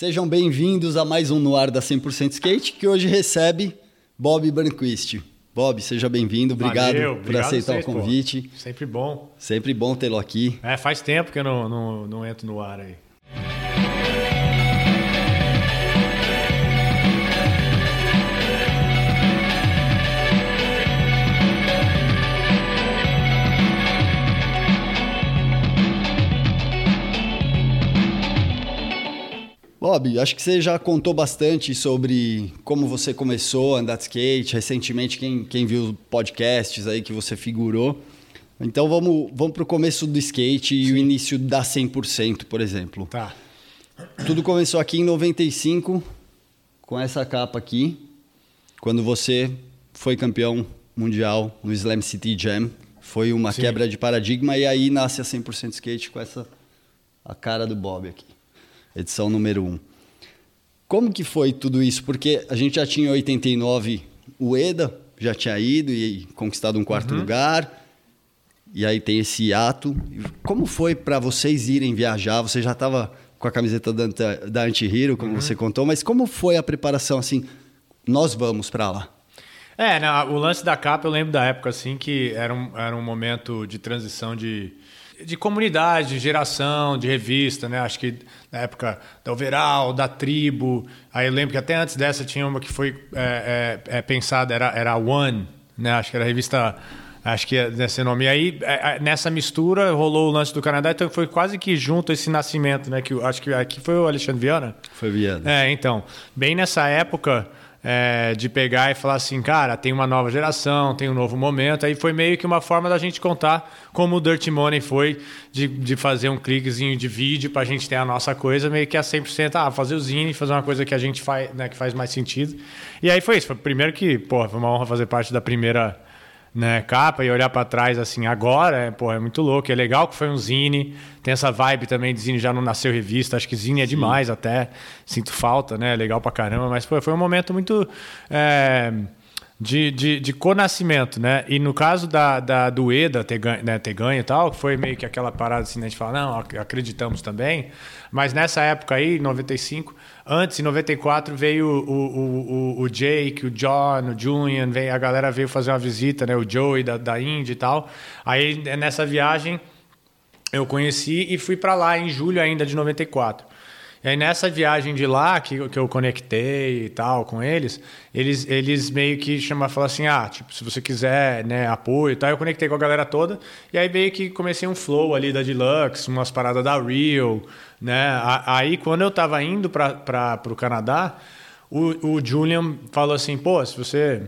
Sejam bem-vindos a mais um No Ar da 100% Skate, que hoje recebe Bob Branquist. Bob, seja bem-vindo. Obrigado, Valeu, por obrigado aceitar vocês, o convite. pô. Sempre bom. Sempre bom tê-lo aqui. É, faz tempo que eu não, não, não entro no ar aí. Bob, acho que você já contou bastante sobre como você começou a andar de skate. Recentemente, quem, quem viu podcasts aí que você figurou. Então vamos, vamos para o começo do skate e o início da 100%, por exemplo. Tá. Tudo começou aqui em 95, com essa capa aqui, quando você foi campeão mundial no Slam City Jam. Foi uma Sim. quebra de paradigma e aí nasce a 100% skate com essa a cara do Bob aqui. Edição número 1. Como que foi tudo isso? Porque a gente já tinha em 89 o Eda, já tinha ido e conquistado um quarto lugar. E aí tem esse ato. Como foi para vocês irem viajar? Você já estava com a camiseta da, da Anti-Hero, como você contou, mas como foi a preparação assim? Nós vamos para lá. É, né, o lance da capa eu lembro da época assim que era um, era um momento de transição de, de comunidade, de geração, de revista, né? Acho que na época da Overall, da Tribo. Aí eu lembro que até antes dessa tinha uma que foi é, é, é, pensada, era, era a One, né? Acho que era a revista. Acho que é desse nome. E aí, é, é, nessa mistura, rolou o lance do Canadá, então foi quase que junto esse nascimento, né? Que acho que aqui foi o Alexandre Viana. Foi Viana. É, então, bem nessa época é, de pegar e falar assim, cara, tem uma nova geração, tem um novo momento. Aí foi meio que uma forma da gente contar como o Dirty Money foi de, de fazer um cliquezinho de vídeo pra gente ter a nossa coisa, meio que a 100%, ah, fazer o zine, fazer uma coisa que a gente faz, né, que faz mais sentido. E aí foi isso, foi primeiro que, pô, foi uma honra fazer parte da primeira né, capa e olhar pra trás assim agora, é, pô, é muito louco. É legal que foi um zine, tem essa vibe também de zine já não nasceu revista. Acho que zine é demais até, sinto falta, né? É legal pra caramba, mas pô, foi um momento muito é, de, de, de co-nascimento, né? E no caso da, da do EDA ter ganho, né, ter ganho e tal, foi meio que aquela parada assim, né, de falar, não, ac- acreditamos também. Mas nessa época aí, 95, antes, em 94, veio o, o, o, o Jake, o John, o Julian, veio, a galera veio fazer uma visita, né? O Joey da, da Indy e tal. Aí nessa viagem eu conheci e fui para lá em julho ainda de 94. E aí nessa viagem de lá, que, que eu conectei e tal com eles, eles, eles meio que chamaram, falaram assim, ah, tipo, se você quiser, né, apoio e tal, eu conectei com a galera toda, e aí meio que comecei um flow ali da Deluxe, umas paradas da Real, né, aí quando eu tava indo para o Canadá, o, o Julian falou assim, pô, se você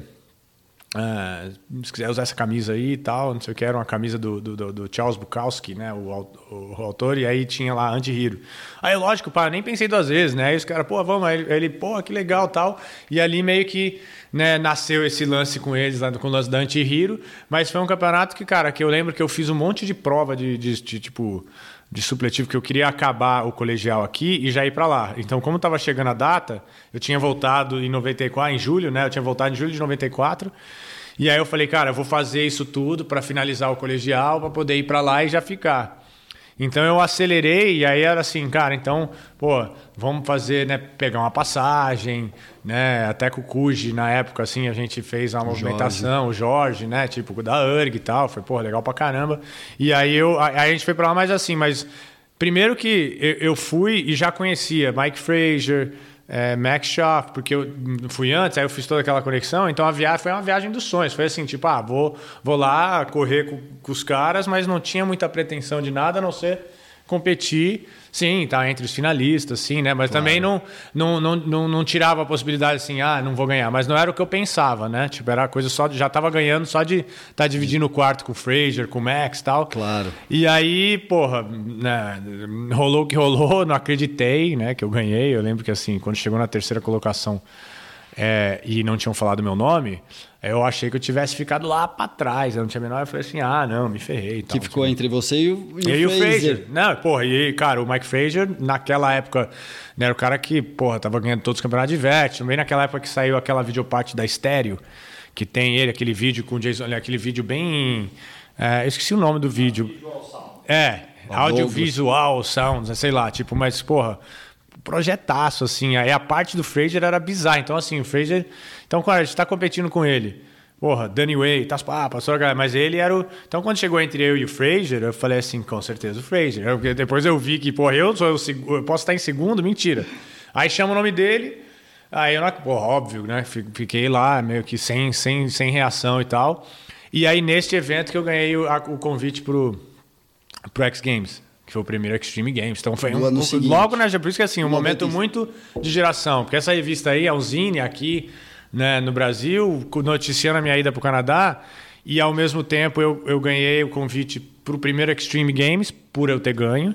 ah, se quiser usar essa camisa aí e tal, não sei o que, era uma camisa do, do, do- Charles Bukowski, né, o, au- o autor, e aí tinha lá Anti-Hero. Aí, lógico, pá, nem pensei duas vezes, né, aí os caras, pô, vamos, aí ele, ele, pô, que legal tal, e ali meio que, né, nasceu esse lance com eles, lá com o lance da Anti-Hero, mas foi um campeonato que, cara, que eu lembro que eu fiz um monte de prova de, de, de, tipo, de supletivo, que eu queria acabar o colegial aqui e já ir para lá. Então, como estava chegando a data, eu tinha voltado em 94, em julho, né? Eu tinha voltado em julho de 94. E aí eu falei, cara, eu vou fazer isso tudo para finalizar o colegial, para poder ir para lá e já ficar. Então eu acelerei e aí era assim, cara, então, pô, vamos fazer, né, pegar uma passagem, né, até com o Cuji na época, assim, a gente fez uma movimentação, o Jorge, né, tipo, da URG e tal, foi, pô, legal pra caramba. E aí, eu, aí a gente foi pra lá mais assim, mas primeiro que eu, eu fui e já conhecia Mike Fraser, é, Max Schaff, porque eu fui antes, aí eu fiz toda aquela conexão, então a viagem foi uma viagem dos sonhos. Foi assim, tipo, ah, vou, vou lá correr com, com os caras, mas não tinha muita pretensão de nada, a não ser competir. Sim, tá entre os finalistas, sim, né? Mas também não, não, não, não, não tirava a possibilidade assim, ah, não vou ganhar. Mas não era o que eu pensava, né? Tipo, era coisa só de, já tava ganhando só de estar tá dividindo o quarto com o Fraser, com o Max e tal. Claro. E aí, porra, né, rolou o que rolou, não acreditei, né, que eu ganhei. Eu lembro que assim, quando chegou na terceira colocação é, e não tinham falado meu nome, eu achei que eu tivesse ficado lá pra trás. Eu não tinha a menor. Eu falei assim, ah, não, me ferrei. e tal, Que ficou entre você e o, e e o Fraser. Fraser. Não, porra, e cara, o Mike Fraser, naquela época, né, era o cara que, porra, tava ganhando todos os campeonatos de vete. Também naquela época que saiu aquela videoparte da Estéreo, que tem ele, aquele vídeo com o Jason, olha, aquele vídeo bem. é, eu esqueci o nome do vídeo. É, audiovisual sounds, sei lá, tipo, mas, porra, projetaço, assim. Aí a parte do Fraser era bizarra. Então, assim, o Fraser. Então, quando a gente tá competindo com ele. Porra, Danny Way, tá papas, mas ele era o. Então, quando chegou entre eu e o Fraser, eu falei assim, com certeza o Fraser. Depois eu vi que, porra, eu, sou o, eu posso estar em segundo, mentira. Aí chama o nome dele, aí eu não. Porra, óbvio, né? Fiquei lá, meio que sem, sem, sem reação e tal. E aí, neste evento que eu ganhei o, a, o convite pro, pro X Games que foi o primeiro Extreme Games. Então foi um, um logo na por isso que assim, um momento muito de geração, porque essa revista aí, a Zine aqui, né, no Brasil, noticiando a minha ida para o Canadá, e ao mesmo tempo eu, eu ganhei o convite para o primeiro Extreme Games, por eu ter ganho.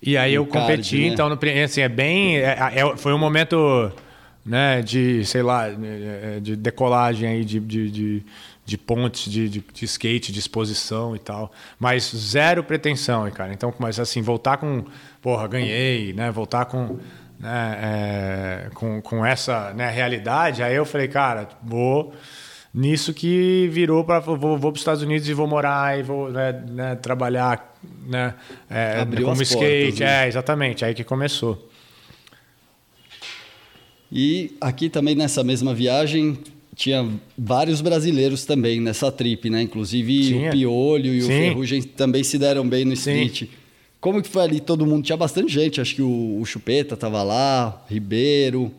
E aí eu card, competi, né? então no, assim, é bem. É, é, foi um momento né, de, sei lá, de decolagem aí, de, de, de de pontes de, de, de, skate, de exposição e tal. Mas zero pretensão, cara. Então, mas assim, voltar com, porra, ganhei, né? Voltar com, né, é, com, com essa né, realidade. Aí eu falei, cara, vou nisso que virou para vou, vou para os Estados Unidos e vou morar e vou né, né, trabalhar né, é, como skate. Portas, né? É, exatamente. Aí que começou. E aqui também nessa mesma viagem tinha vários brasileiros também nessa trip, né? Inclusive tinha. o Piolho e Sim. o Ferrugem também se deram bem no street. Sim. Como que foi ali todo mundo? Tinha bastante gente, acho que o, o Chupeta tava lá, Ribeiro.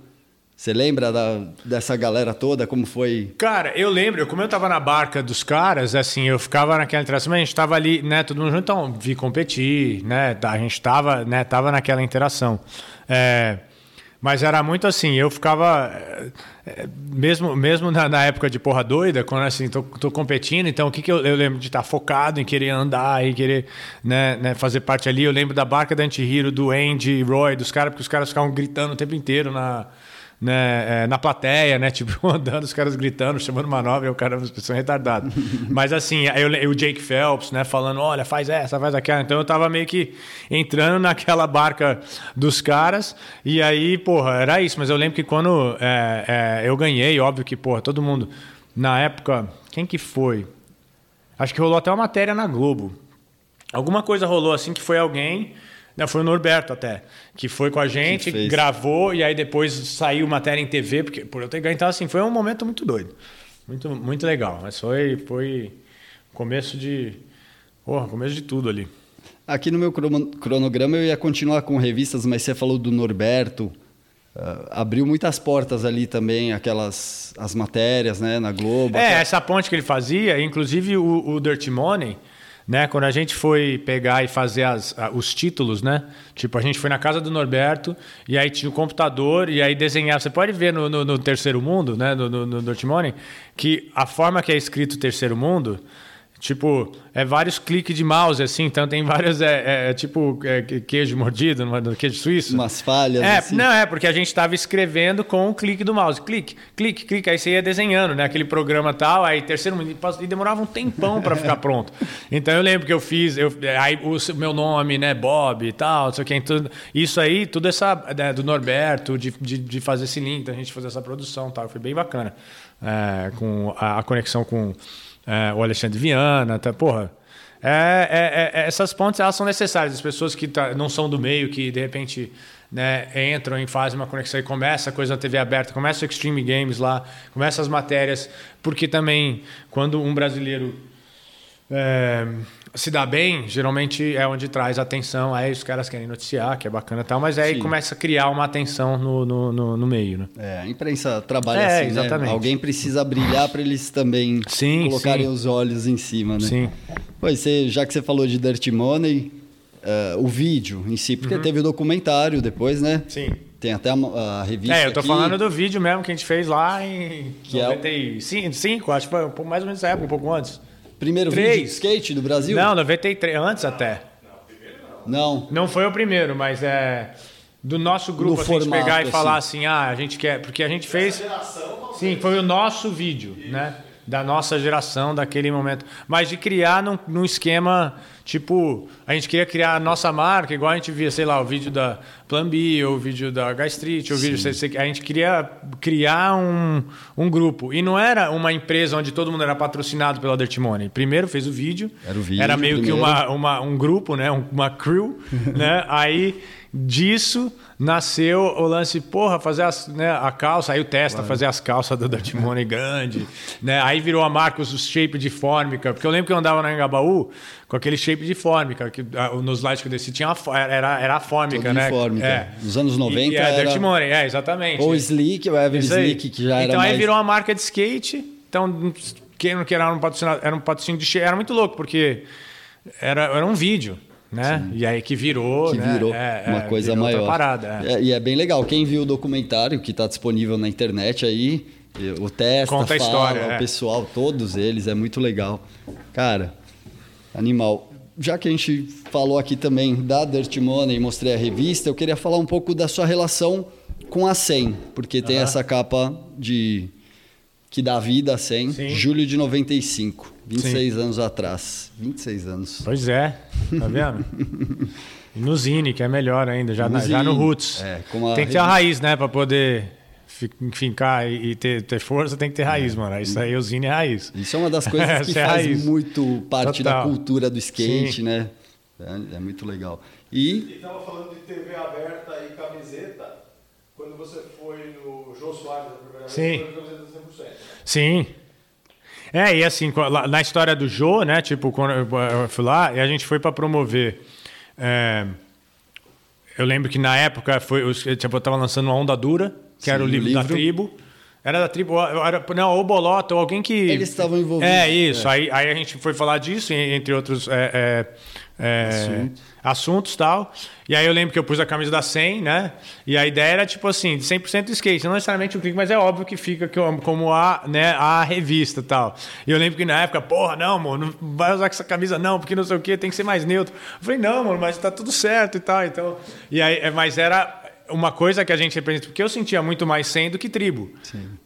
Você lembra da, dessa galera toda? Como foi? Cara, eu lembro, como eu tava na barca dos caras, assim, eu ficava naquela interação, mas a gente tava ali, né, todo mundo junto, então vi competir, né, a gente tava, né, tava naquela interação. É, mas era muito assim, eu ficava. Eh, mesmo, mesmo na, na, época de porra doida, quando assim, tô, tô competindo, então o que, que eu, eu lembro de estar focado em querer andar e querer né, né, fazer parte ali. Eu lembro da barca da Anti-Hero, do Andy, Roy, dos caras, porque os caras ficavam gritando o tempo inteiro na, né, é, na plateia, né? Tipo, andando, os caras gritando, chamando manobra, e o cara, são retardados. Mas assim, eu, o Jake Phelps, né, falando, olha, faz essa, faz aquela. Então eu tava meio que entrando naquela barca dos caras, e aí, porra, era isso. Mas eu lembro que quando é, é, eu ganhei, óbvio que, porra, todo mundo, na época, quem que foi? Acho que rolou até uma matéria na Globo. Alguma coisa rolou assim que foi alguém não, foi o Norberto até, que foi com a gente, gravou e aí depois saiu matéria em TV, porque por eu ter ganho. Então, assim, foi um momento muito doido. Muito, muito legal. Mas foi, foi começo de. Porra, começo de tudo ali. Aqui no meu cronograma eu ia continuar com revistas, mas você falou do Norberto. Uh, abriu muitas portas ali também, aquelas as matérias né, na Globo. É, até... essa ponte que ele fazia, inclusive o, o Dirty Money né? Quando a gente foi pegar e fazer as, os títulos, né? Tipo, a gente foi na casa do Norberto e aí tinha o computador e aí desenhava. Você pode ver no, no, no Terceiro Mundo, né? No, no, no que a forma que é escrito Terceiro Mundo Tipo, é vários cliques de mouse, assim, então tem vários, é, é tipo, é, queijo mordido, queijo suíço. Umas falhas, é, assim. Não, é, porque a gente estava escrevendo com o clique do mouse. Clique, clique, clique, aí você ia desenhando, né? Aquele programa tal, aí terceiro e demorava um tempão para ficar pronto. Então eu lembro que eu fiz, eu, aí o meu nome, né, Bob e tal, não sei o que, tudo, isso aí, tudo essa, né, do Norberto, de, de, de, fazer esse link, então a gente fazer essa produção tal, foi bem bacana. É, com a, a conexão com é, o Alexandre Viana, tá, porra. É, é, é, essas pontes elas são necessárias. As pessoas que tá, não são do meio, que de repente né, entram e fazem uma conexão e começa a coisa na TV aberta, começa o Extreme Games lá, começa as matérias, porque também quando um brasileiro é, se dá bem, geralmente é onde traz atenção. Aí os caras querem noticiar, que é bacana e tal, mas aí Sim. começa a criar uma atenção no, no, no, no, meio. Né? É, a imprensa trabalha é, assim, né? exatamente. Né? Alguém precisa brilhar para eles também sim, colocarem sim. os olhos em cima, né? Sim. Pois, você, já que você falou de Dirty Money, uh, o vídeo em si, porque uhum. teve o documentário depois, né? Sim. Tem até a, a, revista. É, eu tô aqui, falando do vídeo mesmo que a gente fez lá em que 95, é... acho que foi mais ou menos essa época, um pouco antes. Primeiro Três. vídeo de skate do Brasil? Não, 93, antes até. Não. Não foi o primeiro, mas é do nosso grupo a gente pegar e assim. falar assim, ah, a gente quer, porque a gente fez Sim, foi o nosso vídeo, né? Da nossa geração, daquele momento. Mas de criar num, num esquema, tipo, a gente queria criar a nossa marca, igual a gente via, sei lá, o vídeo da Plan B, ou vídeo da Street, ou vídeo... A gente queria criar um, um grupo. E não era uma empresa onde todo mundo era patrocinado pela Dirt Money. Primeiro fez o vídeo. Era o vídeo Era meio primeiro. que uma, uma, um grupo, né? Um- uma crew, né? Aí disso nasceu o lance, porra, fazer as, né, a calça, aí o testa, fazer as calças do Dirt Money grande, né? Aí virou a marca os shape de fórmica, porque eu lembro que eu andava na Engabaú com aquele shape de fórmica, que ah, nos slides que eu desci tinha uma, era, era a fórmica, Todo né? fórmica. É. Nos anos 90 e, e é, era- Dirt Money, é, exatamente. Ou Slick, o Ever. Slick, que já era Então aí mais... virou uma marca de skate. Então, quem não era um era um patrocínio de shape. Era muito louco, porque era, era um vídeo, né? E aí que virou, que né? virou É, uma é, coisa virou maior. parada, é. É, e é bem legal. Quem viu o documentário que está disponível na internet aí, o Testa, Conta a fala, história, o é. pessoal, todos eles, é muito legal. Cara, animal. Já que a gente falou aqui também da Dirt Money e mostrei a revista, eu queria falar um pouco da sua relação com a 100, porque tem essa capa de que dá vida a 100, Sim. julho de 95, 26 anos atrás. 26 anos. Pois é, tá vendo? No Zine, que é melhor ainda, já, No na- já no Roots. é, tem que ter a revista. raiz, né? Pra poder fincar e e ter, ter força, tem que ter raiz, mano. Isso aí, o Zine é raiz. Isso é uma das coisas que é faz raiz. muito parte da Total. cultura do skate, Sim. né? É, é muito legal. E estava falando de TV aberta e camiseta. Quando você foi no Jô Soares a primeira Sim. vez, foi camiseta 100%. Sim. É, e assim, na história do Jô, né? Tipo, quando eu eu fui lá e a gente foi para promover. é, eu lembro que na época foi, tipo, eu tava lançando uma Onda Dura, que era Sim, o o livro, da livro. tribo. Era da tribo, era, não, ou Bolota, ou alguém que. Eles estavam envolvidos, É, isso. Aí, aí a gente foi falar disso, en- entre outros é, é, é, Assuntos. assuntos e tal. E aí eu lembro que eu pus a camisa da 100, né? E a ideia era, tipo assim, de 100% skate. Não necessariamente o clique, mas é óbvio que fica co- como a, né, a revista e tal. E eu lembro que na época, porra, não, mano, não vai usar essa camisa não, porque não sei o quê, tem que ser mais neutro. Eu falei, não, mano, mas tá tudo certo e tal. Então, e aí, é, mas era uma coisa que a gente representa, porque eu sentia muito mais 100 do que tribo.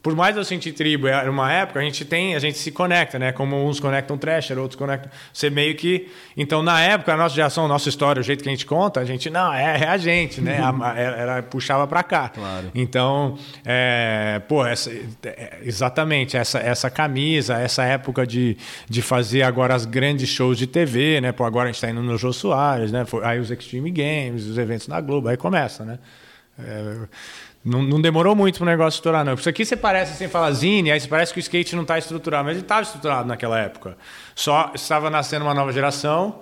Por mais eu sentir tribo, era uma época, a gente tem, a gente se conecta, né? Como uns conectam Thrasher, outros conectam. Você meio que. Então, na época, a nossa geração, a nossa história, o jeito que a gente conta, a gente, não, é, é a gente, né? A- a- Era, puxava pra cá. Claro. Então, é, pô, essa, é, exatamente, essa, essa camisa, essa época de, de fazer agora as grandes shows de TV, né? Pô, agora a gente tá indo no Jô Soares, né? Aí os Extreme Games, os eventos na Globo, aí começa, né? É, não, não demorou muito pro negócio estourar, não. Isso aqui você parece assim, fala zine, aí você parece que o skate não está estruturado, mas ele estava estruturado naquela época. Só estava nascendo uma nova geração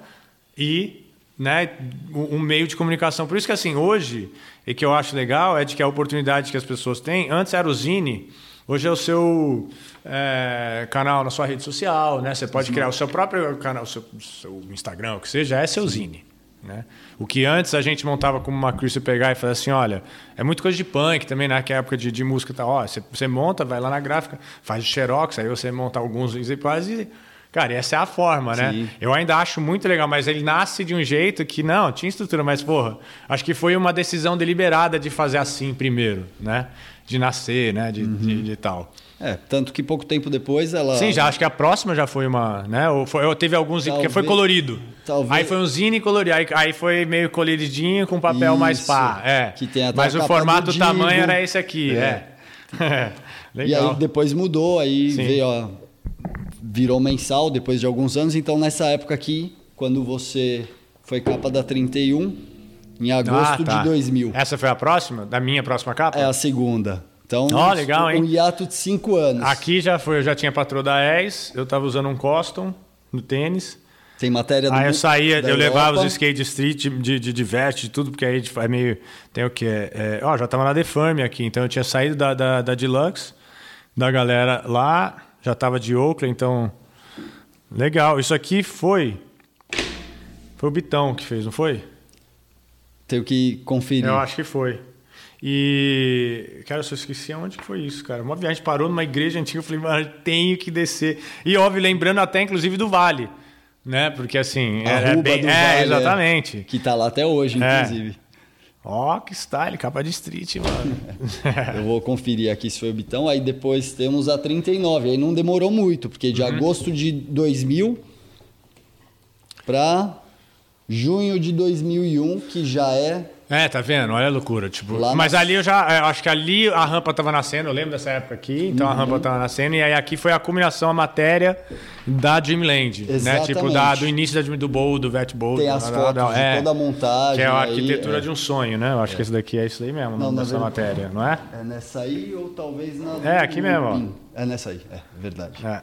e né, um um meio de comunicação. Por isso que assim, hoje, e que eu acho legal, é de que a oportunidade que as pessoas têm, antes era o zine, hoje é o seu é, canal na sua rede social, né? Você pode criar o seu próprio canal, o seu, seu Instagram, o que seja, é seu zine. Né? O que antes a gente montava como uma cruz, você pegar e falar assim, olha, é muito coisa de punk também, né? Que é época de, de música, tá? Ó, você, você monta, vai lá na gráfica, faz o xerox, aí você monta alguns exemplares e, cara, essa é a forma, né? Sim. Eu ainda acho muito legal, mas ele nasce de um jeito que não tinha estrutura, mas porra, acho que foi uma decisão deliberada de fazer assim primeiro, né? De nascer, né? De, de, de tal. É, tanto que pouco tempo depois ela Sim, já acho que a próxima já foi uma, né? Ou foi, ou teve alguns porque foi Talvez- colorido. talvez- Aí foi um zine colorido, aí, aí foi meio coloridinho com papel mais Isso, pá, é. que tem até Mas o formato, o tamanho era esse aqui, é. E Legal. aí depois mudou, aí Sim. veio a, virou mensal depois de alguns anos. Então nessa época aqui, quando você foi capa da 31, em agosto Ah, tá. de 2000. Essa foi a próxima? Da minha próxima capa? É a segunda. Então, Ó, legal, hein? um hiato de cinco anos. Aqui já foi, eu já tinha patrô da ES, eu tava usando um custom no tênis. Tem matéria do Aí eu saía, eu levava Europa. os skate street de, de, de vest, de tudo, porque aí a gente faz meio. Tem o quê? É, ó, já tava na Defame aqui, então eu tinha saído da, da, da Deluxe, da galera lá, já tava de Oakland, então. Legal. Isso aqui foi. Foi o Bitão que fez, não foi? Tenho que conferir. Eu acho que foi. E. Cara, eu só esqueci aonde que foi isso, cara. Uma viagem parou numa igreja antiga, eu falei, mano, tenho que descer. E óbvio, lembrando até inclusive do Vale. Né? Porque assim. A é, é Ruba bem. do é, Vale, exatamente. Que tá lá até hoje, É. inclusive. Ó, que style, capa de street, mano. Eu vou conferir aqui se foi o Bitão. Aí depois temos a 39. Aí não demorou muito, porque Uhum. de agosto de 2000 para junho de 2001, que já é É, tá vendo? Olha a loucura. Tipo, Lá mas na- ali eu já. eu acho que ali a rampa tava nascendo, eu lembro dessa época aqui, então Uhum. a rampa tava nascendo, e aí aqui foi a culminação, a matéria da Dreamland. Né? Tipo, da, Exatamente. do início da, Dream- do Bowl, do Vet Bowl. Tem as da- fotos da- de é, toda a montagem. Que é a aí, arquitetura é. de um sonho, né? Eu acho que esse daqui é isso daí mesmo, Não, nessa verdade- matéria, não é? É nessa aí ou talvez na. É, aqui mesmo, ó. É nessa aí, é verdade. É.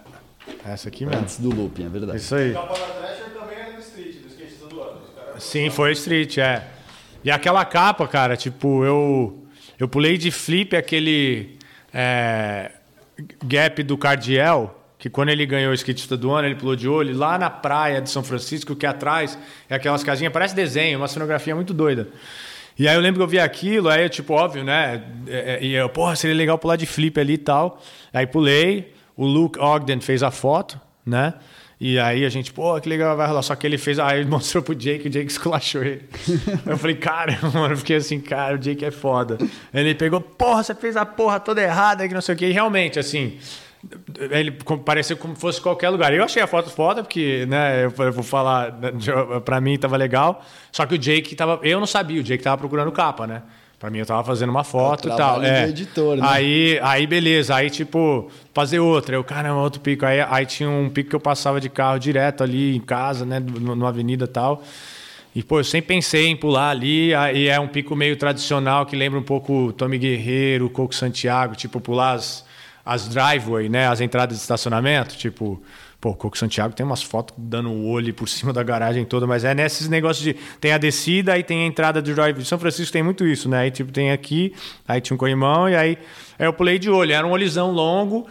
Essa aqui mesmo. Antes do looping, é verdade. Isso aí. Capa da Thrasher também é no Street, do skatista do ano. Os caras- Sim, foi Street, é. E aquela capa, cara, tipo, eu eu pulei de flip aquele é, gap do Cardiel, que quando ele ganhou o skatista do ano, ele pulou de olho lá na praia de São Francisco, que atrás é aquelas casinhas, parece desenho, uma cenografia muito doida. E aí eu lembro que eu vi aquilo, aí, tipo, óbvio, né? é, é, E eu, porra, seria legal pular de flip ali e tal. Aí pulei, o Luke Ogden fez a foto, né? E aí a gente, pô, que legal, vai rolar. Só que ele fez, aí ele mostrou pro Jake, o Jake esculachou ele. eu falei, cara, mano, eu fiquei assim, cara, o Jake é foda. Ele pegou, porra, você fez a porra toda errada, que não sei o quê. E realmente, assim, ele pareceu como fosse qualquer lugar. Eu achei a foto foda, porque, né, eu, eu vou falar, né, pra mim tava legal. Só que o Jake tava, eu não sabia, o Jake tava procurando capa, né? Pra mim eu tava fazendo uma foto e tal. É. editor, né? Aí, aí beleza, aí tipo, fazer outra. Eu, caramba, outro pico. Aí, aí tinha um pico que eu passava de carro direto ali em casa, né, numa avenida e tal. E, pô, eu sempre pensei em pular ali, aí é um pico meio tradicional que lembra um pouco Tommy Guerreiro, Coco Santiago, tipo, pular as, as driveway, né, as entradas de estacionamento, tipo, pô, Coco Santiago tem umas fotos dando o olho por cima da garagem toda, mas é nesses negócios de, tem a descida e tem a entrada do drive. São Francisco tem muito isso, né, aí tipo, tem aqui, aí tinha um corrimão e aí, aí eu pulei de olho, era um olhozão longo,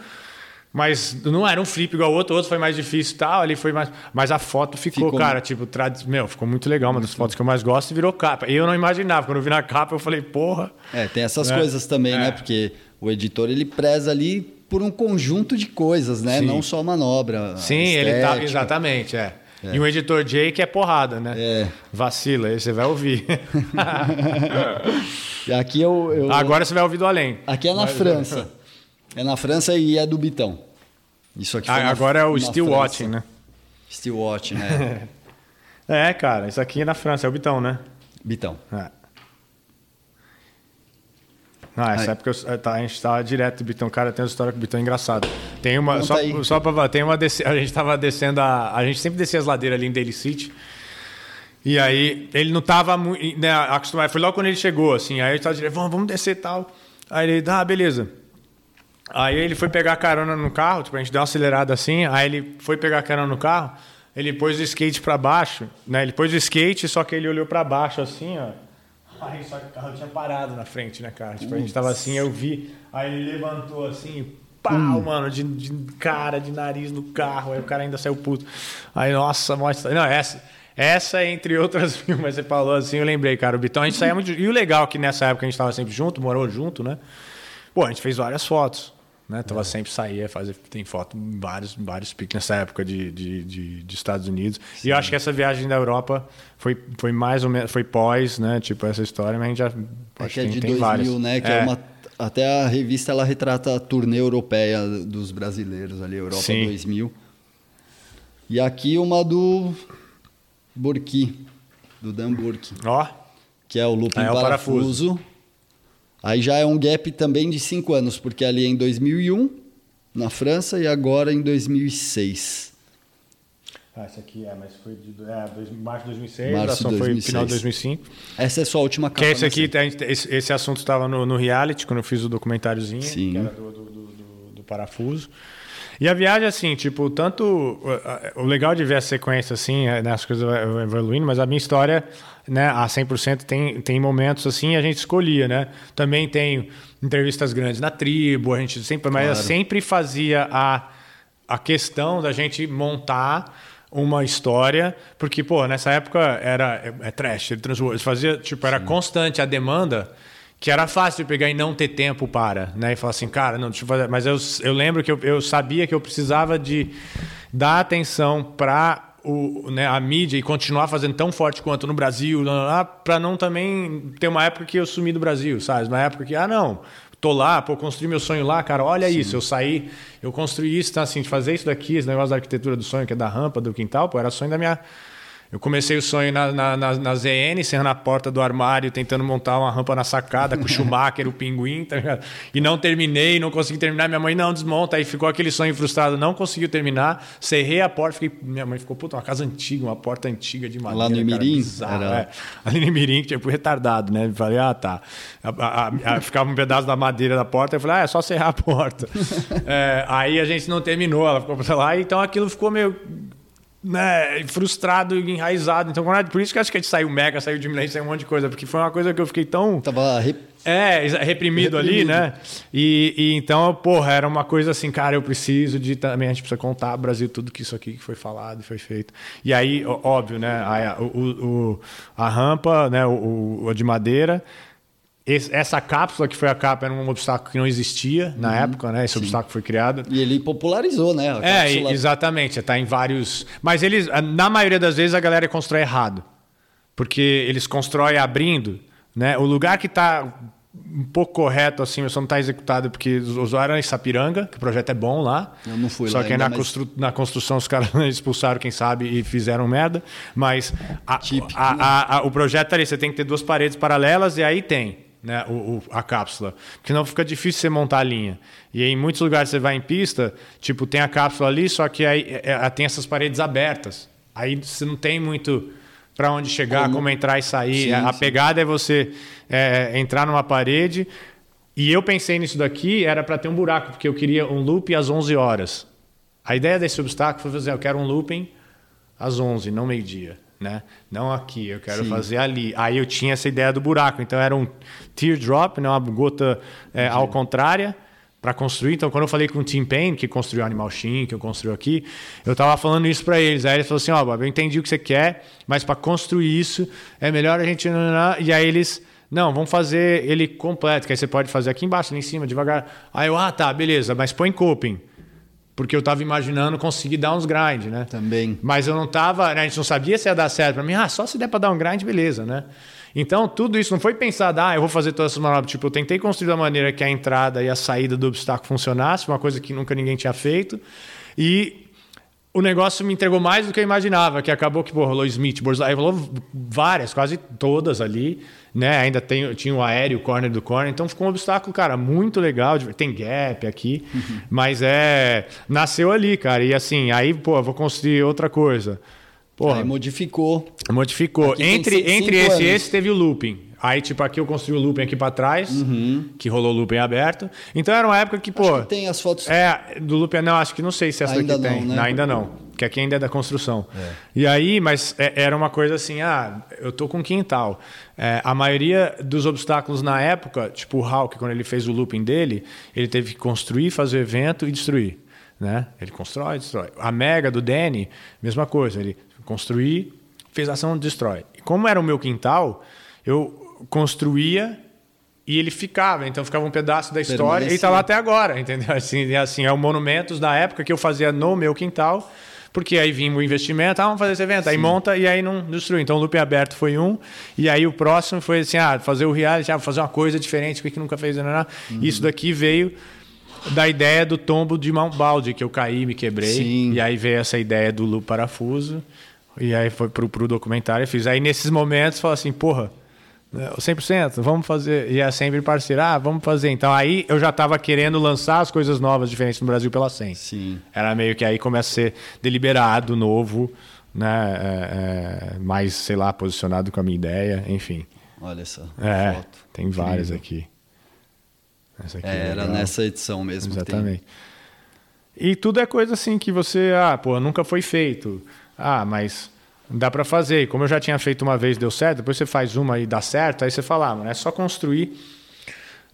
mas não era um flip igual o outro, o outro foi mais difícil e tal, ali foi mais. Mas a foto ficou, Ficou- cara, tipo, trad... meu, ficou muito legal, uma das fotos que eu mais gosto e virou capa. E eu não imaginava, quando eu vi na capa, eu falei, porra. É, tem essas É. coisas também, É. né? Porque o editor ele preza ali por um conjunto de coisas, né? Sim. Não só manobra. Sim, ele tá. Exatamente, é. E um editor Jake é porrada, né? É. Vacila, aí você vai ouvir. E aqui eu, eu- Agora você vai ouvir do além. aqui é na Mas- França. É na França e é do Bitão. Isso aqui Ah, na- agora é o Still França. Watching, né? Still Watching, né? É, cara, isso aqui é na França, é o Bitão, né? Bitão. É. Ah, essa Aí. época eu- tá, a gente tava direto do Bitão. Cara, tem uma história com o Bitão engraçada. Tem uma. Conta Só, aí. só pra. Tem uma desce- a gente tava descendo a. A gente sempre descia as ladeiras ali em Daily City. E aí, ele não tava muito né, acostumado. Foi logo quando ele chegou, assim. Aí ele tava direto, vamos, vamos descer e tal. Aí ele, ah, beleza. Aí ele foi pegar carona no carro, tipo, a gente deu uma acelerada assim. Aí ele foi pegar carona no carro. Ele pôs o skate pra baixo, né? Ele pôs o skate, só que ele olhou pra baixo assim, ó. Aí só que o carro tinha parado na frente, né, cara? Tipo, a gente tava assim, eu vi. Aí ele levantou assim, pau, mano, de, de cara, de nariz no carro. Aí o cara ainda saiu puto. Aí, nossa, mostra. Não, essa. Essa, entre outras mil, mas você falou assim, eu lembrei, cara. O Bitão, a gente saía muito. E o legal é que nessa época a gente tava sempre junto, morou junto, né? Pô, a gente fez várias fotos. Né? Tava sempre saía, fazer, tem foto em vários, vários piques nessa época de, de, de, de Estados Unidos. E eu acho que essa viagem da Europa foi, foi mais ou menos, foi pós, né? Tipo, essa história, mas a gente já. É acho que é tem- de tem 2000, várias. né? Que é. uma, até a revista ela retrata a turnê europeia dos brasileiros ali, Europa Sim. 2000. E aqui uma do Burki, do Dan Burki, Ó, que é o looping Ah, é o parafuso. Aí já é um gap também de cinco anos, porque ali é em 2001 na França e agora em 2006. ah, essa aqui é, mas foi de é, dois, março de 2006, Março a ação foi 2006. final de 2005. Essa é só a última capa. Que esse né, aqui, gente- esse, esse assunto estava no, no reality, quando eu fiz o documentáriozinho, Sim. que era do, do, do- do- do parafuso. E a viagem, assim, tipo, tanto. o- legal de ver a sequência, assim, é, né, as coisas evoluindo, mas a minha história, né, a 100% tem, tem momentos assim, a gente escolhia, né? Também tem entrevistas grandes na tribo, a gente sempre. Mas eu Claro. sempre fazia a, a questão da gente montar uma história, porque, pô, nessa época era é, é trash, ele transformou, fazia, tipo, era constante a demanda, que era fácil de pegar e não ter tempo para, né? E falar assim, cara, não, deixa eu fazer. Mas eu, eu lembro que eu, eu sabia que eu precisava de dar atenção para o, né, a mídia e continuar fazendo tão forte quanto no Brasil, para não também ter uma época que eu sumi do Brasil, sabe? Uma época que, ah, não, tô lá, pô, construí meu sonho lá, cara, olha isso, eu saí, eu construí isso, então, assim, de fazer isso daqui, esse negócio da arquitetura do sonho, que é da rampa, do quintal, pô, era sonho da minha. Eu comecei o sonho na, na, na, na ZN, encerrando a porta do armário, tentando montar uma rampa na sacada com o Schumacher, o pinguim, tá ligado? E não terminei, não consegui terminar. Minha mãe, não, desmonta. Aí ficou aquele sonho frustrado, não conseguiu terminar. Cerrei a porta, fiquei... minha mãe ficou, puta, uma casa antiga, uma porta antiga de madeira. Lá no Imirim? Era... É. Ali no Imirim, que tipo retardado, né? Falei, ah, tá. A, a, a, ficava um pedaço da madeira da porta, eu falei, ah, é só serrar a porta. é, aí a gente não terminou, ela ficou pra lá, então aquilo ficou meio né, frustrado e enraizado. Então, por isso que acho que a gente saiu mega, saiu de Milênio, saiu um monte de coisa, porque foi uma coisa que eu fiquei tão. Tava re... É, reprimido, reprimido, ali, né? E, e, então, porra, era uma coisa assim, cara, eu preciso de também, a gente precisa contar ao Brasil tudo que isso aqui que foi falado e foi feito. E aí, óbvio, né? A, o, o, a rampa, né? O, o, de madeira esse, essa cápsula, que foi a capa, era um obstáculo que não existia na uhum, época, né? Esse sim. obstáculo foi criado. E ele popularizou, né? é, exatamente. Está em vários. Mas eles, na maioria das vezes, a galera constrói errado. Porque eles constroem abrindo, né? O lugar que está um pouco correto, assim, só não está executado porque os usuários em Sapiranga, que o projeto é bom lá. Eu não fui só lá. Só que ainda, na, constru... na construção os caras expulsaram, quem sabe, e fizeram merda. Mas a, a, a, o projeto tá ali, você tem que ter duas paredes paralelas e aí tem né, o, o, a cápsula. Porque não fica difícil você montar a linha. E em muitos lugares você vai em pista, tipo, tem a cápsula ali, só que aí é, é tem essas paredes abertas. Aí você não tem muito para onde chegar, como... como... entrar e sair. Sim, a sim. pegada é você é, entrar numa parede. E eu pensei nisso daqui, era para ter um buraco, porque eu queria um loop às 11 horas. A ideia desse obstáculo foi fazer, eu quero um looping às 11, não meio-dia né? Não aqui, eu quero Sim. fazer ali. Aí eu tinha essa ideia do buraco, então era um teardrop, né? uma gota é, ao contrária para construir. Então, quando eu falei com o Tim Payne, que construiu o Animal Shin, que eu construí aqui, eu estava falando isso para eles. Aí ele falou assim: Ó, oh, Bob, eu entendi o que você quer, mas para construir isso é melhor a gente. E aí eles. Não, vamos fazer ele completo, que aí você pode fazer aqui embaixo, ali em cima, devagar. Aí eu, ah, tá, beleza, mas põe coping porque eu estava imaginando conseguir dar uns grind, né? Também. Mas eu não estava, né? a gente não sabia se ia dar certo para mim. Ah, só se der para dar um grind, beleza, né? Então, tudo isso não foi pensado, ah, eu vou fazer todas essas manobras. Tipo, eu tentei construir da maneira que a entrada e a saída do obstáculo funcionasse, uma coisa que nunca ninguém tinha feito. E o negócio me entregou mais do que eu imaginava, que acabou que pô, rolou Smith, Borzai, rolou várias, quase todas ali, né? Ainda tem, tinha o aéreo, o corner do corner, então ficou um obstáculo, cara, muito legal. Tem gap aqui, uhum. mas é. Nasceu ali, cara. E assim, aí, pô, vou construir outra coisa. Porra, aí modificou. Modificou. Aqui entre entre esse e esse teve o looping. Aí, tipo, aqui eu construí o looping aqui para trás, uhum. que rolou o looping aberto. Então era uma época que, pô. Que tem as fotos. É, do looping. Não, acho que não sei se essa ainda daqui não, tem. Né? Não, ainda não. Que aqui ainda é da construção. É. E aí, mas é, era uma coisa assim, ah, eu tô com quintal. É, a maioria dos obstáculos na época, tipo o Hulk, quando ele fez o looping dele, ele teve que construir, fazer o evento e destruir. Né? Ele constrói, destrói. A Mega do Danny, mesma coisa. Ele construir, fez ação, destrói. E como era o meu quintal, eu construía e ele ficava, então ficava um pedaço da história e está lá até agora, entendeu? Assim, assim, é o monumentos da época que eu fazia no meu quintal, porque aí vinha o investimento, ah, vamos fazer esse evento, Sim. aí monta e aí não destrui. Então o loop aberto foi um, e aí o próximo foi assim, ah, fazer o reality, ah, fazer uma coisa diferente, que nunca fez, nada. Uhum. Isso daqui veio da ideia do tombo de Mount Balde, que eu caí, me quebrei, Sim. e aí veio essa ideia do loop parafuso, e aí foi pro, pro documentário, eu fiz. Aí nesses momentos, falo assim, porra, 100%, vamos fazer. E é sempre parceiro, ah, vamos fazer. Então aí eu já estava querendo lançar as coisas novas, diferentes no Brasil pela 100. Sim. Era meio que aí começa a ser deliberado, novo, né? É, é, mais, sei lá, posicionado com a minha ideia, enfim. Olha só. É, foto. tem várias aqui. Essa aqui é, era nessa edição mesmo. Exatamente. E tudo é coisa assim que você, ah, pô, nunca foi feito. Ah, mas Dá para fazer. E como eu já tinha feito uma vez deu certo, depois você faz uma e dá certo, aí você fala, ah, mano, é só construir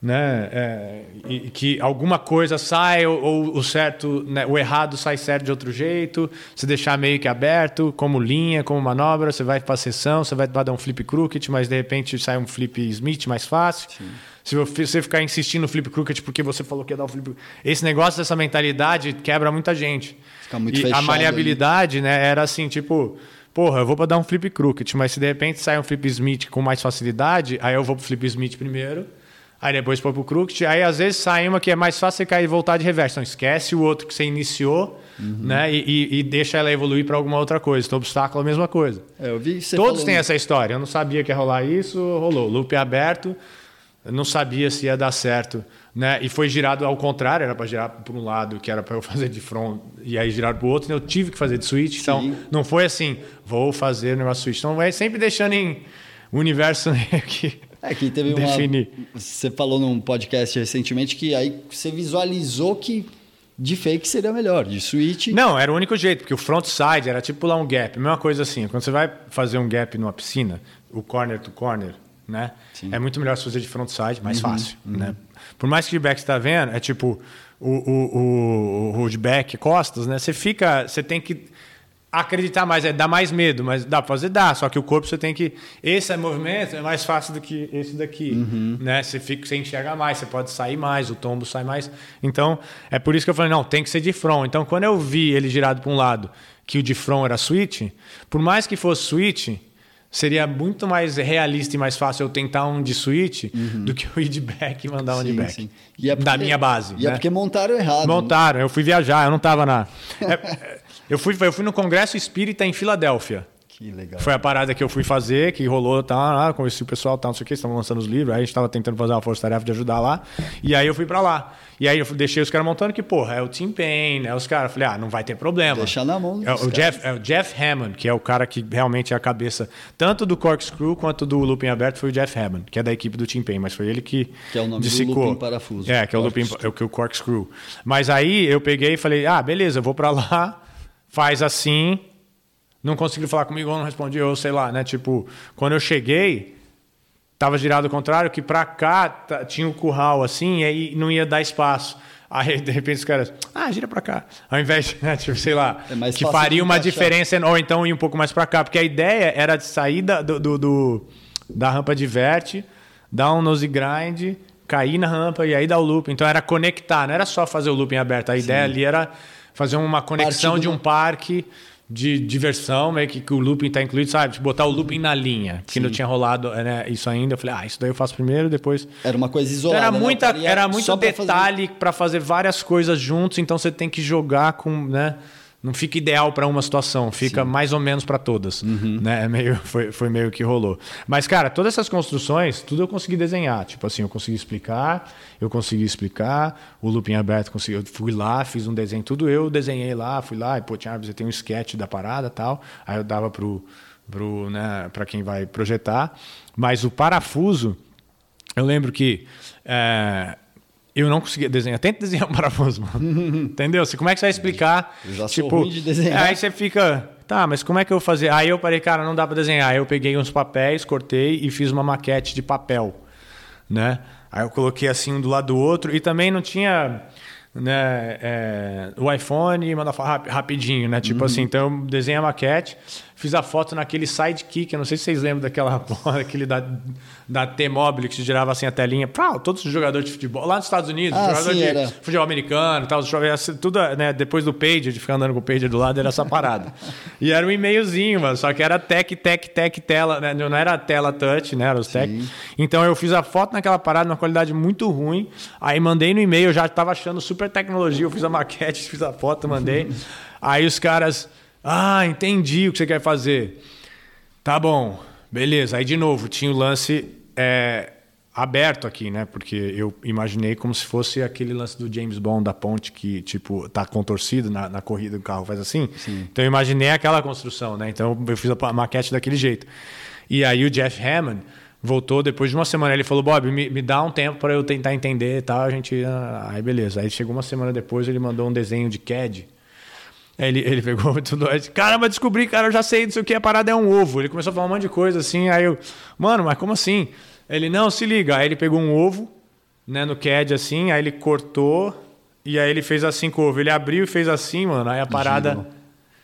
né? É, e, que alguma coisa sai ou, ou o certo, né? o errado sai certo de outro jeito, se deixar meio que aberto, como linha, como manobra, você vai para a sessão, você vai dar um flip crooked, mas de repente sai um flip Smith mais fácil. Sim. Se você ficar insistindo no flip crooked porque você falou que ia dar um flip, esse negócio dessa mentalidade quebra muita gente. Fica muito e fechado a maleabilidade, né, era assim, tipo, porra, eu vou para dar um flip crooked, mas se de repente sai um flip Smith com mais facilidade, aí eu vou pro flip Smith primeiro, Aí depois foi pro Crooked. Aí às vezes sai uma que é mais fácil você cair e voltar de reverso. Então esquece o outro que você iniciou, né? E, e- e deixa ela evoluir para alguma outra coisa. Então obstáculo é a mesma coisa. É, eu vi Todos têm essa história. Eu não sabia que ia rolar isso, rolou. Loop aberto, eu não sabia se ia dar certo. Né? E foi girado ao contrário, era para girar por um lado, que era para eu fazer de front, e aí girar para o outro, então eu tive que fazer de switch. Então Sim. não foi assim, vou fazer negócio switch. Então vai sempre deixando em o universo meio que. É que teve Definir. uma. Você falou num podcast recentemente que aí você visualizou que de fake seria melhor, de switch. Não, era o único jeito, porque o frontside era tipo pular um gap, mesma coisa assim. Quando você vai fazer um gap numa piscina, o corner to corner, né? É muito melhor se fazer de frontside, mais fácil, né? Por mais que o back você tá vendo, é tipo o, o, o, o holdback, costas, né? Você fica, você tem que acreditar mais, é, dá mais medo, mas dá pra fazer, dá. Só que o corpo você tem que. Esse movimento é mais fácil do que esse daqui. Né? Você, fica, você enxerga mais, você pode sair mais, o tombo sai mais. Então, é por isso que eu falei, não, tem que ser de front. Então, quando eu vi ele girado para um lado, que o de front era switch, por mais que fosse switch. Seria muito mais realista e mais fácil eu tentar um de switch do que eu ir de back e mandar um de Sim, back. sim. E é da minha base. E é né? porque montaram errado. Montaram, eu fui viajar, eu não estava na. É, é, eu, fui, eu fui no Congresso Espírita em Filadélfia. Que legal. Foi a parada que eu fui fazer, que rolou, tá, ah, conheci o pessoal, tá, não sei o que, estavam lançando os livros, aí a gente estava tentando fazer uma força-tarefa de ajudar lá, e aí eu fui para lá. E aí eu deixei os caras montando que, porra, é o Tim Payne, né, os caras, falei, ah, não vai ter problema. Deixar na mão é o. Jeff, é o Jeff Hammond, que é o cara que realmente é a cabeça, tanto do Corkscrew quanto do Looping Aberto, foi o Jeff Hammond, que é da equipe do Tim Payne, mas foi ele que Que é o nome do. Looping Parafuso. É, que é o Looping, é o que o Corkscrew. Mas aí eu peguei e falei, ah, beleza, eu vou para lá, faz assim, não conseguiu falar comigo ou não respondia, ou sei lá, né? Tipo, quando eu cheguei, tava girado ao contrário, que pra cá tá- tinha um curral assim, e aí não ia dar espaço. Aí, de repente, os caras, ah, gira pra cá. Ao invés de, né, tipo, sei lá, É que faria uma diferença, ou então ir um pouco mais pra cá, porque a ideia era de sair da, do, do- do- da rampa de verte, dar um nose grind, cair na rampa e aí dar o loop. Então era conectar, não era só fazer o looping aberto. A ideia ali era fazer uma conexão de do- um parque de diversão, meio que, que o looping está incluído, sabe? Tipo, botar o looping na linha, que não tinha rolado né, isso ainda. Eu falei, ah, isso daí eu faço primeiro, depois. Era uma coisa isolada. era né? muita, faria era muito fazer- detalhe para fazer várias coisas juntos, então você tem que jogar com, né? Não fica ideal para uma situação, fica mais ou menos para todas, Uhum. né? É Meio, foi, foi meio que rolou. Mas cara, todas essas construções, tudo eu consegui desenhar. Tipo assim, eu consegui explicar, eu consegui explicar, o looping aberto consegui, eu fui lá, fiz um desenho, tudo eu desenhei lá, fui lá e pô, tinha, você tem um sketch da parada, tal. Aí eu dava pro pro, né, para quem vai projetar, mas o parafuso eu lembro que é, eu não conseguia desenhar. Tenta desenhar um parafuso, mano. Entendeu? Você, como é que você vai explicar? Eu já sou ruim de desenhar. Aí você fica, tá, mas como é que eu vou fazer? Aí eu parei, cara, não dá para desenhar. Aí eu peguei uns papéis, cortei e fiz uma maquete de papel, né? Aí eu coloquei assim um do lado do outro e também não tinha né, é, o iPhone e mandar rap- rapidinho, né? Tipo assim, então eu desenhei a maquete, fiz a foto naquele sidekick, eu não sei se vocês lembram daquela aquele da, da T-Mobile que se girava assim a telinha, Pau, todos os jogadores de futebol, lá nos Estados Unidos, Ah, jogador sim, de era. futebol americano, tal, tudo, né, depois do pager, de ficar andando com o pager do lado, era essa parada. e era um e-mailzinho, mano, só que era tech, tech, tech, tela, né? Não era tela touch, né? Era os tech. Então eu fiz a foto naquela parada, numa qualidade muito ruim. Aí mandei no e-mail, eu já tava achando super tecnologia. Eu fiz a maquete, fiz a foto, mandei. Aí os caras, ah, entendi o que você quer fazer. Tá bom, beleza. Aí de novo, tinha o lance é, aberto aqui, né? Porque eu imaginei como se fosse aquele lance do James Bond da ponte que, tipo, tá contorcido na, na corrida do carro, faz assim. Então eu imaginei aquela construção, né? Então eu fiz a maquete daquele jeito. E aí o Jeff Hammond voltou depois de uma semana. Ele falou: Bob, me, me dá um tempo para eu tentar entender e tal. A gente. ah, Aí beleza. Aí chegou uma semana depois, ele mandou um desenho de CAD. Aí Ele, ele pegou tudo. disse, Caramba, descobri, cara, eu já sei disso que a parada é um ovo. Ele começou a falar um monte de coisa assim. Aí eu, mano, mas como assim? Ele, não, se liga. Aí ele pegou um ovo, né, no CAD assim, aí ele cortou e aí ele fez assim com o ovo. Ele abriu e fez assim, mano. Aí a parada. Girou.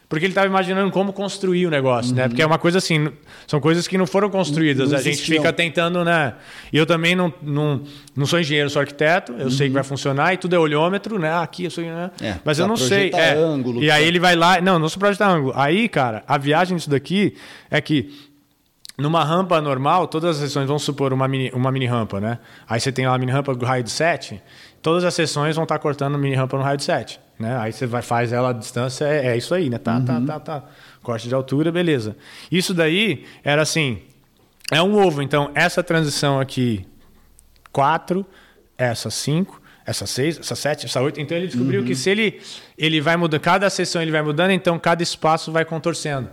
Porque ele estava imaginando como construir o negócio, né? Porque é uma coisa assim, são coisas que não foram construídas. Não a gente fica tentando, né? E eu também não, não, não sou engenheiro, sou arquiteto. Eu sei que vai funcionar e tudo é olhômetro, né? Aqui eu sou, né? É, Mas eu não sei. É. ângulo, e aí pra- ele vai lá, não, não sou projetar ângulo. Aí, cara, a viagem disso daqui é que numa rampa normal, todas as sessões, vamos supor uma mini, uma mini rampa, né? Aí você tem lá a mini rampa do raio de 7, todas as sessões vão estar cortando mini rampa no raio de 7. Né? Aí você vai, faz ela à distância, é, é isso aí, né? Tá, tá, tá, tá. Corte de altura, beleza. Isso daí era assim, é um ovo. Então, essa transição aqui, 4, essa 5, essa 6, essa 7, essa 8. Então, ele descobriu que se ele, ele vai mudando, cada sessão ele vai mudando, então cada espaço vai contorcendo.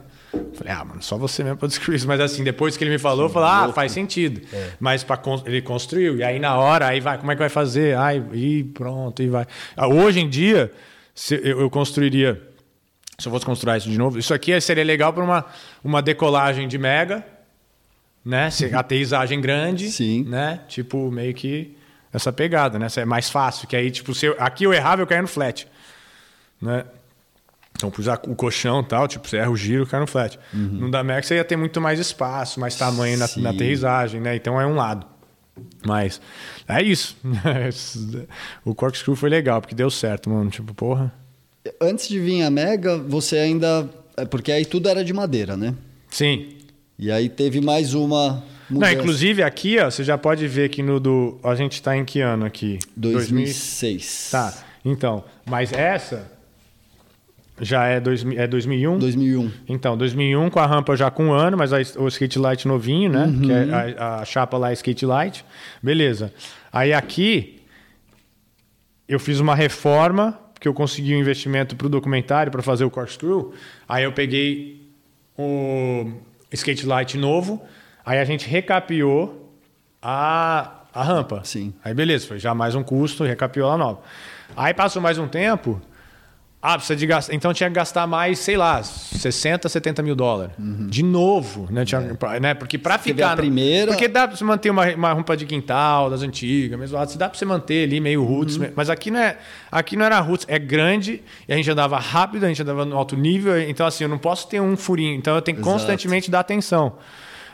Falei, ah, mano, só você mesmo para descobrir isso. Mas assim, depois que ele me falou, eu falei, ah, faz sentido. É. Mas pra, ele construiu. E aí na hora, aí vai, como é que vai fazer? Ai, e pronto, e vai. Ah, Hoje em dia, eu, construiria. Se eu fosse construir isso de novo, isso aqui seria legal para uma, uma decolagem de mega, né? Aterrissagem grande, Sim. né? Tipo, meio que essa pegada, né? É mais fácil, que aí, tipo, se eu- aqui eu errava, eu caía no flat, né? Então, pus o colchão e tal, tipo, você erra o giro, cai no flat. No da Max você ia ter muito mais espaço, mais tamanho na, na aterrissagem, né? Então é um lado. Mas é isso. o corkscrew foi legal, porque deu certo, mano. Tipo, porra. Antes de vir a Mega, você ainda. é Porque aí tudo era de madeira, né? Sim. E aí teve mais uma. Não, inclusive aqui, ó, você já pode ver que no do. A gente tá em que ano aqui? 2006. Tá. Então, mas essa já é, dois, é 2001? 2001. Então, 2001 com a rampa já com um ano, mas a- o skate light novinho, né? Que Uhum. é a, a chapa lá é skate light. Beleza. Aí aqui eu fiz uma reforma, porque eu consegui um investimento para o documentário para fazer o corkscrew. Aí eu peguei o skate light novo, aí a gente recapeou a, a rampa. Sim. Aí beleza, foi já mais um custo, recapeou ela nova. Aí passou mais um tempo, ah, precisa de gastar. Então tinha que gastar mais, sei lá, 60, 70 mil dólares. De novo, né? Tinha, né? Porque para ficar. a primeira- Porque dá para você manter uma, uma rampa de quintal das antigas, mesmo lado, se dá para você manter ali meio roots. Mas aqui não, é, aqui não era roots, é grande e a gente andava rápido, a gente andava no alto nível. Então, assim, eu não posso ter um furinho. Então eu tenho que Exato. constantemente dar atenção.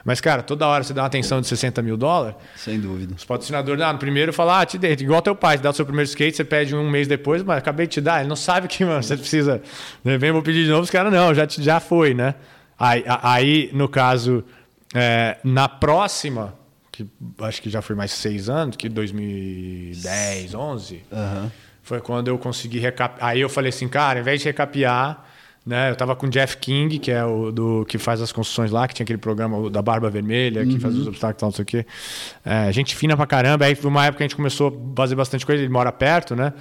Mas, cara, toda hora você dá uma atenção de 60 mil dólares. Sem dúvida. Os patrocinadores, ah, no primeiro fala, ah, te dei. Igual teu pai, te dá o seu primeiro skate, você pede um mês depois, mas acabei de te dar. Ele não sabe que, mano, você precisa. né, Vem, vou pedir de novo, os caras, não, já, já foi, né? Aí, aí no caso, é, na próxima, que acho que já foi mais seis anos, que 2010, 11, Aham. foi quando eu consegui recapear. Aí eu falei assim, cara, ao invés de recapear, né? Eu tava com o Jeff King, que é o do que faz as construções lá, que tinha aquele programa da Barba Vermelha, que faz os obstáculos e tal, não sei o quê. É, gente fina pra caramba. Aí foi uma época que a gente começou a fazer bastante coisa, ele mora perto, né?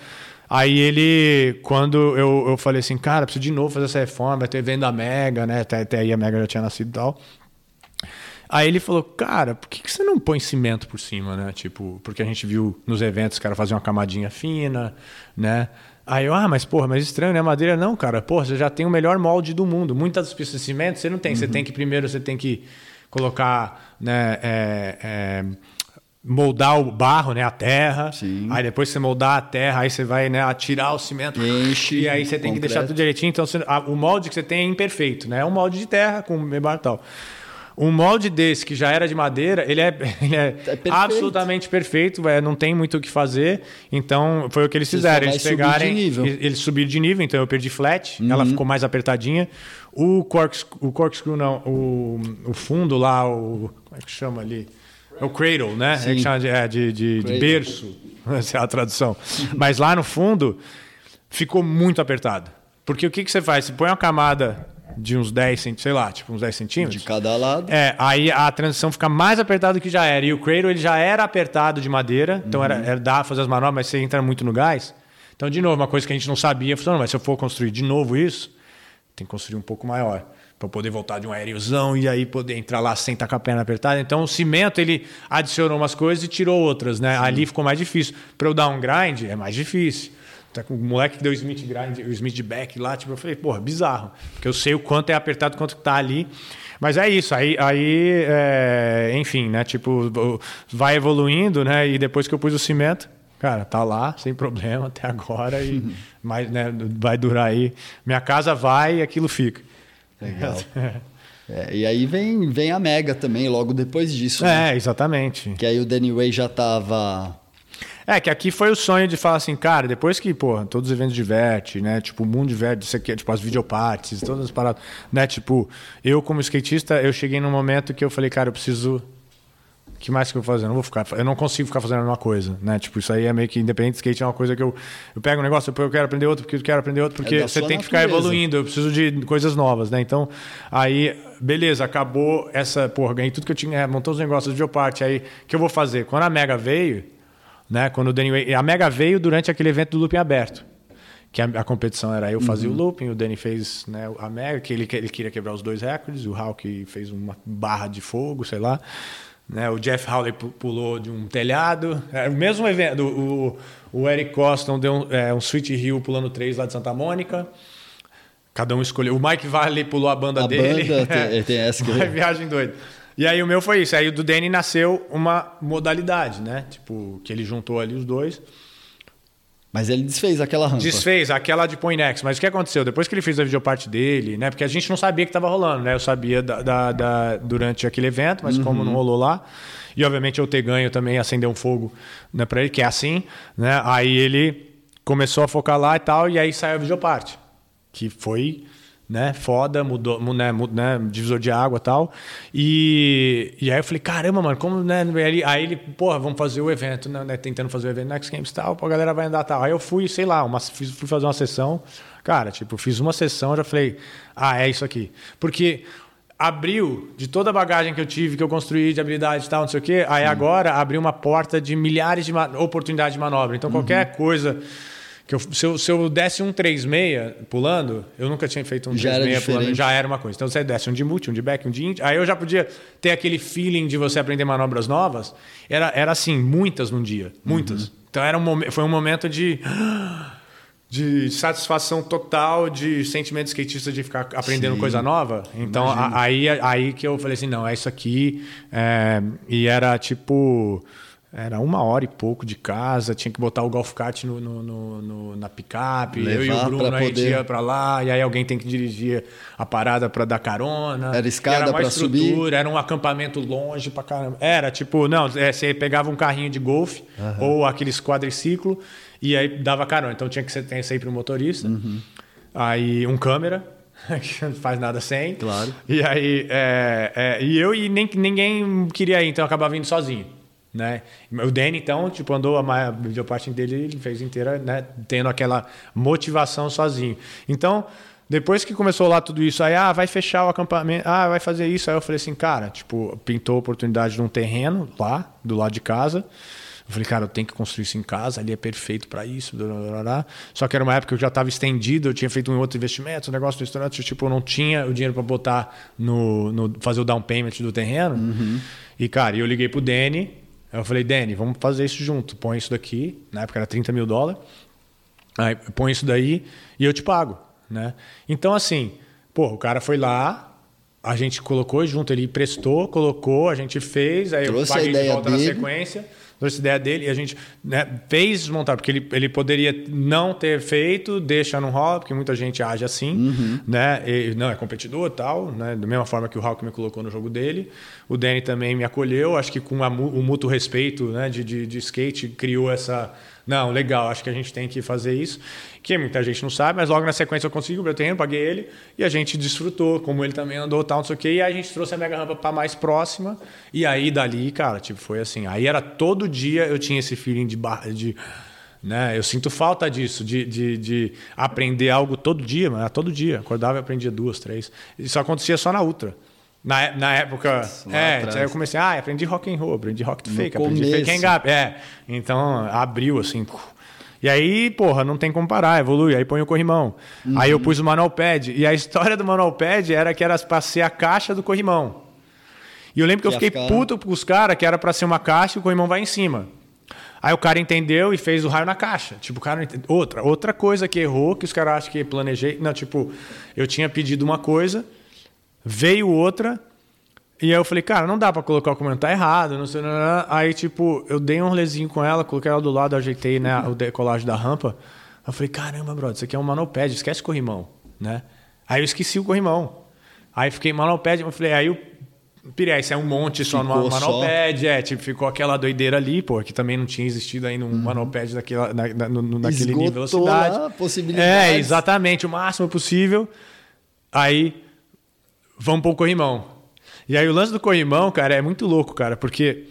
Aí ele, quando eu, eu falei assim, cara, preciso de novo fazer essa reforma, vai ter venda Mega, né? Até, até aí a Mega já tinha nascido e tal. Aí ele falou, cara, por que, que você não põe cimento por cima, né? Tipo, porque a gente viu nos eventos os caras faziam uma camadinha fina, né? Aí eu, ah, mas porra, mas estranho, né? Madeira não, cara. Porra, você já tem o melhor molde do mundo. Muitas das pistas de cimento você não tem. Você tem que primeiro, você tem que colocar, né? é, é, moldar o barro, né? A terra. Sim. Aí depois você moldar a terra, aí você vai, né? Atirar o cimento. Enche, E aí você tem que deixar concreto. tudo direitinho. Então, você- a- o molde que você tem é imperfeito, né? É um molde de terra com mebar e tal. Um molde desse que já era de madeira, ele é, ele é, perfeito. absolutamente perfeito, é, não tem muito o que fazer. Então, foi o que eles Você fizeram. Eles pegarem. de nível. Uhum. Eles subiram de nível, então eu perdi flat, ela ficou mais apertadinha. O, corks, o corkscrew, não, o, o fundo lá, o. Como é que chama ali? É o cradle, né? É Sim. que chama de, é, de, de- de Cradle. berço. Essa é a tradução. Mas lá no fundo, ficou muito apertado. Porque o que, que você faz? Você põe uma camada de uns 10 centímetros, sei lá, tipo uns 10 centímetros. De cada lado. É, aí a transição fica mais apertada do que já era. E o cradle ele já era apertado de madeira, então era, era dá pra fazer as manobras, mas você entra muito no gás. Então, de novo, uma coisa que a gente não sabia, falou, não, mas se eu for construir de novo isso, tem que construir um pouco maior. Para poder voltar de um aéreozão e aí poder entrar lá sem estar com a perna apertada. Então, o cimento, ele adicionou umas coisas e tirou outras, né? Ali ficou mais difícil. Para eu dar um grind, é mais difícil. Tá com o moleque que deu o Smith grind, o Smith back lá, tipo, eu falei, porra, bizarro. Porque eu sei o quanto é apertado, quanto que tá ali. Mas é isso, aí, aí é, enfim, né? Tipo, vai evoluindo, né? E depois que eu pus o cimento, cara, tá lá, sem problema até agora. E mas, né, vai durar aí. Minha casa vai e aquilo fica. Legal. É, e aí vem, vem a Mega também, logo depois disso. né? É, exatamente. Que aí o Danny Way já tava. É, que aqui foi o sonho de falar assim, cara, depois que, pô, todos os eventos diverte, né? Tipo, o mundo diverte, isso aqui, tipo, as videopartes, todas as paradas, né? Tipo, eu como skatista, eu cheguei num momento que eu falei, cara, eu preciso que mais que eu vou fazer? Eu não vou ficar, eu não consigo ficar fazendo a mesma coisa, né? Tipo, isso aí é meio que independente skate é uma coisa que eu eu pego um negócio, eu quero aprender outro, porque eu quero aprender outro, porque É você tem que ficar natureza. evoluindo, eu preciso de coisas novas, né? Então, aí, beleza, acabou essa, porra, ganhei tudo que eu tinha, é, montou os negócios de videoparte, aí, o que eu vou fazer? Quando a Mega veio, né? Quando o Danny Way, a Mega veio durante aquele evento do looping aberto. Que a, a competição era eu fazia o looping, o Danny fez né, a Mega, que ele, ele queria quebrar os dois recordes, o Hulk fez uma barra de fogo, sei lá. Né, o Jeff Howley pu- pulou de um telhado. É o mesmo evento. O, o Eric Coston deu um, é, um Sweet Hill pulando três lá de Santa Mônica. Cada um escolheu. O Mike Valley pulou a banda A dele. banda tem- tem essa que- Uma viagem doida. E aí o meu foi isso. Aí o do Danny nasceu uma modalidade, né? Tipo, que ele juntou ali os dois. Mas ele desfez aquela rampa. Desfez aquela de Poinex. Mas o que aconteceu? Depois que ele fez a videoparte dele, né? Porque a gente não sabia que estava rolando, né? Eu sabia da, da- da- durante aquele evento, mas como não rolou lá. E obviamente eu ter ganho também, acender um fogo né, para ele, que é assim, né? Aí ele começou a focar lá e tal, e aí saiu a videoparte. Que foi né, foda, mudou, mu- né, mu- né, divisor de água e tal. E, e aí eu falei, caramba, mano, como, né? Aí ele, porra, vamos fazer o evento, né, né, tentando fazer o evento Next Games e tal, a galera vai andar tal. Aí eu fui, sei lá, uma, fui fazer uma sessão. Cara, tipo, fiz uma sessão, já falei, ah, é isso aqui. Porque abriu de toda a bagagem que eu tive, que eu construí de habilidade e tal, não sei o quê, aí agora abriu uma porta de milhares de oportunidades de manobra. Então qualquer coisa. Que eu, se, eu, se eu desse um 3,6 pulando, eu nunca tinha feito um Já era 3,6 pulando, já era uma coisa. Então você desse um de multi, um de back, um de int, aí eu já podia ter aquele feeling de você aprender manobras novas. Era, era assim, muitas num dia, muitas. Então era um, foi um momento de de satisfação total, de sentimento skatista de ficar aprendendo Sim, coisa nova. Então aí, aí que eu falei assim, não, é isso aqui. É, e era tipo. Era uma hora e pouco de casa, tinha que botar o golf kart no, no- no- no- na picape, eu e Levar o Bruno pra a gente poder- ia pra lá, e aí alguém tem que dirigir a parada pra dar carona. Era escada uma pra subir? Era um acampamento longe pra caramba. Era tipo, não, é, você pegava um carrinho de golfe ou aqueles quadriciclo e aí dava carona. Então tinha que ser tem sempre um motorista. Uhum. Aí um câmera, que não faz nada sem. Claro. E aí, é, é, e eu e nem, ninguém queria ir, então eu acabava indo sozinho. Né? O Danny, então, tipo, andou a maior videoparte dele, ele fez inteira, né? Tendo aquela motivação sozinho. Então, depois que começou lá tudo isso, aí, ah, vai fechar o acampamento, ah, vai fazer isso. Aí eu falei assim, cara, tipo, pintou a oportunidade de um terreno lá, do lado de casa. Eu falei, cara, eu tenho que construir isso em casa, ali é perfeito para isso. blá. Só que era uma época que eu já estava estendido, eu tinha feito um outro investimento, um negócio do restaurante, tipo, eu não tinha o dinheiro para botar no, no- fazer o down payment do terreno. E, cara, eu liguei pro Danny, eu falei, Danny, vamos fazer isso junto, põe isso daqui, na época era 30 mil dólares, aí põe isso daí e eu te pago, né? Então, assim, pô, o cara foi lá, a gente colocou junto, ele prestou, colocou, a gente fez, aí Trouxe eu paguei de volta na dele. sequência, trouxe a ideia dele e a gente né, fez desmontar, porque ele, ele poderia não ter feito, deixa não rola, porque muita gente age assim, Uhum. né? E, não, é competidor tal, né? Da mesma forma que o Hulk me colocou no jogo dele. O Danny também me acolheu, acho que com a o mútuo respeito né, de, de, de skate criou essa. Não, legal, acho que a gente tem que fazer isso. Que muita gente não sabe, mas logo na sequência eu consegui o meu terreno, paguei ele e a gente desfrutou, como ele também andou tal, não sei o quê. E aí a gente trouxe a mega rampa para mais próxima. E aí dali, cara, tipo, foi assim. Aí era todo dia eu tinha esse feeling de. de né? Eu sinto falta disso, de, de, de aprender algo todo dia, mano, todo dia. Acordava e aprendia duas, três. Isso acontecia só na Ultra. Na, é- na época. lá é, atrás. aí eu comecei, ah, aprendi rock and roll, aprendi rock to fake, aprendi começo. fake and gap. É. Então, abriu assim. E aí, porra, não tem como parar, evolui. Aí põe o corrimão. Aí eu Uhum. pus o manual pad. E a história do manual pad era que era pra ser a caixa do corrimão. E eu lembro que eu Que fiquei ficar- puto com os caras que era pra ser uma caixa e o corrimão vai em cima. Aí o cara entendeu e fez o raio na caixa. Tipo, o cara outra, outra coisa que errou, que os caras acham que planejei. Não, tipo, eu tinha pedido uma coisa, veio outra, e aí eu falei, cara, não dá pra colocar o comentário tá errado, não sei, não, não. Aí, tipo, eu dei um rolezinho com ela, coloquei ela do lado, ajeitei né, o decolagem da rampa. Eu falei, caramba, brother, isso aqui é um manoped, esquece o corrimão, né? Aí eu esqueci o corrimão. Aí fiquei manoped, eu falei, aí eu Piré, isso é um monte só Ficou numa só. é, tipo, ficou aquela doideira ali, pô, que também não tinha existido ainda um manoped daquela, na, na- no- naquele nível de Uhum. Velocidade. lá possibilidades. É, exatamente, o máximo possível. Aí, vamos pro corrimão. E aí o lance do corrimão, cara, é muito louco, cara, porque.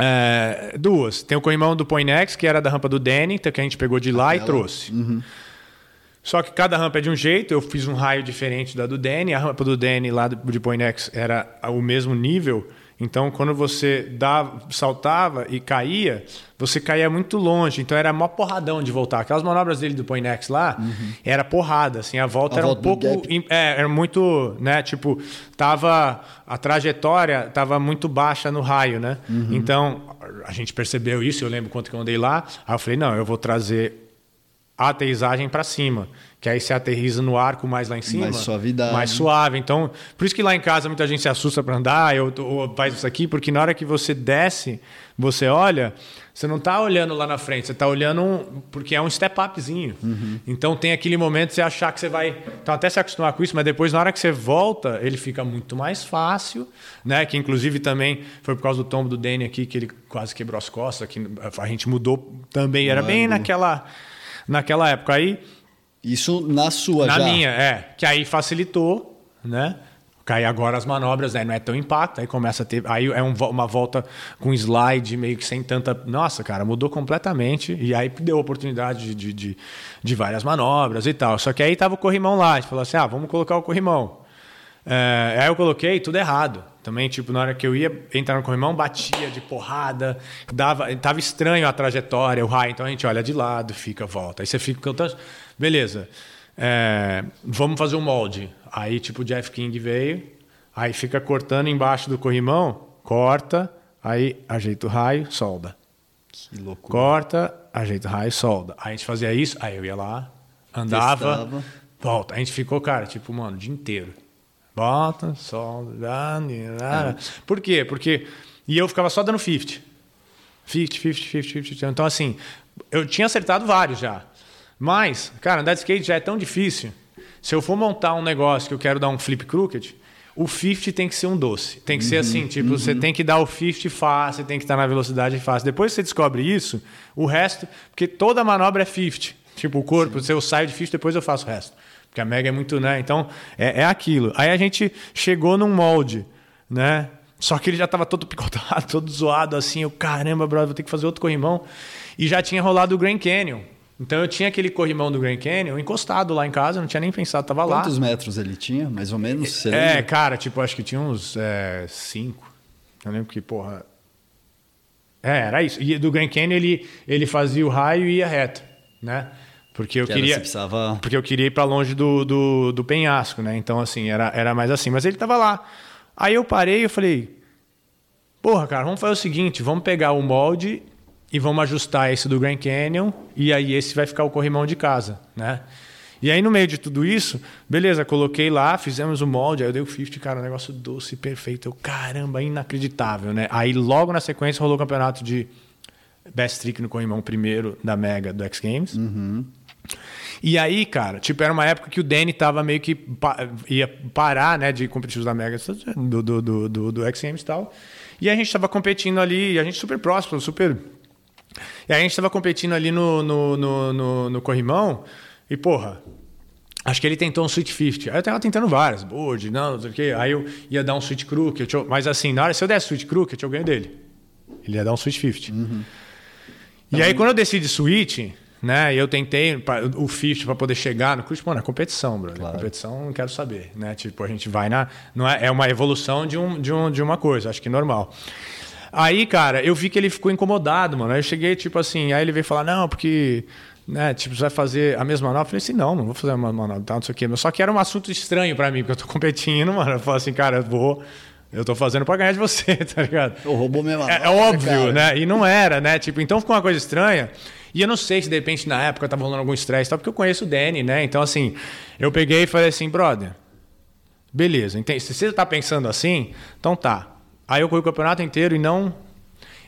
é, duas. Tem o corrimão do Poinex, que era da rampa do Danny, que a gente pegou de lá e Aquela. trouxe. Só que cada rampa é de um jeito, eu fiz um raio diferente da do Danny. A rampa do Danny lá do- de Poinex era o mesmo nível. Então, quando você dava, saltava e caía, você caía muito longe. Então, era mó porradão de voltar. Aquelas manobras dele do Poinex lá, era porrada. Assim, a volta A era volta um pouco... É, era muito, né? Tipo, tava... A trajetória tava muito baixa no raio, né? Então, a gente percebeu isso. Eu lembro quanto que eu andei lá. Aí eu falei, não, eu vou trazer a aterrissagem para cima, que aí você aterriza no arco mais lá em cima, Mais suavidade. mais suave. Então, por isso que lá em casa muita gente se assusta para andar, eu ou faz isso aqui, porque na hora que você desce, você olha, você não está olhando lá na frente, você está olhando um- porque é um step upzinho. Uhum. Então tem aquele momento de você achar que você vai, então até se acostumar com isso, mas depois na hora que você volta, ele fica muito mais fácil, né? Que inclusive também foi por causa do tombo do Danny aqui que ele quase quebrou as costas, que a gente mudou também, era bem naquela naquela época aí Isso na sua na já. minha, é. Que aí facilitou, né? Aí agora as manobras né, não é tão impacto, aí começa a ter. Aí é um uma volta com slide, meio que sem tanta. Nossa, cara, mudou completamente. E aí deu oportunidade de, de, de, de várias manobras e tal. Só que aí tava o corrimão lá. A gente falou assim: ah, vamos colocar o corrimão. É, aí eu coloquei tudo errado. Também, tipo, na hora que eu ia entrar no corrimão, batia de porrada, dava, tava estranho a trajetória, o raio. Então a gente olha de lado, fica, volta. Aí você fica cantando. Beleza. É, vamos fazer um molde. Aí, tipo, o Jeff King veio, aí fica cortando embaixo do corrimão, corta, aí ajeita o raio, solda. Que loucura. Corta, ajeita o raio, solda. Aí a gente fazia isso, aí eu ia lá, andava, Testava. volta. A gente ficou, cara, tipo, mano, o dia inteiro. Volta, solda. dá. Por quê? Porque. E eu ficava só dando 50. 50, 50, 50, 50. Então, assim, eu tinha acertado vários já. Mas, cara, andar de skate já é tão difícil. Se eu for montar um negócio que eu quero dar um flip crooked, o 50 tem que ser um doce. Tem que ser assim, tipo, você tem que dar o 50 fácil, tem que estar na velocidade fácil. Depois que você descobre isso, o resto, porque toda manobra é 50. Tipo, o corpo, se eu saio de 50, depois eu faço o resto. Porque a mega é muito, né? Então, é, é aquilo. Aí a gente chegou num molde, né? Só que ele já estava todo picotado, todo zoado assim. Eu, caramba, brother, vou ter que fazer outro corrimão. E já tinha rolado o Grand Canyon. Então eu tinha aquele corrimão do Grand Canyon encostado lá em casa, não tinha nem pensado, tava lá. Quantos metros ele tinha, mais ou menos? É, lembra? cara, tipo, acho que tinha uns é, cinco. Eu lembro que, porra. É, era isso. E do Grand Canyon ele, ele fazia o raio e ia reto, né? Porque eu Que queria. precisava- Porque eu queria ir para longe do, do, do penhasco, né? Então, assim, era, era mais assim. Mas ele tava lá. Aí eu parei e falei: Porra, cara, vamos fazer o seguinte: vamos pegar o molde e vamos ajustar esse do Grand Canyon. E aí esse vai ficar o corrimão de casa, né? E aí, no meio de tudo isso, beleza, coloquei lá, fizemos o molde, aí eu dei o 50, cara, um negócio doce, perfeito. Eu, caramba, inacreditável, né? Aí logo na sequência rolou o campeonato de Best Trick no corrimão primeiro da Mega do X Games. E aí, cara, tipo, era uma época que o Danny tava meio que pa- ia parar, né, de competitivos da Mega do, do, do, do, do X Games e tal. E a gente tava competindo ali, e a gente super próximo, super. E aí a gente tava competindo ali no, no, no, no, no corrimão, e porra. Acho que ele tentou um Switch 50. Aí eu tava tentando várias, board, não, não sei o quê. Aí eu ia dar um Switch Crooked, eu- mas assim, na hora, se eu desse Switch Crooked, eu ganho dele. Ele ia dar um Switch 50. E aí, quando eu decidi switch, né, eu tentei o 50 para poder chegar no cruise, mano, é competição, brother. Claro. Competição, não quero saber, né? Tipo, a gente vai na. Não é, é uma evolução de, um, de, um, de uma coisa, acho que normal. Aí, cara, eu vi que ele ficou incomodado, mano. Aí eu cheguei, tipo assim, aí ele veio falar, não, porque. Né, tipo, você vai fazer a mesma manobra? Eu falei assim, não, não vou fazer a mesma manobra, tá, não sei o quê. Mas Só que era um assunto estranho para mim, porque eu tô competindo, mano. Eu falo assim, cara, eu vou. Eu tô fazendo pra ganhar de você, tá ligado? Roubou minha É, é manobra, óbvio, cara. né? E não era, né? Tipo, então ficou uma coisa estranha. E eu não sei se de repente na época tava rolando algum estresse, tal, porque eu conheço o Danny, né? Então, assim, eu peguei e falei assim, brother, beleza, entende? se você tá pensando assim, então tá. Aí eu corri o campeonato inteiro e não.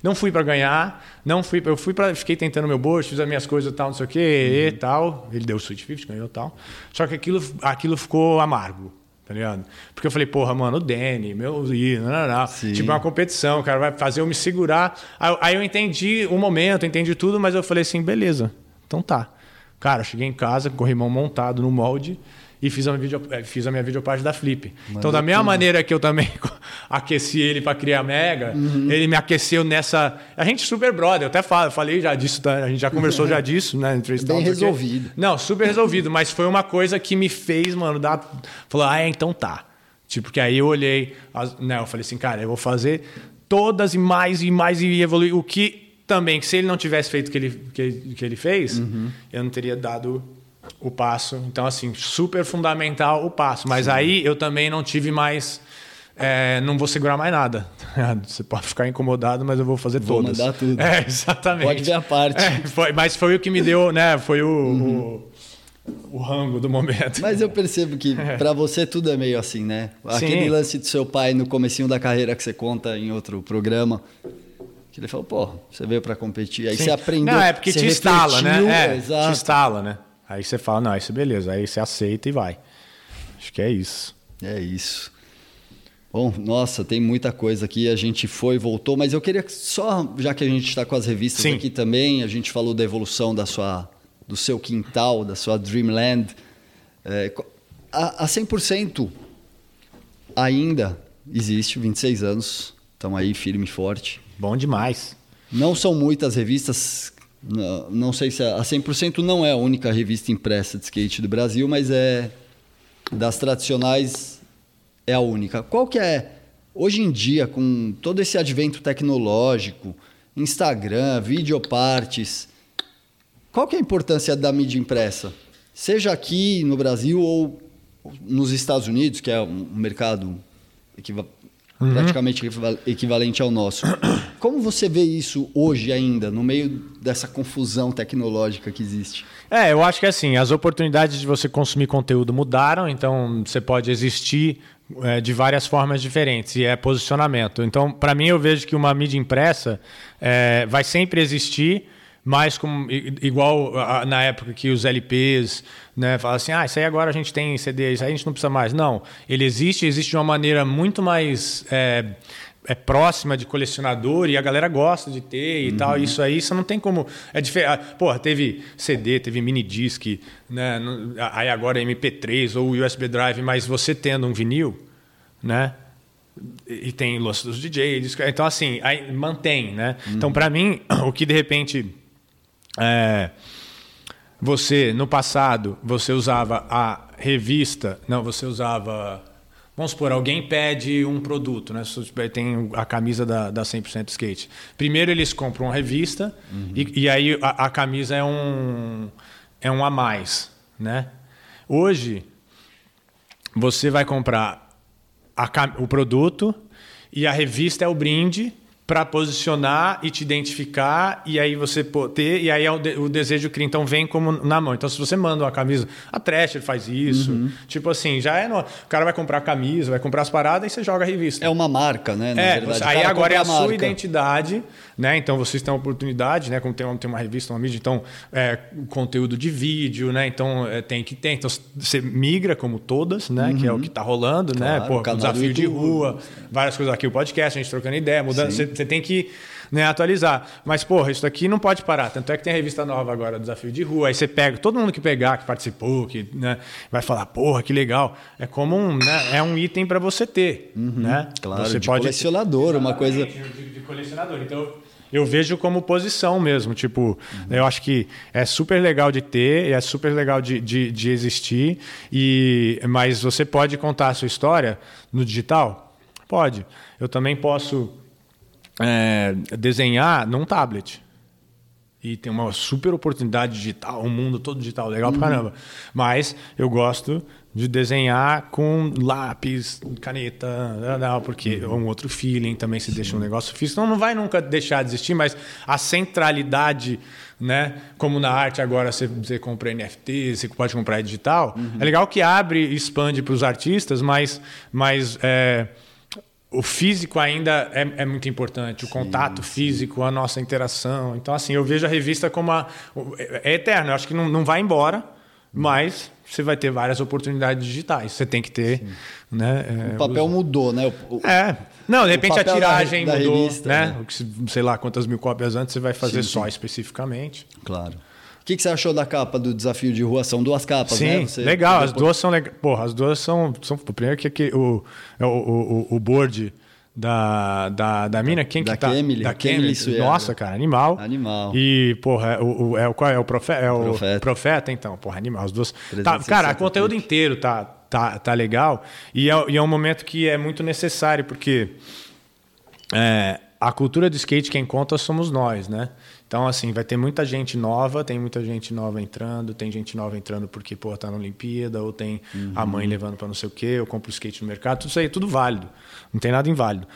Não fui pra ganhar, não fui, eu fui para fiquei tentando meu bolso, fiz as minhas coisas tal, não sei o quê, e tal. Ele deu o Switch 50, ganhou tal. Só que aquilo, aquilo ficou amargo. Tá ligado? Porque eu falei, porra, mano, o Danny, meu. Não, não, não. Tipo, é uma competição, o cara vai fazer eu me segurar. Aí, aí eu entendi o momento, entendi tudo, mas eu falei assim, beleza, então tá. Cara, cheguei em casa corrimão montado no molde e fiz a, video, eh, fiz a minha videoparte da Flip. Mano, então, da mesma maneira que eu também aqueci ele para criar Mega, uhum. ele me aqueceu nessa. A gente super brother, eu até falo, falei já disso, tá? a gente já conversou já disso, né? Bem resolvido. Não, super resolvido, mas foi uma coisa que me fez, mano, dar. Falou, ah, é, então tá. Tipo, que aí eu olhei, né? Eu falei assim, cara, eu vou fazer todas e mais e mais e evoluir. O que também, que se ele não tivesse feito o que ele, que, que ele fez, uhum. eu não teria dado o passo. Então, assim, super fundamental o passo. Mas Sim. aí eu também não tive mais. É, não vou segurar mais nada. Você pode ficar incomodado, mas eu vou fazer vou todas. Vou mandar tudo. É, exatamente. Pode ver a parte. É, foi, mas foi o que me deu, né? Foi o, uhum. o, o, rango do momento. Mas eu percebo que é. para você tudo é meio assim, né? Aquele Sim. lance do seu pai no comecinho da carreira que você conta em outro programa. Que ele falou, pô, você veio para competir. Aí Sim. você aprendeu. Não, é porque te instala, né? É, te instala, né? Aí você fala, não, isso é beleza. Aí você aceita e vai. Acho que é isso. É isso. Bom, nossa, tem muita coisa aqui. A gente foi, voltou, mas eu queria só, já que a gente está com as revistas Sim. aqui também, a gente falou da evolução da sua, do seu quintal, da sua Dreamland. É, a, a 100% ainda existe, 26 anos, estão aí firme e forte. Bom demais. Não são muitas revistas não, sei se a, a 100% não é a única revista impressa de skate do Brasil, mas é das tradicionais é a única. Qual que é hoje em dia com todo esse advento tecnológico, Instagram, videopartes, qual que é a importância da mídia impressa? Seja aqui no Brasil ou nos Estados Unidos, que é um mercado uhum. praticamente equivalente ao nosso. Como você vê isso hoje ainda, no meio dessa confusão tecnológica que existe? É, eu acho que assim, as oportunidades de você consumir conteúdo mudaram, então você pode existir é, de várias formas diferentes, e é posicionamento. Então, para mim, eu vejo que uma mídia impressa é, vai sempre existir, mas como, igual na época que os LPs né, falam assim, ah, isso aí agora a gente tem CD, isso aí a gente não precisa mais. Não, ele existe, existe de uma maneira muito mais é, é próxima de colecionador e a galera gosta de ter e uhum. tal. Isso aí, você não tem como. É diferente. Porra, teve CD, teve mini disc, né? Aí agora é MP3 ou USB drive, mas você tendo um vinil, né? E tem lance dos DJs, então assim, aí mantém, né? Então, uhum. Então, para mim, o que de repente é, você, no passado, você usava a revista, não, você usava. Vamos supor, alguém pede um produto, né? Tem a camisa da, da 100% Skate. Primeiro eles compram uma revista uhum. e, e, aí a, a, camisa é um, é um a mais, né? Hoje, você vai comprar a, o produto e a revista é o brinde para posicionar e te identificar e aí você ter e aí é o, de, o, desejo cria. Então vem como na mão. Então se você manda uma camisa a Thrasher faz isso. Uhum. tipo assim já é no, o cara vai comprar a camisa vai comprar as paradas e você joga a revista. É uma marca né na é, verdade. aí agora é a, a sua identidade né? Então vocês têm a oportunidade né? Como tem uma, tem uma revista uma mídia então é, conteúdo de vídeo né? Então é, tem que ter. Então você migra como todas né? Uhum. que é o uhum. que está rolando né? claro, né pô desafio de rua várias coisas aqui o podcast a gente trocando ideia mudando você tem que né, atualizar. Mas, porra, isso aqui não pode parar. Tanto é que tem a revista nova agora, Desafio de Rua. Aí você pega, todo mundo que pegar, que participou, que né, vai falar, porra, que legal. É como um, né, é um item para você ter. Uhum, né? Claro, você de pode... colecionador, uma coisa. De, de colecionador. Então, eu vejo como posição mesmo. Tipo, uhum. eu acho que é super legal de ter, é super legal de, de, de, existir. E, mas você pode contar a sua história no digital? Pode. Eu também posso é, desenhar num tablet. E tem uma super oportunidade digital, um mundo todo digital, legal uhum. pra caramba. Mas eu gosto de desenhar com lápis, caneta, porque é um outro feeling também se deixa um negócio físico. Então não vai nunca deixar de existir, mas a centralidade, né? Como na arte agora você, você compra NFT, você pode comprar digital. Uhum. É legal que abre e expande para os artistas, mas, mas é, o físico ainda é, é muito importante, o sim, contato sim. físico, a nossa interação. Então, assim, eu vejo a revista como a, é eterno. Eu acho que não, não vai embora, mas você vai ter várias oportunidades digitais. Você tem que ter. Né, é, o papel os... mudou, né? O, é. Não, de repente a tiragem da, da mudou, revista, né? né? Sei lá quantas mil cópias antes você vai fazer sim, só sim. especificamente. Claro. O que, que, você achou da capa do desafio de rua? São duas capas, Sim, né? Sim, legal. As duas são legais. Porra, as duas são. são primeiro que, que o, o, o, o board da, da, da mina, quem da que tá? Kemily, da Kemily. Nossa, cara, animal. Animal. E, porra, é o, o, é o qual é o profeta? É o profeta. profeta, então, porra, animal. As duas. Tá, cara, o conteúdo inteiro tá, tá, tá legal. E é, e é um momento que é muito necessário, porque é, a cultura do skate, quem conta somos nós, né? Então, assim, vai ter muita gente nova, tem muita gente nova entrando, tem gente nova entrando porque, pô, tá na Olimpíada, ou tem uhum. a mãe levando para não sei o quê, ou compra o skate no mercado, tudo isso aí é tudo válido. Não tem nada inválido.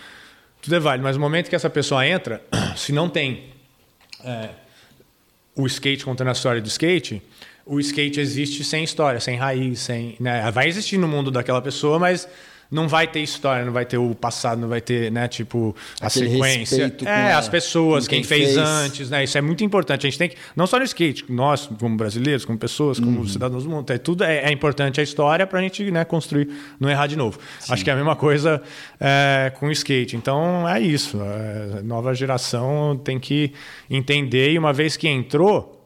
Tudo é válido, mas no momento que essa pessoa entra, se não tem é, o skate contando a história do skate, o skate existe sem história, sem raiz, sem. Né? Vai existir no mundo daquela pessoa, mas não vai ter história, não vai ter o passado, não vai ter, né, tipo, a Aquele sequência. É, a, as pessoas, quem, quem fez, fez, antes, né? Isso é muito importante. A gente tem que, não só no skate, nós, como brasileiros, como pessoas, como uhum. cidadãos do mundo, é, tudo é, é importante a história para a gente né, construir, não errar de novo. Sim. Acho que é a mesma coisa é, com o skate. Então é isso. A é, nova geração tem que entender, e uma vez que entrou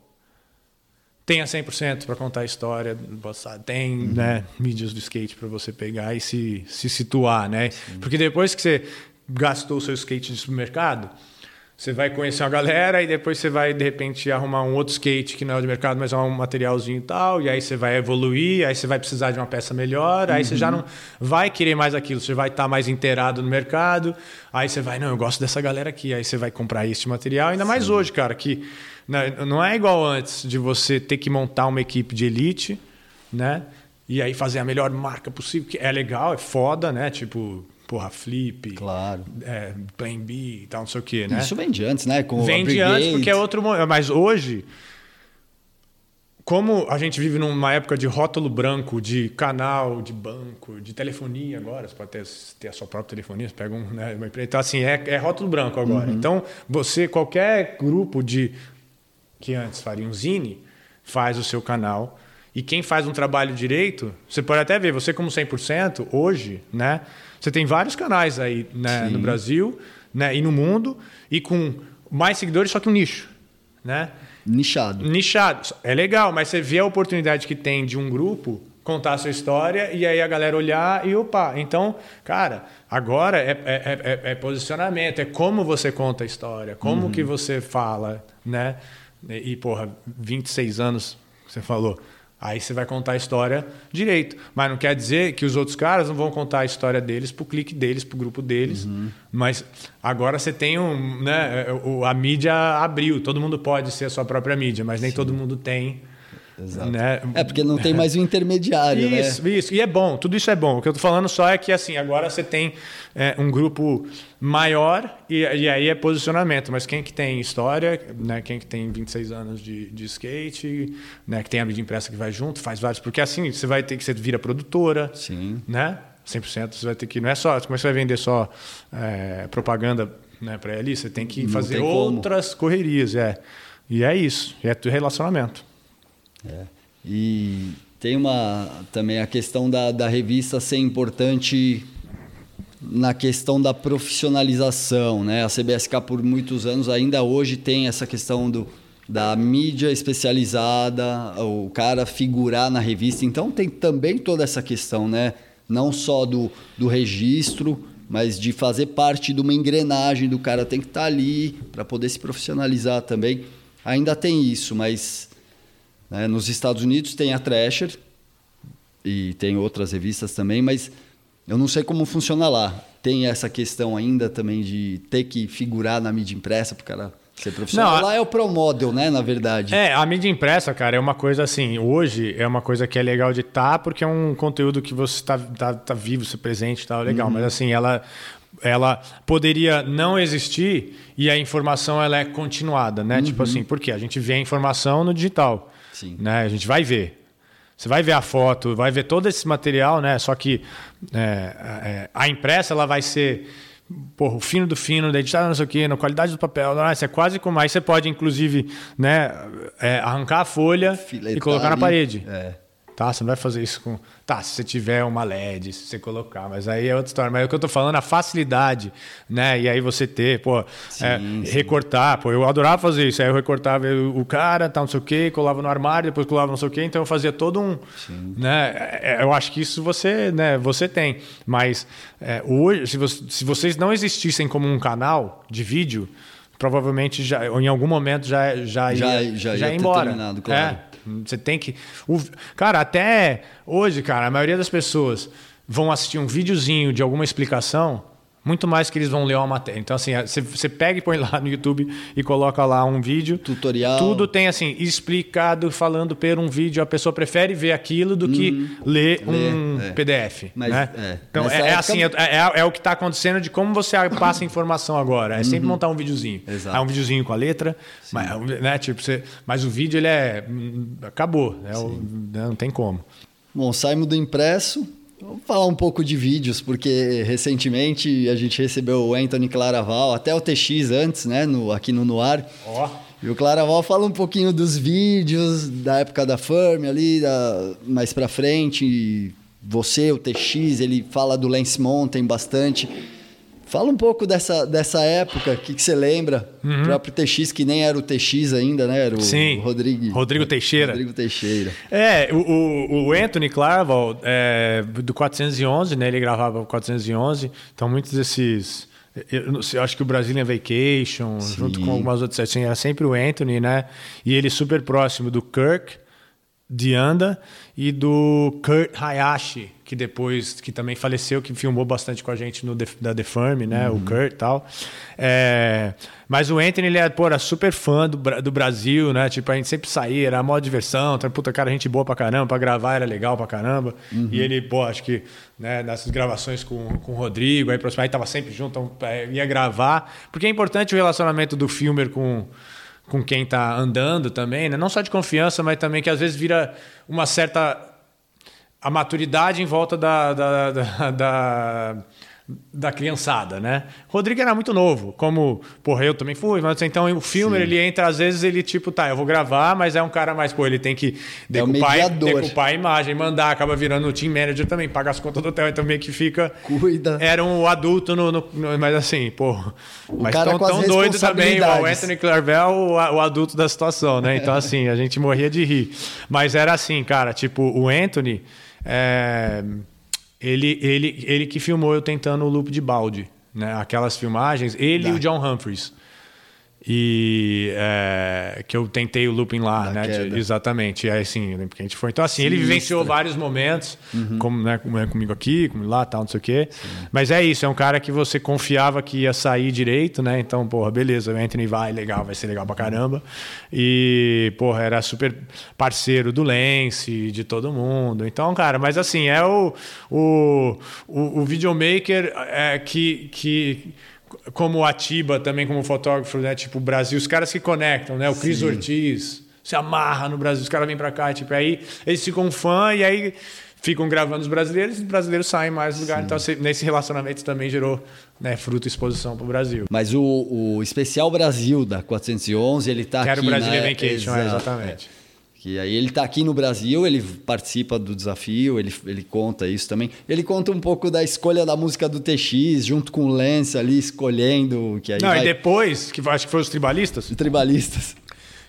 tenha 100% para contar a história do passado. Tem uhum. né, mídias do skate para você pegar e se, se situar, né? Sim. Porque depois que você gastou o seu skate de supermercado, você vai conhecer uma galera e depois você vai, de repente, arrumar um outro skate que não é de mercado, mas é um materialzinho e tal. E aí você vai evoluir, aí você vai precisar de uma peça melhor, aí uhum. você já uhum. não vai querer mais aquilo, você vai estar tá mais inteirado no mercado. Aí você vai, não, eu gosto dessa galera aqui. Aí você vai comprar este material. Ainda Sim. mais hoje, cara, que não é igual antes de você ter que montar uma equipe de elite, né? E aí fazer a melhor marca possível, que é legal, é foda, né? Tipo, porra, Flip, claro. é, Plan B e tal, não sei o quê, né? Isso vem de antes, né? Com vem de antes porque é outro momento. Mas hoje, como a gente vive numa época de rótulo branco, de canal, de banco, de telefonia agora, você pode ter, ter a sua própria telefonia, você pega um, né, uma empresa. Então, assim, é, é rótulo branco agora. Uhum. Então, você, qualquer grupo de que antes faria um zine, faz o seu canal. E quem faz um trabalho direito, você pode até ver, você como 100%, hoje, né? Você tem vários canais aí né, no Brasil né, e no mundo, e com mais seguidores, só que um nicho, né? Nichado. Nichado. É legal, mas você vê a oportunidade que tem de um grupo contar a sua história e aí a galera olhar e opa. Então, cara, agora é, é, é, é posicionamento, é como você conta a história, como uhum. que você fala, né? E, porra, 26 anos, você falou. Aí você vai contar a história direito. Mas não quer dizer que os outros caras não vão contar a história deles pro clique deles, pro grupo deles. Uhum. Mas agora você tem um. Né, a mídia abriu, todo mundo pode ser a sua própria mídia, mas nem Sim. todo mundo tem Exato. Né? É porque não tem mais o um intermediário, né? isso, né? Isso, e é bom, tudo isso é bom. O que eu estou falando só é que assim, agora você tem é, um grupo maior e, e, aí é posicionamento. Mas quem que tem história, né? quem que tem 26 anos de, de skate, né? que tem a mídia impressa que vai junto, faz vários. Porque assim, você vai ter que você vira produtora, Sim. né? 100% você vai ter que. Não é só. Como é você vai vender só é, propaganda né, para ali? Você tem que não fazer tem outras correrias. É. E é isso. É relacionamento. É. E tem uma também a questão da, da revista ser importante na questão da profissionalização, né? A CBSK por muitos anos ainda hoje tem essa questão do da mídia especializada, o cara figurar na revista. Então tem também toda essa questão, né? Não só do, do registro, mas de fazer parte de uma engrenagem do cara tem que estar tá ali para poder se profissionalizar também. Ainda tem isso, mas né? Nos Estados Unidos tem a Thrasher e tem outras revistas também, mas eu não sei como funciona lá. Tem essa questão ainda também de ter que figurar na mídia impressa para o cara ser profissional. Não, lá é o Pro Model, né, na verdade. É, a mídia impressa, cara, é uma coisa assim, hoje é uma coisa que é legal de estar, tá, porque é um conteúdo que você está tá, tá vivo, você presente, tá legal, uhum. mas assim, ela ela poderia não existir e a informação ela é continuada, né? Tipo uhum. Tipo assim, porque a gente vê a informação no digital. Sim. Né? A gente vai ver. Você vai ver a foto, vai ver todo esse material, né? Só que é, é, a impressa ela vai ser porra, o fino do fino, da editada, não sei o quê, na qualidade do papel. Não, isso é quase como. Aí você pode, inclusive, né, é, arrancar a folha Filetar e colocar na parede. É. Tá, você não vai fazer isso com. Tá, se você tiver uma LED, se você colocar, mas aí é outra história. Mas é o que eu tô falando, a facilidade, né? E aí você ter, pô, Sim, é, sim. recortar, pô, eu adorava fazer isso. Aí eu recortava o cara, tal, não sei o quê, colava no armário, depois colava não sei o quê, então eu fazia todo um. Né? É, Eu acho que isso você, né, você tem. Mas é, hoje, se, você- se vocês não existissem como um canal de vídeo, provavelmente já, em algum momento já, já, Já- ia, já ia ia embora. terminado, claro. É. Você tem que. cara, até hoje, cara, a maioria das pessoas vão assistir um videozinho de alguma explicação muito mais que eles vão ler uma matéria. Então, assim, você, pega e põe lá no YouTube e coloca lá um vídeo. Tutorial. Tudo tem, assim, explicado, falando por um vídeo. A pessoa prefere ver aquilo do que ler um é. PDF. Mas, né? é, Então, nessa é, é época- assim, é, é- é o que está acontecendo de como você passa a informação agora. É sempre montar um videozinho. Uhum. Exato. É um videozinho com a letra, mas, né, tipo, você, mas o vídeo ele é. hum, Acabou. né, o- né, não tem como. Bom, saímos do impresso. Vamos falar um pouco de vídeos, porque recentemente a gente recebeu o Anthony Claraval, até o TX antes, né? No, aqui no Noir. Ó. E o Claraval fala um pouquinho dos vídeos, da época da Firm ali, da- mais pra frente. Você, o TX, ele fala do Lance Mountain bastante. Fala um pouco dessa, dessa época, o que, que você lembra? O próprio TX, que nem era o TX ainda, né? Era o Uhum. Sim. Rodrigo, Rodrigo Teixeira. Rodrigo Teixeira. É, o, o, o Anthony Claraval, é, do 411, né? Ele gravava o 411. Então, muitos desses. Eu, sei, eu acho que o Brazilian Vacation, junto com algumas outras, assim, era sempre o Anthony, né? E ele super próximo do Kirk, Dianda e do Kurt Hayashi, que depois, que também faleceu, que filmou bastante com a gente no da The Firm, né? O Kurt e tal. É, mas o Anthony, ele é, pô, era super fã do, do Brasil, né? Tipo, a gente sempre saía, era mó diversão, então, puta, cara, gente boa pra caramba, pra gravar era legal pra caramba. E ele, pô, acho que, né, nessas gravações com, com o Rodrigo, aí, aí tava sempre junto, então, é, ia gravar. Porque é importante o relacionamento do filmer com com quem tá andando também, né? Não só de confiança, mas também que às vezes vira uma certa a maturidade em volta da, da, da, da, da criançada, né? Rodrigo era muito novo, como, porra, eu também fui, mas então o filme, ele entra, às vezes ele tipo, tá, eu vou gravar, mas é um cara mais, pô, ele tem que É decupar, mediador. decupar a imagem, mandar, acaba virando o team manager também, paga as contas do hotel, então meio que fica... Cuida. Era um adulto, no, no- no- mas assim, pô... Mas cara tão, tão doido também, o. Anthony Clarvel, o, o adulto da situação, né? Então, assim, a gente morria de rir. Mas era assim, cara, tipo, o Anthony, é, ele, ele, ele que filmou eu tentando o loop de balde, né? Aquelas filmagens, ele e o John Humphreys. E é, que eu tentei o looping lá, Da né? de- exatamente. E aí, assim, eu lembro que a gente foi. Então, assim, ele Sinistra. vivenciou vários momentos, como, né, como é comigo aqui, como lá, tal, não sei o quê. Mas é isso, é um cara que você confiava que ia sair direito, né? Então, porra, beleza, o Anthony vai, legal, vai ser legal pra caramba. E, porra, era super parceiro do Lance, de todo mundo. Então, cara, mas assim, é o, o, o, o videomaker é, que. que como o Atiba também como fotógrafo, né? Tipo, o Brasil, os caras que conectam, né? O Cris Ortiz se amarra no Brasil, os caras vêm pra cá, tipo, aí eles ficam fã e aí ficam gravando os brasileiros e os brasileiros saem mais do lugar. Então, se- nesse relacionamento também gerou né, fruto e exposição pro Brasil. Mas o, o especial Brasil da 411, ele tá Que era o aqui Brazilian na... Vacation, é, Exato. exatamente. Que aí ele tá aqui no Brasil, ele participa do desafio, ele, ele conta isso também. Ele conta um pouco da escolha da música do TX, junto com o Lance ali, escolhendo, que aí Não, vai... e depois, que acho que foi os tribalistas, Os tribalistas.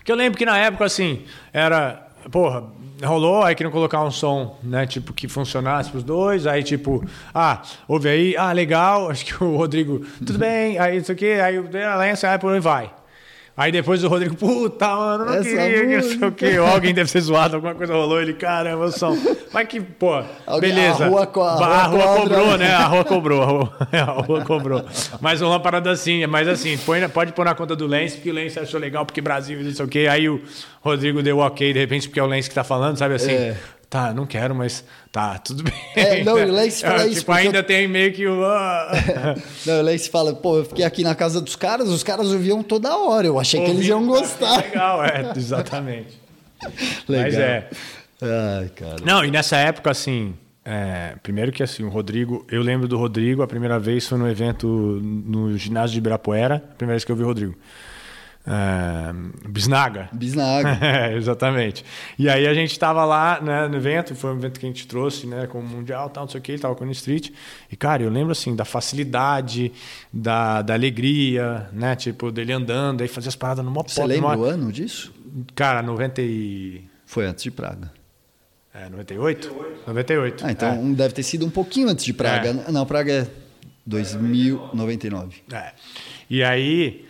Que eu lembro que na época, assim, era. Porra, rolou, aí queriam colocar um som, né? Tipo, que funcionasse pros dois. Aí, tipo, ah, ouve aí, ah, legal. Acho que o Rodrigo, tudo bem, aí isso aqui, aí o Lance, aí por onde vai. Aí depois o Rodrigo, puta, mano, não Essa queria, que não sei o quê. Alguém deve ser zoado, alguma coisa rolou. Ele, caramba, som. Mas que, pô, Alguém- beleza. a rua co- a rua a rua cobrou, né? A rua cobrou. A rua, a rua cobrou. Mas uma parada assim, mas assim, põe pode pôr na conta do Lance, porque o Lance achou legal, porque Brasil não sei o quê. Aí o Rodrigo deu ok, de repente, porque é o Lance que tá falando, sabe assim? É. Tá, não quero, mas tá, tudo bem. É, não, o Lance fala É, isso Tipo, ainda eu- tem meio que o. ah. Não, o Lance fala, pô, eu fiquei aqui na casa dos caras, os caras ouviam toda hora, eu achei que eles iam Ouvindo, gostar. Legal, é, exatamente. Legal. Mas é. Ai, cara. Não, e nessa época, assim, é, primeiro que assim, o Rodrigo, eu lembro do Rodrigo, a primeira vez foi no evento no ginásio de Ibirapuera, a primeira vez que eu vi o Rodrigo. Bisnaga. Bisnaga. É, exatamente. E aí a gente estava lá né, no evento, foi um evento que a gente trouxe, né, como mundial, tal, não sei o que, ele tava com o Street. E cara, eu lembro assim da facilidade, da, da alegria, né, tipo dele andando, aí fazia as paradas no mó Você lembra o ano disso? Cara, 90 e... Foi antes de Praga. É, 98? 98. 98. Ah, então é. deve ter sido um pouquinho antes de Praga. É. Não, Praga é 2099. É. E aí,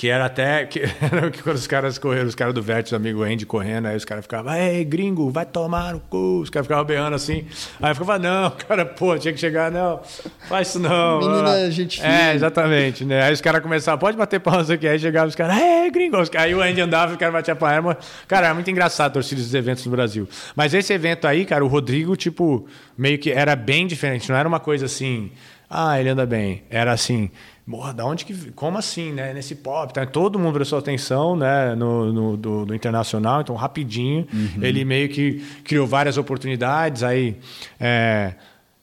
que era até que, era que quando os caras correram, os caras do Vértice, amigo Andy correndo, aí os caras ficavam, ei, gringo, vai tomar no cu. Os caras ficavam berrando assim. Aí eu ficava, não, cara, pô, tinha que chegar, não, faz isso não. Menina, gente É, fina. exatamente, né? Aí os caras começavam, pode bater pausa aqui. Aí chegavam os caras, ei, gringo. Aí o Andy andava e os caras batiam palma. Uma- Cara, era muito engraçado a torcida dos eventos no Brasil. Mas esse evento aí, cara, o Rodrigo, tipo, meio que era bem diferente. Não era uma coisa assim, ah, ele anda bem. Era assim, porra, da onde que. Como assim, né? Nesse pop. Tá? Todo mundo prestou atenção, né? No, no- do, do internacional, então rapidinho. Ele meio que criou várias oportunidades, aí é,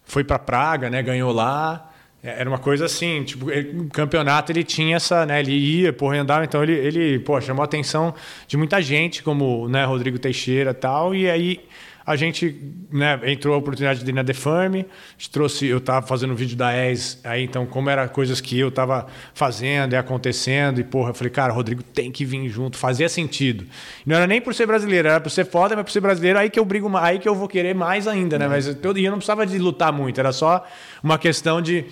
foi para Praga, né? Ganhou lá. É, Era uma coisa assim, tipo, ele- o campeonato ele tinha essa, né? Ele ia, porra, andava, então ele, ele pô, chamou a atenção de muita gente, como né, Rodrigo Teixeira e tal, e aí a gente né, entrou a oportunidade de ir na gente trouxe, eu estava fazendo um vídeo da ES, aí então, como era coisas que eu estava fazendo e acontecendo, e porra, eu falei, cara, Rodrigo tem que vir junto, fazia sentido. Não era nem por ser brasileiro, era por ser foda, mas por ser brasileiro, aí que eu brigo mais, aí que eu vou querer mais ainda, né? Mas eu, e eu não precisava de lutar muito, era só uma questão de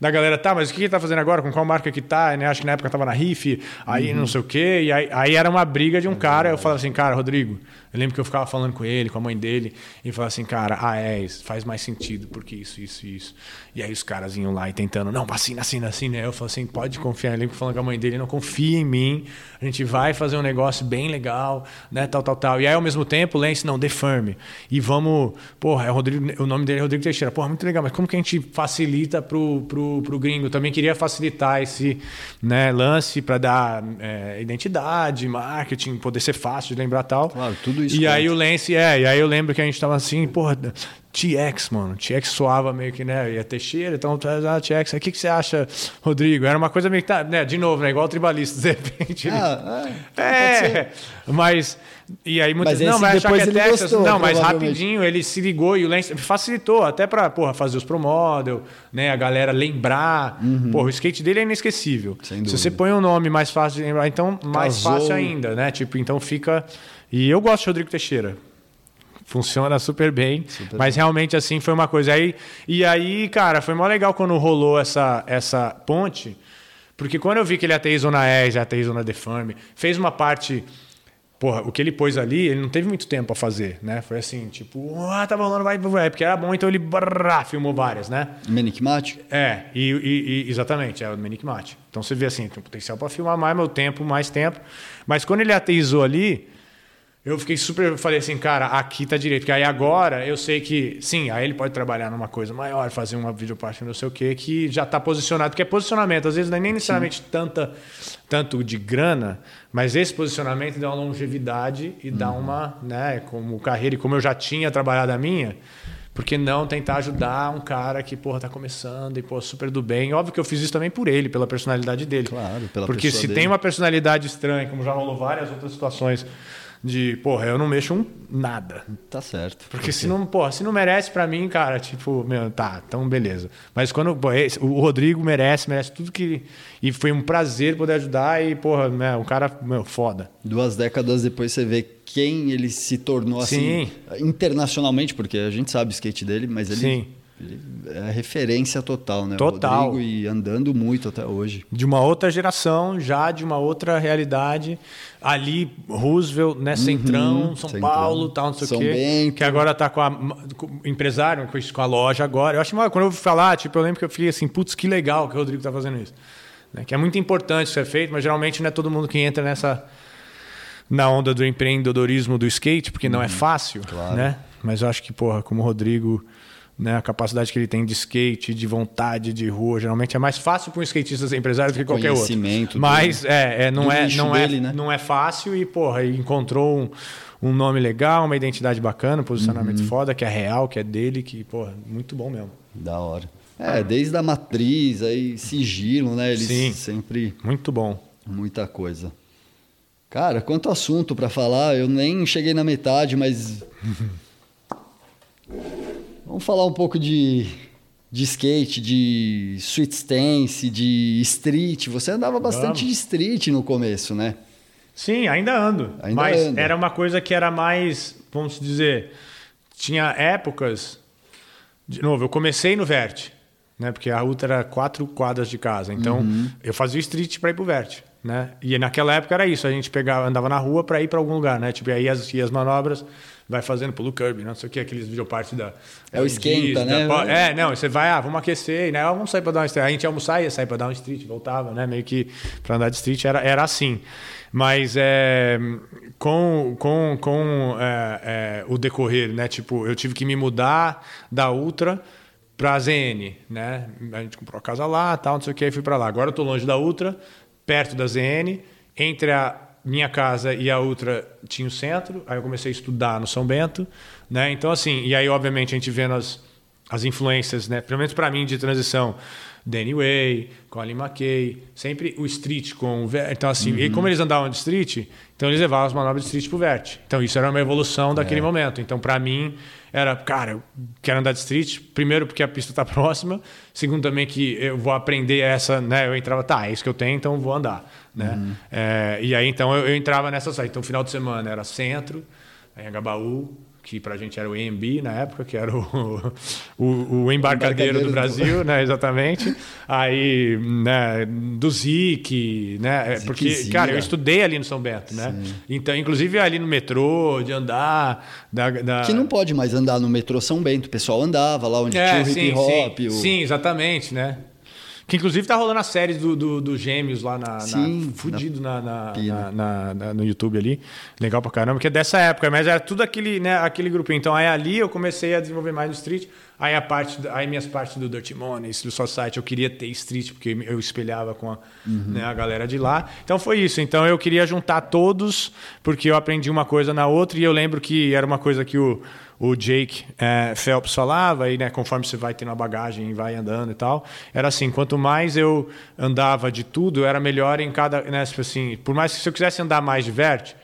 da galera, tá, mas o que ele tá fazendo agora? Com qual marca que tá? Né? Acho que na época tava na Riff, aí não sei o quê. E aí, aí era uma briga de um cara. Eu falava assim, cara, Rodrigo, eu lembro que eu ficava falando com ele, com a mãe dele, e falava assim, cara, a ES faz mais sentido, porque isso, isso, isso. E aí os caras iam lá e tentando, não, assina, assina, assina. Eu falava assim, pode confiar. Eu lembro falando com a mãe dele, não confia em mim, a gente vai fazer um negócio bem legal, né, tal, tal, tal. E aí ao mesmo tempo, Lance, não, defirme. E vamos, porra, é o, Rodrigo, o nome dele é Rodrigo Teixeira. Porra, muito legal, mas como que a gente facilita pro, pro, pro gringo? Eu também queria facilitar esse né, lance para dar é, identidade, marketing, poder ser fácil de lembrar tal. Claro, tudo isso E aí o Lance, é, e aí eu lembro que a gente tava assim, porra, TX, mano. TX soava meio que, né? Ia Teixeira, então ah, TX. O que, que você acha, Rodrigo? Era uma coisa meio que tá, né? De novo, né? Igual tribalista, de repente. ele- Ah, é, é, mas. E aí muitas Mas não, vai achar que é Texas. gostou, não, mas rapidinho ele se ligou e o Lance facilitou até pra, porra, fazer os pro model, né? A galera lembrar. Porra, o skate dele é inesquecível. Uhum. Se você põe um nome mais fácil de lembrar, então mais Casou. fácil ainda, né? Tipo, então fica. E eu gosto de Rodrigo Teixeira. Funciona super bem, mas realmente assim foi uma coisa aí. E aí, cara, foi mó legal quando rolou essa essa ponte, porque quando eu vi que ele ateizou na ES, ateizou na Defarm, fez uma parte Porra, o que ele pôs ali, ele não teve muito tempo a fazer, né? Foi assim, tipo, ah, tava rolando, vai, vai, porque era bom, então ele brrr, filmou várias, né? Manic Mate? É, e, e- e- exatamente, é o Manic Mate. Então você vê assim, tem potencial para filmar mais meu tempo, mais tempo. Mas quando ele ateizou ali, eu fiquei super. eu Falei assim, cara, aqui tá direito. Porque aí agora eu sei que, sim, aí ele pode trabalhar numa coisa maior, fazer uma videoparte, não sei o quê, que já tá posicionado. Porque é posicionamento, às vezes não é nem necessariamente tanta, tanto de grana, mas esse posicionamento dá uma longevidade e dá uma, né, como carreira, e como eu já tinha trabalhado a minha. Por que não tentar ajudar um cara que, porra, tá começando e, pô, super do bem? Óbvio que eu fiz isso também por ele, pela personalidade dele. Claro, pela Porque se dele. tem uma personalidade estranha, como já rolou várias outras situações, de, porra, eu não mexo um nada. Tá certo. Porque se não, porra, se não merece pra mim, cara, tipo, meu, tá, então beleza. Mas quando pô, esse- o Rodrigo merece, merece tudo que. E foi um prazer poder ajudar e, porra, né, o cara, meu, foda. Duas décadas depois você vê quem ele se tornou assim Sim. internacionalmente, porque a gente sabe o skate dele, mas ele, Sim. É referência total, né? Total. Rodrigo e andando muito até hoje. De uma outra geração, já de uma outra realidade. Ali, Roosevelt, né, Centrão, São Centrão. Paulo, tal, não sei São o quê. Bento. Que agora tá com a com empresário, com a loja agora. Eu acho que quando eu ouvi falar, tipo, eu lembro que eu fiquei assim, putz, que legal que o Rodrigo tá fazendo isso. Né, Que é muito importante ser feito, mas geralmente não é todo mundo que entra nessa na onda do empreendedorismo do skate, porque não é fácil, claro. né? Mas eu acho que, porra, como o Rodrigo, né, a capacidade que ele tem de skate, de vontade de rua, geralmente é mais fácil para um skatista ser empresário do que qualquer outro. Mas é, é, não do é, não é, dele, né? não é fácil e, porra, encontrou um, um nome legal, uma identidade bacana, um posicionamento Uhum. foda, que é real, que é dele, que, porra, muito bom mesmo. Da hora. É, desde a matriz, aí sigilo, né? Eles Sim. sempre Muito bom. Muita coisa. Cara, quanto assunto para falar, eu nem cheguei na metade, mas. Vamos falar um pouco de, de skate, de street stance, de street. Você andava bastante Vamos. de street no começo, né? Sim, ainda ando. Ainda mas anda. era uma coisa que era mais, vamos dizer, tinha épocas. De novo, eu comecei no Vert, né? Porque a Ultra era quatro quadras de casa. Então, Uhum. eu fazia street para ir pro Vert, né? E naquela época era isso, a gente pegava, andava na rua para ir para algum lugar, né? Tipo, aí as, as manobras vai fazendo pelo curb, não sei o que, aqueles videopartes da É o esquenta, Diz, né? da é, não, você vai, ah, vamos aquecer, né? Ah, vamos sair para dar um street. A gente almoçar, ia sair para dar um street, voltava, né? Meio que para andar de street era, era assim. Mas é, com, com, com é, é, o decorrer, né? Tipo, eu tive que me mudar da Ultra para a ZN, né? A gente comprou a casa lá, tal, não sei o que, fui para lá. Agora eu tô longe da Ultra, perto da ZN, entre a minha casa e a Ultra tinha o centro, aí eu comecei a estudar no São Bento, né? Então assim, e aí obviamente a gente vendo as as influências, né? Pelo menos para mim de transição, Danny Way, Colin McKay, sempre o street com o vert. Então assim, e como eles andavam de street, então eles levavam as manobras de street pro vert. Então isso era uma evolução daquele momento. Então para mim era, cara, eu quero andar de street, primeiro porque a pista está próxima, segundo também que eu vou aprender essa, né? Eu entrava, tá, é isso que eu tenho, então eu vou andar, né? É, e aí então eu, eu entrava nessa saída. Então final de semana era centro, aí Agabaú, que pra gente era o EMB na época, que era o, o, o embarcadeiro do Embarcadeiro do- Brasil, né? Exatamente. Aí, né, do Zic, né? É, Porque, cara, eu estudei ali no São Bento, né? Então, inclusive ali no metrô, de andar, da, da... Que não pode mais andar no metrô São Bento. O pessoal andava lá onde tinha o hip hop. sim, o- sim, exatamente, né? Que inclusive tá rolando a série do, do, do Gêmeos lá na. Sim, na, fudido na, na, na- na- na- no YouTube ali. Legal pra caramba, que é dessa época, mas era tudo aquele, né, aquele grupinho. Então aí ali eu comecei a desenvolver mais no street. Aí a parte, aí minhas partes do Dirty Money, do Society, eu queria ter street, porque eu espelhava com a, né, a galera de lá. Então foi isso. Então eu queria juntar todos, porque eu aprendi uma coisa na outra, e eu lembro que era uma coisa que o o Jake eh, Phelps falava, e né, conforme você vai tendo a bagagem e vai andando e tal, era assim, quanto mais eu andava de tudo, era melhor em cada, né, tipo assim, por mais que se eu quisesse andar mais de vert,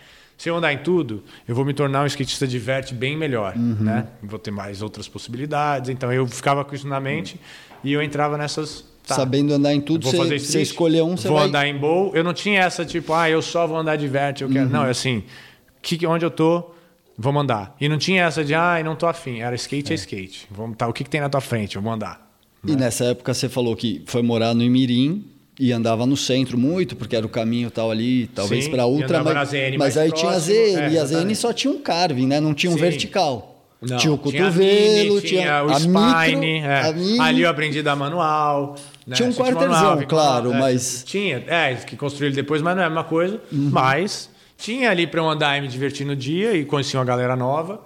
se eu andar em tudo, eu vou me tornar um skatista de vert bem melhor, né? Vou ter mais outras possibilidades, então eu ficava com isso na mente e eu entrava nessas tá, Sabendo andar em tudo, você, escolher um, você vou vai... andar em bowl. Eu não tinha essa tipo, ah, eu só vou andar de vert, eu quero. Uhum. Não, é assim, que, onde eu tô, vou mandar. E não tinha essa de, ah, não tô afim. Era skate é, skate. Vamos, tá, o que, que tem na tua frente? Eu vou andar. E nessa época você falou que foi morar no Imirim e andava no centro muito, porque era o caminho tal ali, talvez para andava mas, ZN mas mais aí tinha a próximo, ZN, é, e a ZN exatamente. só tinha um carving, né? Não tinha um Sim. vertical. Não, tinha o tinha a cotovelo, mini, tinha, o a spine, micro, é. mini. ali eu aprendi da manual. né? Tinha um fica claro, é, mas- Tinha, é, que construí ele depois, mas não é a mesma coisa. Uhum. Mas tinha ali para eu andar e me divertir no dia e conheci uma galera nova.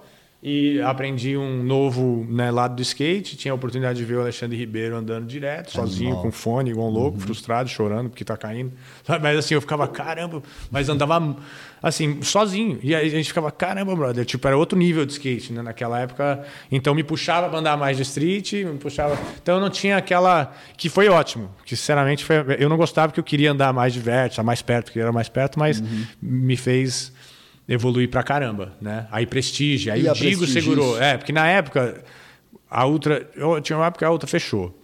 E aprendi um novo né, lado do skate. Tinha a oportunidade de ver o Alexandre Ribeiro andando direto, sozinho, Animal. com fone, igual um louco, Uhum. frustrado, chorando porque tá caindo. Mas assim, eu ficava, caramba, mas andava assim, sozinho. E aí a gente ficava, caramba, brother. Tipo, era outro nível de skate, né? Naquela época. Então me puxava pra andar mais de street, me puxava. Então eu não tinha aquela. Que foi ótimo. Que sinceramente foi. Eu não gostava porque eu queria andar mais de vert, mais perto, porque era mais perto, mas Uhum. me fez evoluir pra caramba, né? Aí Prestige, aí E o Digo Prestige, segurou. É, porque na época a Ultra, eu tinha uma época que a Ultra fechou.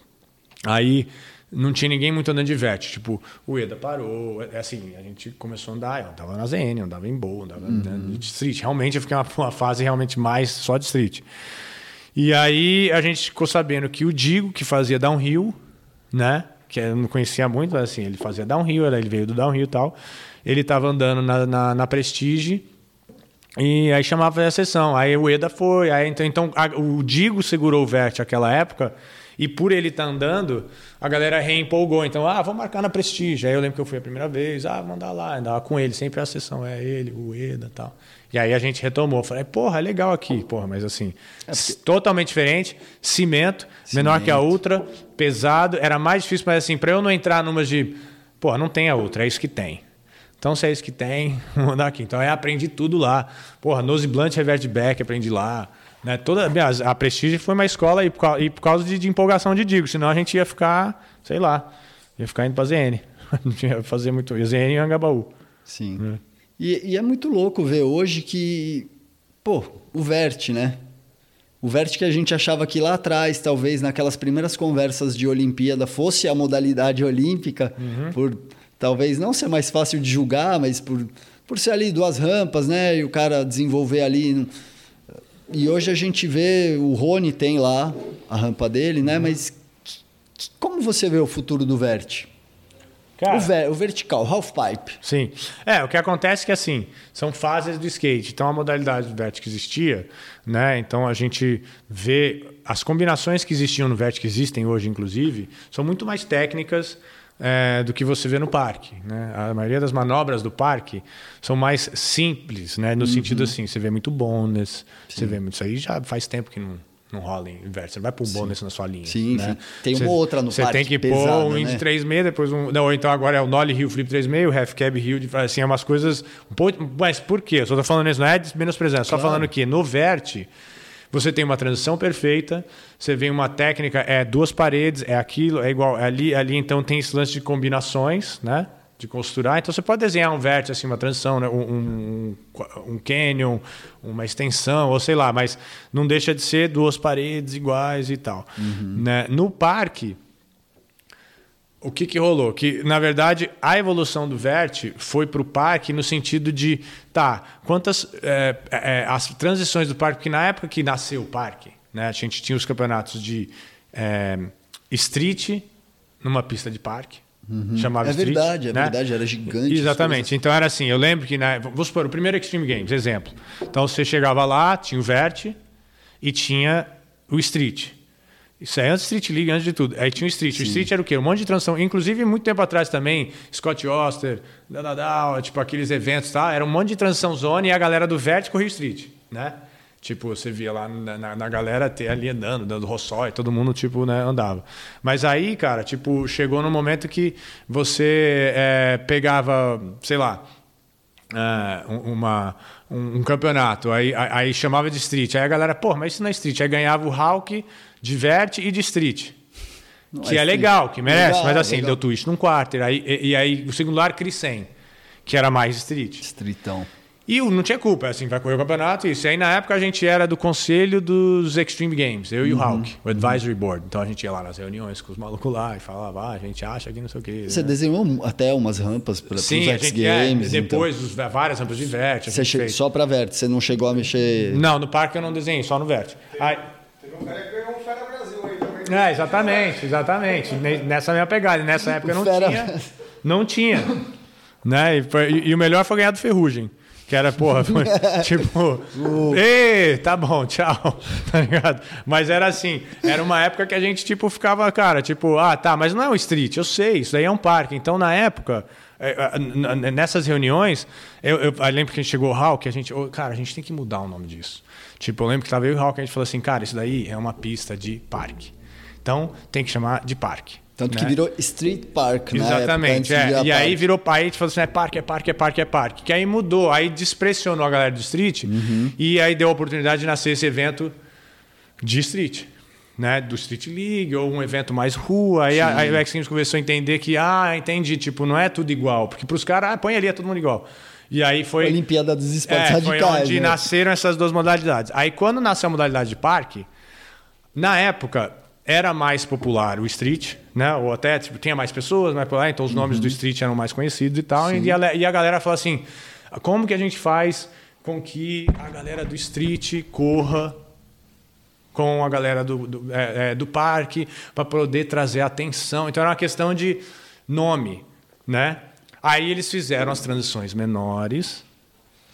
Aí não tinha ninguém muito andando de vert. Tipo, o Eda parou. É assim, a gente começou a andar. Eu andava na ZN, eu andava em bowl, andava de street. Realmente eu fiquei uma, uma fase realmente mais só de street. E aí a gente ficou sabendo que o Digo, que fazia downhill, né? Que eu não conhecia muito, mas assim, ele fazia downhill, ele veio do downhill e tal. Ele estava andando na, na, na Prestige e aí chamava a sessão. Aí o Eda foi. Aí, então, então a- o Digo segurou o Vert naquela época. E por ele estar andando, a galera reempolgou. Então, ah, vamos marcar na Prestige. Aí eu lembro que eu fui a primeira vez. Ah, vou andar lá. Andava com ele. Sempre a sessão é ele, o Eda e tal. E aí a gente retomou. Falei, porra, é legal aqui. Porra, mas assim, totalmente diferente. Cimento, menor que a Ultra, pesado. Era mais difícil, mas assim, para eu não entrar numas de... Porra, não tem a Ultra, é isso que tem. Então, se é isso que tem, vamos andar aqui. Então, aí aprendi tudo lá. Porra, nose blunt, revert back, aprendi lá. Né? Toda, a Prestige foi uma escola e por, e por causa de, de empolgação de Digo, senão a gente ia ficar, sei lá, ia ficar indo pra ZN. não tinha fazer muito. Eu desenhei em Angabaú. Sim. É. E, e, é muito louco ver hoje que, pô, o Vert, né? O Vert que a gente achava que lá atrás, talvez naquelas primeiras conversas de Olimpíada, fosse a modalidade olímpica, uhum. por talvez não ser mais fácil de julgar, mas por, por ser ali duas rampas, né? E o cara desenvolver ali. E hoje a gente vê, o Rony tem lá a rampa dele, né? Uhum. Mas como você vê o futuro do Vert? Cara, o, ver, o, vertical, half pipe. Sim. É, o que acontece é que assim, são fases do skate. Então a modalidade do vert que existia, né? Então a gente vê as combinações que existiam no vert que existem hoje inclusive, são muito mais técnicas é, do que você vê no parque. Né? A maioria das manobras do parque são mais simples, né? no uhum. sentido assim, você vê muito bonus, você vê muito. Isso aí já faz tempo que não, não rola em inverso. Você não vai pôr um bônus na sua linha. Sim, né? sim. Tem uma outra no Você tem que pôr um Indy né? 3,6, depois um. Não, então agora é o Nolly Hill Flip 3,6, o Half Cab Hill, assim, é umas coisas. Um pouco, mas por quê? Eu só tô falando isso, não é menosprezando, claro. só falando que no Vert. Você tem uma transição perfeita, você vê uma técnica, é duas paredes, é aquilo, é igual. É ali, ali então tem esse lance de combinações, né? de costurar. Então você pode desenhar um vértice, assim, uma transição, né? um, um, um canyon, uma extensão, ou sei lá, mas não deixa de ser duas paredes iguais e tal. Uhum. Né? No parque, o que, que rolou? Que, na verdade, a evolução do vert foi para o parque no sentido de, tá, quantas. É, é, as transições do parque, porque na época que nasceu o parque, né, a gente tinha os campeonatos de é, street numa pista de parque Uhum. Chamava é Street, verdade, é né? verdade, era gigante. Exatamente. Então era assim, eu lembro que, na, vamos supor, o primeiro Extreme Games, exemplo. Então você chegava lá, tinha o Vert e tinha o Street. Isso aí antes Street League, antes de tudo. Aí tinha o Street. Sim. O Street era o quê? Um monte de transição. Inclusive, muito tempo atrás também, Scott Oster, Dadadal, tipo aqueles eventos, tá? Era um monte de transição zone e a galera do Vert corria o Street, né? Tipo, você via lá na, na, na galera ter ali andando, dando roçói, todo mundo, tipo, né, andava. Mas aí, cara, tipo, chegou no momento que você é, pegava, sei lá, é, uma, um, um, campeonato, aí, aí chamava de street. Aí a galera, pô, mas isso não é street. Aí ganhava o Hulk, Diverte e de street. Não que é, é legal, que merece, legal, mas assim, legal. deu twist num quarter. Aí, e, e aí o singular cria 100, que era mais street. Streetão. E não tinha culpa, assim, vai correr o campeonato, isso. E aí, na época, a gente era do conselho dos Extreme Games, eu e o Hulk, uhum. o Advisory Board. Então a gente ia lá nas reuniões com os malucos lá e falava, ah, a gente acha que não sei o quê. Você né? desenhou até umas rampas para os X Games? É, depois, então. os, várias rampas de Vert. Você che... Só para Vert, você não chegou a mexer. Não, no parque eu não desenhei, só no Vert. Aí... Teve um cara que ganhou um Fera Brasil aí também. É, exatamente, exatamente. Nessa minha pegada. Nessa época não Fera... tinha. Não tinha. né? E, e, e o melhor foi ganhar do Ferrugem. Que era, porra, foi, tipo, ei, tá bom, tchau, tá ligado? Mas era assim, era uma época que a gente, tipo, ficava, cara, tipo, ah, tá, mas não é um street, eu sei, isso daí é um parque. Então, na época, é, é, nessas reuniões, eu, eu, eu lembro que a gente chegou ao que a gente, cara, a gente tem que mudar o nome disso. Tipo, eu lembro que tava eu e o que a gente falou assim, cara, isso daí é uma pista de parque. Então, tem que chamar de parque. Tanto né? que virou Street Park, né? Exatamente. É. E aí virou pai, a gente falou assim: é parque, é parque, é parque, é parque. Que aí mudou, aí despressionou a galera do Street uhum. e aí deu a oportunidade de nascer esse evento de Street. Né, do Street League ou um evento mais rua. Aí, aí o X Games começou a entender que, ah, entendi, tipo, não é tudo igual. Porque para os caras, ah, põe ali, é todo mundo igual. E aí foi. Olimpíada dos Esportes é, Radicais. Foi onde né? nasceram essas duas modalidades. Aí quando nasceu a modalidade de parque, na época, era mais popular o street, né? Ou até tipo, tinha mais pessoas mais popular, então os nomes uhum. do street eram mais conhecidos e tal. E a, e a, galera fala assim: como que a gente faz com que a galera do street corra com a galera do, do, é, é, do parque para poder trazer atenção? Então era uma questão de nome, né? Aí eles fizeram as transições menores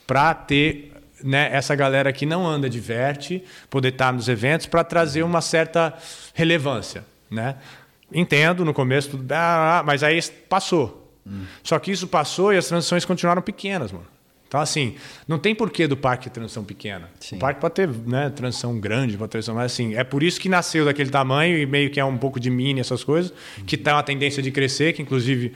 para ter né, essa galera que não anda de verte poder estar nos eventos para trazer uma certa relevância, né? Entendo no começo, ah, mas aí passou. Hum. Só que isso passou e as transições continuaram pequenas, mano. Então, assim, não tem porquê do parque ter transição pequena. Sim. O parque pode ter né, transição grande, pode ter transição, mas assim, é por isso que nasceu daquele tamanho e meio que é um pouco de mini, essas coisas, uhum. que está uma tendência de crescer, que inclusive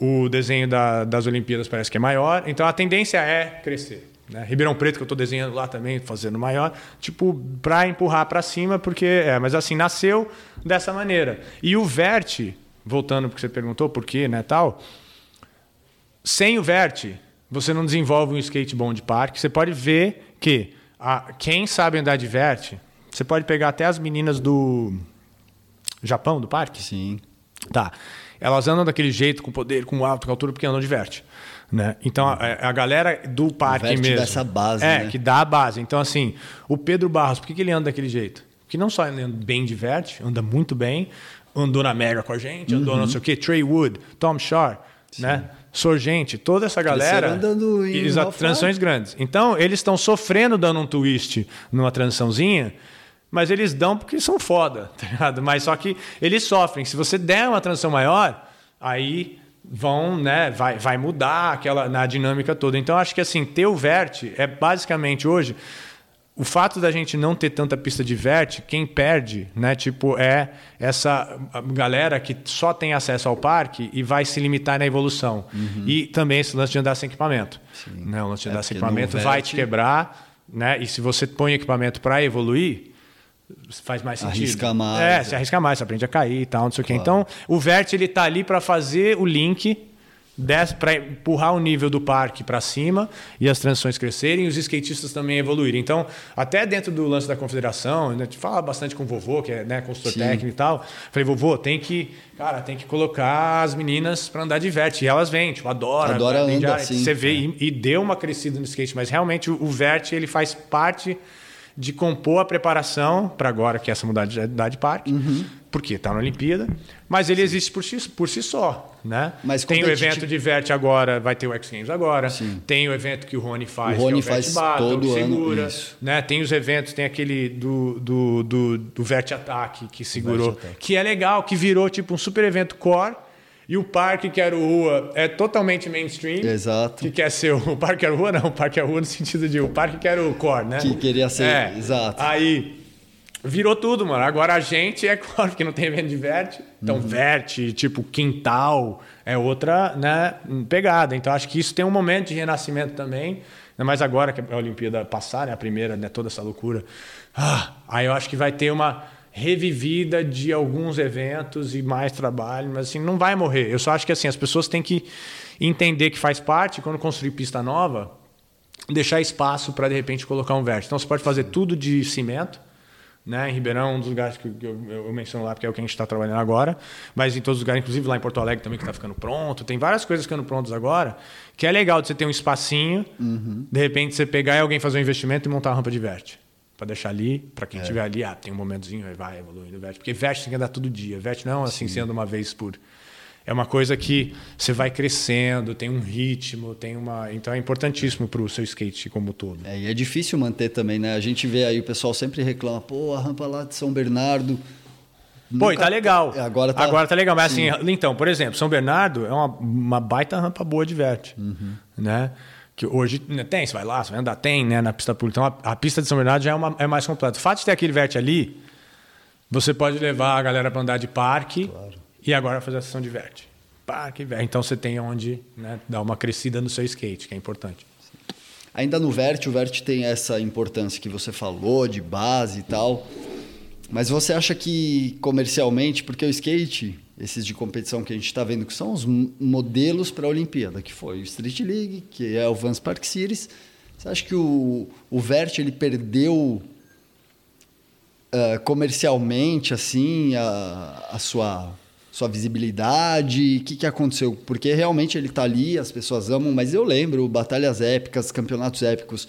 o desenho da, das Olimpíadas parece que é maior. Então, a tendência é crescer. Né? Ribeirão Preto, que eu estou desenhando lá também, fazendo maior, tipo, para empurrar para cima, porque é, mas assim, nasceu dessa maneira. E o Vert, voltando porque você perguntou por quê, né, tal. Sem o vert, você não desenvolve um skate bom de parque. Você pode ver que a, quem sabe andar de vert, você pode pegar até as meninas do Japão, do parque. Sim. Tá. Elas andam daquele jeito, com poder, com alto, com altura, porque andam de vert. Né? Então, a, a galera do parque vert mesmo. dá essa base, É, né? que dá a base. Então, assim, o Pedro Barros, por que, que ele anda daquele jeito? Porque não só ele anda bem de vert, anda muito bem, andou na Mega com a gente, andou Uhum. não sei o quê, Trey Wood, Tom Shaw, né? Sorgente, toda essa galera. andando em Exato, transições grandes. Então, eles estão sofrendo dando um twist numa transiçãozinha, mas eles dão porque são foda, tá ligado? Mas só que eles sofrem. Se você der uma transição maior, aí vão, né, vai, vai mudar aquela na dinâmica toda. Então, acho que assim, ter o vert é basicamente hoje o fato da gente não ter tanta pista de vert, quem perde, né, tipo, é essa galera que só tem acesso ao parque e vai se limitar na evolução. E também esse lance de andar sem equipamento. Né? O lance de É, andar sem equipamento vai te quebrar, né? E se você põe equipamento para evoluir, faz mais sentido. Arrisca mais. É, se arrisca mais, você aprende a cair e tal, não sei o quê. Então, o vert ele tá ali para fazer o link para empurrar o nível do parque para cima e as transições crescerem e os skatistas também evoluírem. Então, até dentro do lance da confederação, né, a gente fala bastante com o vovô, que é né, consultor Sim. técnico e tal. Falei, vovô, tem que, cara, tem que colocar as meninas para andar de vert. E elas vêm, tipo, adora. Adora andar de anda, arte. sim. Você vê e, e deu uma crescida no skate, mas realmente o, o vert ele faz parte de compor a preparação para agora que é essa modalidade de parque, Uhum. porque está na Olimpíada, mas ele existe por si, por si só, né? Mas tem o evento de vert agora, vai ter o X Games agora, tem o evento que o Rony faz, O Rony que é o faz Battle, todo que ano, segura, isso. né? Tem os eventos, tem aquele do, do, do, do Vert Attack que segurou, que é legal, que virou tipo um super evento core. E o parque que era o Rua é totalmente mainstream. Exato. Que quer ser o Parque era Rua, não, o Parque era Rua no sentido de o parque que era o core, né? Que queria ser- É. exato. Aí virou tudo, mano. Agora a gente é core, porque não tem evento de vert. Então, Uhum. vert, tipo, quintal, é outra né, pegada. Então, acho que isso tem um momento de renascimento também. Ainda mais agora que a Olimpíada passar, né? A primeira, né? Toda essa loucura. Ah, aí eu acho que vai ter uma revivida de alguns eventos e mais trabalho, mas assim, não vai morrer. Eu só acho que assim, as pessoas têm que entender que faz parte, quando construir pista nova, deixar espaço para de repente colocar um vert. Então você pode fazer tudo de cimento, né? Em Ribeirão, um dos lugares que eu, eu- eu menciono lá, porque é o que a gente está trabalhando agora, mas em todos os lugares, inclusive lá em Porto Alegre também que está ficando pronto. Tem várias coisas ficando prontas agora, que é legal de você ter um espacinho, de repente você pegar e alguém fazer um investimento e montar uma rampa de vert. Para deixar ali, para quem estiver ali, ah, tem um momentozinho, vai evoluindo vert. Porque vert tem que andar todo dia. Vert não é assim, você anda uma vez por. É uma coisa que você vai crescendo, tem um ritmo, tem uma. Então é importantíssimo para o seu skate como todo. É, e é difícil manter também, né? A gente vê aí, o pessoal sempre reclama, pô, a rampa lá de São Bernardo. Pô, e nunca- tá legal. É, Agora tá, Agora tá legal. Mas assim, então, por exemplo, São Bernardo é uma, uma baita rampa boa de vert. Uhum. Né? Que hoje né, tem, você vai lá, você vai andar, tem, né? Na pista pública. Então a, a pista de São Bernardo já é, uma, é mais completa. O fato de ter aquele vert ali, você pode levar a galera para andar de parque e agora fazer a sessão de vert. Parque e vert. Então você tem onde né, dar uma crescida no seu skate, que é importante. Ainda no Vert, o Vert tem essa importância que você falou, de base e tal. Mas você acha que comercialmente, porque o skate, esses de competição que a gente está vendo, que são os modelos para a Olimpíada, que foi o Street League, que é o Vans Park Series, você acha que o, o Vert ele perdeu ah, comercialmente assim a, a sua sua visibilidade? O que, que aconteceu? Porque realmente ele está ali, as pessoas amam, mas eu lembro batalhas épicas, campeonatos épicos,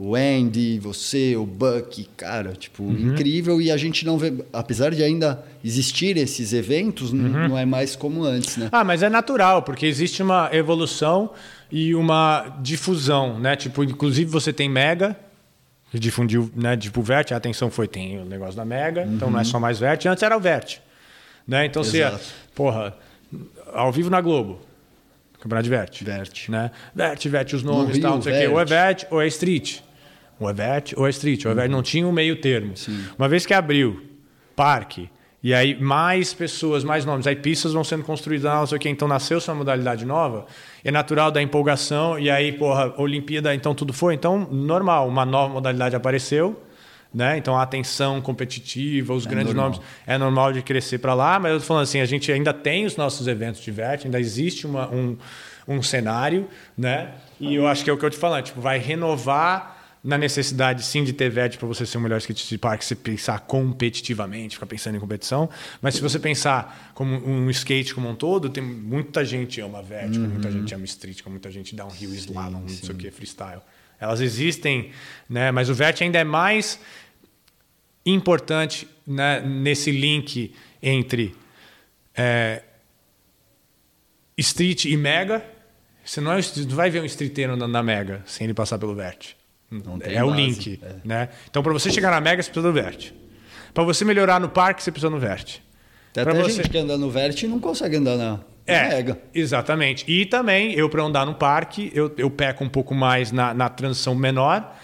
o Andy, você, o Buck, cara, tipo, incrível. E a gente não vê, apesar de ainda existir esses eventos, n- não é mais como antes, né? Ah, mas é natural, porque existe uma evolução e uma difusão, né? Tipo, inclusive você tem Mega, que difundiu, né? Tipo, o Vert, a atenção foi, tem o negócio da Mega, então não é só mais Vert, antes era o Vert. Né? Então você, Exato. porra, ao vivo na Globo, Campeonato de Vert. Vert. Né? Vert, Vert, os nomes e tal, não sei o quê. Ou é. Vert ou é Street. Ou é Vert ou é Street. Ou é Vert, não tinha um meio termo. Uma vez que abriu parque, e aí mais pessoas, mais nomes, aí pistas vão sendo construídas, não sei o quê, então nasceu essa modalidade nova, é natural da empolgação, e aí, porra, Olimpíada, então tudo foi. Então, normal, uma nova modalidade apareceu, né? Então a atenção competitiva, os É grandes normal. nomes, é normal de crescer para lá, mas eu tô falando assim, a gente ainda tem os nossos eventos de vert, ainda existe uma, um, um cenário, né? E eu acho que é o que eu te falando, tipo, vai renovar na necessidade sim de ter VET para você ser o melhor skatista de parque, você pensar competitivamente, ficar pensando em competição, mas se você pensar como um skate como um todo, tem muita gente ama VET, como muita gente ama street, muita gente downhill, slalom, não sei o que, freestyle. Elas existem, né? Mas o VET ainda é mais importante né, nesse link entre é, street e mega. Você não, é, não vai ver um streeteiro andando na mega sem ele passar pelo vert. Tem é o base, link. é. Né? Então, para você chegar na mega, você precisa do vert. Para você melhorar no parque, você precisa do vert. Tem Pra até você- gente que anda no Vert e não consegue andar na, É, Mega. exatamente. E também, eu para andar no parque, eu, eu peco um pouco mais na, na transição menor,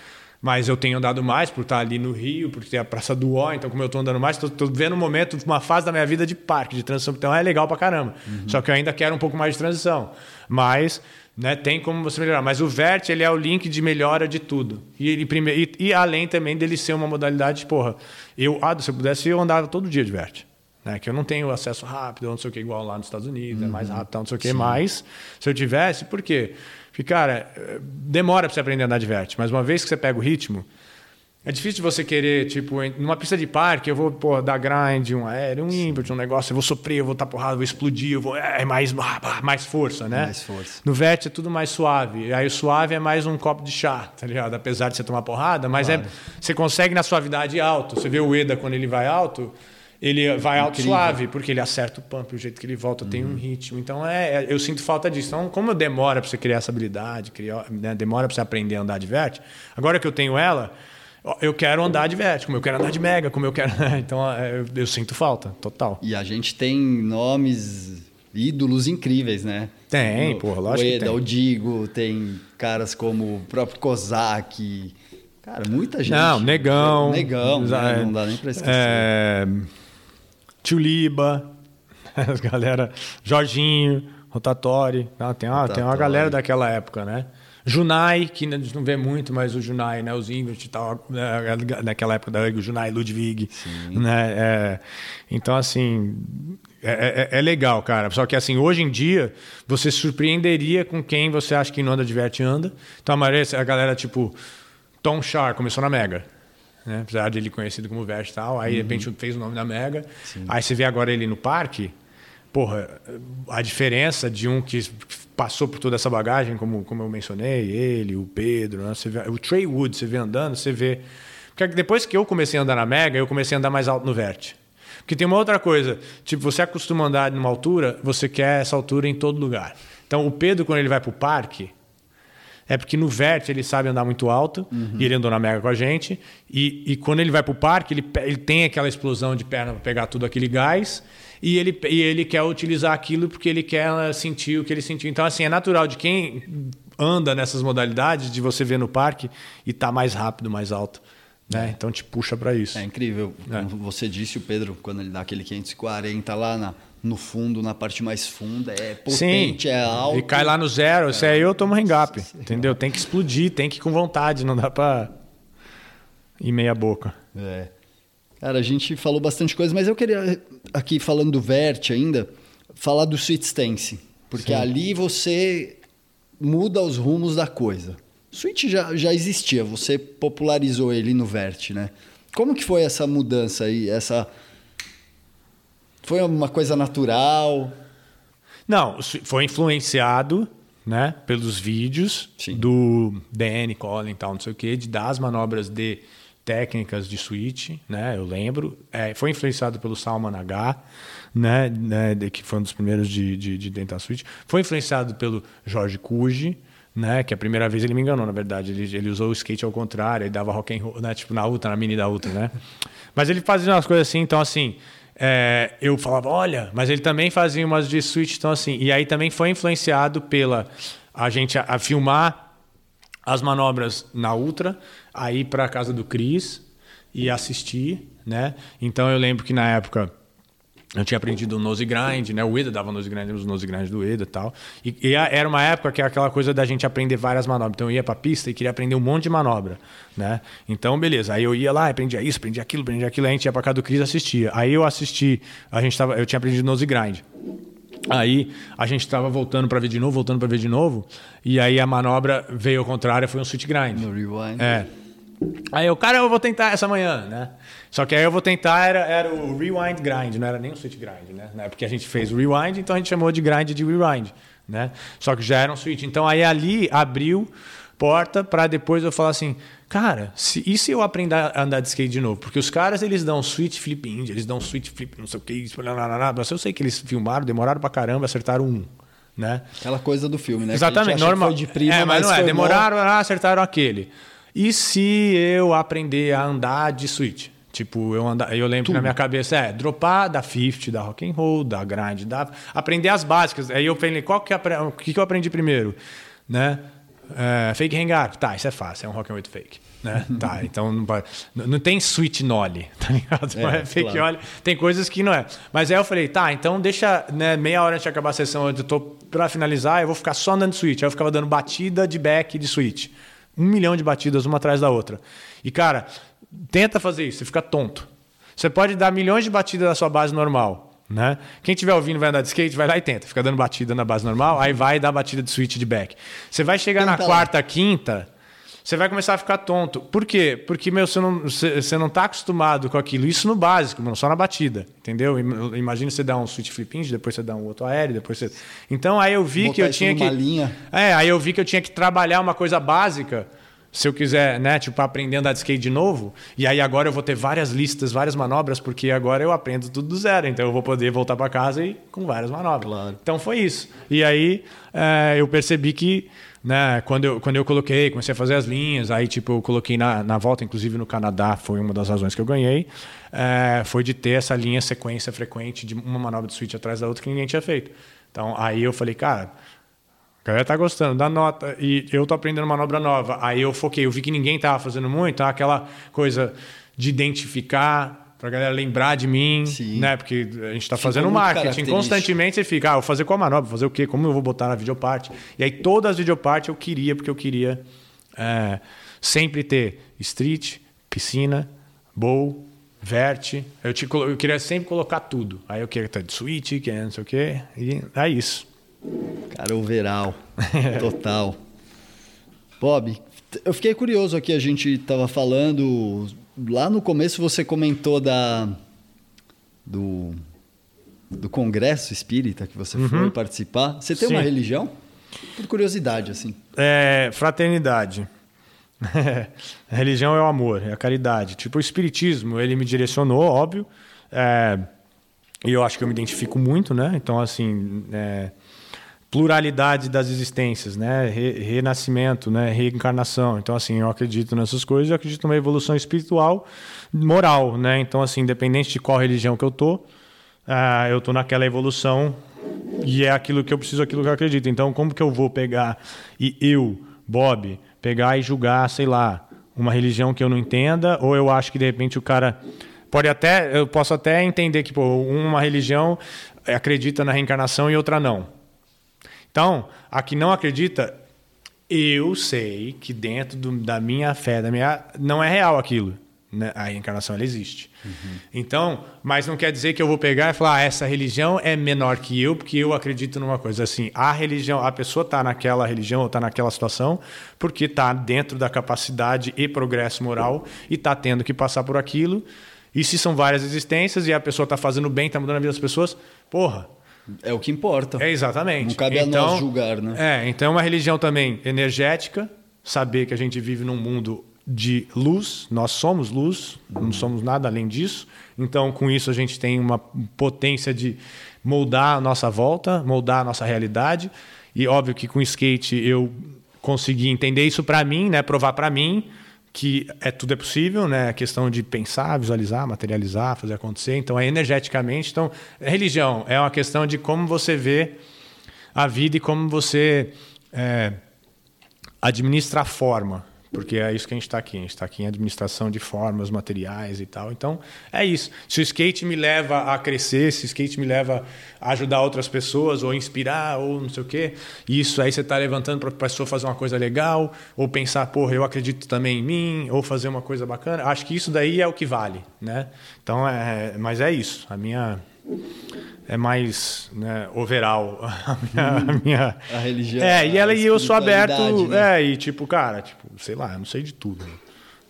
mas eu tenho andado mais por estar ali no Rio, por ter a Praça do Ó, então como eu estou andando mais, estou vendo um momento, uma fase da minha vida de parque, de transição, então é legal pra caramba. Só que eu ainda quero um pouco mais de transição. Mas né, tem como você melhorar. Mas o Vert, ele é o link de melhora de tudo. E, ele prime... e, e além também dele ser uma modalidade, porra, eu, ah, se eu pudesse, eu andava todo dia de Vert. Né, que eu não tenho acesso rápido, não sei o que, igual lá nos Estados Unidos, é mais rápido, não sei o que, mas se eu tivesse, por quê? Porque, cara, demora para você aprender a andar de vert, mas uma vez que você pega o ritmo, é difícil de você querer, tipo, numa pista de parque, eu vou pô, dar grind, um aéreo, um invert, um negócio, eu vou sofrer, eu vou estar porrada, eu vou explodir, eu vou. É mais, mais força, né? Mais força. No VET é tudo mais suave. Aí o suave é mais um copo de chá, tá ligado? Apesar de você tomar porrada, mas é, você consegue na suavidade alto. Você vê o Eda quando ele vai alto, ele vai alto Incrível. suave, porque ele acerta o pump, o jeito que ele volta tem Uhum. um ritmo. Então é, é- eu sinto falta disso. Então, como demora para você criar essa habilidade, criar, né, demora para você aprender a andar de vert, agora que eu tenho ela, eu quero andar de vert, como eu quero andar de mega, como eu quero. então eu, eu sinto falta, total. E a gente tem nomes, ídolos incríveis, né? Tem, porra, lógico O Eda, o Digo, tem caras como o próprio Kozak. Cara, muita gente. Não, negão. Negão, né? Não dá nem pra esquecer. É, Tuliba, as galera, Jorginho, Rotatori. Tem uma, tem uma galera daquela época, né? Junai, que a gente não vê muito, mas o Junai, né? Os Invert e tal, né, naquela época da Junai Ludwig. Né? É, então, assim, é, é- é legal, cara. Só que, assim, hoje em dia, você surpreenderia com quem você acha que não anda de verte anda. Então, a maioria, a galera, tipo, Tom Char começou na Mega. Né? Apesar de ele conhecido como Vert e tal, aí de repente fez o nome da Mega. Aí você vê agora ele no parque, porra, a diferença de um que passou por toda essa bagagem, como, como eu mencionei, ele, o Pedro, né? Você vê- o Trey Wood, você vê andando, você vê. Porque depois que eu comecei a andar na Mega, eu comecei a andar mais alto no Vert. Porque tem uma outra coisa, tipo, você acostuma a andar numa altura, você quer essa altura em todo lugar. Então, o Pedro, quando ele vai pro parque, é porque no vert ele sabe andar muito alto, e ele andou na Mega com a gente. E, e quando ele vai pro parque, ele, ele tem aquela explosão de perna para pegar tudo aquele gás. E ele, e ele quer utilizar aquilo porque ele quer eh, sentir o que ele sentiu. Então, assim, é natural de quem anda nessas modalidades de você ver no parque e tá mais rápido, mais alto. Né? Então te puxa para isso. É incrível. É. Como você disse, o Pedro, quando ele dá aquele 540 lá na- no fundo, na parte mais funda, é potente, é alto. E cai lá no zero. Se é eu, eu tomo hang-up. Entendeu? Tem que explodir, tem que ir com vontade. Não dá pra ir meia boca. É. Cara, a gente falou bastante coisa, mas eu queria, aqui falando do Vert ainda, falar do Sweet Stance. Porque Sim. ali você muda os rumos da coisa. Switch já, já existia, você popularizou ele no Vert, né? Como que foi essa mudança aí? Essa... Foi uma coisa natural? Não, foi influenciado né, pelos vídeos Sim. do DN Collin e tal, não sei o quê, de dar as manobras de técnicas de switch, né? Eu lembro. É, foi influenciado pelo Salman H, né? né, de- que foi um dos primeiros de, de, de tentar switch. Foi influenciado pelo Jorge Cuji, né? Que a primeira vez ele me enganou, na verdade. Ele, ele usou o skate ao contrário, ele dava rock and roll, né? Tipo na Ultra, na mini da Ultra, né? Mas ele fazia umas coisas assim, então assim. É, eu falava, olha, mas ele também fazia umas de switch, então assim. E aí também foi influenciado pela a gente a, a filmar as manobras na Ultra, aí para casa do Cris e assistir, né? Então eu lembro que na época eu tinha aprendido o nose grind, né? O Eda dava nose grind, os nose grind do Eda e tal. E, e era uma época que era aquela coisa da gente aprender várias manobras. Então eu ia pra pista e queria aprender um monte de manobra, né? Então, beleza. Aí eu ia lá, aprendia isso, aprendia aquilo, aprendia aquilo. Aí a gente ia pra casa do Cris assistia. Aí eu assisti, a gente tava, eu tinha aprendido nose grind. Aí a gente estava voltando para ver de novo, voltando para ver de novo, e aí a manobra veio ao contrário, foi um switch grind. No rewind. É. Aí eu, cara, eu vou tentar essa manhã, né? Só que aí eu vou tentar, era, era o rewind grind, não era nem o switch grind, né? Na época a gente fez o rewind, então a gente chamou de grind de rewind, né? Só que já era um switch. Então aí ali abriu porta para depois eu falar assim, cara, se, e se eu aprender a andar de skate de novo? Porque os caras, eles dão switch flip indie, eles dão switch flip não sei o que, mas eu sei que eles filmaram, demoraram pra caramba, acertaram um, né? Aquela coisa do filme, né? Exatamente, normal. de prima, é, mas, não é, demoraram, ah, acertaram aquele. E se eu aprender a andar de switch? Tipo, eu, anda, eu lembro na minha cabeça é dropar da 50, da rock and roll, da grind, da aprender as básicas. Aí eu falei, qual que é, o que, que eu aprendi primeiro, né? É, fake hangar, tá, isso é fácil, é um rock and roll fake, né? tá, então não, não, tem sweet nollie, tá ligado? É, É, fake claro. ollie, tem coisas que não é. Mas aí eu falei, tá, então deixa né, meia hora antes de acabar a sessão, eu tô pra finalizar, eu vou ficar só andando switch. Aí eu ficava dando batida de back de switch. Um milhão de batidas, uma atrás da outra. E, cara, tenta fazer isso, você fica tonto. Você pode dar milhões de batidas na sua base normal. Né? Quem estiver ouvindo vai andar de skate, vai lá e tenta. Fica dando batida na base normal, aí vai dar batida de switch de back. Você vai chegar na Tenta lá. quarta, quinta, você vai começar a ficar tonto. Por quê? Porque, meu, você não, você, não tá acostumado com aquilo. Isso no básico, mano, só na batida. Entendeu? Im- Imagina você dar um switch flip indie, depois você dá um outro aéreo, depois você. Então aí eu vi Botar que eu tinha que. linha. É, aí eu vi que eu tinha que trabalhar uma coisa básica. Se eu quiser, né, tipo, aprender a andar de skate de novo, e aí agora eu vou ter várias listas, várias manobras, porque agora eu aprendo tudo do zero, então eu vou poder voltar para casa e com várias manobras. Claro. Então foi isso. E aí é, eu percebi que, né, quando eu, quando eu coloquei, comecei a fazer as linhas, aí tipo, eu coloquei na, na volta, inclusive no Canadá, foi uma das razões que eu ganhei, é, foi de ter essa linha sequência frequente de uma manobra de switch atrás da outra que ninguém tinha feito. Então aí eu falei, cara, a galera tá gostando, dá nota. E eu tô aprendendo manobra nova. Aí eu foquei, eu vi que ninguém tava fazendo muito, então aquela coisa de identificar, pra galera lembrar de mim, Sim. né? Porque a gente tá Ficou fazendo marketing. Constantemente você fica, ah, vou fazer qual manobra, vou fazer o quê? Como eu vou botar na videoparte? E aí todas as videopartes eu queria, porque eu queria é, sempre ter street, piscina, bowl, vert. Eu, te, eu queria sempre colocar tudo. Aí eu queria ter de switch, que é não sei o quê. E é isso. Cara, overall. Total. Bob, eu fiquei curioso aqui, a gente tava falando. Lá no começo você comentou da. Do. Do congresso espírita que você foi participar. Você tem uma Uhum. Sim. religião? Por curiosidade, assim. É, fraternidade. a religião é o amor, é a caridade. Tipo, o espiritismo, ele me direcionou, óbvio. É, e eu acho que eu me identifico muito, né? Então, assim, é, pluralidade das existências, né? Re- renascimento, né? Reencarnação. Então, assim, eu acredito nessas coisas. Eu acredito numa evolução espiritual, moral, né? Então, assim, independente de qual religião que eu tô, ah, eu tô naquela evolução e é aquilo que eu preciso, aquilo que eu acredito. Então, como que eu vou pegar e eu, Bob, pegar e julgar, sei lá, uma religião que eu não entenda, ou eu acho que de repente o cara pode até, eu posso até entender que pô, uma religião acredita na reencarnação e outra não. Então, a que não acredita, eu sei que dentro do- da minha fé, da minha não é real aquilo. né? A reencarnação ela existe. Então, mas não quer dizer que eu vou pegar e falar, ah, essa religião é menor que eu, porque eu acredito numa coisa assim. A religião, a pessoa está naquela religião ou está naquela situação porque está dentro da capacidade e progresso moral e está tendo que passar por aquilo. E se são várias existências e a pessoa está fazendo bem, está mudando a vida das pessoas, porra, É o que importa. é exatamente. Não cabe a nós julgar, né? É, então é uma religião também energética, saber que a gente vive num mundo de luz, nós somos luz, não somos nada além disso. Então, com isso, a gente tem uma potência de moldar a nossa volta, moldar a nossa realidade. E óbvio que com o skate eu consegui entender isso para mim, né, provar para mim que é tudo é possível, né? A questão de pensar, visualizar, materializar, fazer acontecer. Então, é energeticamente. Então, religião é uma questão de como você vê a vida e como você é, administra a forma. Porque é isso que a gente está aqui. A gente está aqui em administração de formas, materiais e tal. Então, é isso. Se o skate me leva a crescer, se o skate me leva a ajudar outras pessoas, ou inspirar, ou não sei o quê, isso aí você está levantando para a pessoa fazer uma coisa legal, ou pensar, porra, eu acredito também em mim, ou fazer uma coisa bacana. Acho que isso daí é o que vale, né? Então, é, mas é isso. A minha é mais né, overall a minha, a minha, a religião é e ela e eu sou aberto né? é e tipo cara tipo sei lá eu não sei de tudo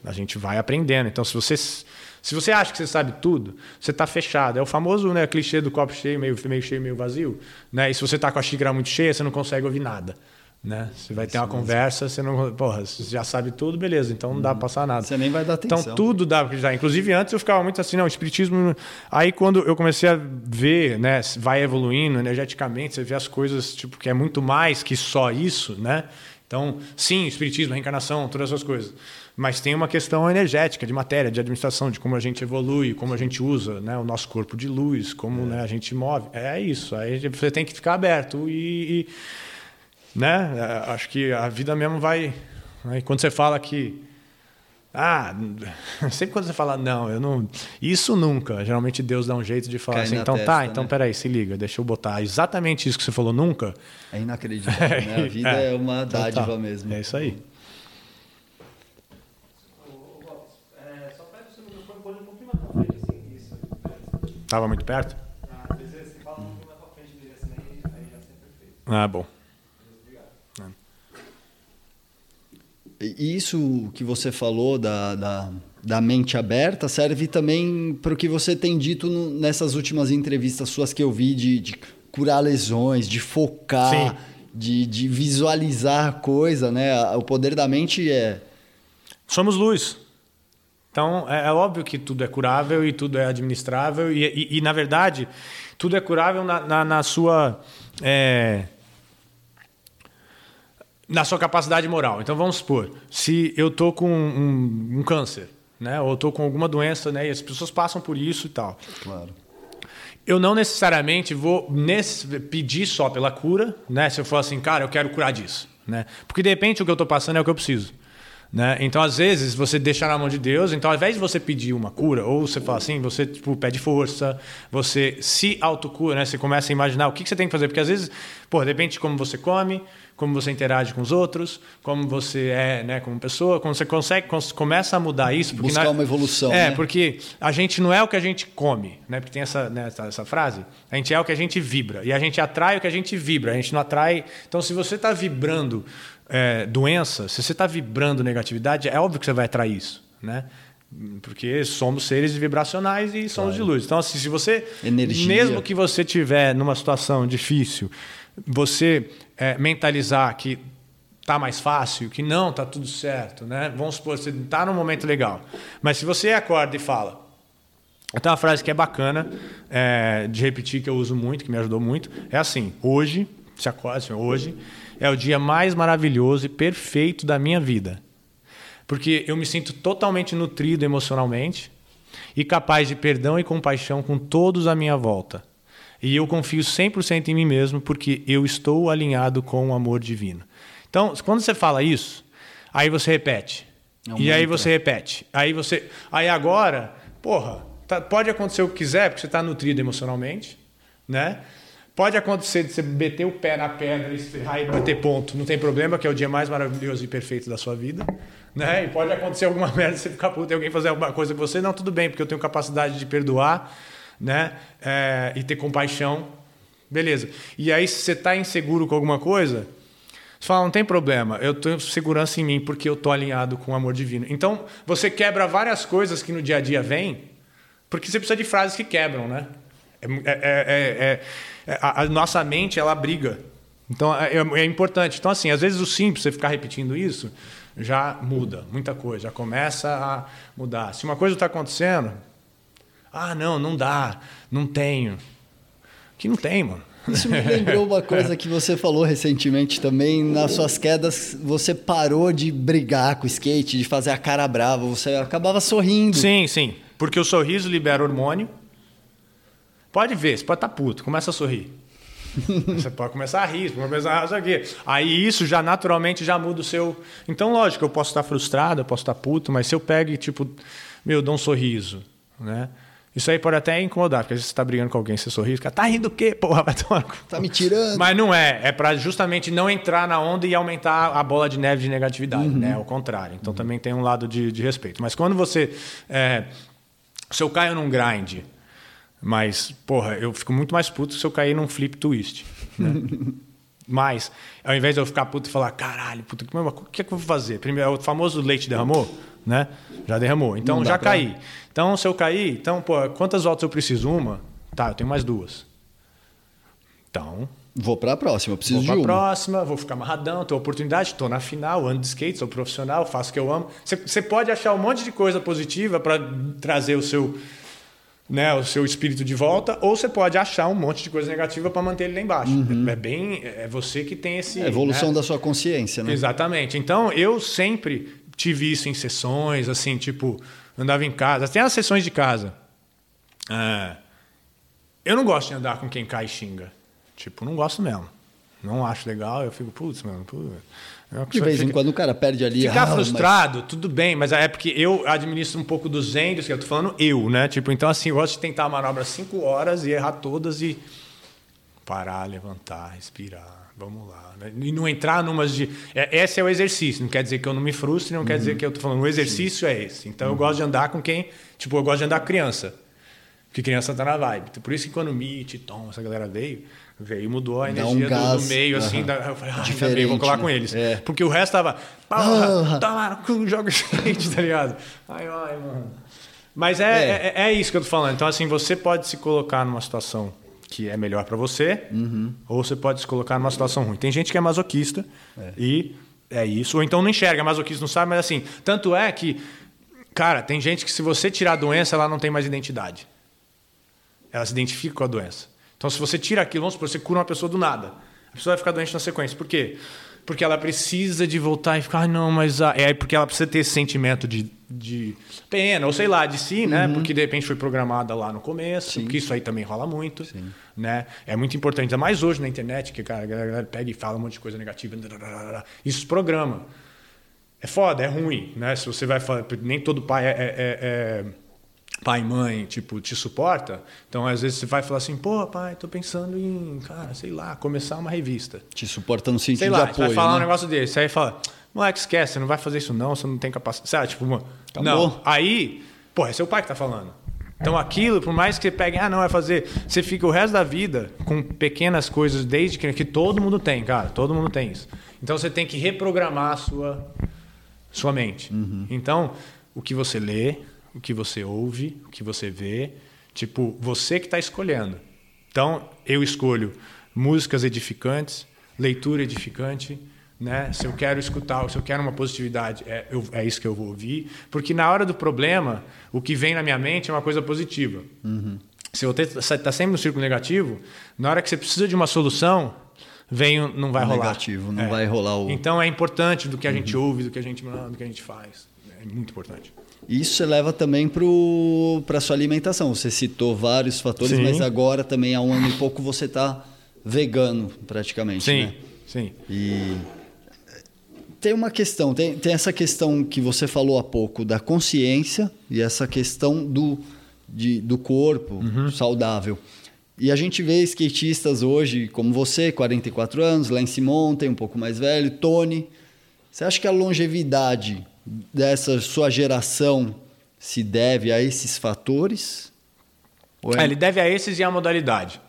a gente vai aprendendo. Então se você se você acha que você sabe tudo você está fechado. É o famoso né clichê do copo cheio meio meio cheio meio vazio né? E se você está com a xícara muito cheia você não consegue ouvir nada né? Você vai ter uma conversa, você não, porra, você já sabe tudo, beleza, então não dá para passar nada. Você nem vai dar atenção. Então tudo dá para acreditar. Inclusive antes eu ficava muito assim, não, espiritismo. Aí quando eu comecei a ver, né, vai evoluindo energeticamente, você vê as coisas tipo que é muito mais que só isso, né? Então, sim, espiritismo, reencarnação, todas essas coisas. Mas tem uma questão energética, de matéria, de administração, de como a gente evolui, como a gente usa né, o nosso corpo de luz, como é. né, a gente move. É isso. Aí você tem que ficar aberto e, e né? É, acho que a vida mesmo vai. Né? Quando você fala que. Ah, sempre quando você fala, não, eu não. Isso nunca. Geralmente Deus dá um jeito de falar Cai assim, então tá, testa, tá, então né? peraí, se liga, deixa eu botar exatamente isso que você falou, nunca. É inacreditável, né? A vida é, é uma dádiva total. mesmo. É isso aí. Tava muito perto? Ah, bom. Isso que você falou da, da, da mente aberta serve também para o que você tem dito no, nessas últimas entrevistas suas que eu vi de, de curar lesões, de focar, de, de, visualizar a coisa, né? O poder da mente é. Somos luz. Então, é, é óbvio que tudo é curável e tudo é administrável, e, e, e na verdade, tudo é curável na, na, na sua. É na sua capacidade moral. Então vamos supor, se eu tô com um, um câncer, né, ou tô com alguma doença, né, e as pessoas passam por isso e tal. Claro. Eu não necessariamente vou nesse, pedir só pela cura, né? Se eu for assim, cara, eu quero curar disso, né? Porque de repente o que eu estou passando é o que eu preciso. Né? Então, às vezes, você deixa na mão de Deus. Então, ao invés de você pedir uma cura, ou você fala assim, você tipo, pede força, você se autocura, né? Você começa a imaginar o que, que você tem que fazer. Porque, às vezes, pô, depende de como você come, como você interage com os outros, como você é né, como pessoa, quando você consegue, começa a mudar isso. Buscar na, uma evolução. É, né? porque a gente não é o que a gente come, né? Porque tem essa, né, essa, essa, frase. A gente é o que a gente vibra. E a gente atrai o que a gente vibra. A gente não atrai. Então, se você está vibrando é, doença, se você está vibrando negatividade, é óbvio que você vai atrair isso. Né? Porque somos seres vibracionais e somos claro. de luz. Então, assim, se você. Energia. Mesmo que você tiver numa situação difícil você é, mentalizar que tá mais fácil, que não, tá tudo certo, né? Vamos supor, você está num momento legal. Mas se você acorda e fala, tem uma frase que é bacana é, de repetir, que eu uso muito, que me ajudou muito, é assim, hoje, se acorda, assim, hoje é o dia mais maravilhoso e perfeito da minha vida. Porque eu me sinto totalmente nutrido emocionalmente e capaz de perdão e compaixão com todos à minha volta. E eu confio 100% em mim mesmo porque eu estou alinhado com o amor divino. Então, quando você fala isso, aí você repete. É um e aí você repete. Aí você. Aí agora, porra, tá, pode acontecer o que quiser, porque você está nutrido emocionalmente, né? Pode acontecer de você meter o pé na pedra e bater ponto, não tem problema, que é o dia mais maravilhoso e perfeito da sua vida. Né? E pode acontecer alguma merda, você ficar puto e alguém fazer alguma coisa com você, não, tudo bem, porque eu tenho capacidade de perdoar né? É, e ter compaixão. Beleza. E aí, se você está inseguro com alguma coisa, você fala, não tem problema, eu tenho segurança em mim porque eu estou alinhado com o amor divino. Então, você quebra várias coisas que no dia a dia vêm, porque você precisa de frases que quebram, né? É, é, é, a, a, nossa mente, ela briga. Então, é, importante. Então, assim, às vezes o simples, você ficar repetindo isso, já muda muita coisa, já começa a mudar. Se uma coisa está acontecendo, ah, não, não dá, não tenho. Que não tem, mano. Isso me lembrou uma coisa que você falou recentemente também. Nas suas quedas, você parou de brigar com o skate, de fazer a cara brava. Você acabava sorrindo. Sim, sim. Porque o sorriso libera hormônio. Pode ver, você pode estar tá puto, começa a sorrir. você pode começar a rir, pode começar a isso aqui. Aí isso já naturalmente já muda o seu. Então, lógico, eu posso estar frustrado, eu posso estar puto, mas se eu pego e, tipo, meu, dou um sorriso, né? Isso aí pode até incomodar, porque às vezes você está brigando com alguém, você sorri, o cara tá rindo o quê? Porra, vai tomar. Tá me tirando. Mas não é. É para justamente não entrar na onda e aumentar a bola de neve de negatividade, Uhum. né? Ao contrário. Então também tem um lado de, de respeito. Mas quando você. É, se eu caio num grind, mas, porra, eu fico muito mais puto se eu cair num flip twist. Né? Mas, ao invés de eu ficar puto e falar, caralho, que- o que é que eu vou fazer? Primeiro, o famoso leite derramou, né? Já derramou. Então, já pra- caí. Então, se eu cair, então, pô, quantas voltas eu preciso? Uma? Tá, eu tenho mais duas. Então, Vou pra próxima, eu preciso vou de pra uma. próxima, vou ficar amarradão, tenho oportunidade, estou na final, ando de skate, sou profissional, faço o que eu amo. Você- pode achar um monte de coisa positiva para trazer o seu, né, o seu espírito de volta, ou você pode achar um monte de coisa negativa para manter ele lá embaixo. É bem, é você que tem esse É a evolução né? da sua consciência, né? Exatamente. Então, eu sempre tive isso em sessões, assim, tipo, andava em casa, até as sessões de casa. Ah, eu não gosto de andar com quem cai e xinga. Tipo, não gosto mesmo. Não acho legal, eu fico, putz, mano, putz. Eu De vez em quando o cara perde ali. Ficar ah, mas- frustrado, tudo bem, mas é porque eu administro um pouco dos zendos, que eu tô falando eu, né? Tipo, então assim, eu gosto de tentar a manobra cinco horas e errar todas e parar, levantar, respirar, vamos lá. né? E não entrar numas de. é, esse é o exercício, não quer dizer que eu não me frustre, não quer dizer que eu tô falando, o exercício é esse. Então eu gosto de andar com quem. Tipo, eu gosto de andar com criança. Porque criança tá na vibe. Por isso que quando o Meet, Tom, essa galera veio, veio e mudou a Dá um energia do- do, meio, assim. aham. Da, eu falei, ah, Diferente, bem, vou colar né? com eles. É. Porque o resto tava. Porra, tá lá, joga skate, tá ligado? Ai, ai, mano. Mas é, É. é. é isso que eu tô falando. Então, assim, você pode se colocar numa situação que é melhor para você, Uhum. ou você pode se colocar numa situação ruim. Tem gente que é masoquista e é isso. Ou então não enxerga, masoquista não sabe, mas assim, tanto é que, cara, tem gente que se você tirar a doença, ela não tem mais identidade. Ela se identifica com a doença. Então, se você tira aquilo, vamos supor, você cura uma pessoa do nada. A pessoa vai ficar doente na sequência. Por quê? Porque ela precisa de voltar e ficar, ai não, mas. ah", É porque ela precisa ter esse sentimento de, de pena, ou sei lá, de si, né? Porque de repente foi programada lá no começo, porque isso aí também rola muito. Né? É muito importante, ainda mais hoje na internet, que a galera pega e fala um monte de coisa negativa. Isso programa. É foda, é ruim, né? Se você vai falar, nem todo pai é, é- é- é pai e mãe, tipo, te suporta. Então, às vezes você vai falar assim, pô, pai, tô pensando em, cara, sei lá, começar uma revista. Te suporta no sentido Sei lá, de você vai apoio. falar um né? negócio desse, aí fala, moleque, esquece, você não vai fazer isso não, você não tem capacidade. Sabe, tipo, mano, Tá não. bom. Aí, pô, é seu pai que tá falando. Então aquilo, por mais que você pegue, ah, não, vai fazer. Você fica o resto da vida com pequenas coisas, desde que, que todo mundo tem, cara, todo mundo tem isso. Então você tem que reprogramar a sua, sua mente. Então, o que você lê, o que você ouve, o que você vê, tipo, você que está escolhendo. Então, eu escolho músicas edificantes, leitura edificante, né? Se eu quero escutar, se eu quero uma positividade, é, eu- é isso que eu vou ouvir, porque na hora do problema, o que vem na minha mente é uma coisa positiva. Se você está sempre no círculo negativo, na hora que você precisa de uma solução, vem, não vai O rolar. negativo, não É. vai rolar o. Então é importante do que a Uhum. gente ouve, do que a gente do que a gente faz. É muito importante. Isso você leva também para sua alimentação. Você citou vários fatores, Sim. mas agora também há um ano e pouco você está vegano praticamente. Sim, Né? sim. E tem uma questão, tem, tem essa questão que você falou há pouco da consciência e essa questão do, de- do corpo Uhum. saudável. E a gente vê skatistas hoje, como você, 44 anos, lá em Simonten, um pouco mais velho, Tony. Você acha que a longevidade dessa sua geração se deve a esses fatores? É- É, ele deve a esses e à modalidade,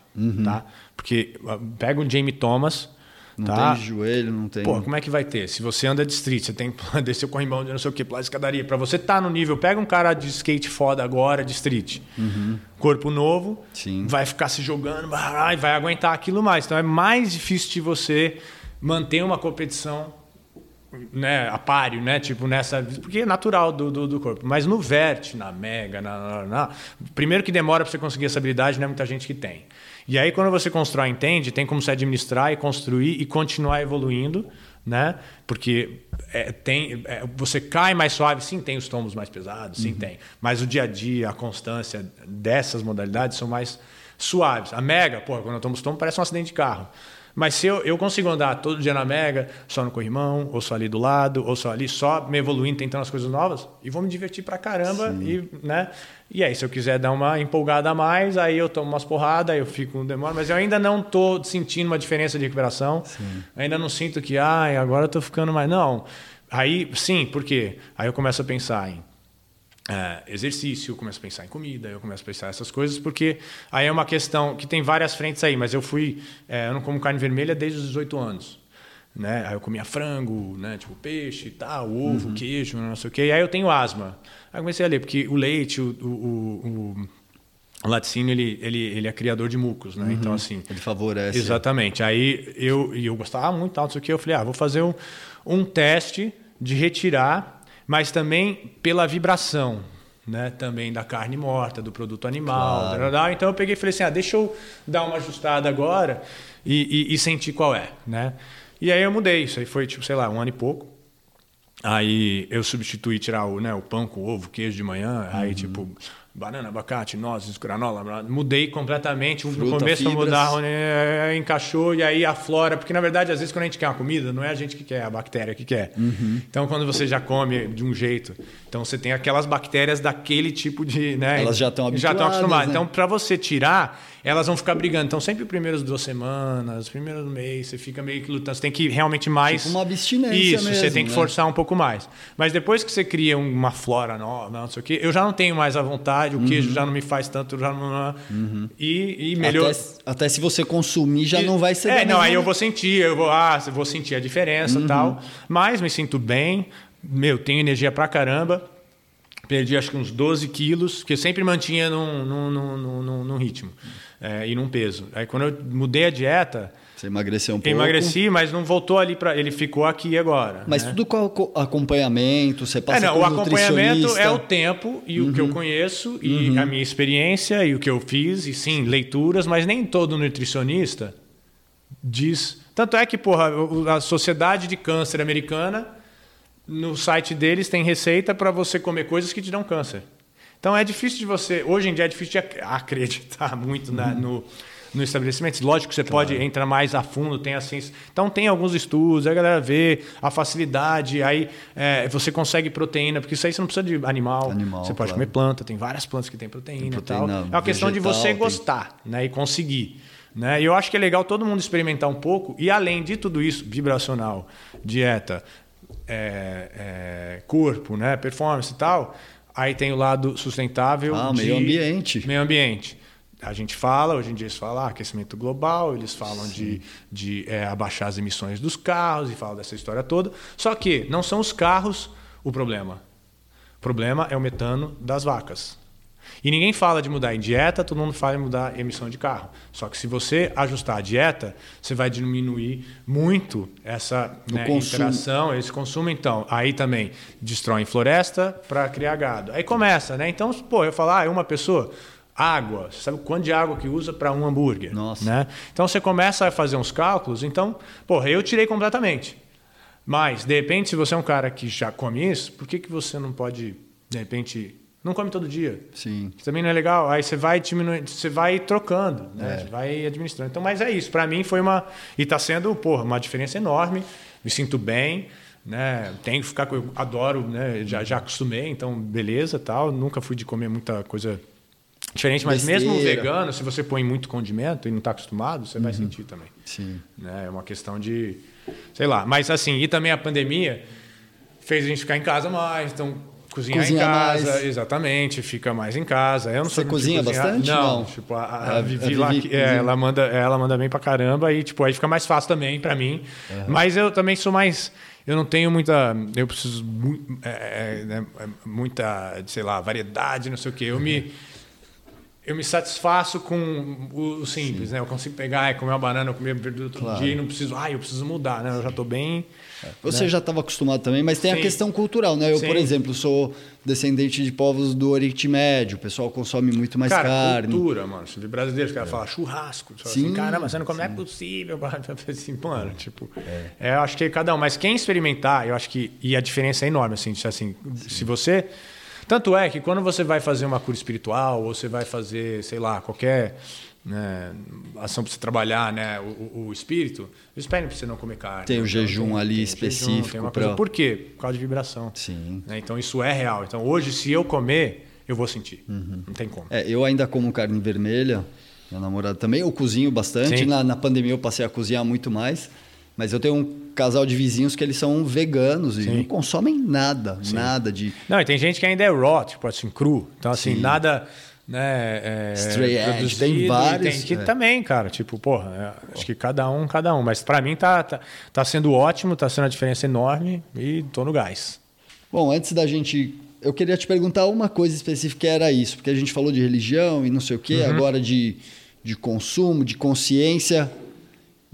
tá? Porque ah, pega um Jamie Thomas, não tá? tem joelho, não tem. Pô, como é que vai ter? Se você anda de street, você tem que descer o corrimão de não sei o que, pular escadaria. Pra você estar no nível, pega um cara de skate foda agora, de street. Corpo novo, Uhum. Sim. vai ficar se jogando, vai aguentar aquilo mais. Então é mais difícil de você manter uma competição né, a páreo, né? Tipo, nessa. Porque é natural do, do, do corpo. Mas no vert, na mega, na, na, na- Primeiro que demora para você conseguir essa habilidade, não é muita gente que tem. E aí, quando você constrói, entende, tem como se administrar e construir e continuar evoluindo, né? Porque é, tem, é, você cai mais suave, sim, tem os tombos mais pesados, sim, tem. Mas o dia a dia, a constância dessas modalidades são mais suaves. A Mega, pô, quando eu tomo estômago parece um acidente de carro. Mas se eu, eu consigo andar todo dia na Mega, só no corrimão, ou só ali do lado, ou só ali, só me evoluindo, tentando as coisas novas, e vou me divertir pra caramba. E, né? e aí, se eu quiser dar uma empolgada a mais, aí eu tomo umas porradas, aí eu fico um demora, mas eu ainda não tô sentindo uma diferença de recuperação. Sim. Ainda não sinto que, ai, agora eu tô ficando mais. Não. Aí, sim, por quê? Aí eu começo a pensar em é, exercício, eu começo a pensar em comida, eu começo a pensar essas coisas, porque aí é uma questão que tem várias frentes aí, mas eu fui, é, eu não como carne vermelha desde os 18 anos. Né? Aí eu comia frango, né? tipo peixe, tal, ovo, uhum. queijo, não sei o quê. E aí eu tenho asma. Aí comecei a ler, porque o leite, o, o, o, o laticínio, ele, ele, ele é criador de mucos, né? Uhum. Então, assim... Ele favorece. Exatamente. Aí eu, eu gostava muito, tal, não sei o quê. Eu falei, ah, vou fazer um, um teste de retirar mas também pela vibração, né? Também da carne morta, do produto animal. Claro. Então eu peguei e falei assim, ah, deixa eu dar uma ajustada agora e, e, e sentir qual é, né? E aí eu mudei, isso aí foi tipo, sei lá, um ano e pouco. Aí eu substituí tirar o, né, o pão com ovo, queijo de manhã, uhum. aí tipo banana, abacate, nozes, granola, mudei completamente. Fruta, no começo fibras. mudar, né, encaixou e aí a flora, porque na verdade às vezes quando a gente quer uma comida, não é a gente que quer, é a bactéria que quer. Uhum. Então quando você já come de um jeito, então você tem aquelas bactérias daquele tipo de, né? Elas já estão habituadas. Já estão acostumadas. Né? Então para você tirar elas vão ficar brigando. Então, sempre primeiras duas semanas, primeiros mês, você fica meio que lutando. Você tem que realmente mais. Tipo uma abstinência. Isso, mesmo, você tem que né? forçar um pouco mais. Mas depois que você cria uma flora nova, não sei o quê, eu já não tenho mais a vontade, o uhum. queijo já não me faz tanto, já não. Uhum. E, e melhor. Até, até, se você consumir, já e, não vai ser. É, não, aí eu vou sentir, eu vou, ah, vou sentir a diferença uhum. tal. Mas me sinto bem, meu, tenho energia pra caramba. Perdi acho que uns 12 quilos, que eu sempre mantinha num, num, num, num, num ritmo é, e num peso. Aí quando eu mudei a dieta. Você emagreceu um pouco? Emagreci, mas não voltou ali para. Ele ficou aqui agora. Mas né? tudo com acompanhamento, você passa é, não, O acompanhamento é o tempo e uhum. o que eu uhum. conheço e uhum. a minha experiência e o que eu fiz, e sim, leituras, mas nem todo nutricionista diz. Tanto é que, porra, a Sociedade de Câncer Americana, no site deles tem receita para você comer coisas que te dão câncer. Então é difícil de você. Hoje em dia é difícil de acreditar muito na, no, no estabelecimento. Lógico que você claro. pode entrar mais a fundo, tem a ciência. Então tem alguns estudos, aí a galera vê a facilidade, aí é, você consegue proteína, porque isso aí você não precisa de animal. animal você pode claro. comer planta, tem várias plantas que têm proteína, tem proteína e tal. É uma questão de você tem... gostar né, e conseguir. Né? E eu acho que é legal todo mundo experimentar um pouco, e além de tudo isso, vibracional, dieta, é, é, corpo, né, performance e tal Aí tem o lado sustentável. Ah, de meio ambiente. Meio ambiente. A gente fala, hoje em dia eles falam ah, aquecimento global, eles falam Sim. de, de é, abaixar as emissões dos carros e falam dessa história toda. Só que não são os carros o problema. O problema é o metano das vacas. E ninguém fala de mudar em dieta, todo mundo fala em mudar a emissão de carro. Só que se você ajustar a dieta, você vai diminuir muito essa né, interação, esse consumo. Então, aí também destrói floresta para criar gado. Aí começa, né? Então, pô, eu falo, ah, é uma pessoa água. Você sabe o quanto de água que usa para um hambúrguer? Nossa. Né? Então você começa a fazer uns cálculos. Então, porra, eu tirei completamente. Mas, de repente, se você é um cara que já come isso, por que, que você não pode, de repente, não come todo dia. Sim. também não é legal. Aí você vai diminuindo, você vai trocando, né? É. vai administrando. Então, mas é isso. Para mim foi uma e está sendo, porra, uma diferença enorme. Me sinto bem, né? Tenho que ficar, eu adoro, né? Já já acostumei, então beleza, tal. Nunca fui de comer muita coisa diferente, mas Besteira. mesmo vegano, se você põe muito condimento e não está acostumado, você uhum. vai sentir também. Sim. Né? É uma questão de, sei lá. Mas assim, e também a pandemia fez a gente ficar em casa mais, então Cozinhar cozinha em casa, mais. exatamente, fica mais em casa. Eu não Você cozinha bastante? Não, não, tipo, a, a, a Vivi, lá, é, ela, manda, ela manda bem pra caramba e tipo, aí fica mais fácil também para mim. Uhum. Mas eu também sou mais. Eu não tenho muita. Eu preciso. É, é, né, é, muita, sei lá, variedade, não sei o quê. Eu me eu me satisfaço com o simples, Sim. né? Eu consigo pegar, é, comer uma banana, comer verdura todo claro. dia e não preciso, ah, eu preciso mudar, né? Eu já estou bem. Você né? já estava acostumado também, mas tem Sim. a questão cultural, né? Eu, Sim. por exemplo, sou descendente de povos do Oriente Médio, o pessoal consome muito mais cara, carne. cultura, mano. Você vê brasileiros que é. falam churrasco. Você Sim, assim, caramba, você não come, não é possível. Assim, mano, tipo, é. é. eu acho que cada um. Mas quem experimentar, eu acho que. E a diferença é enorme, assim, assim se você tanto é que quando você vai fazer uma cura espiritual, ou você vai fazer, sei lá, qualquer né, ação para você trabalhar né, o, o espírito, eles pedem para você não comer carne. Tem o Então, jejum tem- ali tem específico jejum, tem uma pra- coisa- Por quê? Por causa de vibração. Sim. né? Então isso é real. Então hoje, se eu comer, eu vou sentir. Não tem como. É, eu ainda como carne vermelha, minha namorada também, eu cozinho bastante. Na, na pandemia eu passei a cozinhar muito mais. Mas eu tenho um casal de vizinhos que eles são veganos e Sim. não consomem nada, nada de Não, e tem gente que ainda é raw, tipo assim, cru. Então, assim, Sim. nada. Né, é, Stray edge, tem vários, Tem que é. também, cara. Tipo, porra, é, acho que cada um, cada um. Mas pra mim tá, tá, tá sendo ótimo, tá sendo uma diferença enorme e tô no gás. Bom, antes da gente. Eu queria te perguntar uma coisa específica que era isso, porque a gente falou de religião e não sei o quê, Uhum. agora de, de consumo, de consciência.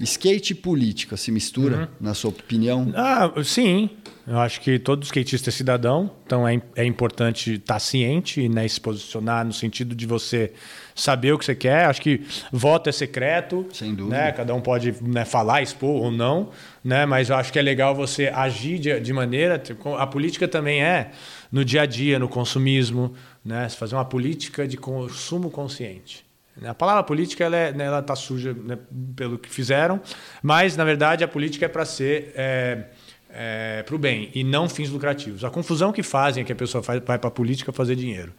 Skate e política se mistura, Uhum. na sua opinião? Ah, sim. Eu acho que todo skatista é cidadão, então é, é importante estar ciente né, e se posicionar no sentido de você saber o que você quer. Acho que voto é secreto. Sem dúvida. Né? Cada um pode né, falar, expor ou não, né? mas eu acho que é legal você agir de, de maneira. A política também é no dia a dia, no consumismo, né? Você fazer uma política de consumo consciente. Né? A palavra política ela é, né, ela tá suja né, pelo que fizeram, mas na verdade a política é para ser é, é, para o bem e não fins lucrativos. A confusão que fazem é que a pessoa faz, vai para a política fazer dinheiro.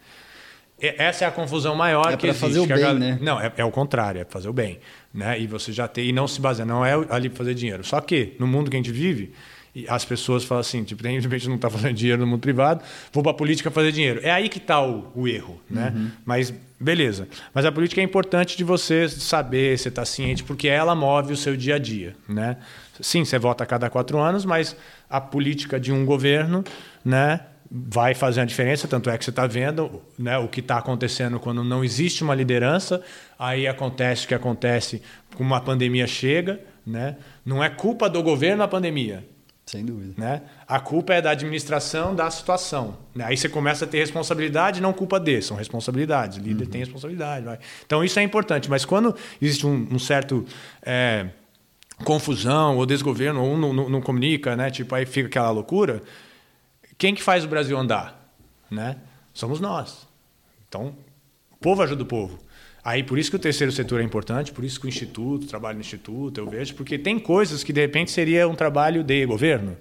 E- Essa é a confusão maior É que existe. fazer o bem, gal- né? Não, é, é o contrário, é fazer o bem. Né? E você já tem, e não se baseia, não é ali para fazer dinheiro. Só que no mundo que a gente vive, e as pessoas falam assim, tipo, tem gente não está fazendo dinheiro no mundo privado, vou para a política fazer dinheiro. É aí que está o, o erro, né? Uhum. Mas beleza. Mas a política é importante de você saber, você estar ciente, porque ela move o seu dia a dia, né? Sim, você vota a cada quatro anos, mas a política de um governo, né? vai fazer a diferença, tanto é que você está vendo né, o que está acontecendo quando não existe uma liderança, aí acontece o que acontece uma pandemia chega, né? não é culpa do governo a pandemia, Sem dúvida. né? A culpa é da administração da situação. Né? Aí você começa a ter responsabilidade, não culpa de, são responsabilidades. O líder tem responsabilidade. Vai. Então isso é importante. Mas quando existe um, um certo é, confusão ou desgoverno, ou um não, não- não comunica, né? Tipo, aí fica aquela loucura. Quem que faz o Brasil andar? Né? Somos nós. Então, o povo ajuda o povo. Aí por isso que o terceiro setor é importante, por isso que o instituto, o trabalho no instituto, eu vejo, porque tem coisas que de repente seria um trabalho de governo.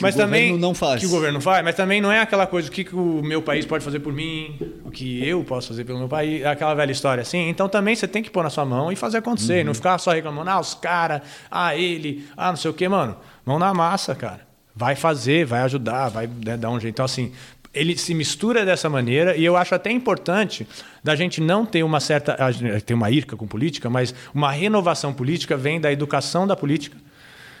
Mas o também governo não faz. que o governo faz, mas também não é aquela coisa o que, que o meu país pode fazer por mim, o que eu posso fazer pelo meu país, aquela velha história assim. Então também você tem que pôr na sua mão e fazer acontecer, Uhum. não ficar só reclamando, ah, os caras, ah, ele, ah, não sei o quê, mano. Mão na massa, cara. Vai fazer, vai ajudar, vai né, dar um jeito. Então assim, ele se mistura dessa maneira e eu acho até importante da gente não ter uma certa tem uma irca com política, mas uma renovação política vem da educação da política.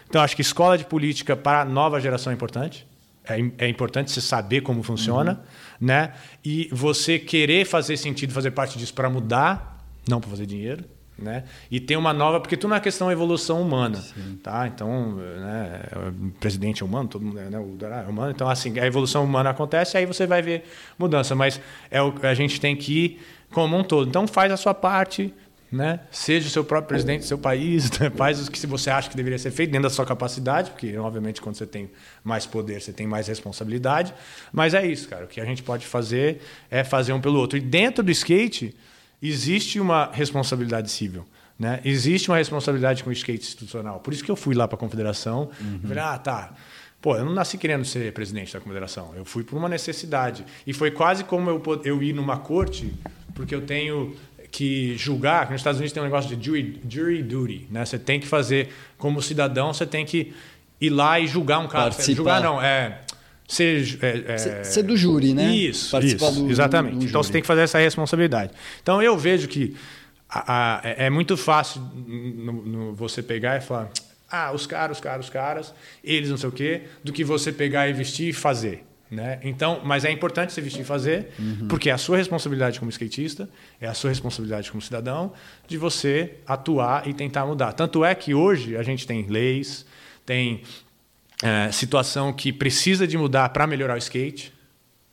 Então, acho que escola de política para a nova geração é importante. É, é importante você saber como funciona, né? E você querer fazer sentido, fazer parte disso para mudar, não para fazer dinheiro, né? E ter uma nova, porque tudo é uma questão de evolução humana, tá? Então, né, o presidente é humano, todo mundo é, né, o é humano. Então, assim, a evolução humana acontece, aí você vai ver mudança. Mas é o, a gente tem que ir como um todo. Então, faz a sua parte, né? Seja o seu próprio presidente do seu país, né? faz o que se você acha que deveria ser feito dentro da sua capacidade, porque obviamente quando você tem mais poder, você tem mais responsabilidade. Mas é isso, cara. O que a gente pode fazer é fazer um pelo outro. E dentro do skate existe uma responsabilidade civil. Né? Existe uma responsabilidade com o skate institucional. Por isso que eu fui lá para a confederação. Falei, ah, tá. Pô, eu não nasci querendo ser presidente da confederação. Eu fui por uma necessidade. E foi quase como eu, eu ir numa corte, porque eu tenho que julgar, que nos Estados Unidos tem um negócio de jury, jury duty, né? Você tem que fazer, como cidadão, você tem que ir lá e julgar um cara. Participar. Julgar não, é... Ser, é, é- Ser- ser do júri, né? Isso, Participar isso, do- exatamente. do então júri. você tem que fazer essa responsabilidade. Então eu vejo que a- a- é é muito fácil no- no- você pegar e falar, ah, os caras, os caras, os caras, eles não sei o quê, do que você pegar e vestir e fazer. Né? Então, mas é importante você vestir e fazer, porque é a sua responsabilidade como skatista, é a sua responsabilidade como cidadão, de você atuar e tentar mudar. Tanto é que hoje a gente tem leis, tem é, situação que precisa de mudar para melhorar o skate.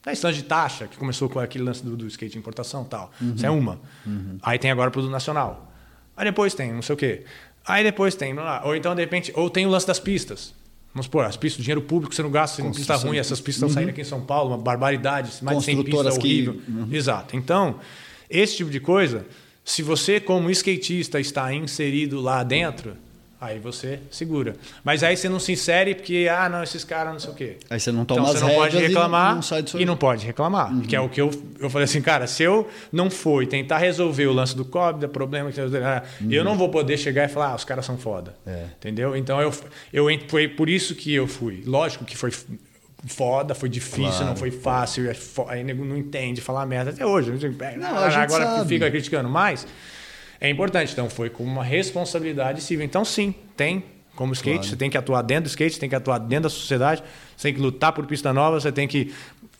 A questão de taxa, que começou com aquele lance do, do skate de importação e tal. Isso é uma. Aí tem agora o produto nacional. Aí depois tem não sei o quê. Aí depois tem, lá, ou então de repente, ou tem o lance das pistas. Vamos supor, as pistas, o dinheiro público você não gasta, você não pista ruim, essas pistas estão saindo aqui em São Paulo, uma barbaridade, mais de 100 pistas que- horrível. Exato. Então, esse tipo de coisa, Se você, como skatista, está inserido lá dentro, Aí você segura. Mas aí você não se insere porque, ah, não, esses caras não sei o quê. Aí você não toma então, as você não pode rédeas e reclamar não sai do seu e não pode reclamar. Uhum. Que é o que eu, eu falei assim, cara, se eu não for e tentar resolver o lance do COB, do problema, que eu não vou poder chegar e falar, ah, os caras são foda. Uhum. É. Entendeu? Então eu, eu foi por isso que eu fui. Lógico que foi foda, foi difícil, Claro. não foi fácil. é Aí nego não entende falar merda até hoje. Não, agora sabe. fica criticando mais. É importante. Então foi com uma responsabilidade civil. Então sim, tem. Como skate, Claro. você tem que atuar dentro do skate, você tem que atuar dentro da sociedade, você tem que lutar por pista nova, você tem que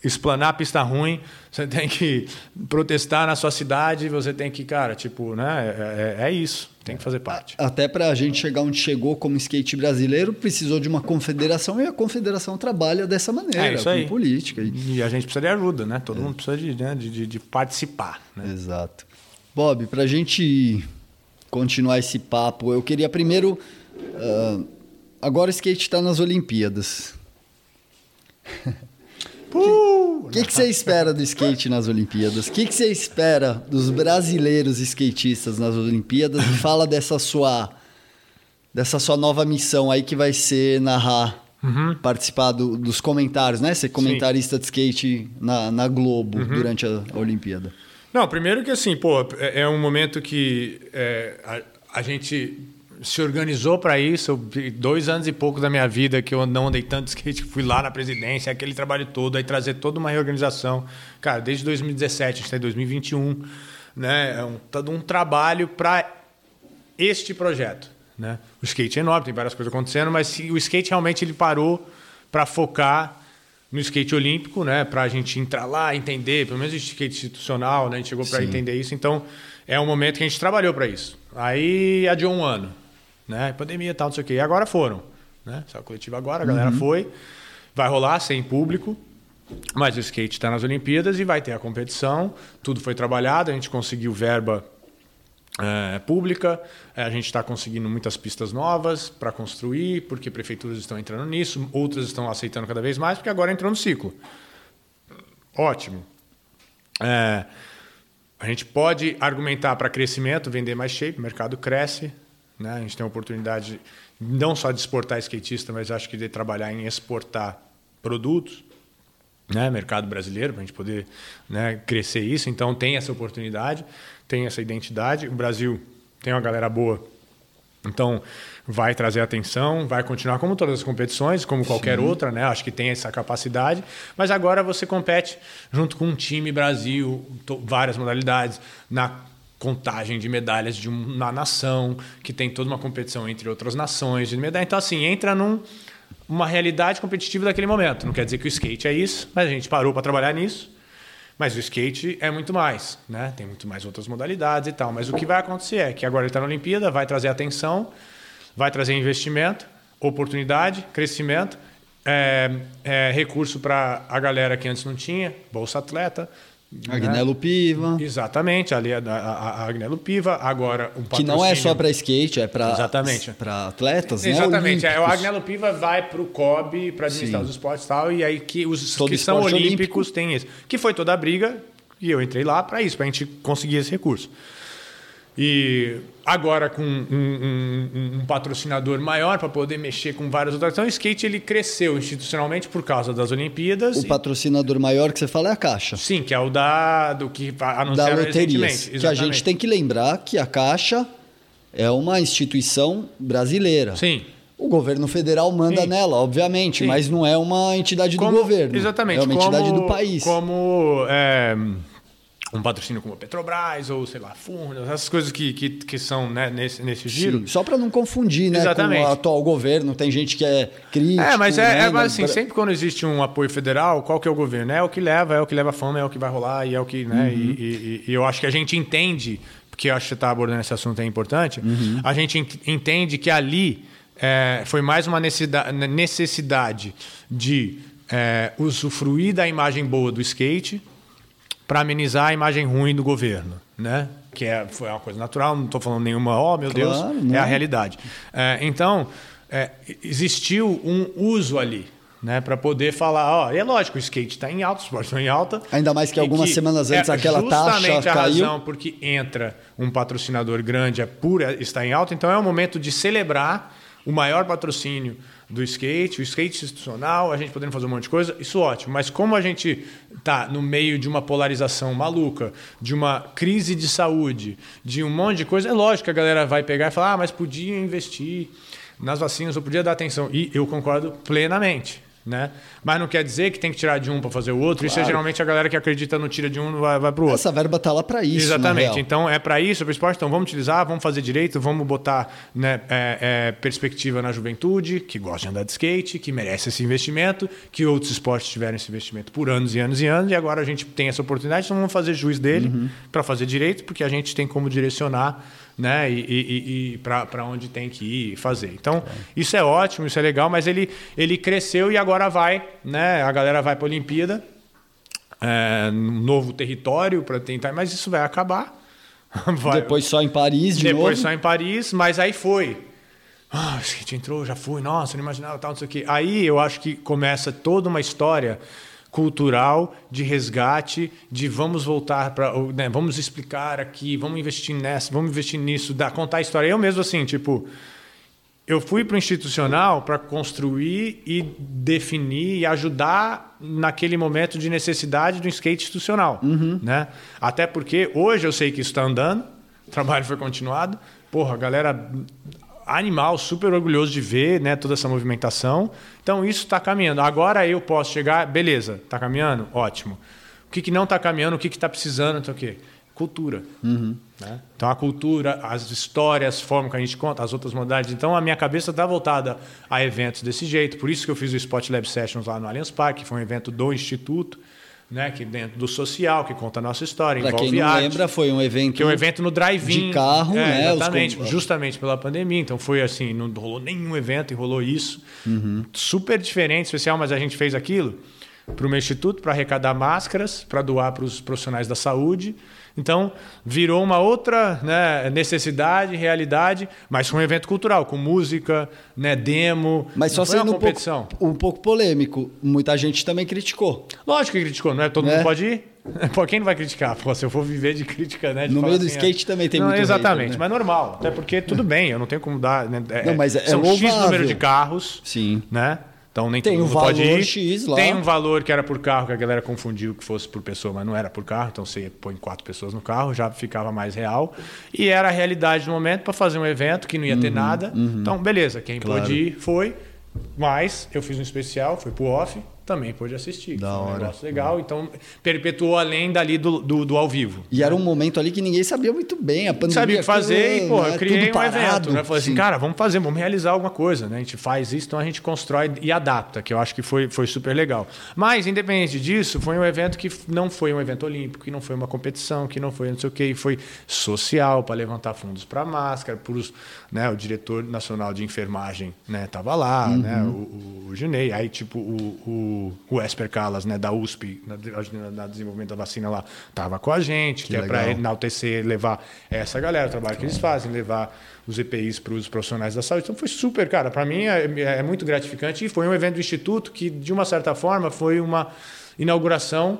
explanar pista ruim, você tem que protestar na sua cidade, você tem que, cara, tipo, né? É, é- é isso, tem que fazer parte. Até para a gente chegar onde chegou como skate brasileiro, precisou de uma confederação e a confederação trabalha dessa maneira, É isso com aí. política. E- a gente precisa de ajuda, né? É. Todo mundo precisa de, né, de, de- de participar. Né? Exato. Bob, para a gente continuar esse papo, eu queria primeiro. ah, agora o skate está nas Olimpíadas. O que, que você espera do skate nas Olimpíadas? O que, você espera dos brasileiros skatistas nas Olimpíadas? E fala dessa sua, dessa sua nova missão aí que vai ser narrar, participar do- dos comentários, né? Ser comentarista de skate na, na Globo durante a, a Olimpíada. Não, primeiro que assim, pô, é, é um momento que é, a, a gente se organizou para isso. Dois anos e pouco da minha vida que eu não andei tanto skate, fui lá na presidência, aquele trabalho todo, aí trazer toda uma reorganização. Cara, desde 2017, a gente está em 2021, né? É um, todo um trabalho para este projeto. Né? O skate é enorme, tem várias coisas acontecendo, mas o skate realmente ele parou para focar no skate olímpico, né? Para a gente entrar lá, entender, pelo menos o skate institucional, né? A gente chegou para entender isso. Então, é um momento que a gente trabalhou para isso. Aí adiou um ano, né? Pandemia e tal, não sei o quê. E agora foram, né? Saiu coletivo agora, a galera foi. Vai rolar sem público. Mas o skate está nas Olimpíadas e vai ter a competição. Tudo foi trabalhado, a gente conseguiu verba é, pública, é, a gente está conseguindo muitas pistas novas para construir, porque prefeituras estão entrando nisso, outras estão aceitando cada vez mais, porque agora entrou no ciclo. Ótimo. É, a gente pode argumentar para crescimento, vender mais shape, o mercado cresce, né? a gente tem a oportunidade não só de exportar skatista, mas acho que de trabalhar em exportar produtos né, mercado brasileiro, para a gente poder né, crescer isso. Então, tem essa oportunidade, tem essa identidade. O Brasil tem uma galera boa, então vai trazer atenção, vai continuar como todas as competições, como qualquer outra, né? Acho que tem essa capacidade. Mas agora você compete junto com um time Brasil, várias modalidades, na contagem de medalhas de uma nação, que tem toda uma competição entre outras nações de medalha. Então, assim, entra num uma realidade competitiva daquele momento. Não quer dizer que o skate é isso, mas a gente parou para trabalhar nisso. Mas o skate é muito mais, né? Tem muito mais outras modalidades e tal. Mas o que vai acontecer é que agora ele está na Olimpíada, vai trazer atenção, vai trazer investimento, oportunidade, crescimento, é, é, recurso para a galera que antes não tinha, bolsa atleta. Agnello Piva, Exatamente, ali a, a, a Agnello Piva, agora um que não é só patrocínio- para skate, é para Exatamente. para atletas, né? Exatamente. É, o. Agnello Piva vai para o COB para administrar Sim. os esportes e tal, e aí que os Todo que são olímpicos têm isso. Que foi toda a briga, e eu entrei lá para isso, para a gente conseguir esse recurso. E agora com um, um- um- patrocinador maior para poder mexer com várias outras. Então o skate ele cresceu institucionalmente por causa das Olimpíadas. O e- patrocinador maior que você fala é a Caixa. Sim, que é o da do que Da anunciaram loterias. recentemente. Que a gente tem que lembrar que a Caixa é uma instituição brasileira. Sim. O governo federal manda Sim. nela, obviamente, Sim. mas não é uma entidade do Como- governo. Exatamente. É uma entidade como- do país. Como é, um patrocínio como a Petrobras ou, sei lá, Furnas, essas coisas que, que, que são né, nesse, nesse giro. Sim, Só para não confundir, né, Exatamente. com o atual governo. Tem gente que é crítico. É, mas é, né, é mas, assim, da- sempre quando existe um apoio federal, qual que é o governo? É o que leva, é o que leva a fama, é o que vai rolar e é o que, né? Uhum. E, e- e eu acho que a gente entende, porque eu acho que você está abordando esse assunto é importante, Uhum. a gente ent- entende que ali é, foi mais uma necessidade, necessidade de é, usufruir da imagem boa do skate para amenizar a imagem ruim do governo, né? Que é, foi uma coisa natural, não estou falando nenhuma, oh meu Claro, Deus, não. é a realidade. É, então, é, existiu um uso ali. né, para poder falar, ó, é lógico, o skate está em alta, o esporte está em alta. Ainda mais que algumas que semanas antes é aquela taxa justamente a caiu. razão porque entra um patrocinador grande, é pura, está em alta, então é o momento de celebrar o maior patrocínio do skate, o skate institucional, a gente podendo fazer um monte de coisa, isso ótimo. Mas como a gente está no meio de uma polarização maluca, de uma crise de saúde, de um monte de coisa, é lógico que a galera vai pegar e falar, ah, mas podia investir nas vacinas, eu podia dar atenção. E eu concordo plenamente. Né? Mas não quer dizer que tem que tirar de um para fazer o outro. Isso é Claro. geralmente a galera que acredita no tira de um vai, vai para o outro. Essa verba tá lá para isso. Exatamente. Então é para isso, é para esporte. Então vamos utilizar, vamos fazer direito, vamos botar né, é, é, perspectiva na juventude que gosta de andar de skate, que merece esse investimento, que outros esportes tiveram esse investimento por anos e anos e anos, e agora a gente tem essa oportunidade, então vamos fazer juiz dele Uhum. para fazer direito, porque a gente tem como direcionar né, e, e, e para onde tem que ir fazer. Então, isso é ótimo, isso é legal, mas ele, ele cresceu e agora vai, né? A galera vai para a Olimpíada é, num novo território para tentar, mas isso vai acabar. Vai- Depois só em Paris de depois novo. só em Paris, mas aí foi. Ah, o skate entrou, já fui, nossa, não imaginava tal, não sei o quê. Aí eu acho que começa toda uma história cultural de resgate, de vamos voltar para, né, vamos explicar aqui, vamos investir nessa, vamos investir nisso, dar, contar a história. Eu mesmo assim, tipo, eu fui para o institucional para construir e definir e ajudar naquele momento de necessidade do skate institucional. Né? Até porque hoje eu sei que isso está andando, o trabalho foi continuado. Porra, a galera animal, super orgulhoso de ver né, toda essa movimentação. Então isso está caminhando. Agora eu posso chegar, beleza, está caminhando? Ótimo. O que, que não está caminhando, o que está precisando, sei o quê? Cultura. Né? Então a cultura, as histórias, a forma que a gente conta, as outras modalidades. Então a minha cabeça está voltada a eventos desse jeito. Por isso que eu fiz o Spot Lab Sessions lá no Allianz Parque, que foi um evento do Instituto, né? que dentro do social, que conta a nossa história, Para envolve quem não arte. lembra, foi um evento. Que é um evento no drive-in. de carro, É, né, os Exatamente, com- justamente pela pandemia. Então foi assim, não rolou nenhum evento e rolou isso. Uhum. Super diferente, especial, mas a gente fez aquilo para o meu instituto para arrecadar máscaras, para doar para os profissionais da saúde. Então virou uma outra né, necessidade, realidade, mas com um evento cultural, com música, né, demo. Mas só sendo um competição. pouco, um pouco polêmico. Muita gente também criticou. Lógico que criticou, não é? Todo Né? mundo pode ir. Pô, quem não vai criticar? Pô, se eu for viver de crítica, né? de No meio do assim, skate também tem não, muito Exatamente, hater, né? mas normal. Até porque tudo bem, eu não tenho como dar. Né, é- Não, mas é- é são X louvável. número de carros. Sim. Né? Então nem Tem todo um mundo pode valor ir. X lá. Tem um valor que era por carro, que a galera confundiu que fosse por pessoa, mas não era por carro. Então você põe quatro pessoas no carro, já ficava mais real. E era a realidade do momento para fazer um evento que não ia Uhum, ter nada. Então, beleza, quem Claro. pôde ir foi. Mas eu fiz um especial, foi pro off, também pôde assistir. Da Foi um hora. negócio legal, então perpetuou além dali do, do, do ao vivo. E era um momento ali que ninguém sabia muito bem. A pandemia. sabia o que fazer e, aquilo, pô, né, eu criei tudo um evento, parado. né? Falei assim, Sim. cara, vamos fazer, vamos realizar alguma coisa, né? A gente faz isso, então a gente constrói e adapta, que eu acho que foi, foi super legal. Mas, independente disso, foi um evento que não foi um evento olímpico, que não foi uma competição, que não foi não sei o quê, foi social, para levantar fundos para máscara, pros, né? O diretor nacional de enfermagem, né? Tava lá, Uhum. né? O, o, o Junei, aí tipo o, o, o Esper Calas, né? Da USP, na, na- desenvolvimento da vacina lá, tava com a gente, que, é para enaltecer, levar essa galera, o trabalho que eles fazem, levar os EPIs para os profissionais da saúde. Então foi super, cara, para mim é, é muito gratificante e foi um evento do Instituto que, de uma certa forma, foi uma inauguração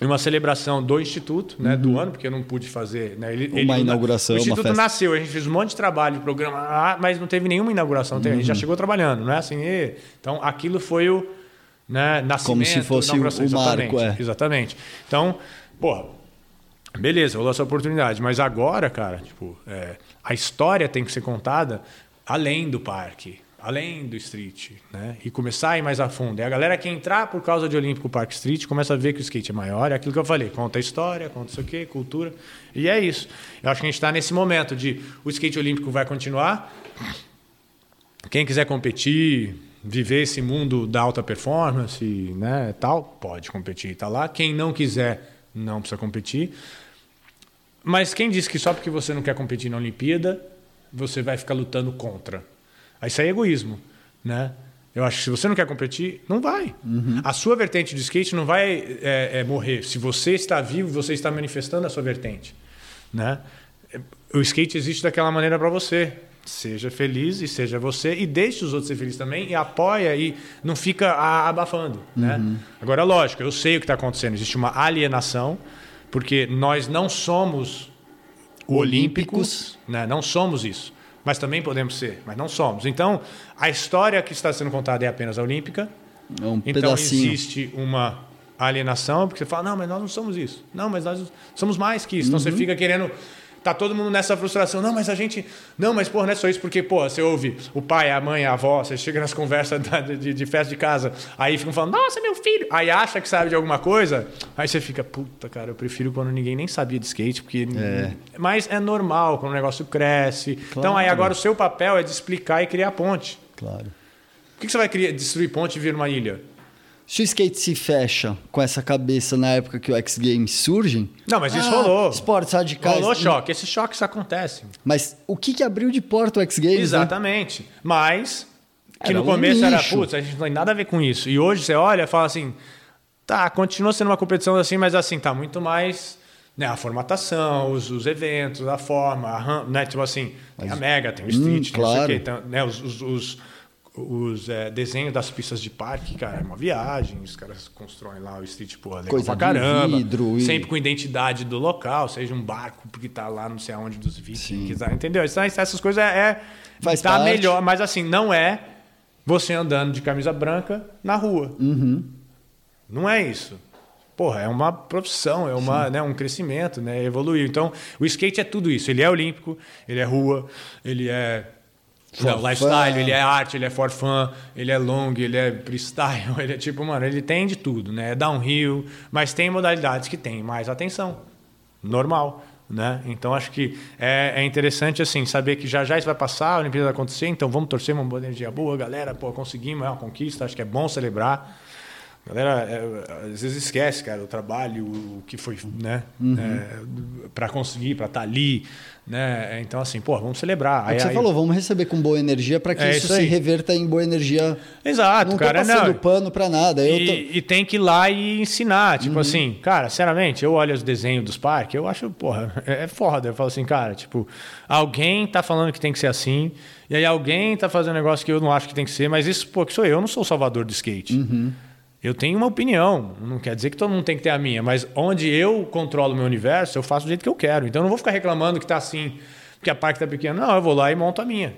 e uma celebração do Instituto, né, do ano, porque eu não pude fazer. Né, ele, Uhum. Uma inauguração, O Instituto nasceu, a gente fez um monte de trabalho, programa, ah, mas não teve nenhuma inauguração. A gente já Uhum. chegou trabalhando, não é assim? e- então aquilo foi o né, nascimento. Como se fosse o marco, exatamente, é. Exatamente. Então, pô, beleza, rolou essa oportunidade, mas agora, cara, tipo, é, a história tem que ser contada além do parque, além do street, né? E começar a ir mais a fundo. E a galera que entrar por causa de Olímpico Park Street começa a ver que o skate é maior, é aquilo que eu falei, conta a história, conta isso aqui, cultura, e é isso. Eu acho que a gente está nesse momento de o skate olímpico vai continuar, quem quiser competir, viver esse mundo da alta performance, né, tal, pode competir, tá lá. Quem não quiser, não precisa competir. Mas quem disse que só porque você não quer competir na Olimpíada, você vai ficar lutando contra? Aí Isso é egoísmo, né? Eu acho que se você não quer competir, não vai. A sua vertente de skate não vai é, é, morrer. Se você está vivo, você está manifestando a sua vertente, né? O skate existe daquela maneira para você. Seja feliz e seja você e deixe os outros ser felizes também e apoia e não fica abafando, né? Agora, lógico, eu sei o que está acontecendo. Existe uma alienação porque nós não somos olímpicos, né? Não somos isso, mas também podemos ser, mas não somos. Então, a história que está sendo contada é apenas a olímpica. É um Então pedacinho. existe uma alienação, porque você fala, não, mas nós não somos isso. Não, mas nós somos mais que isso. Então você Uhum. fica querendo. Tá todo mundo nessa frustração. Não, mas a gente. Não, mas porra, não é só isso, porque, pô, você ouve o pai, a mãe, a avó, você chega nas conversas da- de, de festa de casa, aí ficam falando, nossa, meu filho. Aí acha que sabe de alguma coisa, aí você fica, puta, cara, eu prefiro quando ninguém nem sabia de skate, porque. Mas é normal quando o negócio cresce. Então aí Claro. agora o seu papel é de explicar e criar ponte. Claro. Por que que você vai criar, destruir ponte e vir uma ilha? Se o skate se fecha com essa cabeça na época que o X Games surgem. Não, mas isso ah, rolou. Esportes radicais. Rolou choque. Esses choques acontecem. Mas o que, que abriu de porta o X Games? né? Exatamente. Mas que Era no um começo era, nicho. putz, a gente não tem nada a ver com isso. E hoje você olha e fala assim, tá, continua sendo uma competição assim, mas assim, tá muito mais né, a formatação, os, os eventos, a forma, a, ram- né, tipo assim, tem a Mega, tem o Street, Hum, tem não sei o quê, então, né, os, os, os, os, é, desenhos das pistas de parque, cara, é uma viagem, os caras constroem lá o Street, pô, legal Coisa pra caramba. vidro e- Sempre com identidade do local, seja um barco que tá lá não sei aonde dos vikings, tá, entendeu? Então, essas coisas é, é Faz tá parte. melhor, mas assim, não é você andando de camisa branca na rua. Uhum. Não é isso. Porra, é uma profissão, é uma, né, um crescimento, né, evoluir. Então, o skate é tudo isso. Ele é olímpico, ele é rua, ele é For não, lifestyle, fun. ele é arte, ele é for fun, ele é long, ele é freestyle, ele é tipo, mano, ele tem de tudo, né? É downhill, mas tem modalidades que tem mais atenção. Normal, né? Então acho que é, é interessante assim saber que já já isso vai passar, a Olimpíada vai acontecer, então vamos torcer uma boa energia boa, galera, pô, conseguimos, é uma conquista, acho que é bom celebrar. Galera, é, às vezes esquece, cara, o trabalho, o que foi, né, para conseguir, para estar ali, né? Então assim, pô, vamos celebrar. É Aí- que você aí- falou, vamos receber com boa energia para que É isso, isso se reverta em boa energia. Exato, não cara, tô passando não. pano para nada. Eu tô... E, e tem que ir lá e ensinar. Tipo assim, cara, sinceramente, eu olho os desenhos dos parques, eu acho, porra, é é foda. Eu falo assim, cara, tipo, alguém tá falando que tem que ser assim, e aí alguém tá fazendo um negócio que eu não acho que tem que ser, mas isso, pô, que sou eu, eu não sou o salvador do skate. Eu tenho uma opinião, não quer dizer que todo mundo tem que ter a minha, mas onde eu controlo o meu universo, eu faço do jeito que eu quero. Então eu não vou ficar reclamando que tá assim, porque a parque tá pequena. Não, eu vou lá e monto a minha.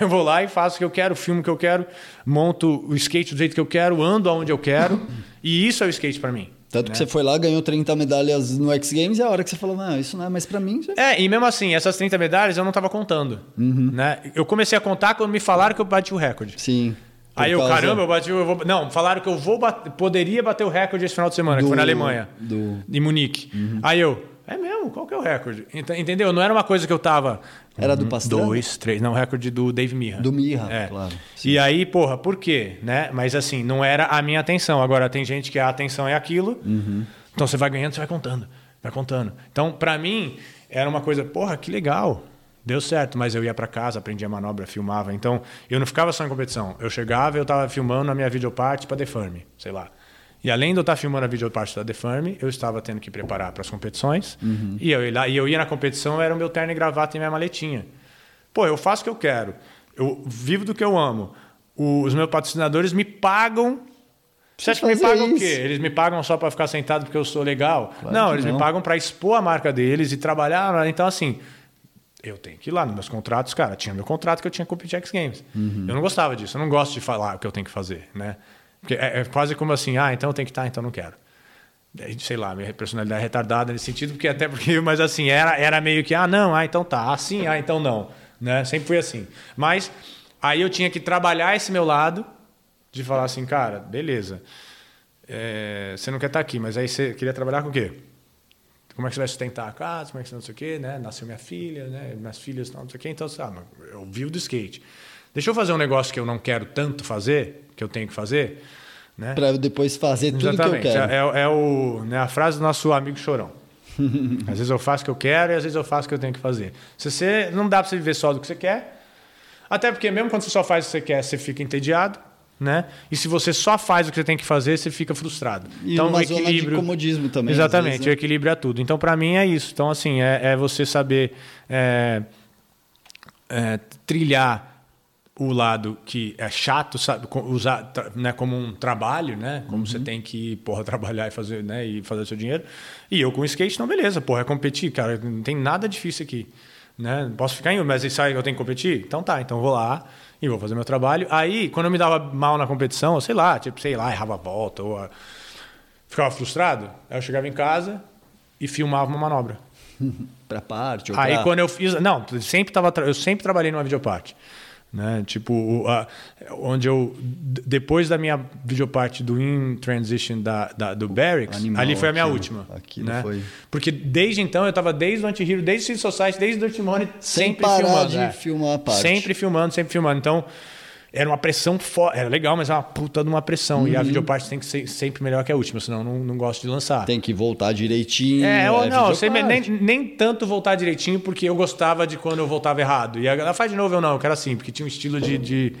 Eu vou lá e faço o que eu quero, filmo o que eu quero, monto o skate do jeito que eu quero, ando aonde eu quero, e isso é o skate para mim. Tanto que você foi lá, ganhou 30 medalhas no X Games e a hora que você falou, não, isso não é mais para mim. Isso é... E mesmo assim, essas 30 medalhas eu não tava contando. Né? Eu comecei a contar quando me falaram que eu bati o recorde. Sim. Aí eu, causa caramba, eu bati. Eu vou... Não, falaram que eu vou bat- poderia bater o recorde esse final de semana, que Do- foi na Alemanha. do- Em Munique. Aí eu, é mesmo? Qual que é o recorde? Ent- Entendeu? Não era uma coisa que eu tava. Era do Pastrana? Dois, três. Não, o recorde do Dave Mirra. Do Mirra, É. claro. E aí, porra, por quê? Né? Mas assim, não era a minha atenção. Agora tem gente que a atenção é aquilo. Uhum. Então você vai ganhando, você vai contando. Vai contando. Então, pra mim, era uma coisa, porra, que legal. Deu certo, mas eu ia pra casa, aprendia manobra, filmava. Então, eu não ficava só em competição. Eu chegava e eu tava filmando a minha videoparte pra Defarme, sei lá. E além de eu estar filmando a videoparte da Defarme, eu estava tendo que preparar para as competições. E, eu ia lá, e eu ia na competição, era o meu terno e gravata e minha maletinha. Pô, eu faço o que eu quero. Eu vivo do que eu amo. Os meus patrocinadores me pagam. Você acha que me pagam o isso. quê? Eles me pagam só para ficar sentado porque eu sou legal? Claro não, eles não. me pagam para expor a marca deles e trabalhar. Então, assim, eu tenho que ir lá nos meus contratos, cara. Tinha meu contrato que eu tinha com o X Games. Uhum. Eu não gostava disso. Eu não gosto de falar o que eu tenho que fazer, né? Porque é, é quase como assim, ah, então eu tenho que estar, então não quero. Sei lá, minha personalidade é retardada nesse sentido, porque até porque, mas assim, era, era meio que, ah, não, ah, então tá, assim, ah, então não. Né? Sempre foi assim. Mas aí eu tinha que trabalhar esse meu lado de falar assim, cara, beleza. é, você não quer estar aqui, mas aí você queria trabalhar com o quê? Como é que você vai sustentar a casa? Como é que você não sei o quê, né? Nasceu minha filha, né? Minhas filhas não sei o quê. Então, sabe, eu vivo do skate. Deixa eu fazer um negócio que eu não quero tanto fazer, que eu tenho que fazer, né? Para depois fazer tudo Exatamente. que eu quero. É, é o, né, a frase do nosso amigo Chorão. às vezes eu faço o que eu quero e às vezes eu faço o que eu tenho que fazer. Se você não dá para você viver só do que você quer, até porque mesmo quando você só faz o que você quer, você fica entediado, né? E se você só faz o que você tem que fazer, você fica frustrado. E então uma o zona de equilíbrio, comodismo também, Exatamente, vezes, o né? equilíbrio é tudo. Então para mim é isso. Então assim é, é você saber é, é, trilhar o lado que é chato, sabe, usar né, como um trabalho, né? Como uhum. você tem que, porra, trabalhar e fazer, né, e fazer seu dinheiro. E eu com skate, não, beleza, porra, é competir, cara, não tem nada difícil aqui, né? Posso ficar em um, mas sai eu tenho que competir? Então tá, então vou lá e vou fazer meu trabalho. Aí, quando eu me dava mal na competição, sei lá, tipo, sei lá, errava a volta ou a... ficava frustrado, aí eu chegava em casa e filmava uma manobra. para parte ou Aí pra... quando eu fiz, não, sempre tava, eu sempre trabalhei numa videoparte. Né? Tipo, a, onde eu. Depois da minha videoparte do In Transition da, da do Barracks, Animal, ali foi a minha aquilo, última. Aquilo né? foi... Porque desde então eu estava desde o Anti-Hero, desde o Society, desde o Dirty Money, Sem sempre parar filmando. de é. filmar a parte. Sempre filmando, sempre filmando. Então. Era uma pressão forte. Era legal, mas é uma puta de uma pressão. E a Uhum. videoparte tem que ser sempre melhor que a última, senão eu não, não gosto de lançar. Tem que voltar direitinho. É, ou não, videoparte. você me- nem, nem tanto voltar direitinho, porque eu gostava de quando eu voltava errado. E a galera faz de novo, eu não, eu quero assim, porque tinha um estilo de, de,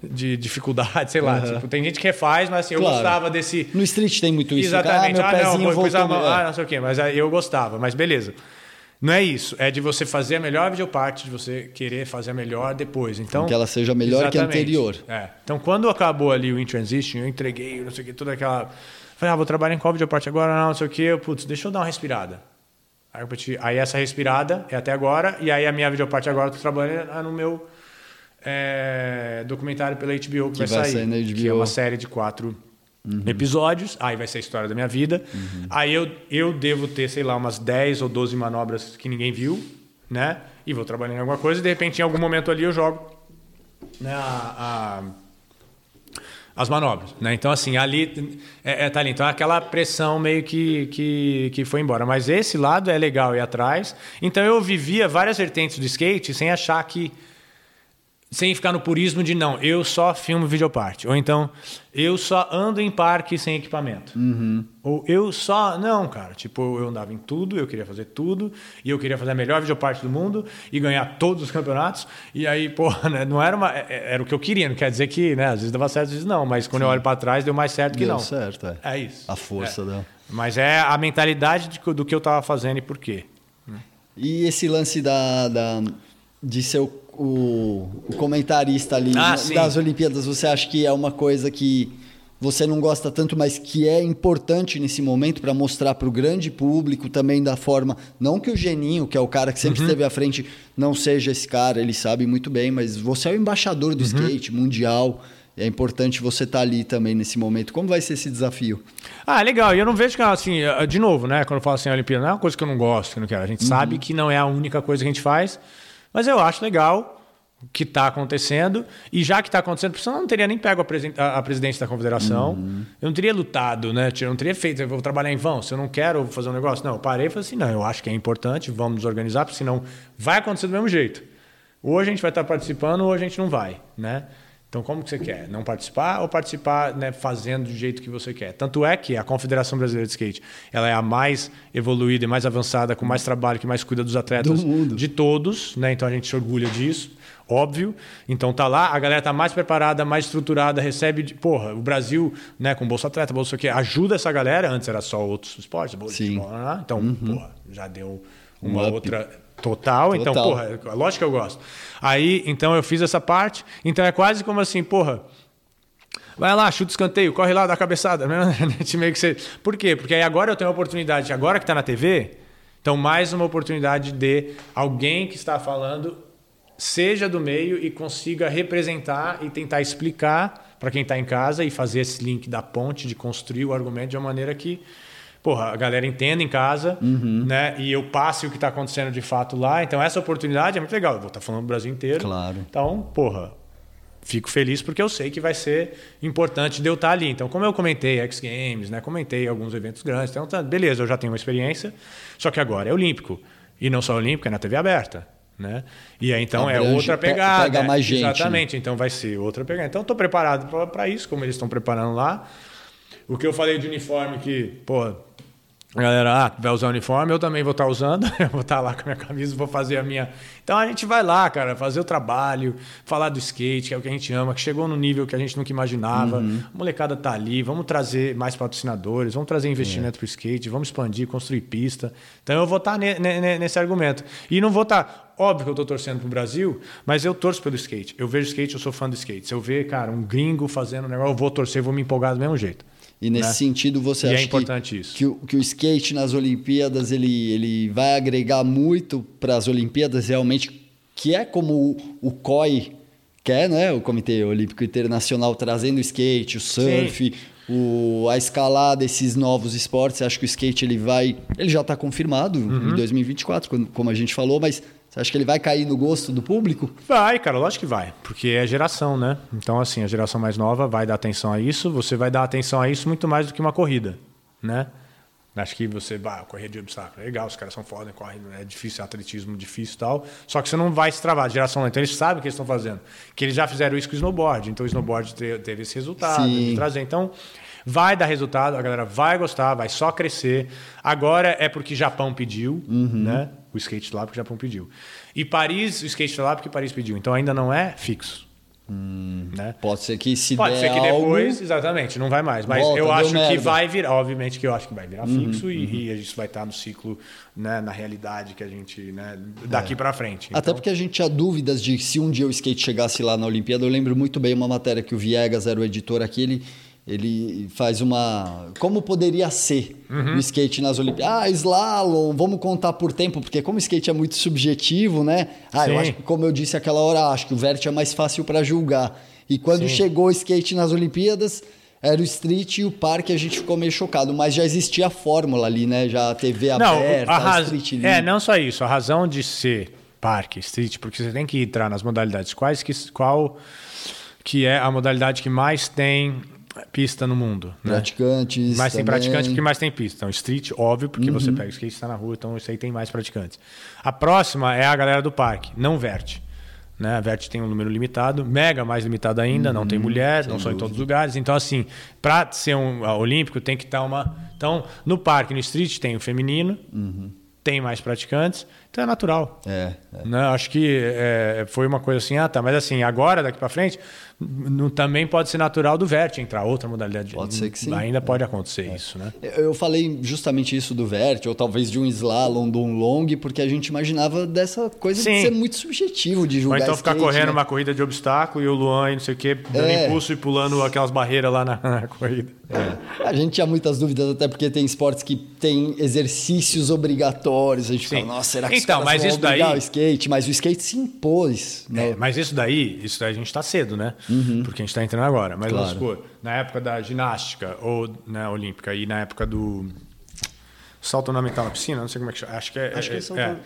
de dificuldade, sei lá. Tipo, tem gente que refaz, mas assim, eu Claro. gostava desse. No street tem muito isso. Exatamente. Ah, Ah, meu não, pezinho voltou. é. ah, não sei o quê, mas aí eu gostava, mas beleza. Não é isso, é de você fazer a melhor videoparte, de você querer fazer a melhor depois. Então, Que ela seja melhor que a anterior. É. Então, quando acabou ali o In Transition, eu entreguei, não sei o que, toda aquela. Falei, ah, vou trabalhar em qual videoparte agora? Não, não sei o que. Putz, deixa eu dar uma respirada. Aí, aí essa respirada é até agora, e aí a minha videoparte agora eu tô trabalhando é no meu é, documentário pela HBO que, Que vai sair na Que é HBO. uma série de quatro episódios. Aí vai ser a história da minha vida. Aí eu, eu devo ter, sei lá, umas 10 ou 12 manobras que ninguém viu, né? E vou trabalhando em alguma coisa, e de repente, em algum momento ali, eu jogo né, a- a- as manobras. Né? Então, assim, ali é, é, tá ali. Então, aquela pressão meio que, que, que foi embora. Mas esse lado é legal ir atrás. Então, eu vivia várias vertentes do skate sem achar que. Sem ficar no purismo de não, eu só filmo videoparte. Ou então, eu só ando em parque sem equipamento. Ou eu só. Não, cara. Tipo, eu andava em tudo, eu queria fazer tudo, e eu queria fazer a melhor videoparte do mundo e ganhar todos os campeonatos. E aí, porra, né, não era uma. é- é- Era o que eu queria, não quer dizer que, né? Às vezes dava certo, às vezes não. Mas quando eu olho para trás, deu mais certo que Deu não. certo, é. É isso. A força É. dela. Mas é a mentalidade do que eu tava fazendo e por quê. E esse lance da, da- de ser o, o- comentarista ali Ah, sim. das Olimpíadas, você acha que é uma coisa que você não gosta tanto, mas que é importante nesse momento para mostrar para o grande público também da forma. Não que o Geninho, que é o cara que Uhum. sempre esteve à frente, não seja esse cara, ele sabe muito bem, mas você é o embaixador Uhum. do skate mundial. É importante você estar ali também nesse momento. Como vai ser esse desafio? Ah, legal. E eu não vejo que, assim, eh, de novo, né? Quando eu falo assim, a Olimpíada não é uma coisa que eu não gosto, que eu não quero. A gente sabe que não é a única coisa que a gente faz, mas eu acho legal o que está acontecendo. E já que está acontecendo, porque senão eu não teria nem pego a, presidência da confederação. Eu não teria lutado, né? Eu não teria feito, eu vou trabalhar em vão. Se eu não quero fazer um negócio, não, eu parei e falei assim, não, eu acho que é importante, vamos nos organizar, porque senão vai acontecer do mesmo jeito. Ou a gente vai estar participando ou a gente não vai, né? Então, como que você quer? Não participar ou participar né, fazendo do jeito que você quer? Tanto é que a Confederação Brasileira de Skate ela é a mais evoluída e mais avançada, com mais trabalho, que mais cuida dos atletas Do de todos, né? Então a gente se orgulha disso, óbvio. Então tá lá, a galera tá mais preparada, mais estruturada, recebe, de, porra, o Brasil, né, com bolsa atleta, bolsa o quê, ajuda essa galera. Antes era só outros esportes, bolsa Sim. né? então, porra, já deu uma Um outra total. Então, Total. porra, lógico que eu gosto. Aí, então eu fiz essa parte. Então é quase como assim, porra. Vai lá, chuta o escanteio, corre lá, dá a cabeçada. Meio que você... Por quê? Porque aí agora eu tenho a oportunidade, agora que está na TV, então mais uma oportunidade de alguém que está falando seja do meio e consiga representar e tentar explicar para quem está em casa e fazer esse link da ponte, de construir o argumento de uma maneira que porra, a galera entenda em casa, né? E eu passe o que está acontecendo de fato lá. Então essa oportunidade é muito legal. Eu vou estar falando do Brasil inteiro. Claro. Então, porra, fico feliz porque eu sei que vai ser importante de eu estar ali. Então, como eu comentei X Games, né? Comentei alguns eventos grandes. Então, tá, beleza, eu já tenho uma experiência. Só que agora é olímpico. E não só olímpico, é na TV aberta. Né? E aí, então, é outra pe- pegada. pega mais gente, né? Exatamente. Então, vai ser outra pegada. Então, estou preparado para isso, como eles estão preparando lá. O que eu falei de uniforme que, pô, A galera, ah, vai usar uniforme, eu também vou estar usando, eu vou estar lá com a minha camisa, vou fazer a minha. Então a gente vai lá, cara, fazer o trabalho, falar do skate, que é o que a gente ama, que chegou no nível que a gente nunca imaginava. Uhum. A molecada tá ali, vamos trazer mais patrocinadores, vamos trazer investimento É. para o skate, vamos expandir, construir pista. Então eu vou estar ne- ne- ne- nesse argumento. E não vou estar. Óbvio que eu estou torcendo pro Brasil, mas eu torço pelo skate. Eu vejo skate, eu sou fã do skate. Se eu ver, cara, um gringo fazendo um negócio, eu vou torcer, vou me empolgar do mesmo jeito. E nesse né? sentido, você E é acha importante que, isso. Que, o, que o skate nas Olimpíadas ele, ele vai agregar muito para as Olimpíadas realmente, que é como o, o COI quer, né? O Comitê Olímpico Internacional trazendo o skate, o surf, o, a escalada, esses novos esportes. Acha que o skate ele vai. Ele já está confirmado Uhum. em 2024, quando- como a gente falou, mas você acha que ele vai cair no gosto do público? Vai, cara, lógico que vai, porque é geração, né? Então, assim, a geração mais nova vai dar atenção a isso, você vai dar atenção a isso muito mais do que uma corrida, né? Acho que você vai correr de obstáculo, é legal, os caras são foda, correm, é difícil, atletismo difícil e tal, só que você não vai se travar, a geração. Então, eles sabem o que eles estão fazendo, que eles já fizeram isso com o snowboard, então o snowboard te- teve esse resultado, trazer. Então, vai dar resultado, a galera vai gostar, vai só crescer. Agora é porque Japão pediu, né? O skate lá porque o Japão pediu. E Paris, o skate lá porque Paris pediu. Então ainda não é fixo. Né? Pode ser que se Pode ser que algo, depois, exatamente, não vai mais. Mas Volta, eu acho que merda. Uhum, vai virar, obviamente que eu acho que vai virar fixo e, e a gente vai estar no ciclo, né, na realidade que a gente, né, daqui pra frente. Até Então, porque a gente tinha dúvidas de se um dia o skate chegasse lá na Olimpíada. Eu lembro muito bem uma matéria que o Viegas era o editor aqui. Ele, ele faz uma. Como poderia ser Uhum. o skate nas Olimpíadas? Ah, slalom, vamos contar por tempo, porque como o skate é muito subjetivo, né? Ah, eu Sim. acho que, como eu disse aquela hora, acho que o vert é mais fácil para julgar. E quando Sim. chegou o skate nas Olimpíadas. Era o street e o parque, a gente ficou meio chocado, mas já existia a fórmula ali, né? Já a TV Não, aberta, a raz... street É, livre. não só isso. A razão de ser parque, street, porque você tem que entrar nas modalidades. Quais que, qual que é a modalidade que mais tem pista no mundo? Né? Praticantes. Mais tem também. praticantes porque mais tem pista. Então, street, óbvio, porque você pega o skate e está na rua, então isso aí tem mais praticantes. A próxima é a galera do parque, não verte. Né? A verte tem um número limitado, mega mais limitado ainda, não tem mulher, não são em todos os lugares. Então, assim, para ser um ah, olímpico, tem que estar uma. Então, no parque, no street, tem o feminino, tem mais praticantes, então é natural. É, é. Né? Acho que é, foi uma coisa assim, ah, tá, mas assim, agora, daqui para frente, também pode ser natural do vert entrar outra modalidade. Pode ser que sim. É. Ainda pode acontecer isso, né? Eu falei justamente isso do vert, ou talvez de um slalom, de um long, porque a gente imaginava dessa coisa de Sim. ser muito subjetivo de Ou julgar então ficar skate, correndo né? uma corrida de obstáculo e o Luan e não sei o quê, dando É. impulso e pulando aquelas barreiras lá na, na corrida. A gente tinha muitas dúvidas, até porque tem esportes que tem exercícios obrigatórios. A gente Sim. fala, nossa, será que Então, mas isso daí- o skate? Mas o skate se impôs. Né? É, mas isso daí, isso daí a gente está cedo, né? Porque a gente está entrando agora. Mas vamos Uhum. Claro. supor, na época da ginástica ou né, olímpica e na época do salto ornamental na piscina, não sei como é que chama. Acho que é. Acho que é salto-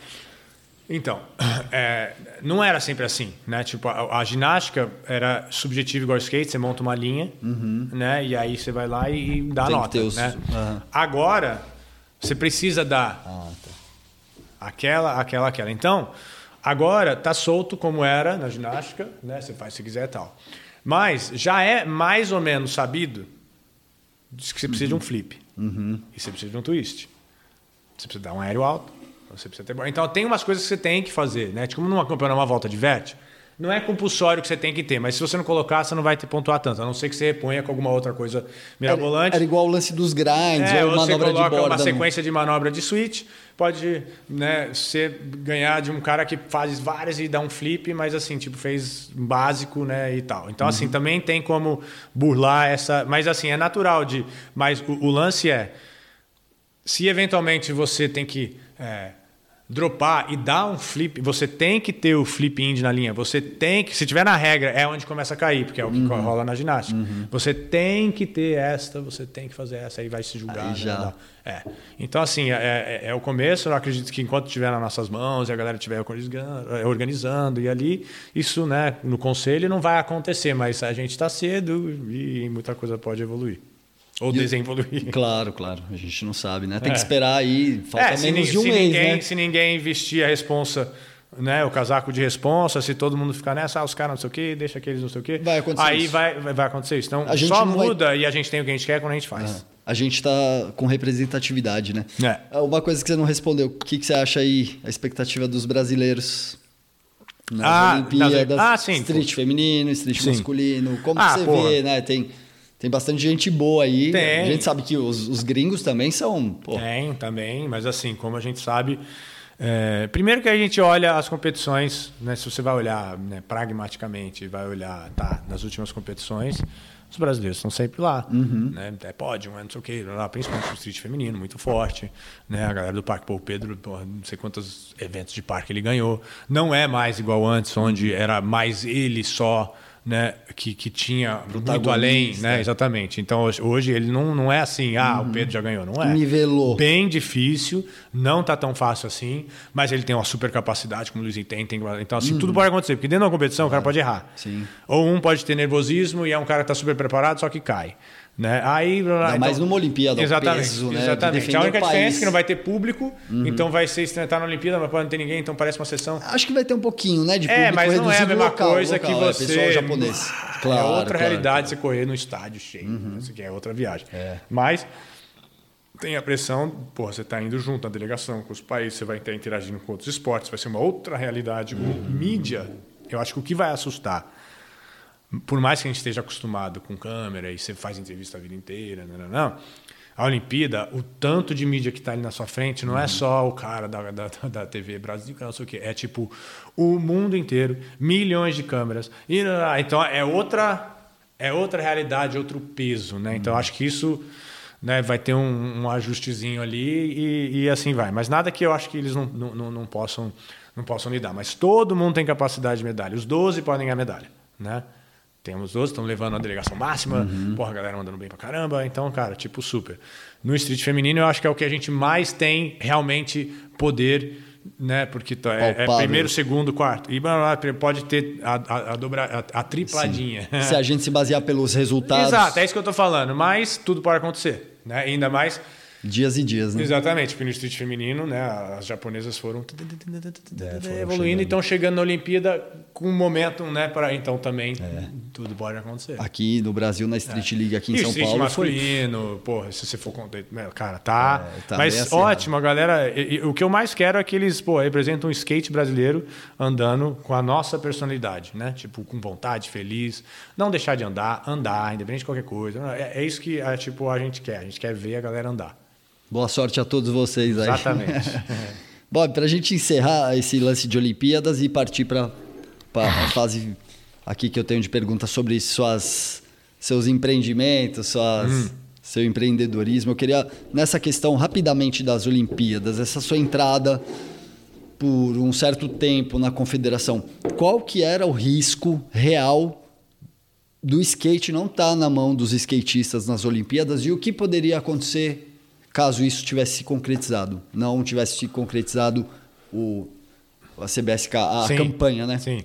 Então, é, não era sempre assim, né? Tipo, a, a ginástica era subjetiva igual ao skate, você monta uma linha, né? E aí você vai lá e dá Uhum. Tem nota, os- né? Aham. Agora, você precisa dar Ah, tá. aquela, aquela, aquela. Então, agora tá solto como era na ginástica, né? Você faz se quiser e tal. Mas já é mais ou menos sabido que você precisa de um flip. E você precisa de um twist. Você precisa dar um aéreo alto. Você precisa ter... Então tem umas coisas que você tem que fazer, né? Tipo numa campeonato, uma volta de verte, não é compulsório que você tem que ter, mas se você não colocar, você não vai ter pontuar tanto, a não ser que você reponha com alguma outra coisa mirabolante. Era, era igual o lance dos grinds, É, ou você coloca borda. uma sequência de manobra de switch, pode né, ser ganhar de um cara que faz várias e dá um flip, mas assim, tipo, fez básico, né, e tal. Então, assim, Uhum. também tem como burlar essa... Mas, assim, é natural de... Mas o, o lance é, se eventualmente você tem que... é, dropar e dar um flip, você tem que ter o flip indie na linha. Você tem que, se tiver na regra, é onde começa a cair, porque é o que Uhum. rola na ginástica. Você tem que ter esta, você tem que fazer essa, aí vai se julgar. Né, já. É. Então, assim, é, é- é o começo. Eu acredito que enquanto estiver nas nossas mãos e a galera estiver organizando, é, organizando e ali, isso, né, no conselho não vai acontecer, mas a gente está cedo e muita coisa pode evoluir. Ou E desenvoluir. Claro, claro. A gente não sabe, né? Tem É. que esperar aí. Falta É, se, menos ni- de um se mês, ninguém, né? se ninguém vestir a responsa, né, o casaco de responsa, se todo mundo ficar nessa, ah, os caras não sei o quê, deixa aqueles não sei o quê, Vai acontecer aí isso. Vai, vai acontecer isso. Então, A gente só não vai- muda e a gente tem o que a gente quer quando a gente faz. a gente está com representatividade, né? É. Uma coisa que você não respondeu, o que, que você acha aí, a expectativa dos brasileiros nas Ah, Olimpíadas? nas- ah, sim, Street pô. feminino, street Sim. masculino, como Ah, você porra. vê, né? Tem, tem bastante gente boa aí. Tem. A gente sabe que os, os gringos também são, pô, Tem também, mas assim, como a gente sabe, é, primeiro que a gente olha as competições, né, se você vai olhar né, pragmaticamente, vai olhar, tá, nas últimas competições, os brasileiros estão sempre lá, né, é pódio, não sei o que, lá, principalmente o street feminino, muito forte, né, a galera do Parque o Pedro, porra, não sei quantos eventos de parque ele ganhou, não é mais igual antes, onde era mais ele só, né, que, que tinha muito além, né, exatamente. Então hoje, ele não, não é assim, ah, o Pedro já ganhou, não é. Nivelou. Bem difícil, não tá tão fácil assim, mas ele tem uma super capacidade, como o Luizinho tem. tem então, assim, tudo pode acontecer, porque dentro de uma competição o cara pode errar. Sim. Ou um pode ter nervosismo e é um cara que tá super preparado, só que cai. Né? Aí, Ainda mais numa Olimpíada, Exatamente. peso, né, exatamente. A única diferença é que não vai ter público, então vai ser estar na Olimpíada, mas pode não ter ninguém, então parece uma sessão. Acho que vai ter um pouquinho, né? De É, público mas não é a mesma local, coisa local, que é, você. pessoal japonês. é Claro, outra claro, realidade você correr no estádio cheio. né? Isso aqui é outra viagem. Mas tem a pressão, porra, você está indo junto na delegação com os países, você vai estar interagindo com outros esportes, vai ser uma outra realidade. O mídia, eu acho que o que vai assustar, por mais que a gente esteja acostumado com câmera e você faz entrevista a vida inteira, não, não, não, a Olimpíada, o tanto de mídia que está ali na sua frente, não é só o cara da, da, da TV Brasil, que não sei o quê, é tipo o mundo inteiro, milhões de câmeras. E, então é outra, é outra realidade, outro peso, né? Então acho que isso né, vai ter um, um ajustezinho ali e, e assim vai. Mas nada que eu acho que eles não, não, não, não possam não possam lidar. Mas todo mundo tem capacidade de medalha. Os 12 podem ganhar medalha, né? Temos 12, estão levando a delegação máxima, porra, a galera mandando bem pra caramba. Então, cara, tipo, super. No street feminino, eu acho que é o que a gente mais tem realmente poder, né? Porque tá- é, é primeiro, segundo, quarto. E pode ter a, a, a, dobra, a, a tripladinha. Se a gente se basear pelos resultados, Exato, é isso que eu tô falando. Mas tudo pode acontecer, né? Ainda mais dias e dias, né? Exatamente, porque no street feminino, né, as japonesas foram É, foram evoluindo chegando. e estão chegando na Olimpíada com um momentum, né, para então também É. tudo pode acontecer. Aqui no Brasil, na Street League aqui em É. e São street Paulo, foi... masculino, porra, se você for meu, cara, tá, É, tá mas acirrado. ótimo, a galera, e- e o que eu mais quero é que eles, pô, representam um skate brasileiro andando com a nossa personalidade, né, tipo, com vontade, feliz, não deixar de andar, andar, independente de qualquer coisa, é, é isso que, é, tipo, a gente quer, a gente quer ver a galera andar. Boa sorte a todos vocês aí. Exatamente. Bob, para a gente encerrar esse lance de Olimpíadas e partir para a fase aqui que eu tenho de perguntas sobre suas, seus empreendimentos, suas, Hum. seu empreendedorismo, eu queria, nessa questão rapidamente das Olimpíadas, essa sua entrada por um certo tempo na confederação, qual que era o risco real do skate não estar na mão dos skatistas nas Olimpíadas e o que poderia acontecer caso isso tivesse se concretizado, não tivesse se concretizado o a CBSK, a Sim, campanha, né? Sim.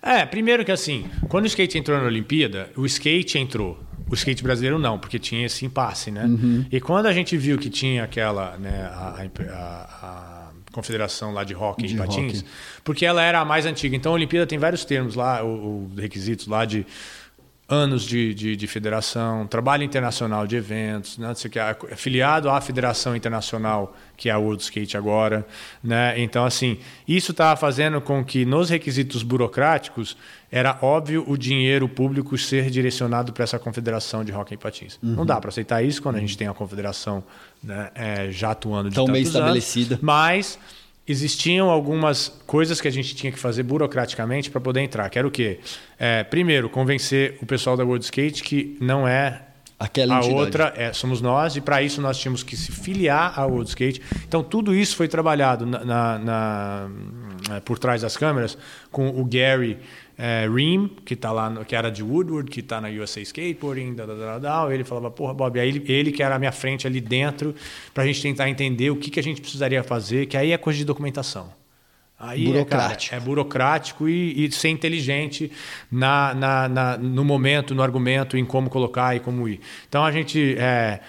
É, primeiro que assim, quando o skate entrou na Olimpíada, o skate entrou. O skate brasileiro não, porque tinha esse impasse, né? Uhum. E quando a gente viu que tinha aquela, né, a, a- a confederação lá de hockey De e patins, hóquei. porque ela era a mais antiga. Então a Olimpíada tem vários termos lá, o, o requisitos lá de anos de, de, de federação, trabalho internacional de eventos, né, que, afiliado à federação internacional que é a World Skate agora, né? Então assim, isso estava fazendo com que nos requisitos burocráticos era óbvio o dinheiro público ser direcionado para essa confederação de hockey e patins. Não dá para aceitar isso quando a gente tem a confederação né, é, já atuando de Tão bem tantos anos, estabelecida. mas existiam algumas coisas que a gente tinha que fazer burocraticamente para poder entrar. Que era o quê? É, primeiro, convencer o pessoal da World Skate que não é Aquela a entidade. outra é, somos nós, e para isso nós tínhamos que se filiar à World Skate. Então, tudo isso foi trabalhado na, na- na- eh, por trás das câmeras com o Gary Ream, que, tá lá no- que era de Woodward, que está na USA Skateboarding, da, da, da, da, ele falava, porra, Bob, aí ele, ele que era a minha frente ali dentro, para a gente tentar entender o que, que a gente precisaria fazer, que aí é coisa de documentação. Aí é, cara, Burocrático. É, burocrático e, e ser inteligente na, na- na- no momento, no argumento, em como colocar e como ir. Então a gente é,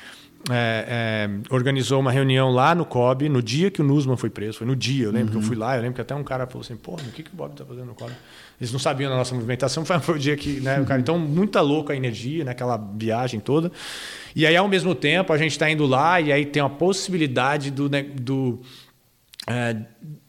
é, é, organizou uma reunião lá no COB, no dia que o Nusman foi preso. Foi no dia, eu lembro que eu fui lá, eu lembro que até um cara falou assim, pô, o que, que o Bob está fazendo no COB? Eles não sabiam da nossa movimentação, foi, foi o dia que, né, cara, então, muita louca a energia, né, aquela viagem toda. E aí, ao mesmo tempo, a gente está indo lá e aí tem a possibilidade do, né, do é,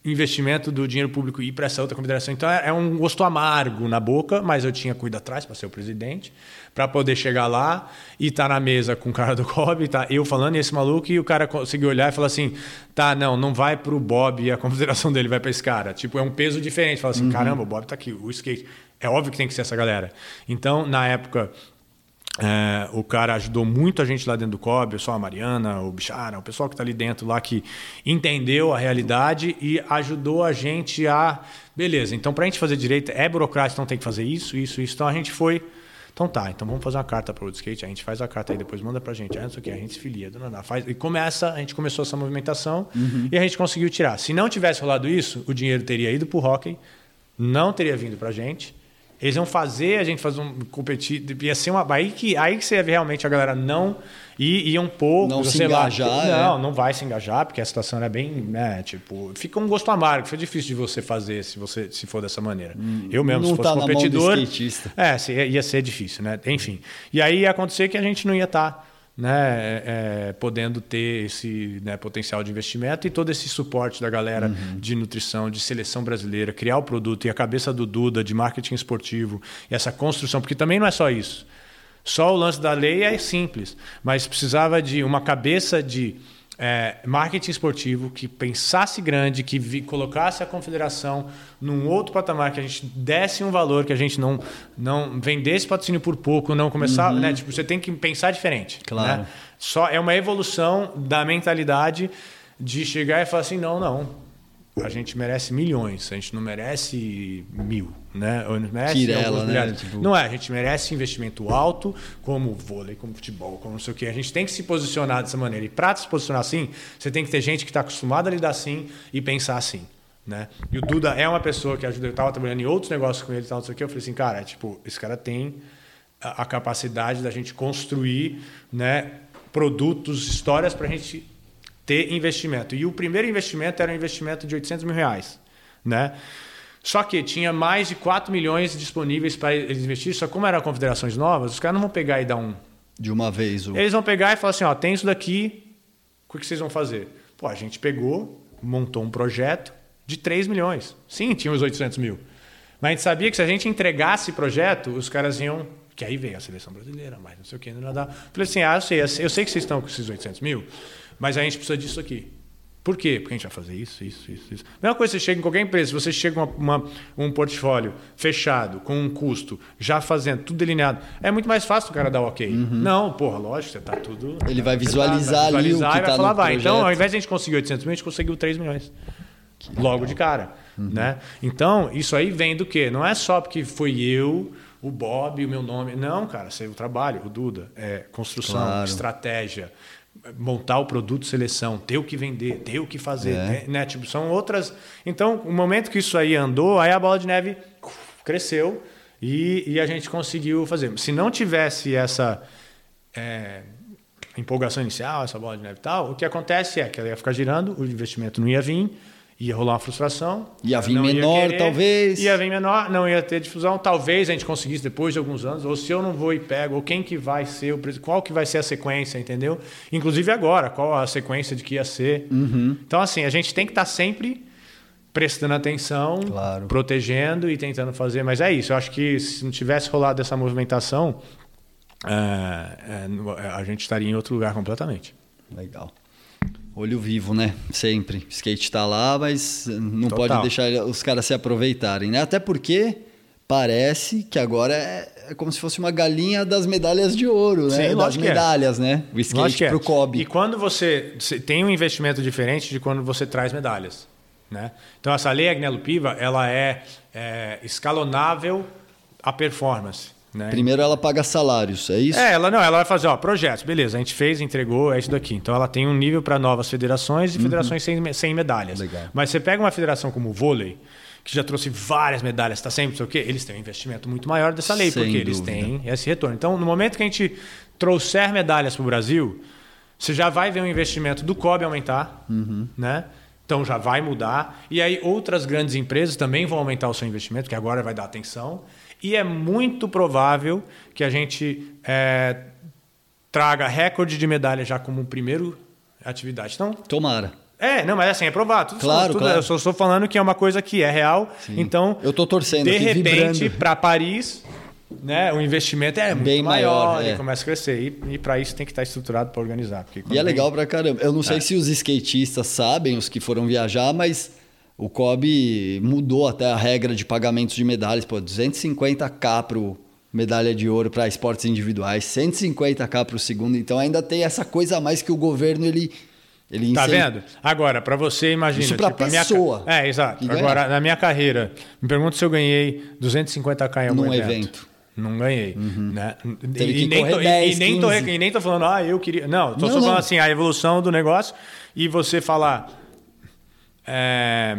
investimento do dinheiro público ir para essa outra confederação. Então é, é, um gosto amargo na boca, mas eu tinha cuidado atrás para ser o presidente, para poder chegar lá e estar tá na mesa com o cara do COB, tá eu falando e esse maluco, e o cara conseguiu olhar e falar assim: tá, não, não vai para o Bob e a confederação dele vai para esse cara. Tipo, é um peso diferente. Fala assim: uhum. caramba, o Bob está aqui, o skate. É óbvio que tem que ser essa galera. Então, na época, é, o cara ajudou muito a gente lá dentro do COB, o pessoal, a Mariana, o Bichara, o pessoal que está ali dentro lá que entendeu a realidade e ajudou a gente a. Beleza, então para a gente fazer direito é burocrático, então tem que fazer isso, isso, isso. Então a gente foi. Então tá, então vamos fazer uma carta para o skate, a gente faz a carta aí, depois manda para a gente, ah, isso aqui, a gente se filia, do nada, faz, e começa, a gente começou essa movimentação uhum. e a gente conseguiu tirar. Se não tivesse rolado isso, o dinheiro teria ido para o hockey, não teria vindo para a gente, eles iam fazer a gente fazer um competir. Ia ser uma. Aí que, aí que você ia ver realmente a galera não. E iam pouco, não se engajar. Lá, não, é. não vai se engajar, porque a situação é bem. Né, tipo, fica um gosto amargo, foi difícil de você fazer se você se for dessa maneira. Hum, eu mesmo, se fosse tá competidor. É, ia ser difícil, né? Enfim. E aí ia acontecer que a gente não ia estar. Tá né, é, é, podendo ter esse né, potencial de investimento e todo esse suporte da galera uhum. de nutrição, de seleção brasileira, criar o produto e a cabeça do Duda de marketing esportivo e essa construção, porque também não é só isso. Só o lance da lei é simples, mas precisava de uma cabeça de é, marketing esportivo que pensasse grande, que vi, colocasse a confederação num outro patamar, que a gente desse um valor, que a gente não, não vendesse patrocínio por pouco, não começar. Uhum. Né? Tipo, você tem que pensar diferente. Claro. Né? Só é uma evolução da mentalidade de chegar e falar assim: não, não a gente merece milhões, a gente não merece mil, né? Ou não merece né? Tipo... Não é, a gente merece investimento alto, como vôlei, como futebol, como não sei o quê. A gente tem que se posicionar dessa maneira. E para se posicionar assim, você tem que ter gente que está acostumada a lidar assim e pensar assim. Né? E o Duda é uma pessoa que ajuda. Eu estava trabalhando em outros negócios com ele e tal, não sei o quê. Eu falei assim, cara, tipo, esse cara tem a, a capacidade da gente construir né, produtos, histórias para a gente ter investimento. E o primeiro investimento era um investimento de 800 mil reais. Né? Só que tinha mais de 4 milhões disponíveis para eles investir. Só como eram confederações novas, os caras não vão pegar e dar um. De uma vez. O... Eles vão pegar e falar assim: ó, tem isso daqui, o que vocês vão fazer? Pô, a gente pegou, montou um projeto de 3 milhões. Sim, tinha os 800 mil. Mas a gente sabia que se a gente entregasse projeto, os caras iam. Que aí veio a seleção brasileira, mas não sei o que, não dá. Falei assim: ah, eu sei, eu sei que vocês estão com esses 800 mil. Mas a gente precisa disso aqui. Por quê? Porque a gente vai fazer isso, isso, isso, isso. Mesma coisa, você chega em qualquer empresa, se você chega com uma, uma, um portfólio fechado, com um custo, já fazendo, tudo delineado, é muito mais fácil o cara dar o ok. Uhum. Não, porra, lógico, você está tudo... Ele vai visualizar, vai visualizar ali o que e vai tá falar, vai. Então, ao invés de a gente conseguir 800 mil, a gente conseguiu 3 milhões. Logo de cara. Uhum. Né? Então, isso aí vem do quê? Não é só porque foi eu o Bob, o meu nome. Não, cara, sei o trabalho, o Duda. É construção, claro. estratégia, montar o produto seleção, ter o que vender, ter o que fazer, é. né? Tipo, são outras. Então, o momento que isso aí andou, aí a bola de neve cresceu e, e a gente conseguiu fazer. Se não tivesse essa é, empolgação inicial, essa bola de neve e tal, o que acontece é que ela ia ficar girando, o investimento não ia vir ia rolar uma frustração. Ia vir menor, ia querer, talvez. Ia vir menor, não ia ter difusão. Talvez a gente conseguisse depois de alguns anos, ou se eu não vou e pego, ou quem que vai ser, o qual que vai ser a sequência, entendeu? Inclusive agora, qual a sequência de que ia ser. Uhum. Então, assim, a gente tem que estar tá sempre prestando atenção, claro. protegendo e tentando fazer. Mas é isso, eu acho que se não tivesse rolado essa movimentação, é, é, a gente estaria em outro lugar completamente. Legal. Olho vivo, né? Sempre. Skate tá lá, mas não Total. pode deixar os caras se aproveitarem, né? Até porque parece que agora é, é como se fosse uma galinha das medalhas de ouro, né? Sim, das é. medalhas, é. né? O skate é. pro Kobe. E quando você tem um investimento diferente de quando você traz medalhas, né? Então essa lei Agnello Piva, ela é, é escalonável a performance. Né? Primeiro ela paga salários, é isso? É, ela não, ela vai fazer, ó, projetos, beleza, a gente fez, entregou, é isso daqui. Então ela tem um nível para novas federações e uhum. federações sem, sem medalhas. Legal. Mas você pega uma federação como o vôlei, que já trouxe várias medalhas, está sempre, sei o quê, eles têm um investimento muito maior dessa lei, sem porque dúvida. eles têm esse retorno. Então, no momento que a gente trouxer medalhas para o Brasil, você já vai ver o investimento do COB aumentar, né? Então já vai mudar. E aí outras grandes empresas também vão aumentar o seu investimento, que agora vai dar atenção. E é muito provável que a gente é, traga recorde de medalha já como primeiro atividade. Então, Tomara. é, não, mas assim, é provado. Tudo Claro, tudo, claro. Eu só estou falando que é uma coisa que é real. Então, Eu tô torcendo de repente, para Paris, né, o investimento é muito Bem maior, maior, e é. começa a crescer. E, e para isso tem que estar estruturado para organizar. E é legal pra caramba. Eu não sei se os skatistas sabem, os que foram viajar, mas o COB mudou até a regra de pagamentos de medalhas. Pô, 250k pro medalha de ouro para esportes individuais, 150k pro segundo. Então ainda tem essa coisa a mais que o governo ele ele Tá vendo? Agora, para você, imagina. Isso pra tipo, a minha pessoa É, exato. Agora, na minha carreira, me pergunta se eu ganhei 250k em algum Num evento. evento. Uhum. Não ganhei. Né? Teve E, nem tô, e- 10, e, nem tô, 15. e nem tô falando, ah, eu queria. Não, tô Não, só falando não. assim, a evolução do negócio e você falar. É,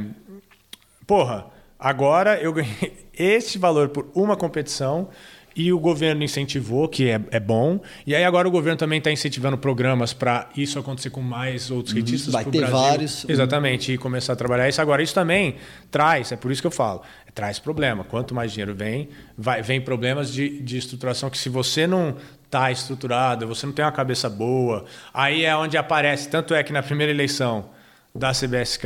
porra, agora eu ganhei esse valor por uma competição e o governo incentivou, que é, é bom. E aí agora o governo também está incentivando programas para isso acontecer com mais outros skatistas Uhum. Vai pro ter Brasil. vários. Exatamente, e começar a trabalhar isso. Agora, isso também traz, é por isso que eu falo, traz problema. Quanto mais dinheiro vem, vai, vem problemas de, de estruturação que se você não está estruturado, você não tem uma cabeça boa, aí é onde aparece. Tanto é que na primeira eleição da CBSK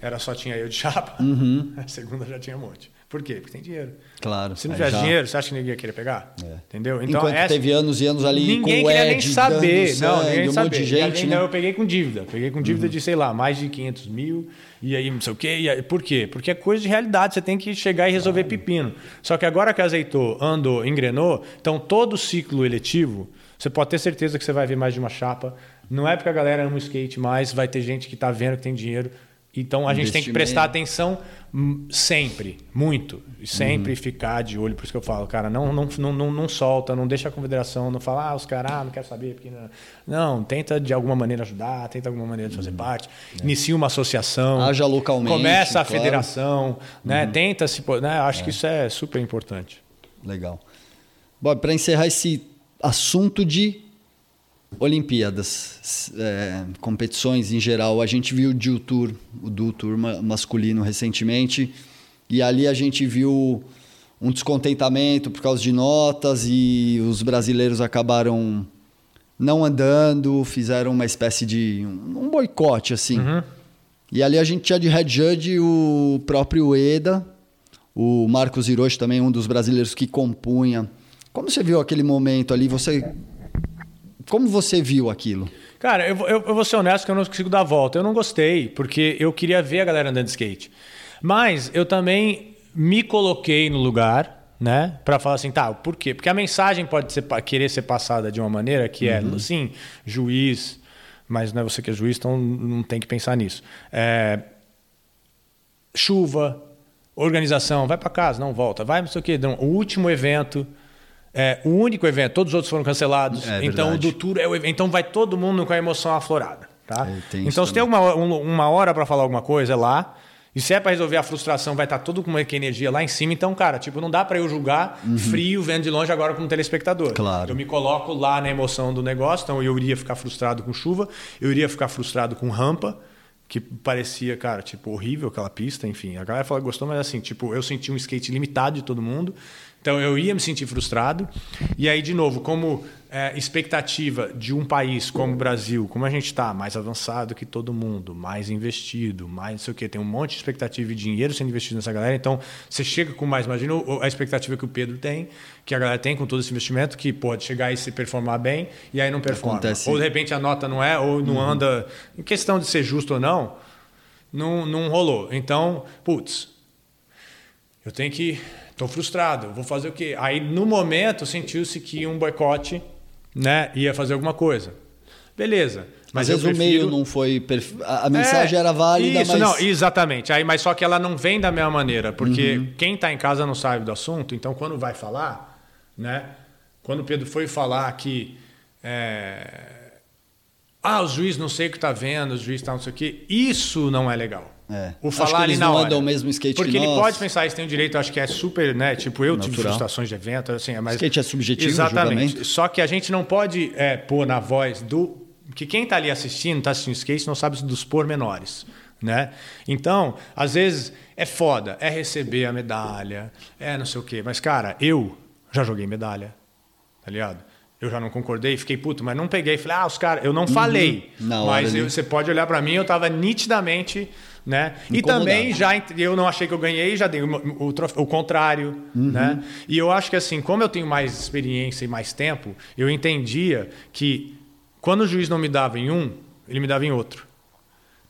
era só tinha eu de chapa, Uhum. a segunda já tinha um monte. Por quê? Porque tem dinheiro. Claro. Se não tivesse já- dinheiro, você acha que ninguém ia querer pegar? É. Entendeu? Então, Enquanto teve anos e anos ali ninguém com o queria Ed nem saber. Não, ninguém um sabia. monte de gente, ainda né? eu peguei com dívida. Peguei com dívida de, sei lá, mais de 500 mil. E aí, não sei o quê. E aí, por quê? Porque é coisa de realidade. Você tem que chegar e resolver pepino. Só que agora que azeitou, andou, engrenou, então todo ciclo eletivo, você pode ter certeza que você vai ver mais de uma chapa. Não é porque a galera ama o skate mais, vai ter gente que está vendo que tem dinheiro. Então a gente tem que prestar atenção sempre, muito. Sempre Uhum. ficar de olho. Por isso que eu falo, cara, não, não, não, não, solta, não deixa a confederação, não fala, ah, os caras, ah, não quero saber. Porque não... não, tenta de alguma maneira ajudar, tenta de alguma maneira de fazer parte. Inicia uma associação. Uhum. É. Haja localmente, Começa a claro. Uhum. federação, né? Tenta se. Né? Acho que isso é super importante. Legal. Bob, para encerrar esse assunto de Olimpíadas, é, competições em geral, a gente viu o Dual Tour, o Dual Tour ma- masculino recentemente, e ali a gente viu um descontentamento por causa de notas e os brasileiros acabaram não andando, fizeram uma espécie de um, boicote assim. E ali a gente tinha de head judge o próprio Eda, o Marcos Hiroshi também, um dos brasileiros que compunha. Como você viu aquele momento ali? Você como você viu aquilo? Cara, eu, vou- eu, eu vou ser honesto que eu não consigo dar a volta. Eu não gostei, porque eu queria ver a galera andando de skate. Mas eu também me coloquei no lugar, né? Pra falar assim, tá, por quê? Porque a mensagem pode ser, querer ser passada de uma maneira que é, sim, juiz, mas não é você que é juiz, então não tem que pensar nisso. É, chuva, organização, vai para casa, não volta, vai não sei o quê. Não, o último evento, é, o único evento, todos os outros foram cancelados. É então o verdade. do tour é o evento. Então vai todo mundo com a emoção aflorada. Tá? É, tem então se tem também. uma, um- uma hora para falar alguma coisa, é lá. E se é para resolver a frustração, vai estar tudo com uma energia lá em cima. Então, cara, tipo, não dá para eu julgar frio vendo de longe agora como telespectador. Uhum. Claro. Eu me coloco lá na emoção do negócio, então eu iria ficar frustrado com chuva, eu iria ficar frustrado com rampa, que parecia, cara, tipo, horrível aquela pista, enfim. A galera fala que gostou, mas assim, tipo, eu senti um skate limitado de todo mundo. Então eu ia me sentir frustrado. E aí, de novo, como é, expectativa de um país como o Brasil, como a gente está, mais avançado que todo mundo, mais investido, mais não sei o quê, tem um monte de expectativa e dinheiro sendo investido nessa galera. Então você chega com mais, imagina a expectativa que o Pedro tem, que a galera tem com todo esse investimento, que pode chegar e se performar bem, e aí não performa. Acontece. Ou de repente a nota não é, ou não anda. Em questão de ser justo ou não, não, não rolou. Então, putz, eu tenho que. Estou frustrado, vou fazer o quê? Aí, no momento, sentiu-se que um boicote né, ia fazer alguma coisa. Beleza. Mas Às vezes o prefiro... meio não foi. A, mensagem É, era válida, isso, mas. não, exatamente. Aí, mas só que ela não vem da mesma maneira, porque quem está em casa não sabe do assunto, então quando vai falar, né? Quando o Pedro foi falar que. é, ah, o juiz não sei o que está vendo, o juiz está não sei o quê, isso não é legal. É. O Acho falar que ali eles na não hora. andam o mesmo skate que Porque ele nós. pode pensar isso, tem o direito, acho que é super, né? Tipo, eu tive Natural. frustrações de evento, assim, é mais. Skate é subjetivo, Exatamente. Só que a gente não pode é, pôr na voz do Porque quem está ali assistindo, está assistindo skate, não sabe dos pormenores. Né? Então, às vezes é foda, é receber a medalha, é não sei o quê. Mas, cara, eu já joguei medalha, tá ligado? Eu já não concordei, fiquei puto, mas não peguei. Falei, ah, os caras, eu não uhum. falei. Na mas eu, você pode olhar para mim, eu tava nitidamente né? E também já eu não achei que eu ganhei, já dei o, o, o contrário, uhum. né? E eu acho que assim, como eu tenho mais experiência e mais tempo, eu entendia que quando o juiz não me dava em um, ele me dava em outro.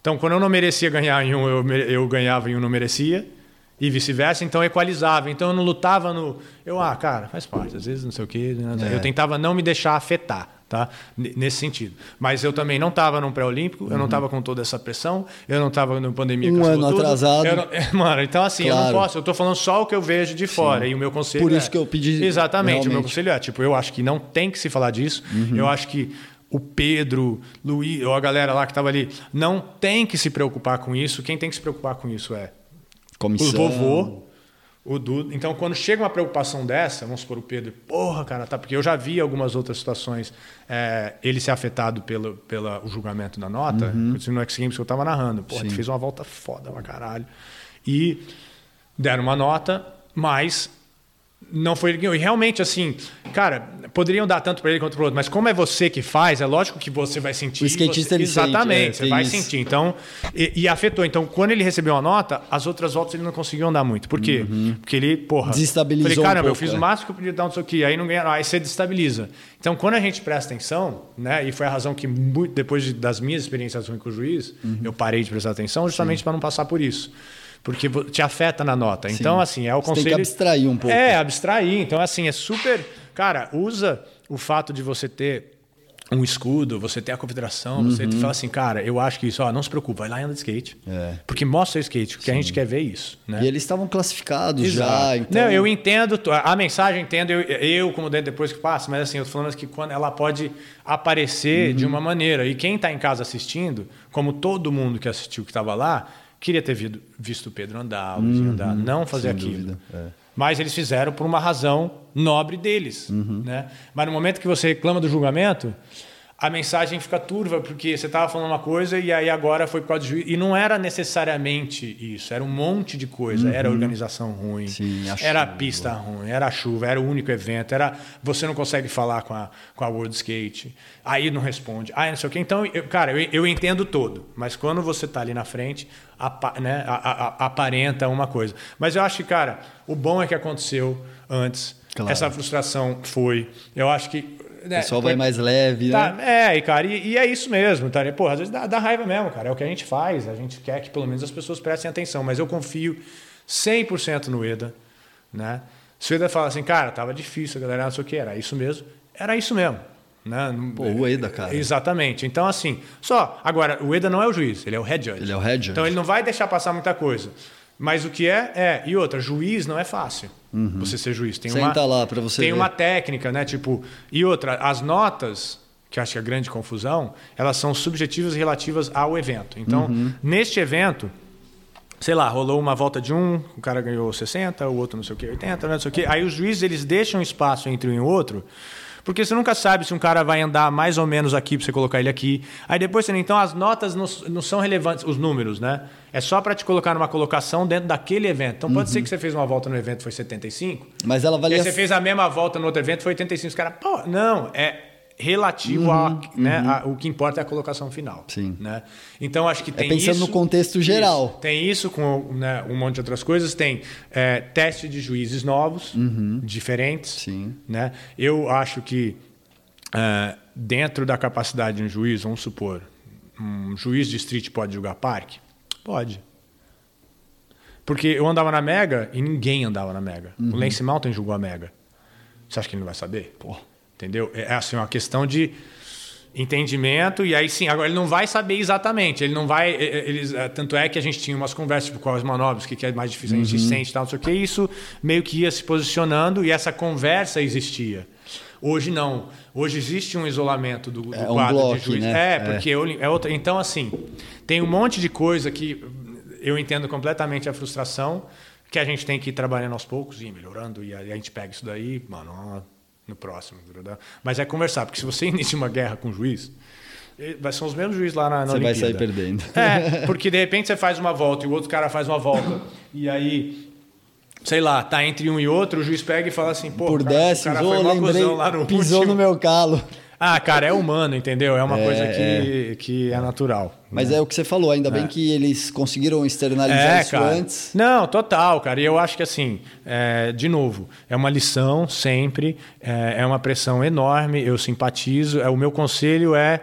Então, quando eu não merecia ganhar em um, eu, eu ganhava em um, não merecia e vice-versa, então equalizava. Então eu não lutava no. Eu, ah, cara, faz parte, às vezes não sei o quê. Né? É. Eu tentava não me deixar afetar tá? nesse sentido. Mas eu também não estava no pré-olímpico, uhum. eu não estava uhum. com toda essa pressão, eu não estava na pandemia. Um ano tudo. atrasado. Não, mano, então assim, claro. eu não posso, eu estou falando só o que eu vejo de fora Sim. e o meu conselho Por isso é, que eu pedi Exatamente, realmente. o meu conselho é, tipo, eu acho que não tem que se falar disso, uhum. eu acho que o Pedro, Luiz, ou a galera lá que estava ali, não tem que se preocupar com isso. Quem tem que se preocupar com isso é Comissão. o vovô, o. Então, quando chega uma preocupação dessa, vamos supor o Pedro, porra, cara, tá, porque eu já vi algumas outras situações, é, ele ser afetado pelo, pelo julgamento da nota, uhum. no X Games que eu estava narrando. Pô, ele fez uma volta foda pra caralho. E deram uma nota, mas não foi ele E realmente, assim, cara, poderiam dar tanto para ele quanto para o outro, mas como é você que faz, é lógico que você vai sentir. O skatista você, ele Exatamente, sente, é, você vai isso. sentir. Então, e, e, afetou. Então, quando ele recebeu a nota, as outras voltas ele não conseguiu andar muito. Por quê? Uhum. Porque ele, porra. Desestabilizou. Falei, caramba, um pouco, eu fiz é. o máximo que eu podia dar um isso aqui, aí não ganharam, aí você destabiliza. Então, quando a gente presta atenção, né, e foi a razão que, depois de, das minhas experiências com o juiz, uhum. eu parei de prestar atenção justamente para não passar por isso porque te afeta na nota. Sim. Então, assim, é o conselho. Você tem que abstrair um pouco. É, abstrair. Então, assim, é super. Cara, usa o fato de você ter um escudo, você ter a confederação, uhum. você fala assim, cara, eu acho que isso, ó, não se preocupa, vai lá e anda de skate. É. Porque mostra seu skate, porque Sim. a gente quer ver isso. Né? E eles estavam classificados Exato. já. Então... Não, eu entendo, a mensagem entendo, eu, eu como dentro depois que passa, mas assim, eu tô falando que quando ela pode aparecer uhum. de uma maneira. E quem está em casa assistindo, como todo mundo que assistiu que estava lá, Queria ter visto, o Pedro andar, o uhum, andar, não fazer aquilo. É. Mas eles fizeram por uma razão nobre deles. Uhum. Né? Mas no momento que você reclama do julgamento, a mensagem fica turva, porque você estava falando uma coisa e aí agora foi por causa do juiz. E não era necessariamente isso, era um monte de coisa. Uhum. Era organização ruim, Sim, a era a pista ruim, era a chuva, era o único evento, era você não consegue falar com a, com a World Skate, aí não responde, aí não sei o quê. Então, eu, cara, eu, eu entendo todo, mas quando você está ali na frente, apa, né, a, a, aparenta uma coisa. Mas eu acho que, cara, o bom é que aconteceu antes. Claro. Essa frustração foi. Eu acho que né, o pessoal vai mais leve, tá, né? É, cara, e, e, é isso mesmo, tá? Porra, às vezes dá, dá, raiva mesmo, cara. É o que a gente faz. A gente quer que pelo menos as pessoas prestem atenção. Mas eu confio 100% no EDA, né? Se o EDA fala assim, cara, tava difícil, a galera não sei o que, era isso mesmo. Era isso mesmo. Né? Pô, o EDA, cara. Exatamente. Então, assim, só. Agora, o EDA não é o juiz, ele é o head judge. Ele é o head judge. Então, ele não vai deixar passar muita coisa. Mas o que é, é. E outra, juiz não é fácil. Uhum. Você ser juiz. Tem Senta uma, lá para você Tem ver. uma técnica, né? Tipo, e outra, as notas, que acho que é a grande confusão, elas são subjetivas e relativas ao evento. Então, uhum. neste evento, sei lá, rolou uma volta de um, o cara ganhou 60, o outro não sei o que, 80, não sei o que. Aí os juízes eles deixam espaço entre um e outro porque você nunca sabe se um cara vai andar mais ou menos aqui para você colocar ele aqui. Aí depois você então as notas não, não são relevantes, os números, né? É só para te colocar numa colocação dentro daquele evento. Então pode uhum. ser que você fez uma volta no evento foi 75. Mas ela valia. E você fez a mesma volta no outro evento foi 85. Os caras, pô, não, é relativo uhum, a, né, uhum. a, o que importa é a colocação final. Sim. Né? Então acho que tem é pensando isso, no contexto geral. Isso, tem isso com né, um monte de outras coisas. Tem é, teste de juízes novos, uhum. diferentes. Sim. Né? Eu acho que é, dentro da capacidade de um juiz, vamos supor, um juiz de street pode julgar parque? Pode. Porque eu andava na Mega e ninguém andava na Mega. Uhum. O Lance Mountain julgou a Mega. Você acha que ele não vai saber? Pô. Entendeu? É assim, uma questão de entendimento e aí sim, agora ele não vai saber exatamente, ele não vai, eles, tanto é que a gente tinha umas conversas tipo, com as manobras, o que é mais difícil, a gente uhum. sente tal, não sei o que, isso meio que ia se posicionando e essa conversa existia. Hoje não. Hoje existe um isolamento do, do é quadro um bloco, de juiz. Né? É, porque é. é outra. Então, assim, tem um monte de coisa que eu entendo completamente a frustração, que a gente tem que ir trabalhando aos poucos e ir melhorando, e a, gente pega isso daí, mano, no próximo. Mas é conversar, porque se você inicia uma guerra com o juiz, vai ser os mesmos juízes lá na, na Você vai Olimpíada. sair perdendo. É, porque de repente você faz uma volta e o outro cara faz uma volta. E aí, sei lá, tá entre um e outro, o juiz pega e fala assim, pô, Por o cara, o décimos, cara ô, foi mó lembrei, lá no pisou último. no meu calo. Ah, cara, é humano, entendeu? É uma É, coisa que, que é natural. Mas é o que você falou, ainda bem que eles conseguiram externalizar É, isso cara. antes. Não, total, cara. E eu acho que assim, é, de novo, é uma lição sempre, é, é uma pressão enorme. Eu simpatizo. É, o meu conselho é,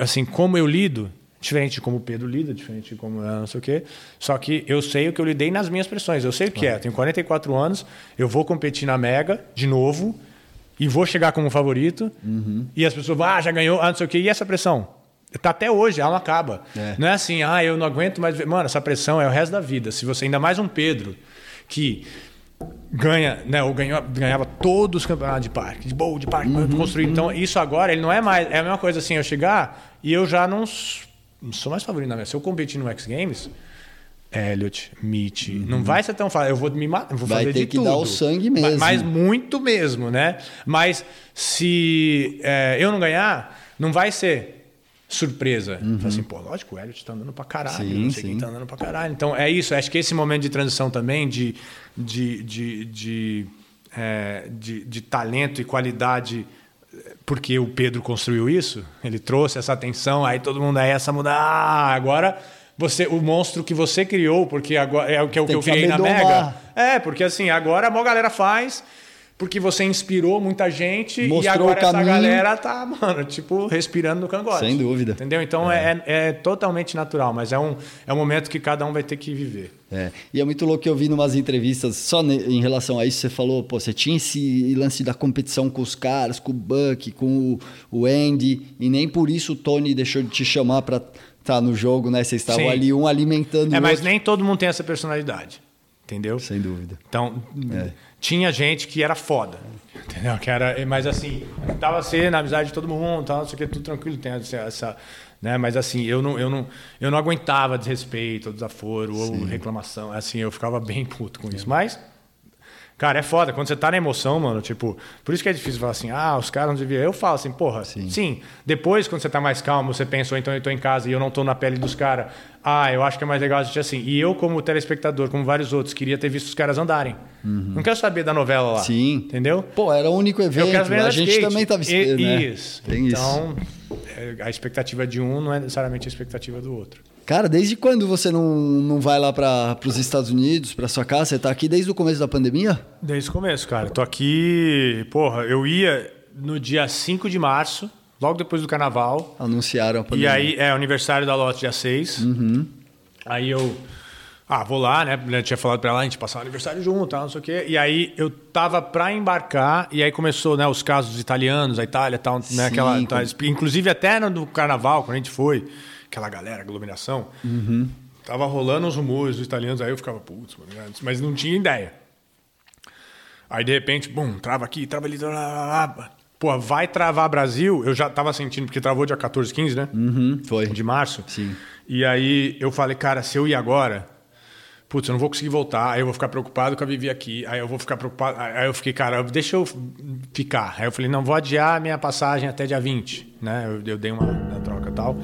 assim, como eu lido, diferente de como o Pedro lida, diferente de como é, não sei o quê. Só que eu sei o que eu lidei nas minhas pressões. Eu sei o que é. Tenho 44 anos, eu vou competir na Mega de novo e vou chegar como favorito. E as pessoas vão, ah, já ganhou, ah, não sei o quê. E essa pressão? Tá até hoje, ela não acaba. É. Não é assim, ah, eu não aguento mais. ver. Mano, essa pressão é o resto da vida. Se você ainda mais um Pedro que ganha, né, ou ganhou, ganhava todos os campeonatos de parque, de bowl, de parque construído. Então, isso agora, ele não é mais. É a mesma coisa assim, eu chegar e eu já não, não sou mais favorito na minha. Se eu competir no X Games. Elliot, Mitch, não vai ser tão fácil. Eu vou me matar, vou Vai fazer ter de que tudo. dar o sangue mesmo. Mas muito mesmo, né? Mas se é, eu não ganhar, não vai ser surpresa. Fala Assim, pô, lógico, o Elliot tá andando pra caralho, Sim, não sei sim. quem tá andando pra caralho. Então é isso, acho que esse momento de transição também, de, de, de, de, é, de, de talento e qualidade, porque o Pedro construiu isso, ele trouxe essa atenção, aí todo mundo aí essa muda. Ah, agora você, o monstro que você criou, porque agora é o que, é o que eu criei na Mega. É, porque assim, agora a maior galera faz. Porque você inspirou muita gente e Mostrou agora o essa galera tá, mano, tipo, respirando no cangote. Sem dúvida. Entendeu? Então é. É, totalmente natural, mas é um, é um momento que cada um vai ter que viver. É. E é muito louco que eu vi em umas entrevistas, só em relação a isso, você falou, pô, você tinha esse lance da competição com os caras, com o Buck, com o, o Andy, e nem por isso o Tony deixou de te chamar pra estar no jogo, né? Vocês estavam Sim. ali, um alimentando É, o mas outro. nem todo mundo tem essa personalidade. Entendeu? Sem dúvida. Então, É. tinha gente que era foda. Entendeu? Que era, mas assim, tava sendo na amizade de todo mundo, tal, não sei o que, tudo tranquilo, tem essa. essa né? Mas assim, eu não, eu, não, eu não aguentava desrespeito, ou desaforo, ou reclamação. Assim, eu ficava bem puto com isso. Mas, cara, é foda. Quando você tá na emoção, mano, tipo, por isso que é difícil falar assim, ah, os caras não deviam. Eu falo assim, porra, sim. Depois, quando você tá mais calmo, você pensa, ou então eu tô em casa e eu não tô na pele dos caras. Ah, eu acho que é mais legal assistir assim. E eu, como telespectador, como vários outros, queria ter visto os caras andarem. Não quero saber da novela lá. Sim. Entendeu? Pô, era o único Eu evento, quero ver a gente skate. também tava esperando, né? Isso. Tem isso. então, é, a expectativa de um não é necessariamente a expectativa do outro. Cara, desde quando você não, não vai lá para os Estados Unidos, para sua casa? Você tá aqui desde o começo da pandemia? Desde o começo, cara. Tô aqui. Porra, eu ia no dia 5 de março, logo depois do carnaval. Anunciaram a E pandemia. aí, é aniversário da Lotte dia 6. Aí eu. Ah, vou lá, né? Eu tinha falado pra ela, a gente passar o aniversário junto, tal, não sei o quê. E aí eu tava pra embarcar, e aí começou, né, os casos italianos, a Itália tal, Sim, né? Aquela, com- tá, inclusive até no do carnaval, quando a gente foi, aquela galera, aglomeração, tava rolando os rumores dos italianos, aí eu ficava, putz, mas não tinha ideia. Aí de repente, bum, trava aqui, trava ali, trava lá. Pô, vai travar Brasil, eu já tava sentindo, porque travou dia 14, 15, né? Uhum, foi. de março. Sim. E aí eu falei, cara, se eu ir agora, putz, eu não vou conseguir voltar, aí eu vou ficar preocupado com a Vivi aqui, aí eu vou ficar preocupado. Aí eu fiquei, cara, deixa eu ficar. Aí eu falei, não, vou adiar a minha passagem até dia 20, né? Eu, eu dei uma, uma troca e tal.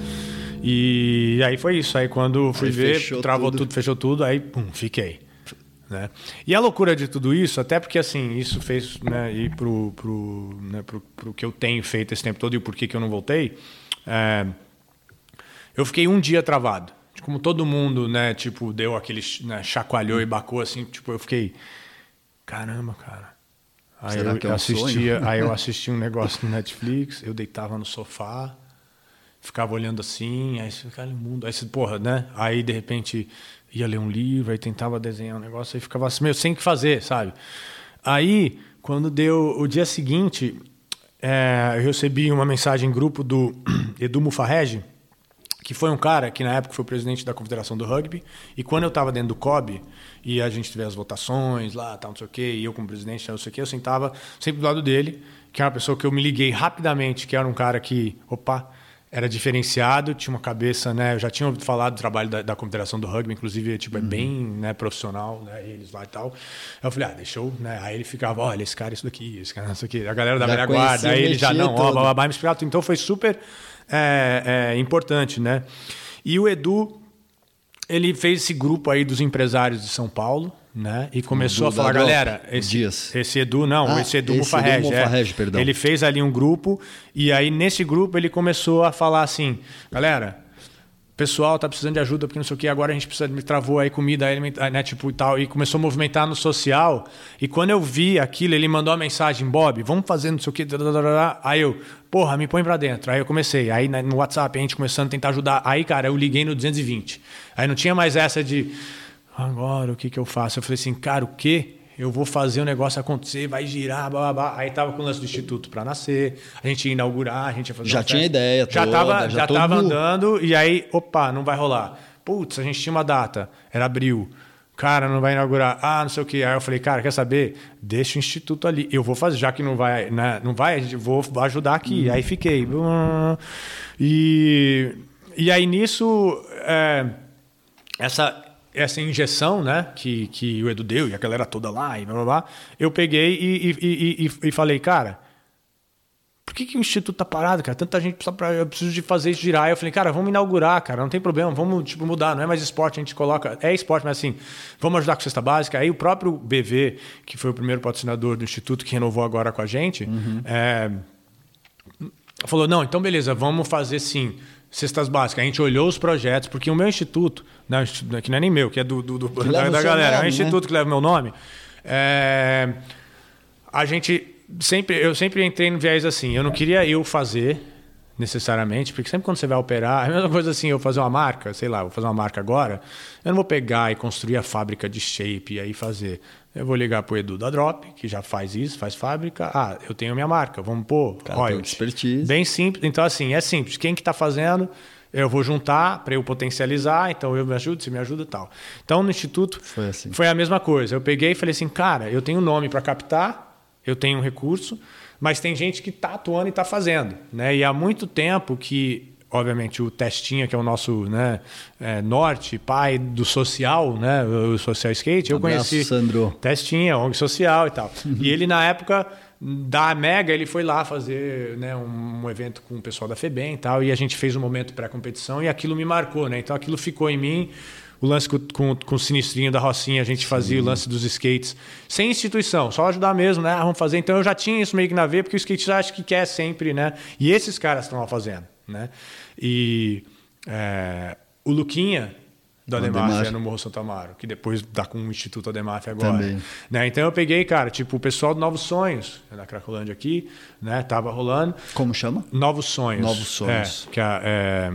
E aí foi isso. Aí quando fui Aí ver, travou tudo. tudo. fechou tudo, aí, pum, fiquei. Né? E a loucura de tudo isso, até porque assim, isso fez né, ir pro, pro, né, pro, pro que eu tenho feito esse tempo todo e o porquê que eu não voltei. é, eu fiquei um dia travado. Como todo mundo, né, tipo, deu aquele, né, chacoalhou e bacou assim, tipo, eu fiquei, caramba, cara. Aí Será eu que é um assistia, sonho? aí eu assisti um negócio no Netflix, eu deitava no sofá, ficava olhando assim, aí você ficava no mundo, aí você, porra, né? Aí de repente ia ler um livro, aí tentava desenhar um negócio, aí ficava assim, meio sem o que fazer, sabe? Aí, quando deu o dia seguinte, é, eu recebi uma mensagem em grupo do Edu Mufarrege, que foi um cara que na época foi presidente da Confederação do Rugby, e quando eu estava dentro do COB, e a gente teve as votações lá, tal, não sei o quê, e eu como presidente, não sei o quê, eu sentava sempre do lado dele, que era uma pessoa que eu me liguei rapidamente, que era um cara que, opa, era diferenciado, tinha uma cabeça, né, eu já tinha ouvido falar do trabalho da, da Confederação do Rugby, inclusive, tipo, é bem né, profissional, né, eles lá e tal. Eu falei, ah, deixa eu, né, aí ele ficava, olha, esse cara, isso daqui, esse cara, isso aqui, a galera da Já velha guarda, aí ele já, não, ó, todo. blá, blá, blá, me explicava tudo. Então foi super é, é importante, né? E o Edu, ele fez esse grupo aí dos empresários de São Paulo, né? E começou Edu a falar, galera, esse, Dias. esse Edu, não, Ah, esse Edu esse Mufarrege. Edu é. Mufarrege, perdão. Ele fez ali um grupo e aí nesse grupo ele começou a falar assim, galera, pessoal tá precisando de ajuda porque não sei o que, agora a gente precisa me travou aí comida, alimentar, né, tipo e tal, e começou a movimentar no social. E quando eu vi aquilo, ele mandou uma mensagem, Bob, vamos fazer não sei o que, aí eu, porra, me põe pra dentro. Aí eu comecei, aí né, no WhatsApp a gente começando a tentar ajudar. Aí, cara, eu liguei no 220. Aí não tinha mais essa de agora o que que eu faço? Eu falei assim, cara, o quê? Eu vou fazer o negócio acontecer, vai girar, blá, blá, blá. Aí tava com o lance do Instituto para nascer, a gente ia inaugurar, a gente ia fazer Já tinha ideia já toda, tava, já já tava andando e aí, opa, não vai rolar. Putz, a gente tinha uma data, era abril. Cara, não vai inaugurar. Ah, não sei o que. Aí eu falei, cara, quer saber? Deixa o instituto ali. Eu vou fazer, já que não vai, né? Não vai, a gente- vou ajudar aqui. Aí fiquei. E, e aí nisso, é, essa, essa injeção, né, que, que o Edu deu e a galera toda lá e blá blá blá, eu peguei e, e, e, e, falei, cara, por que, que o Instituto tá parado, cara? Tanta gente precisa pra, eu preciso de fazer isso girar. Eu falei, cara, vamos inaugurar, cara, não tem problema, vamos tipo, mudar, não é mais esporte, a gente coloca. É esporte, mas assim, vamos ajudar com cesta básica. Aí o próprio BV, que foi o primeiro patrocinador do Instituto, que renovou agora com a gente, é, falou: não, então beleza, vamos fazer sim. Cestas básicas. A gente olhou os projetos, porque o meu instituto, não, que não é nem meu, que é do, do- do- leva da, o da galera, é um nome, né? instituto que leva meu nome. É, a gente sempre, eu sempre entrei no viés assim, eu não queria eu fazer necessariamente, porque sempre quando você vai operar, é a mesma coisa assim, eu fazer uma marca, sei lá, vou fazer uma marca agora, eu não vou pegar e construir a fábrica de shape e aí fazer. Eu vou ligar pro Edu da Drop, que já faz isso, faz fábrica. Ah, eu tenho minha marca, vamos pôr Cara, expertise. Bem simples. Então, assim, é simples. Quem que está fazendo, eu vou juntar para eu potencializar, então eu me ajudo, você me ajuda e tal. Então, no Instituto, Foi assim. foi a mesma coisa. Eu peguei e falei assim, cara, eu tenho um nome para captar, eu tenho um recurso, mas tem gente que está atuando e está fazendo. Né? E há muito tempo que, obviamente, o Testinha, que é o nosso né, é, norte, pai do social, né, o social skate, eu Abraço, conheci... Sandro. Testinha, ONG social e tal. E ele, na época da Mega, ele foi lá fazer né, um, um evento com o pessoal da FEBEM e tal, e a gente fez um momento pré-competição e aquilo me marcou, né? Então aquilo ficou em mim. O lance com, com, com o sinistrinho da Rocinha, a gente fazia o lance dos skates sem instituição, só ajudar mesmo, né? Ah, vamos fazer. Então eu já tinha isso meio que na veia, porque o skatista acha que quer sempre, né? E esses caras estão lá fazendo, né? E é, o Luquinha, do é no Morro Santo Amaro, que depois tá com o Instituto Ademaf agora. Também. Né? Então eu peguei, cara, tipo, o pessoal do Novos Sonhos, da Cracolândia aqui, né? Tava rolando. Como chama? Novos Sonhos. Novos Sonhos. É, que a- é,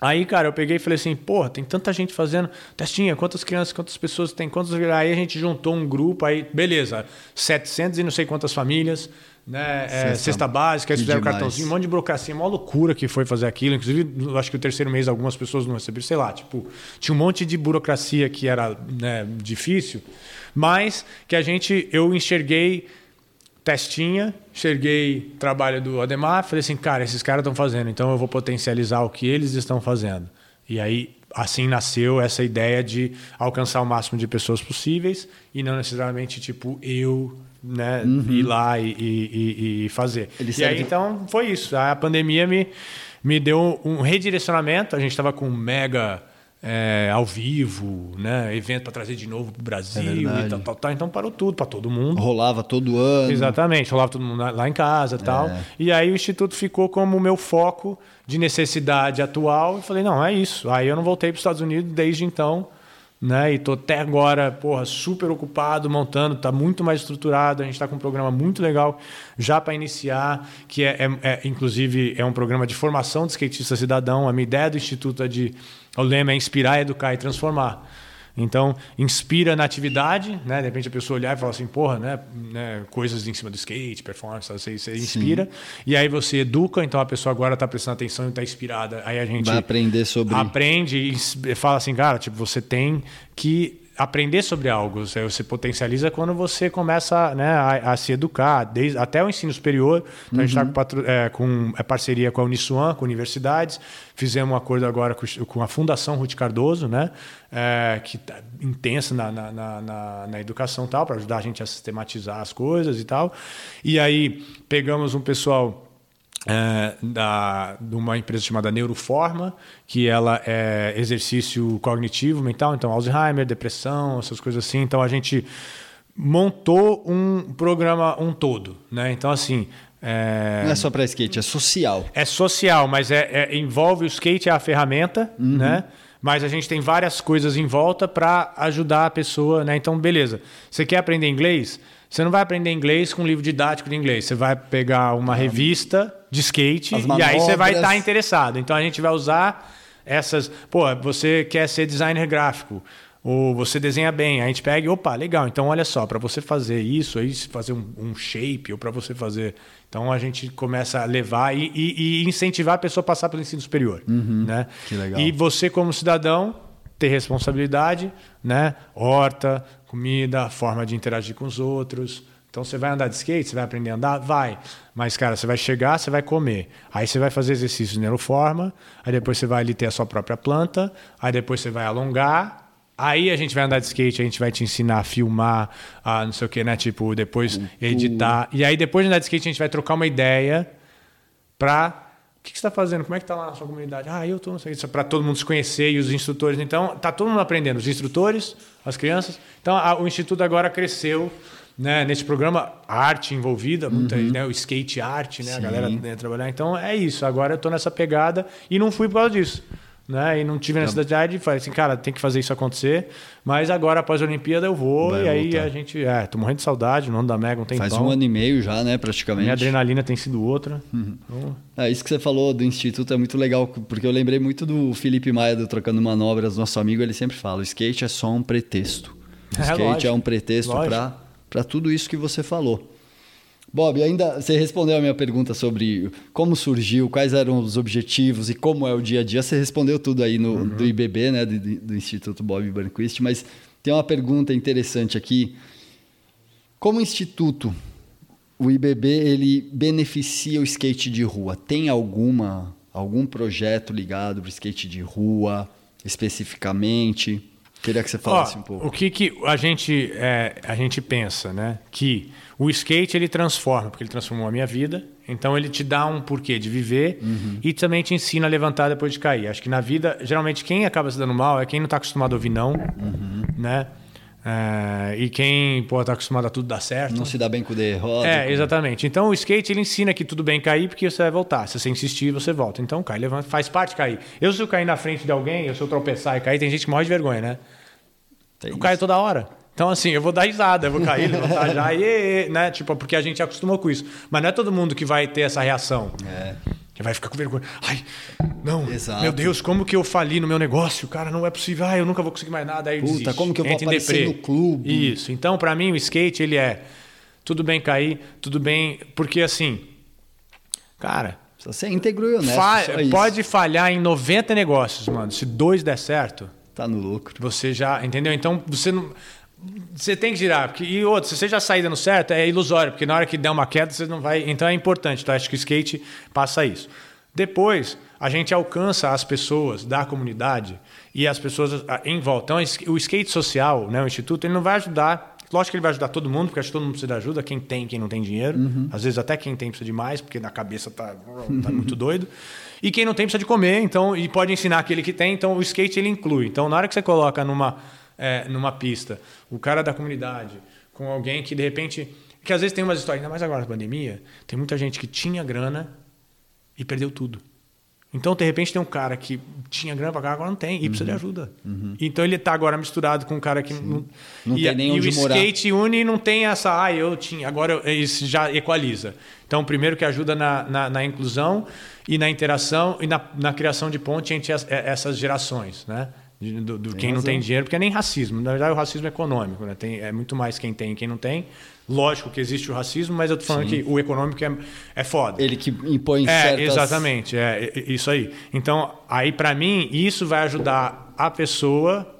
Aí, cara, eu peguei e falei assim, porra, tem tanta gente fazendo. Testinha, quantas crianças, quantas pessoas tem, quantos. Aí a gente juntou um grupo, aí, beleza, 700 e não sei quantas famílias, né? é, Cesta- cesta básica, eles fizeram demais. cartãozinho, um monte de burocracia, uma loucura que foi fazer aquilo. Inclusive, acho que o terceiro mês algumas pessoas não receberam, sei lá, tipo, tinha um monte de burocracia que era né, difícil, mas que a gente, eu enxerguei testinha, enxerguei trabalho do Ademar, falei assim, cara, esses caras estão fazendo, então eu vou potencializar o que eles estão fazendo. E aí, assim nasceu essa ideia de alcançar o máximo de pessoas possíveis e não necessariamente, tipo, eu né, ir lá e, e- e- fazer. Ele e aí, então, foi isso. A pandemia me, me deu um redirecionamento, a gente estava com um mega... é, ao vivo, né? evento para trazer de novo para o Brasil É e tal, tal, tal. Então parou tudo para todo mundo. Rolava todo ano. Exatamente, rolava todo mundo lá- em casa e tal. É. E aí o Instituto ficou como o meu foco de necessidade atual. E falei, não, é isso. Aí eu não voltei para os Estados Unidos desde então. Né? E tô até agora, porra, super ocupado, montando, tá muito mais estruturado. A gente está com um programa muito legal já para iniciar, que é, é- é, inclusive é um programa de formação de skatista cidadão. A minha ideia do Instituto é de. O lema é inspirar, educar e transformar. Então, inspira na atividade, né? De repente a pessoa olhar e falar assim, porra, né? né, Coisas em cima do skate, performance, você, você inspira. E aí você educa, então a pessoa agora está prestando atenção e está inspirada. Aí a gente Vai aprender sobre- aprende e fala assim, cara, tipo, você tem que aprender sobre algo. Você, potencializa quando você começa né, a, a se educar, desde, até o ensino superior. Então, A gente está com, patro- é, com é, parceria com a Uniswan, com universidades. Fizemos um acordo agora com, com a Fundação Ruth Cardoso, né, é, que tá intensa na, na, na, na- educação tal, para ajudar a gente a sistematizar as coisas e tal. E aí pegamos um pessoal é, da, de uma empresa chamada Neuroforma, que ela é exercício cognitivo, mental, então Alzheimer, depressão, essas coisas assim. Então a gente montou um programa um todo, né? Então assim é... Não é só para skate, é social. É social, mas é, é, envolve o skate é a ferramenta, uhum. né? Mas a gente tem várias coisas em volta para ajudar a pessoa, né? Então, beleza. Você quer aprender inglês? Você não vai aprender inglês com um livro didático de inglês. Você vai pegar uma revista de skate e aí você vai estar tá interessado. Então a gente vai usar essas. Pô, você quer ser designer gráfico ou você desenha bem. A gente pega e, opa, legal. Então, olha só, para você fazer isso, aí fazer um, um shape, ou para você fazer. Então, a gente começa a levar e, e, e, incentivar a pessoa a passar pelo ensino superior. Uhum, né? Que legal. E você, como cidadão, ter responsabilidade, né? Horta, comida, forma de interagir com os outros. Então você vai andar de skate, você vai aprender a andar? Vai. Mas, cara, você vai chegar, você vai comer. Aí você vai fazer exercício de neuroforma, aí depois você vai ali ter a sua própria planta, aí depois você vai alongar, Aí a gente vai andar de skate, a gente vai te ensinar a filmar, a não sei o que, né? Tipo, depois editar. E aí depois de andar de skate, a gente vai trocar uma ideia pra o que, que você está fazendo? Como é que está lá na sua comunidade? Ah, eu estou, não sei, para todo mundo se conhecer e os instrutores. Então, tá todo mundo aprendendo, os instrutores, as crianças. Então, a, o instituto agora cresceu né, nesse programa, arte envolvida, muita, uhum. né, o skate arte, né, a galera né, trabalhar. Então, é isso. Agora eu estou nessa pegada e não fui por causa disso né? E não tive necessidade, falei assim, cara, tem que fazer isso acontecer. Mas agora, após a Olimpíada, eu vou Vai e aí voltar. a gente. É, tô morrendo de saudade, no ano da Mega um tempão. Faz um ano e meio já, né, praticamente. Minha adrenalina tem sido outra. Uhum. Então... É, isso que você falou do Instituto é muito legal, porque eu lembrei muito do Felipe Maia do Trocando Manobras, nosso amigo, ele sempre fala: o skate é só um pretexto. O é, skate lógico. é um pretexto para tudo isso que você falou. Bob, ainda você respondeu a minha pergunta sobre como surgiu, quais eram os objetivos e como é o dia a dia. Você respondeu tudo aí no, uhum. do IBB, né, do, do Instituto Bob Burnquist, mas tem uma pergunta interessante aqui. Como instituto, o IBB ele beneficia o skate de rua? Tem alguma algum projeto ligado para o skate de rua especificamente? Queria que você falasse Ó, um pouco. O que, que a, gente, é, a gente pensa, né? Que o skate ele transforma, porque ele transformou a minha vida. Então ele te dá um porquê de viver uhum. e também te ensina a levantar depois de cair. Acho que na vida, geralmente quem acaba se dando mal é quem não está acostumado a ouvir não, uhum. né? É, e quem pô, tá acostumado a tudo dar certo. Não se dá bem com o derrota. É, exatamente. Então o skate ele ensina que tudo bem cair porque você vai voltar. Se você insistir, você volta. Então cai, levanta, faz parte cair. Eu se eu cair na frente de alguém, eu se eu tropeçar e cair, tem gente que morre de vergonha, né? Tem eu isso. caio toda hora. Então, assim, eu vou dar risada, eu vou cair, levantar já, e, né? Tipo, porque a gente acostumou com isso. Mas não é todo mundo que vai ter essa reação. É. Que vai ficar com vergonha. Ai, não, Exato. meu Deus, como que eu fali no meu negócio? Cara, não é possível. Ah, eu nunca vou conseguir mais nada. Aí Puta, desiste. como que eu vou aparecer no clube? Isso. Então, para mim, o skate, ele é tudo bem cair, tudo bem... Porque, assim, cara... Você é íntegro e honesto. Fa pode falhar em 90 negócios, mano. Se dois der certo... Tá no lucro. Você já... Entendeu? Então, você não você tem que girar. Porque, e outro, se você já sair dando certo, é ilusório, porque na hora que der uma queda, você não vai. Então é importante. Então, acho que o skate passa isso. Depois, a gente alcança as pessoas da comunidade e as pessoas em volta. Então, o skate social, né, o Instituto, ele não vai ajudar. Lógico que ele vai ajudar todo mundo, porque acho que todo mundo precisa de ajuda, quem tem, quem não tem dinheiro. Uhum. Às vezes até quem tem precisa de mais, porque na cabeça tá, tá muito doido. E quem não tem precisa de comer, então, e pode ensinar aquele que tem. Então, o skate ele inclui. Então, na hora que você coloca numa é, numa pista, o cara da comunidade, com alguém que de repente. Que às vezes tem umas histórias, ainda mais agora na pandemia, tem muita gente que tinha grana e perdeu tudo. Então, de repente, tem um cara que tinha grana para cá, agora não tem, e uhum. precisa de uhum. ajuda. Uhum. Então, ele está agora misturado com um cara que não, não e, tem nem onde E o morar. skate une não tem essa, ah, eu tinha, agora isso já equaliza. Então, primeiro que ajuda na, na, na inclusão e na interação e na, na criação de ponte entre as, essas gerações, né? Do, do quem razão. não tem dinheiro, porque é nem racismo. Na verdade, o racismo é econômico, né? Tem, é muito mais quem tem e quem não tem. Lógico que existe o racismo, mas eu tô falando Sim. que o econômico é, é foda. Ele que impõe é, certas... Exatamente, é, é isso aí. Então, aí para mim, isso vai ajudar a pessoa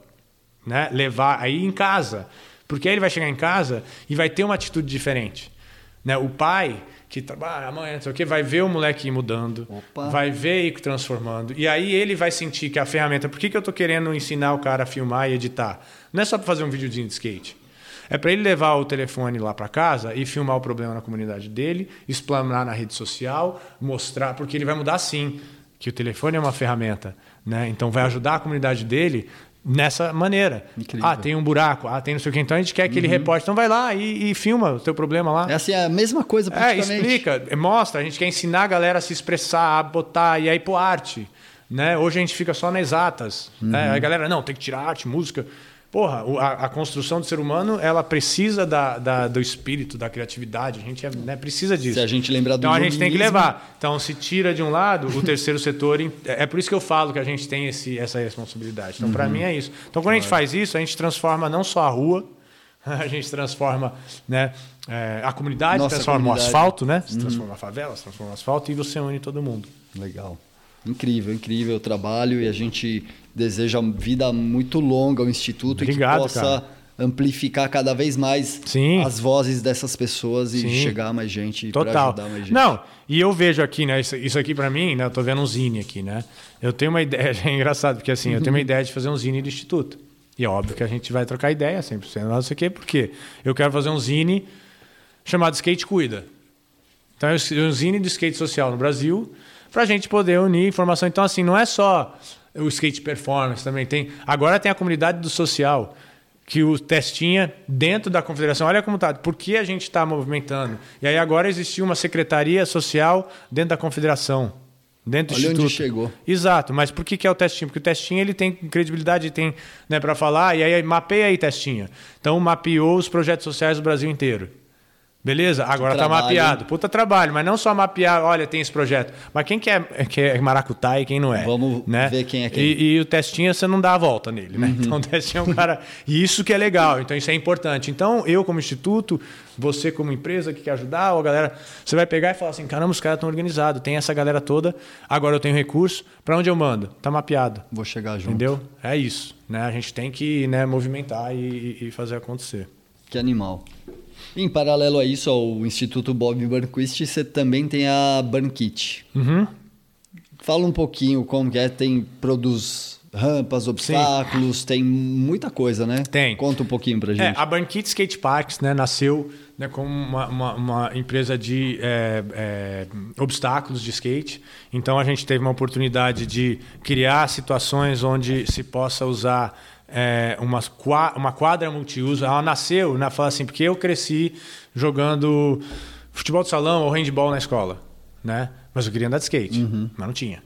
né, levar aí em casa. Porque aí ele vai chegar em casa e vai ter uma atitude diferente. Né? O pai que trabalha amanhã, não sei o que, vai ver o moleque mudando, Opa. vai ver ir transformando. E aí ele vai sentir que a ferramenta. Por que, que eu estou querendo ensinar o cara a filmar e editar? Não é só para fazer um videozinho de skate. é para ele levar o telefone lá para casa e filmar o problema na comunidade dele, explanar na rede social, mostrar, porque ele vai mudar sim, que o telefone é uma ferramenta, né? Então vai ajudar a comunidade dele nessa maneira. Incrível. Ah, tem um buraco, ah, tem não sei o que, então a gente quer que ele reporte. Então vai lá e, e filma o teu problema lá. É assim, é a mesma coisa É, praticamente. explica, mostra. A gente quer ensinar a galera a se expressar, a botar e aí pôr arte. Né? Hoje a gente fica só nas exatas. Né? Uhum. A galera, não, tem que tirar arte, música. Porra, a, a construção do ser humano, ela precisa da, da- do espírito, da criatividade. A gente é, né, precisa disso. Se a gente lembrar do Então a gente tem que levar. Então, se tira de um lado, o terceiro setor. É é por isso que eu falo que a gente tem esse, essa responsabilidade. Então, Uhum. para mim, é isso. Então, quando a gente faz isso, a gente transforma não só a rua, a gente transforma né, é, a comunidade, Nossa transforma comunidade. o asfalto, né? Se transforma a favela, se transforma o asfalto e você une todo mundo. Legal. Incrível, incrível o trabalho e a gente deseja vida muito longa ao Instituto Obrigado, e que possa cara. amplificar cada vez mais Sim. as vozes dessas pessoas e Sim. chegar a mais gente Total. ajudar mais gente. Não, e eu vejo aqui, né? Isso, isso aqui para mim, né? Eu tô vendo um zine aqui, né? Eu tenho uma ideia, é engraçado, porque assim, eu tenho uma ideia de fazer um zine do Instituto. E é óbvio que a gente vai trocar ideia 100%. Não sei o quê, porque eu quero fazer um zine chamado Skate Cuida. Então, é um zine do skate social no Brasil, para a gente poder unir informação. Então, assim, não é só o skate performance também. tem Agora tem a comunidade do social, que o Testinha, dentro da confederação, olha como tá, por que a gente está movimentando? E aí agora existiu uma secretaria social dentro da confederação. Dentro do Olha onde instituto. chegou. Exato, mas por que, que é o testinho? Porque o testinho ele tem credibilidade, tem né, para falar, e aí mapeia aí testinha. Então mapeou os projetos sociais do Brasil inteiro. Beleza? Agora tá trabalho, mapeado. Puta trabalho, mas não só mapear, olha, tem esse projeto. Mas quem que é, que é maracutaia e quem não é? Vamos né? ver quem é quem. E, e o testinha você não dá a volta nele, né? Então o testinha é um cara. E isso que é legal, então isso é importante. Então, eu, como instituto, você como empresa que quer ajudar, ou a galera, você vai pegar e falar assim: caramba, os caras estão organizados, tem essa galera toda, agora eu tenho recurso, para onde eu mando? Tá mapeado. Vou chegar junto. Entendeu? É isso. Né? A gente tem que né, movimentar e, e fazer acontecer. Que animal. Em paralelo a isso, ao Instituto Bob Burnquist, você também tem a Burnkit. Uhum. Fala um pouquinho como que é, tem produz rampas, obstáculos, tem muita coisa, né? Tem. Conta um pouquinho pra É, gente. a Banquete Skate Parks né, nasceu né, como uma, uma- uma empresa de é, é, obstáculos de skate. Então a gente teve uma oportunidade de criar situações onde se possa usar é, uma, uma quadra multiuso. Ela nasceu, né, fala assim, porque eu cresci jogando futebol de salão ou handball na escola, né? Mas eu queria andar de skate, mas não tinha.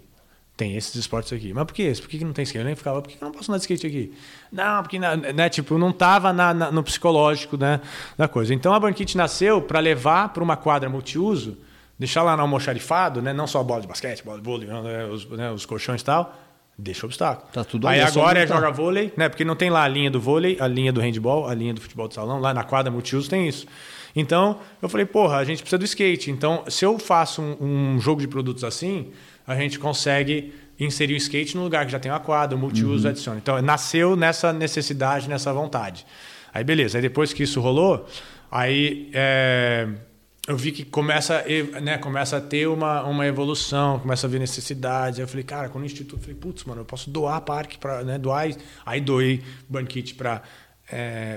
Tem esses esportes aqui. Mas por que esse? Por que que não tem skate? Eu nem ficava, por que que eu não posso andar de skate aqui? Não, porque na- né, tipo, não estava no psicológico né, da coisa. Então a banquete nasceu para levar para uma quadra multiuso, deixar lá no almoxarifado, né, não só bola de basquete, bola de vôlei, né, os, né, os colchões e tal, deixa o obstáculo. Tá tudo Aí é agora é joga vôlei, né? Porque não tem lá a linha do vôlei, a linha do handball, a linha do futebol de salão, lá na quadra multiuso tem isso. Então, eu falei, porra, a gente precisa do skate. Então, se eu faço um, um jogo de produtos assim, a gente consegue inserir o skate no lugar que já tem uma quadra, o multiuso Uhum. adiciona. Então, nasceu nessa necessidade, nessa vontade. Aí, beleza. Aí, depois que isso rolou, aí é, eu vi que começa, a né, começa a ter uma, uma evolução, começa a ver necessidades. Aí eu falei, cara, quando o instituto, eu falei, putz, mano, eu posso doar parque para, né, doar. Aí doei banquete para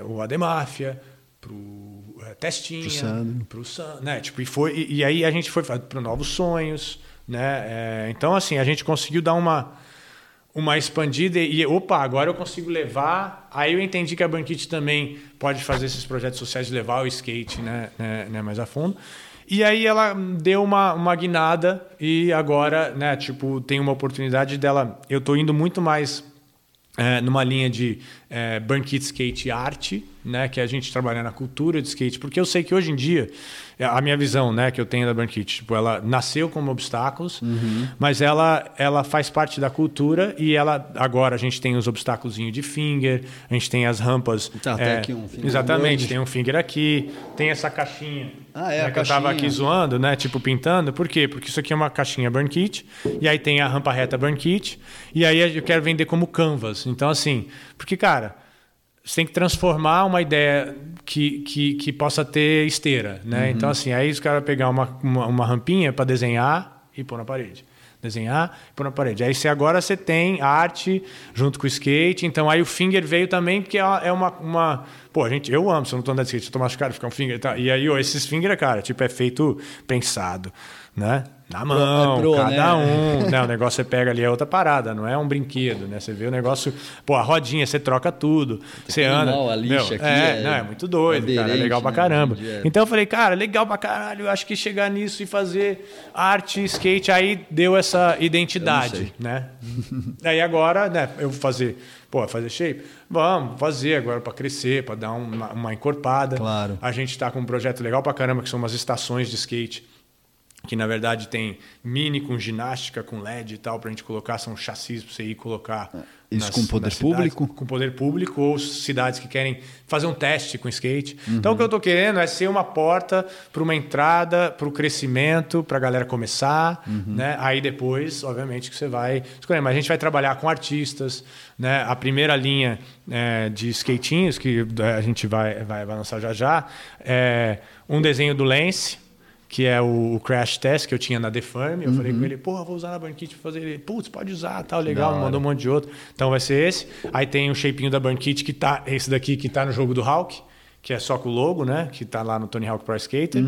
o Ademáfia, pro é, Testinha, Pro Sandro. pro Sam, né? Tipo, e foi e, e aí a gente foi para novos sonhos, né? É, então assim a gente conseguiu dar uma uma expandida e opa, agora eu consigo levar. Aí eu entendi que a Banquete também pode fazer esses projetos sociais de levar o skate, né, né, né, mais a fundo. E aí ela deu uma, uma guinada e agora, né, tipo, tem uma oportunidade dela. Eu tô indo muito mais é, numa linha de é, Banquete Skate Arte, né, que é a gente trabalhar na cultura de skate, porque eu sei que hoje em dia é, a minha visão, né, que eu tenho da Banquete, tipo, ela nasceu como obstáculos, mas ela ela faz parte da cultura e ela agora a gente tem os obstáculos de finger, a gente tem as rampas, Tá, é, aqui um finger exatamente, tem um finger aqui, tem essa caixinha, Ah, é, né, a que eu tava caixinha. aqui zoando, né? Tipo, pintando. Por quê? Porque isso aqui é uma caixinha burn kit. E aí tem a rampa reta burn kit. E aí eu quero vender como canvas. Então, assim, porque, cara, você tem que transformar uma ideia que, que, que possa ter esteira, né? Então, assim, aí os caras pegar uma, uma, uma rampinha para desenhar e pôr na parede. desenhar e pôr na parede. Aí você agora você tem arte junto com o skate, então aí o finger veio também, porque é uma. é uma, pô, gente, eu amo, se eu não tô andando de skate, se eu tô machucado, ficar um finger e tal. E aí, ó, esses finger, cara, tipo, é feito pensado, né? Na mão, é pro, cada né? um. Né, o negócio você pega ali é outra parada, não é um brinquedo, né? Você vê o negócio, pô, a rodinha, você troca tudo. Você anda. animal, a lixa aqui é, é não, é muito doido, cara. É aderente, legal pra né? caramba. Então eu falei, cara, legal pra caralho. Eu acho que chegar nisso e fazer arte, skate, aí deu essa identidade, né? aí agora, né, eu vou fazer, pô, fazer shape? Vamos fazer agora pra crescer, pra dar uma, uma encorpada. Claro. A gente tá com um projeto legal pra caramba, que são umas estações de skate que na verdade tem mini com ginástica, com LED e tal, pra gente colocar, são chassis pra você ir colocar. Isso com poder nas cidades, público? Com poder público ou cidades que querem fazer um teste com skate. Uhum. Então o que eu tô querendo é ser uma porta para uma entrada, para o crescimento, para a galera começar, Uhum. né? Aí depois, obviamente, que você vai escolher. Mas a gente vai trabalhar com artistas, né? A primeira linha é, de skatinhos que é, a gente vai, vai, vai lançar já já é um desenho do Lance que é o, crash test que eu tinha na Defame. Eu falei com ele, porra, vou usar na Burnkit pra fazer ele. Putz, pode usar, tal, legal, mandou um monte de outro. Então vai ser esse. Aí tem o shapinho da Burnkit que tá, esse daqui que tá no jogo do Hulk, que é só com o logo, né? Que tá lá no Tony Hawk Pro Skater.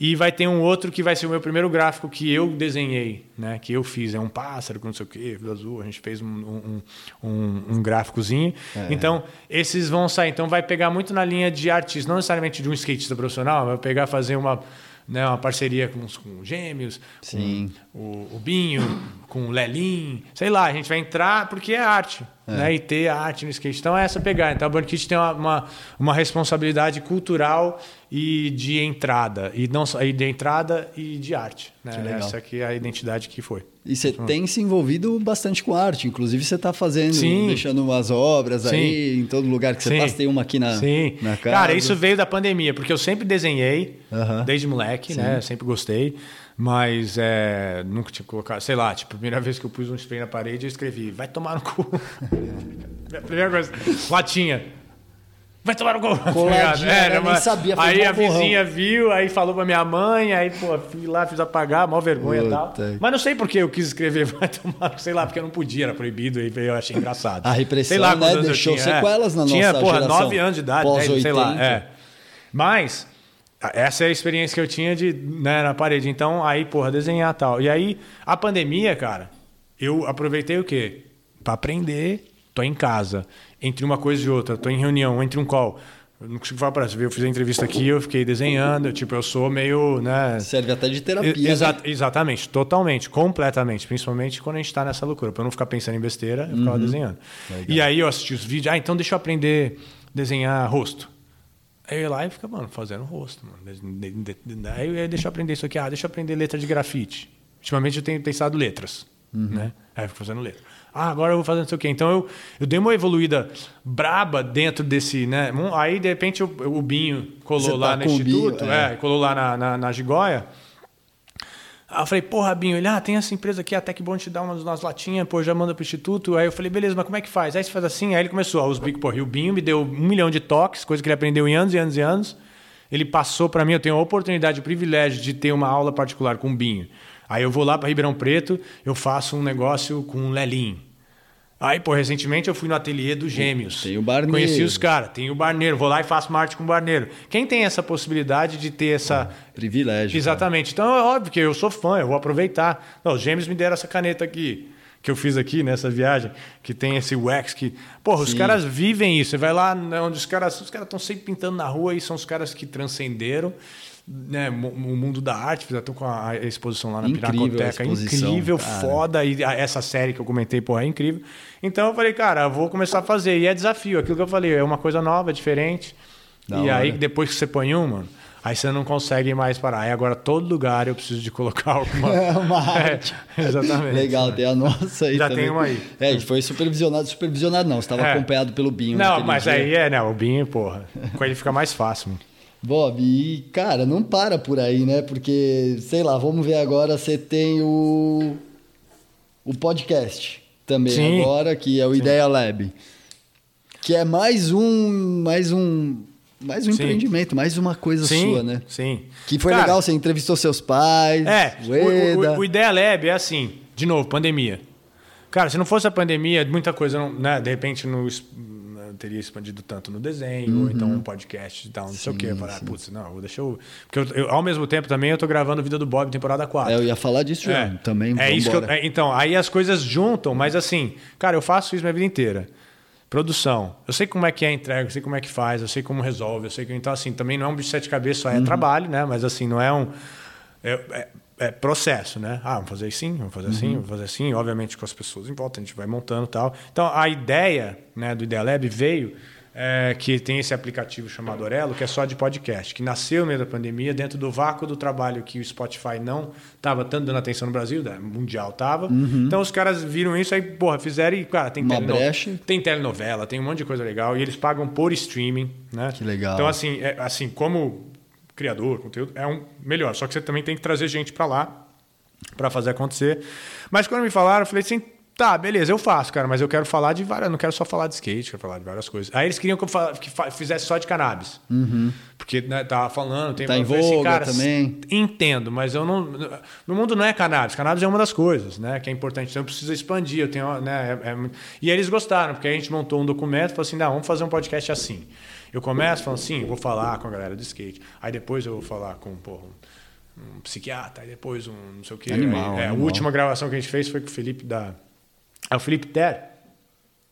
E vai ter um outro que vai ser o meu primeiro gráfico que eu desenhei, né? Que eu fiz. É um pássaro com não sei o quê, azul. A gente fez um, um, um, um gráficozinho. Então, esses vão sair. Então vai pegar muito na linha de artista, não necessariamente de um skatista profissional, vai pegar fazer uma né, uma parceria com, os- com gêmeos, Sim. com o, o Binho, com o Lelin, sei lá, a gente vai entrar porque é arte, né? E ter a arte no skate. Então é essa pegar. Então a Burn Kit tem uma, uma, uma responsabilidade cultural e de entrada. E não só e de entrada e de arte. Né? Que. Essa aqui é a identidade que foi. E você tem se envolvido bastante com arte. Inclusive, você está fazendo, Sim. deixando umas obras Sim. aí em todo lugar que você Sim. passa. Tem uma aqui na, Sim. na casa. Cara, isso veio da pandemia, porque eu sempre desenhei, Aham. desde moleque, né? Sempre gostei. Mas é, nunca tinha colocado, sei lá, tipo, a primeira vez que eu pus um spray na parede, eu escrevi, vai tomar no cu. primeira coisa, latinha. Vai tomar no cu. tá Coladinha, ligado? né? Nem mas- sabia, Aí mó a borrão. vizinha viu, aí falou pra minha mãe, aí, pô, fui lá, fiz apagar, mó vergonha e tal. Mas não sei por que eu quis escrever, vai tomar, sei lá, porque eu não podia, era proibido, e eu achei engraçado. A repressão, sei lá né, deixou tinha, é. sequelas na tinha, nossa porra, geração. 9 anos de idade, Pós 10, sei lá. 80. É. Mas essa é a experiência que eu tinha de, né, na parede. Então, aí, porra, desenhar e tal. E aí, a pandemia, cara, eu aproveitei o quê? Pra aprender, tô em casa. Entre uma coisa e outra, tô em reunião, entre um call. Eu não consigo falar pra você. Eu fiz a entrevista aqui, eu fiquei desenhando. Tipo, eu sou meio, né... Serve até de terapia. E- exa- né? Exatamente, totalmente, completamente. Principalmente quando a gente está nessa loucura. Para eu não ficar pensando em besteira, eu Uhum. ficava desenhando. E aí eu assisti os vídeos. Ah, então deixa eu aprender a desenhar rosto. Aí eu ia lá e fica, mano, fazendo rosto. Mano. Aí eu ia, deixa eu aprender isso aqui. Ah, deixa eu aprender letra de grafite. Ultimamente eu tenho pensado letras. Uhum. Né? Aí eu fico fazendo letra. Ah, agora eu vou fazer não sei o quê. Então eu, eu dei uma evoluída braba dentro desse. Né? Um- Aí, de repente, o, o Binho colou Você lá tá no com o Binho, Instituto. é. é, colou lá na, na, na Gigóia. Aí eu falei, porra, Binho, ele, ah, tem essa empresa aqui, até que bom te dar umas, umas latinhas, pô, já manda pro instituto. Aí eu falei, beleza, mas como é que faz? Aí você faz assim, aí ele começou, ó, os bicos, porra, e o Binho me deu um milhão de toques, coisa que ele aprendeu em anos e anos e anos. Ele passou para mim, eu tenho a oportunidade, o privilégio de ter uma aula particular com o Binho. Aí eu vou lá para Ribeirão Preto, eu faço um negócio com o Lelim. Aí, pô, recentemente eu fui no ateliê dos Gêmeos. Tem o Barneiro. Conheci os caras, tem o Barneiro, vou lá e faço uma arte com o Barneiro. Quem tem essa possibilidade de ter essa Privilégio. Exatamente. Então é óbvio que eu sou fã, eu vou aproveitar. Não, os gêmeos me deram essa caneta aqui, que eu fiz aqui nessa viagem, que tem esse wax que. Porra, os Sim. caras vivem isso. Você vai lá né, onde os caras. Os caras estão sempre pintando na rua e são os caras que transcenderam. Né, o mundo da arte, já estou com a exposição lá na Incrível a Pinacoteca, exposição, incrível, cara. foda, e essa série que eu comentei, porra, é incrível. Então eu falei, cara, eu vou começar a fazer, e é desafio, aquilo que eu falei, é uma coisa nova, diferente, Da e aí hora. depois que você põe um, mano, aí você não consegue mais parar. Aí agora todo lugar eu preciso de colocar alguma. Uma É, arte. exatamente. Legal, tem a nossa aí Já também. tem uma aí. É, foi supervisionado. Supervisionado não, você estava É. acompanhado pelo Binho. Não, naquele mas dia. aí é, né? O Binho, porra. Com ele fica mais fácil. mano. Bob, e cara, não para por aí, né? Porque, sei lá, vamos ver agora, você tem o, o podcast também Sim. agora, que é o Ideia Lab. Que é mais um, mais um, mais um Sim. empreendimento, mais uma coisa Sim, sua, né? sim. Que foi Cara, legal, você entrevistou seus pais, É, o o, o, Ideia Lab é assim. De novo, pandemia. Cara, se não fosse a pandemia, muita coisa, não, né? De repente, não teria expandido tanto no desenho, uhum. ou então um podcast e tal, não sim, sei o quê. Eu falei, ah, putz, não, deixa eu. Porque eu, eu, ao mesmo tempo também eu tô gravando Vida do Bob, temporada 4. É, eu ia falar disso já, é, também. É isso eu, é, Então, aí as coisas juntam, mas assim, cara, eu faço isso minha vida inteira. Produção. Eu sei como é que é a entrega, eu sei como é que faz, eu sei como resolve, eu sei que. Então, assim, também não é um bicho de sete cabeças, só é uhum. trabalho, né? Mas assim, não é um. É, é, processo, né? Ah, vamos fazer assim, vamos fazer assim, uhum. vamos fazer assim. Obviamente com as pessoas em volta, a gente vai montando tal. Então, a ideia né, do Idealab veio é, que tem esse aplicativo chamado Orelo, que é só de podcast, que nasceu no meio da pandemia, dentro do vácuo do trabalho que o Spotify não estava tanto dando atenção no Brasil, né? mundial estava. Uhum. Então os caras viram isso aí, porra, fizeram e, cara, tem, teleno... tem telenovela, tem um monte de coisa legal, e eles pagam por streaming, né? Que legal. Então, assim, é, assim como criador, conteúdo, é um melhor. Só que você também tem que trazer gente para lá para fazer acontecer. Mas quando me falaram, eu falei assim, Tá, beleza, eu faço, cara, mas eu quero falar de várias. Não quero só falar de skate, quero falar de várias coisas. Aí eles queriam que eu que fizesse só de cannabis. Uhum. Porque né, tava falando, tem tá em assim, voga assim, cara, também. Entendo, mas eu não. No mundo não é cannabis. Cannabis é uma das coisas, né? Que é importante. Então eu preciso expandir. Eu tenho, né, é, é... E eles gostaram, porque a gente montou um documento e falou assim: não, vamos fazer um podcast assim. Eu começo falando assim, vou falar com a galera do skate. Aí depois eu vou falar com porra, um, um psiquiatra, aí depois um não sei o quê. Animal, aí, é, animal. A última gravação que a gente fez foi com o Felipe da é o Felipe Ter?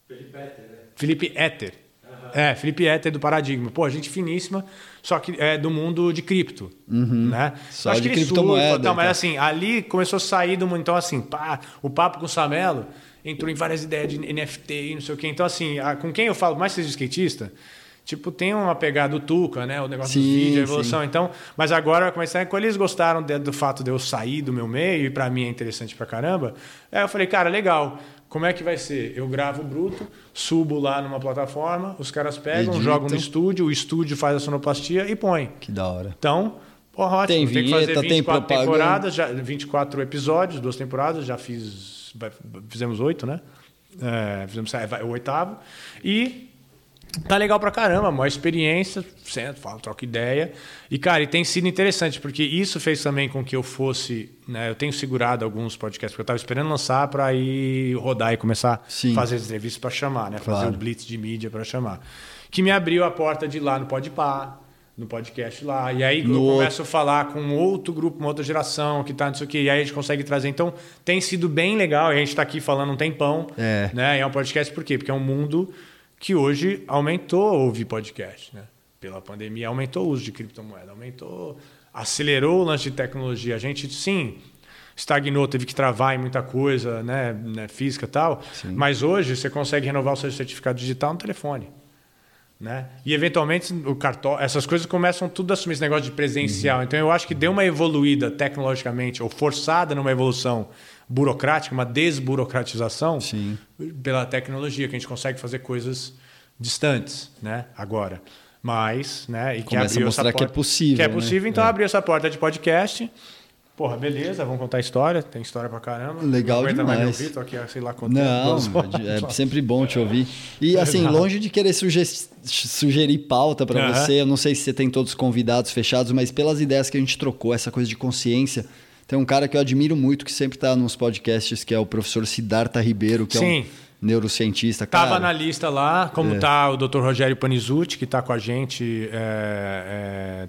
Felipe Eter, né? Felipe Eter. Uhum. É, Felipe Eter do Paradigma. Pô, gente finíssima, só que é do mundo de cripto. Uhum. Né? Só Acho de que criptomoeda. Surfa, mas assim, ali começou a sair do mundo. Então, assim, pá, o papo com o Samelo entrou em várias ideias de NFT e não sei o quê. Então, assim, a, com quem eu falo, mais seja skatista, Tipo, tem uma pegada do Tuca, né? O negócio sim, dos vídeos, a evolução. Sim. Então, mas agora vai começar. Quando eles gostaram de, do fato de eu sair do meu meio, e para mim é interessante pra caramba, aí eu falei, cara, legal. Como é que vai ser? Eu gravo bruto, subo lá numa plataforma, os caras pegam, Edita. jogam no estúdio, o estúdio faz a sonoplastia e põe. Que da hora. Então, porra, ótimo. Tem vinheta, tem que fazer 24 tem temporadas, já, 24 episódios, duas temporadas, já fiz. Fizemos oito, né? É, fizemos é, o oitavo. E Tá legal pra caramba, uma experiência, sento, falo, troco ideia. E, cara, e tem sido interessante, porque isso fez também com que eu fosse. Né, eu tenho segurado alguns podcasts, porque eu estava esperando lançar para ir rodar e começar a fazer as entrevistas para chamar, né? Fazer claro. o blitz de mídia para chamar. Que me abriu a porta de ir lá no Podpah, no podcast lá. E aí no... eu começo a falar com outro grupo, uma outra geração que tá não sei o quê, e aí a gente consegue trazer. Então, tem sido bem legal. E a gente está aqui falando um tempão. É. Né? E é um podcast por quê? Porque é um mundo que hoje aumentou ouvir podcast, né? Pela pandemia aumentou o uso de criptomoeda, aumentou, acelerou o lance de tecnologia. A gente sim estagnou, teve que travar em muita coisa, né, né física e tal. Sim. Mas hoje você consegue renovar o seu certificado digital no telefone. Né? E eventualmente o cartão, essas coisas começam tudo a assumir esse negócio de presencial. Uhum. Então eu acho que deu uma evoluída tecnologicamente, ou forçada numa evolução burocrática, uma desburocratização Sim. pela tecnologia, que a gente consegue fazer coisas distantes, né? Agora. Mas, né? E que Começa abriu a mostrar essa porta, que é possível. Que é possível, né? então é. abriu essa porta de podcast. Porra, beleza, vamos contar história. Tem história pra caramba. Legal não demais. Mais ouvir, tô aqui, sei lá, contando. Não, é sempre bom te ouvir. E assim, longe de querer sugerir, sugerir pauta para uhum. você, eu não sei se você tem todos os convidados fechados, mas pelas ideias que a gente trocou, essa coisa de consciência, tem um cara que eu admiro muito, que sempre está nos podcasts, que é o professor Siddhartha Ribeiro, que Sim. é um neurocientista. Cara. Tava na lista lá, como está é. o Dr. Rogério Panizuti, que está com a gente é, é,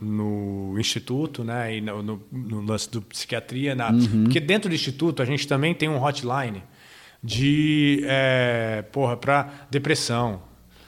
no instituto, né, e no, no, no lance do psiquiatria, na, uhum. porque dentro do instituto a gente também tem um hotline de é, porra para depressão,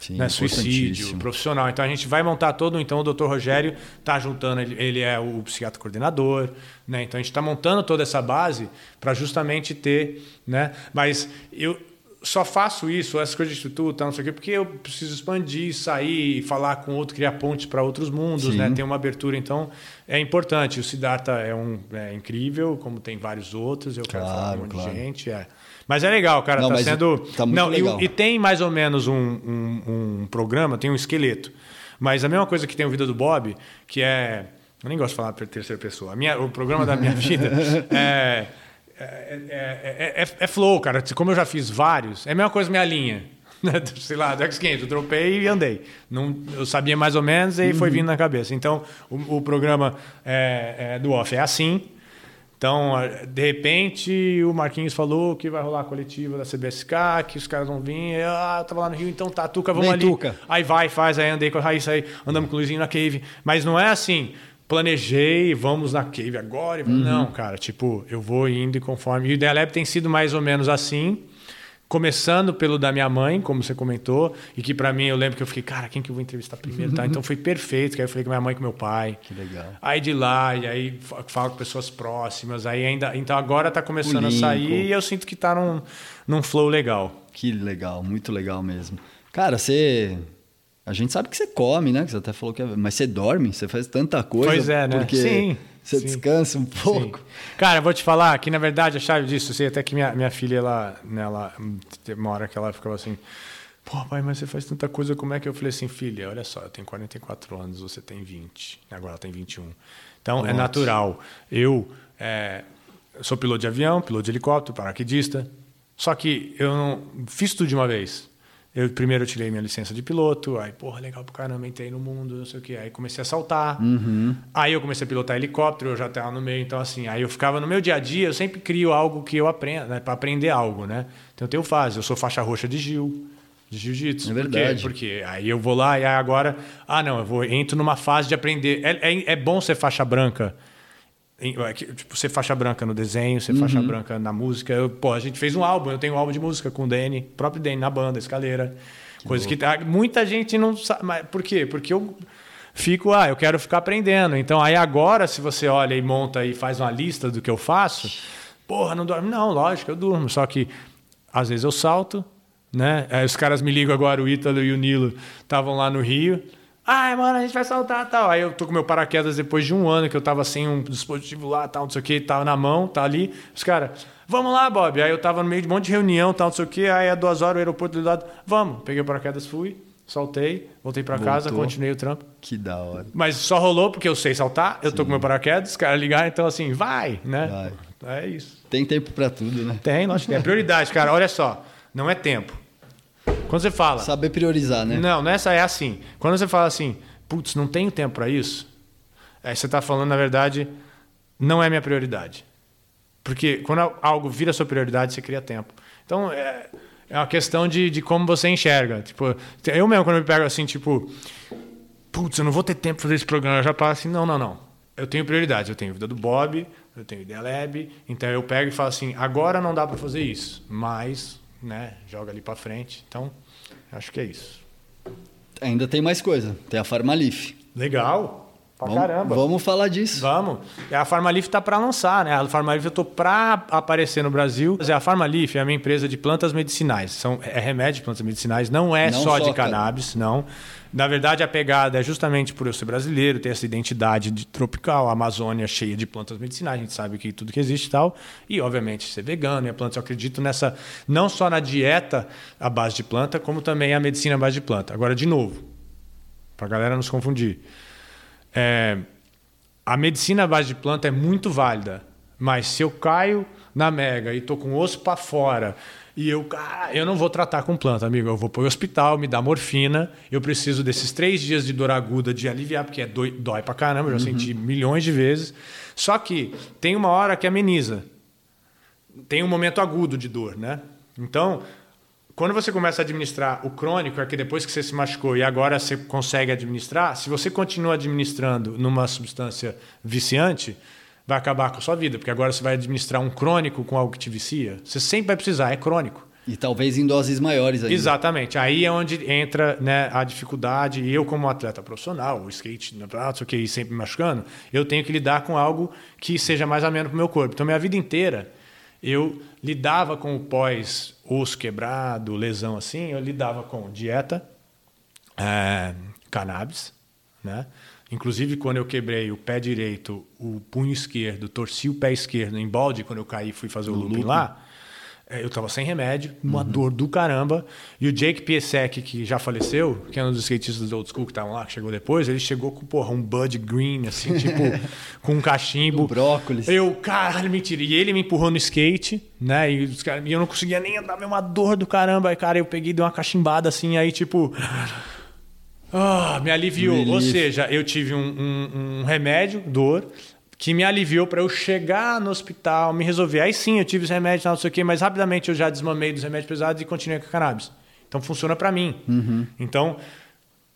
Sim, né, suicídio profissional. Então a gente vai montar todo. Então o Dr. Rogério está juntando, ele, ele, é o psiquiatra coordenador, né? Então a gente está montando toda essa base para justamente ter, né? Mas eu só faço isso, essas coisas de instituto, não sei o quê, porque eu preciso expandir, sair, falar com outro, criar pontes para outros mundos, né? Ter uma abertura. Então é importante. O Siddhartha é um é incrível, como tem vários outros. Eu claro, quero falar com um monte claro. de gente. É. Mas é legal, cara. Não, tá sendo. Tá muito não, legal. E, e, tem mais ou menos um, um, um, programa, tem um esqueleto. Mas a mesma coisa que tem o Vida do Bob, que é. Eu nem gosto de falar para terceira pessoa. A minha, o programa da minha vida é é, é, é, é, flow, cara. Como eu já fiz vários, é a mesma coisa minha linha. Sei lá, do X500, eu dropei e andei. Não, eu sabia mais ou menos e uhum. foi vindo na cabeça. Então, o, o programa do off é assim Então, de repente, o Marquinhos falou que vai rolar a coletiva da CBSK, que os caras vão vir. Ah, eu tava lá no Rio, então tá, Tuca, vamos Vem, ali. Tuca. Aí vai, faz, aí andei com a Raíssa, aí andamos com o Luizinho na cave. Mas não é assim, planejei, vamos na cave agora. vamos- Não, cara, tipo, eu vou indo e conforme. E o Lab tem sido mais ou menos assim. Começando pelo da minha mãe, como você comentou, e que pra mim eu lembro que eu fiquei, cara, quem que eu vou entrevistar primeiro? Tá? Então foi perfeito, que aí eu falei com minha mãe e com meu pai. Que legal. Aí de lá, e aí fa- falo com pessoas próximas, aí ainda. Então agora tá começando a sair e eu sinto que tá num, num flow legal. Que legal, muito legal mesmo. Cara, você. A gente sabe que você come, né? Que você até falou que. é- Mas você dorme, você faz tanta coisa. Pois é, né? Porque Sim, você sim. descansa um pouco. Sim. Cara, vou te falar que, na verdade, a chave disso, eu sei até que minha, minha filha, ela, né, ela, teve uma hora que ela ficava assim, pô, pai, mas você faz tanta coisa, como é que eu falei assim, filha, olha só, eu tenho 44 anos, você tem 20, agora ela tem 21. Então, é Nossa. natural. Eu é, sou piloto de avião, piloto de helicóptero, paraquedista, só que eu não fiz tudo de uma vez. Eu primeiro eu tirei minha licença de piloto, aí, porra, legal pro caramba, entrei no mundo, não sei o quê. Aí comecei a saltar. Aí eu comecei a pilotar helicóptero, eu já estava no meio, então assim, aí eu ficava no meu dia a dia, eu sempre crio algo que eu aprenda, né, para aprender algo, né? Então eu tenho fase, eu sou faixa roxa de Gil, de jiu-jitsu. É Por quê? verdade. Porque aí eu vou lá e aí agora, ah, não, eu vou entro numa fase de aprender. É, é, é bom ser faixa branca. É Tipo, ser faixa branca no desenho, ser faixa branca na música. Eu, pô, a gente fez um álbum, eu tenho um álbum de música com o Danny, próprio Danny na banda, escaleira. coisa que tá- muita gente não sabe. Mas por quê? Porque eu fico, ah, eu quero ficar aprendendo. Então aí agora, se você olha e monta e faz uma lista do que eu faço, porra, não dorme? Não, lógico, eu durmo. Só que às vezes eu salto, né? Aí os caras me ligam agora, o Ítalo e o Nilo estavam lá no Rio. Ai, mano, a gente vai saltar tal. Aí eu tô com meu paraquedas depois de um ano que eu tava sem um dispositivo lá, tal, não sei o que, tava na mão, tá ali. Os caras, vamos lá, Bob. Aí eu tava no meio de um monte de reunião, tal, não sei o que. Aí é duas horas, o aeroporto do lado, vamos. Peguei o paraquedas, fui, saltei, voltei pra casa, continuei o trampo. Que da hora. Mas só rolou porque eu sei saltar, eu tô com meu paraquedas, os caras ligaram, então assim, vai, né? É isso. Tem tempo pra tudo, né? Tem, que tem. É prioridade, cara. Olha só, não é tempo. Quando você fala. Saber priorizar, né? Não, nessa é assim. Quando você fala assim, putz, não tenho tempo para isso, aí você está falando, na verdade, não é minha prioridade. Porque quando algo vira sua prioridade, você cria tempo. Então, é, é uma questão de, de como você enxerga. Tipo, eu mesmo, quando eu me pego assim, tipo, putz, eu não vou ter tempo para fazer esse programa, eu já passo assim, não, não, não. Eu tenho prioridades. Eu tenho vida do Bob, eu tenho Ideia Lab, então eu pego e falo assim, agora não dá para fazer isso, mas, né, joga ali para frente. Então, acho que é isso. Ainda tem mais coisa. Tem a Farmalif. Legal. Pra Vamos, caramba. vamos falar disso. Vamos. E a Farmalif tá para lançar, né? A Farmalif eu tô para aparecer no Brasil. A Farmalif é a minha empresa de plantas medicinais. São é remédio de plantas medicinais, não é Não só, só de can- cannabis, não. Na verdade, a pegada é justamente por eu ser brasileiro, ter essa identidade de tropical, a Amazônia cheia de plantas medicinais, a gente sabe que tudo que existe e tal. E, obviamente, ser vegano e a planta, eu acredito nessa, não só na dieta à base de planta, como também a medicina à base de planta. Agora, de novo, para a galera não se confundir. É, a medicina à base de planta é muito válida, mas se eu caio na mega e tô com o osso para fora e eu, ah, eu não vou tratar com planta, amigo. Eu vou para o hospital, me dá morfina. Eu preciso desses três dias de dor aguda de aliviar, porque é dói, dói pra caramba. Eu já senti milhões de vezes. Só que tem uma hora que ameniza. Tem um momento agudo de dor, né? Então, quando você começa a administrar o crônico, é que depois que você se machucou e agora você consegue administrar, se você continua administrando numa substância viciante, vai acabar com a sua vida, porque agora você vai administrar um crônico com algo que te vicia. Você sempre vai precisar, é crônico. E talvez em doses maiores ainda. Exatamente. Aí é onde entra né, a dificuldade. E eu, como atleta profissional, o skate, não sei o que, sempre me machucando, eu tenho que lidar com algo que seja mais ameno para o meu corpo. Então, minha vida inteira, eu lidava com o pós osso quebrado, lesão assim, eu lidava com dieta, é, cannabis, né? Inclusive, quando eu quebrei o pé direito, o punho esquerdo, torci o pé esquerdo em balde, quando eu caí fui fazer o looping lá, é, eu tava sem remédio, uma dor do caramba. E o Jake Piesek, que já faleceu, que é um dos skatistas do old school que estavam lá, que chegou depois, ele chegou com, porra, um Bud Green, assim, tipo, com um cachimbo. Um brócolis. Eu, caralho, mentira. E ele me empurrou no skate, né? E, os caras- e eu não conseguia nem andar, uma dor do caramba. Aí, cara, eu peguei dei uma cachimbada assim, aí, tipo. Ah, me aliviou. Ou seja, eu tive um, um- um remédio, dor, que me aliviou para eu chegar no hospital, me resolver. Aí sim, eu tive os remédios, não sei o quê, mas rapidamente eu já desmamei dos remédios pesados e continuei com a cannabis. Então funciona para mim. Uhum. Então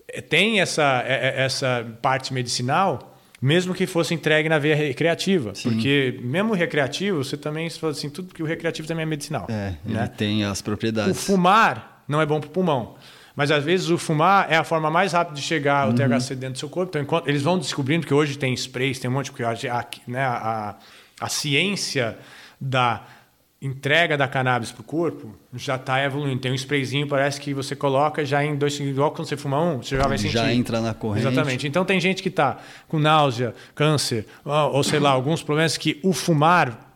eh, tem essa, eh, eh, essa parte medicinal, mesmo que fosse entregue na veia recreativa. Sim. Porque mesmo o recreativo, você também fala assim, tudo que o recreativo também é medicinal. É, ele né? tem as O propriedades. fumar não é bom para o pulmão. Mas às vezes o fumar é a forma mais rápida de chegar Uhum. ao THC dentro do seu corpo. Então, enquanto eles vão descobrindo que hoje tem sprays, tem um monte de coisa. A, né, a, a ciência da entrega da cannabis para o corpo já está evoluindo. Tem um sprayzinho, parece que você coloca já em dois segundos. Igual quando você fuma um, você já vai sentir. Já entra na corrente. Exatamente. Então tem gente que está com náusea, câncer, ou, ou sei lá, alguns problemas que o fumar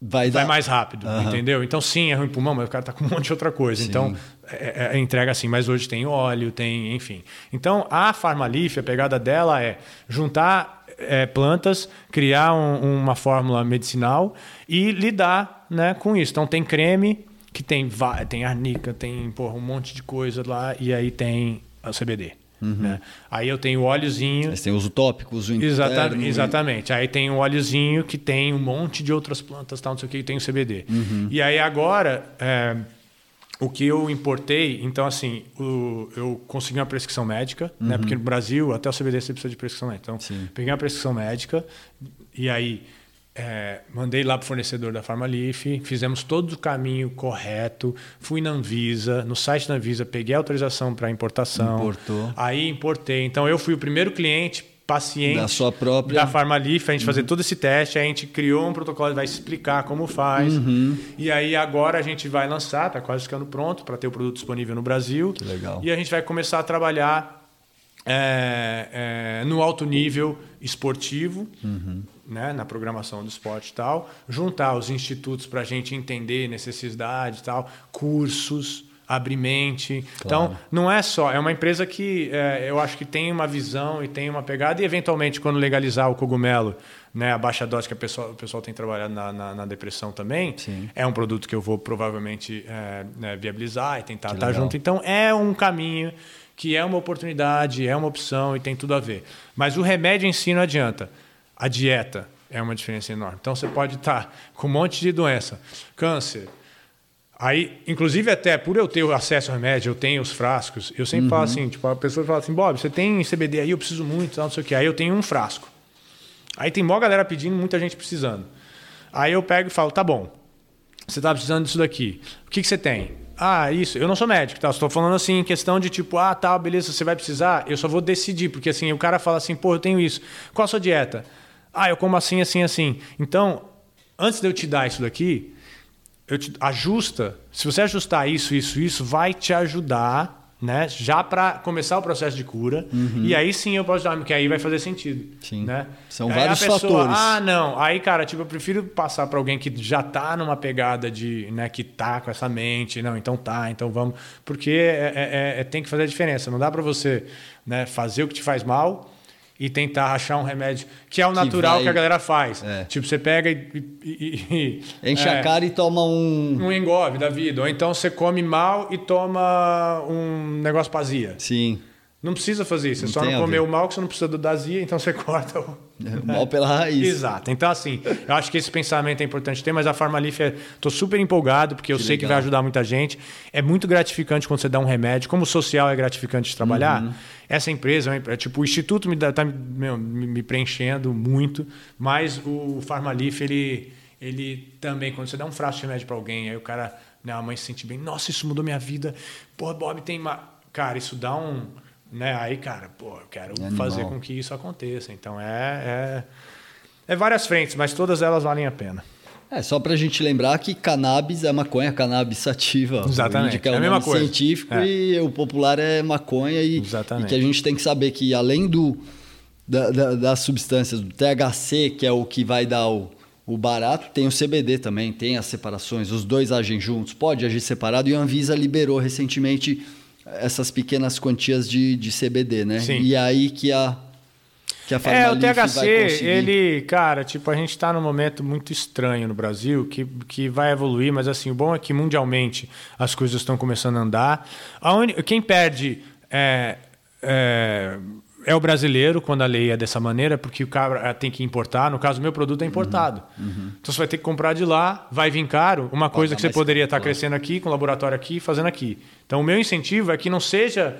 Vai, vai dar... mais rápido, Aham. entendeu? Então sim, é ruim pulmão, mas o cara tá com um monte de outra coisa. Então é, é- é entrega assim, mas hoje tem óleo, tem, enfim. Então a Farmalife, a pegada dela é juntar é, plantas, criar um- uma fórmula medicinal e lidar, né, com isso. Então tem creme que tem tem arnica, tem porra, um monte de coisa lá e aí tem o CBD. Né? Aí eu tenho o óleozinho Mas tem os utópicos, o Exata- interno, exatamente. Aí tem um óleozinho que tem um monte de outras plantas, tal, não sei o que, e tem o CBD. Uhum. E aí agora, é, o que eu importei, então assim, o- eu consegui uma prescrição médica, né? Porque no Brasil, até o CBD você precisa de prescrição médica. Então, Uhum. Sim. peguei uma prescrição médica e aí é, mandei lá para o fornecedor da Farmalife, fizemos todo o caminho correto, fui na Anvisa, no site da Anvisa, peguei a autorização para importação. Importou. Aí importei. Então eu fui o primeiro cliente paciente Da sua própria- da Farmalife, a gente fazer todo esse teste, a gente criou um protocolo, vai explicar como faz. Uhum. E aí agora a gente vai lançar, tá quase ficando pronto para ter o produto disponível no Brasil. Que legal. E a gente vai começar a trabalhar é, é, no alto nível esportivo, Uhum. Né, na programação do esporte e tal, juntar os institutos para a gente entender necessidade e tal, cursos, abrir mente. Então, não é só, é uma empresa que é, eu acho que tem uma visão e tem uma pegada, e eventualmente, quando legalizar o cogumelo, né, a baixa dose que a pessoa, o pessoal tem trabalhado na, na- na depressão também, Sim. é um produto que eu vou provavelmente é, né, viabilizar e tentar Que estar legal. junto. Então, é um caminho que é uma oportunidade, é uma opção e tem tudo a ver. Mas o remédio em si não adianta. A dieta é uma diferença enorme. Então, você pode estar com um monte de doença, câncer. Aí, inclusive, até por eu ter o acesso ao remédio, eu tenho os frascos, eu sempre Uhum. falo assim, tipo, a pessoa fala assim, Bob, você tem CBD aí, eu preciso muito, não sei o quê. Aí eu tenho um frasco. Aí tem mó galera pedindo, muita gente precisando. Aí eu pego e falo, tá bom, você está precisando disso daqui. O que, que você tem? Ah, isso. Eu não sou médico, tá? Estou falando assim em questão de tipo, ah, tá, beleza, você vai precisar. Eu só vou decidir, porque assim, o cara fala assim, pô, eu tenho isso. Qual a sua dieta? Ah, eu como assim, assim, assim. Então, antes de eu te dar isso daqui, eu te ajusta. Se você ajustar isso, isso, isso, vai te ajudar, né? Já para começar o processo de cura. E aí sim eu posso dar, porque aí vai fazer sentido. Uhum. Sim. Né? São Aí vários pessoa, fatores. Ah, não. Aí, cara, tipo, eu prefiro passar para alguém que já tá numa pegada de, né, que tá com essa mente, não, então tá, então vamos, porque é, é- é- tem que fazer a diferença. Não dá para você, né, fazer o que te faz mal e tentar achar um remédio que é o natural vai- que a galera faz. É. Tipo, você pega e, e- e- Enche é, a cara e toma um. um engove da vida, ou então você come mal e toma um negócio pra azia. Sim. Não precisa fazer isso, você Não só não comeu ver. mal que você não precisa do da azia, então você corta o Mal pela raiz. Exato. Então, assim, eu acho que esse pensamento é importante ter, mas a Farmalife, estou super empolgado, porque eu Que sei que legal. vai ajudar muita gente. É muito gratificante quando você dá um remédio. Como o social é gratificante de trabalhar, Uhum. essa empresa, é empre- tipo, o Instituto me está me, me preenchendo muito, mas o Farmalife, ele, ele também, quando você dá um frasco de remédio para alguém, aí o cara, né, a mãe se sente bem, nossa, isso mudou minha vida. Pô, Bob tem uma. Cara, isso dá um. Né? Aí, cara, pô, eu quero Animal. fazer com que isso aconteça. Então é, é, é várias frentes, mas todas elas valem a pena. É, só pra gente lembrar que cannabis é maconha, cannabis sativa. Exatamente, índica é, é a o nome coisa. científico É. e o popular é maconha. E, Exatamente. e que a gente tem que saber que além do, da- da- das substâncias, do THC, que é o que vai dar o, o barato, tem o CBD também, tem as separações. Os dois agem juntos, pode agir separado. E a Anvisa liberou recentemente essas pequenas quantias de, de CBD, né? Sim. E aí que a, que a É, o THC, ele, cara, tipo, a gente está num momento muito estranho no Brasil, que, que vai evoluir, mas assim, o bom é que mundialmente as coisas estão começando a andar. A uni- quem perde é, é, é o brasileiro, quando a lei é dessa maneira, porque o cara tem que importar. No caso, o meu produto é importado. Uhum. Então você vai ter que comprar de lá, vai vir caro, uma coisa que você poderia estar crescendo aqui, com laboratório aqui, fazendo aqui. Então o meu incentivo é que não seja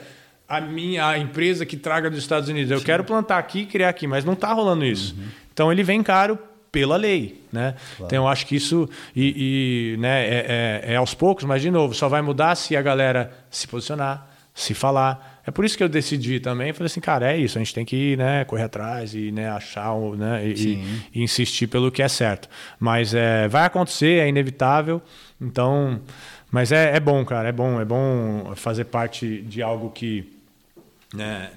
a minha a empresa que traga dos Estados Unidos. Eu Sim. quero plantar aqui e criar aqui, mas não está rolando isso. Uhum. Então ele vem caro pela lei, né? Claro. Então eu acho que isso e, e né, é, é, é aos poucos, mas de novo só vai mudar se a galera se posicionar, se falar é por isso que eu decidi também, falei assim, cara, é isso, a gente tem que né, correr atrás e né, achar né, e, e, insistir pelo que é certo. Mas é, vai acontecer, é inevitável, então. Mas é, é bom, cara, é bom, é bom fazer parte de algo que. Né,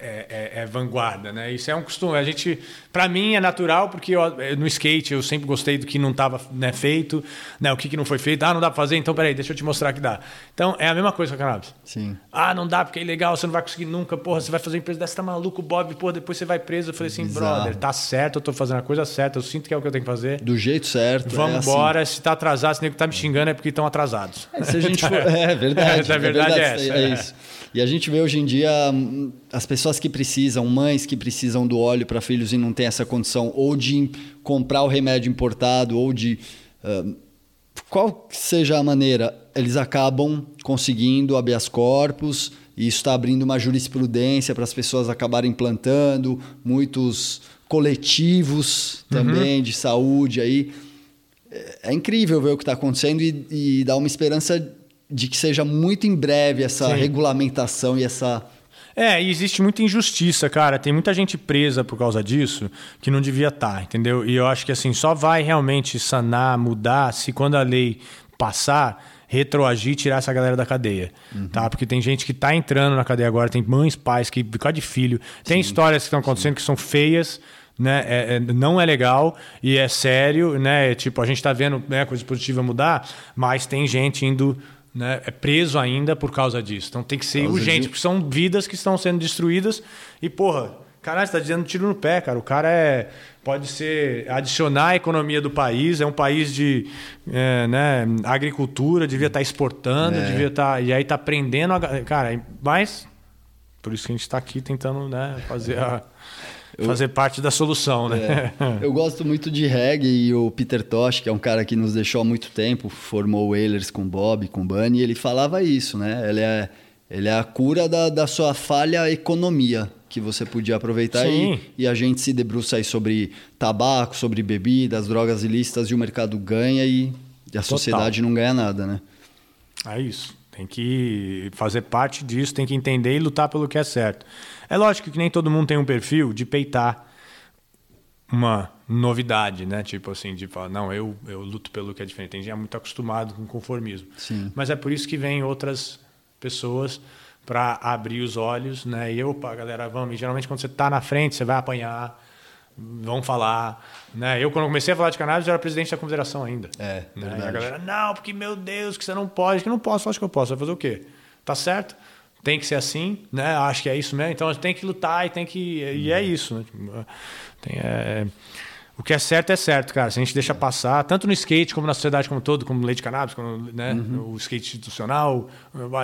é, é, é, vanguarda, né? Isso é um costume. A gente, para mim, é natural porque eu, no skate eu sempre gostei do que não estava né, feito, né? O que, que não foi feito. Ah, não dá para fazer. Então, peraí, deixa eu te mostrar que dá. Então, é a mesma coisa com a cannabis. Sim. Ah, não dá porque é ilegal, você não vai conseguir nunca. Porra, você vai fazer uma empresa dessa, tá maluco, Bob. Porra, depois você vai preso. Eu falei assim, Bizarro. brother, tá certo, eu tô fazendo a coisa certa. Eu sinto que é o que eu tenho que fazer. Do jeito certo. Vamos é embora. Assim. Se tá atrasado, se nego tá me xingando é porque estão atrasados. É, se a gente for... é verdade. É, é verdade, é, essa. é isso. E a gente vê hoje em dia hum, as pessoas que precisam, mães que precisam do óleo para filhos e não tem essa condição, ou de comprar o remédio importado, ou de. Uh, qual seja a maneira, eles acabam conseguindo habeas corpus, e isso está abrindo uma jurisprudência para as pessoas acabarem plantando, muitos coletivos também uhum. de saúde aí. É, é incrível ver o que está acontecendo e, e dá uma esperança de que seja muito em breve essa Sim. regulamentação e essa. É, e existe muita injustiça, cara. Tem muita gente presa por causa disso que não devia estar, tá, entendeu? E eu acho que assim, só vai realmente sanar, mudar se quando a lei passar, retroagir e tirar essa galera da cadeia, uhum. tá? Porque tem gente que está entrando na cadeia agora, tem mães, pais que por causa de filho, tem sim, histórias que estão acontecendo sim. que são feias, né? É, é, não é legal e é sério, né? Tipo, a gente está vendo né, coisa positiva mudar, mas tem gente indo né, é preso ainda por causa disso. Então tem que ser urgente, de... porque são vidas que estão sendo destruídas. E, porra, caralho, você está dando tiro no pé, cara. O cara é. Pode ser adicionar a economia do país, é um país de é, né, agricultura, devia estar tá exportando, é. devia estar. Tá, e aí está prendendo a. Cara, mas. Por isso que a gente está aqui tentando né, fazer a fazer parte da solução, né? É. Eu gosto muito de reggae e o Peter Tosh, que é um cara que nos deixou há muito tempo, formou o Wailers com Bob, com Bunny, ele falava isso, né? Ele é, ele é a cura da, da sua falha economia que você podia aproveitar e, e, a gente se debruça aí sobre tabaco, sobre bebidas, drogas ilícitas e o mercado ganha e, a Total. sociedade não ganha nada, né? É isso. Tem que fazer parte disso, tem que entender e lutar pelo que é certo. É lógico que nem todo mundo tem um perfil de peitar uma novidade, né? Tipo assim, de falar, não, eu, eu luto pelo que é diferente. Tem gente é muito acostumado com conformismo. Sim. Mas é por isso que vem outras pessoas para abrir os olhos, né? E eu, opa, galera, vamos. E geralmente quando você está na frente, você vai apanhar, vão falar. Né? Eu, quando comecei a falar de cannabis, eu era presidente da confederação ainda. É, né? E a galera, não, porque, meu Deus, que você não pode. Que não posso, acho que eu posso. Vai fazer o quê? Tá certo? Tem que ser assim, né? Acho que é isso mesmo. Então, tem que lutar e tem que... E é isso, né? Tipo, tem, é... O que é certo é certo, cara. Se a gente deixa passar, tanto no skate como na sociedade como todo, como leite cannabis, como né, uhum. o skate institucional,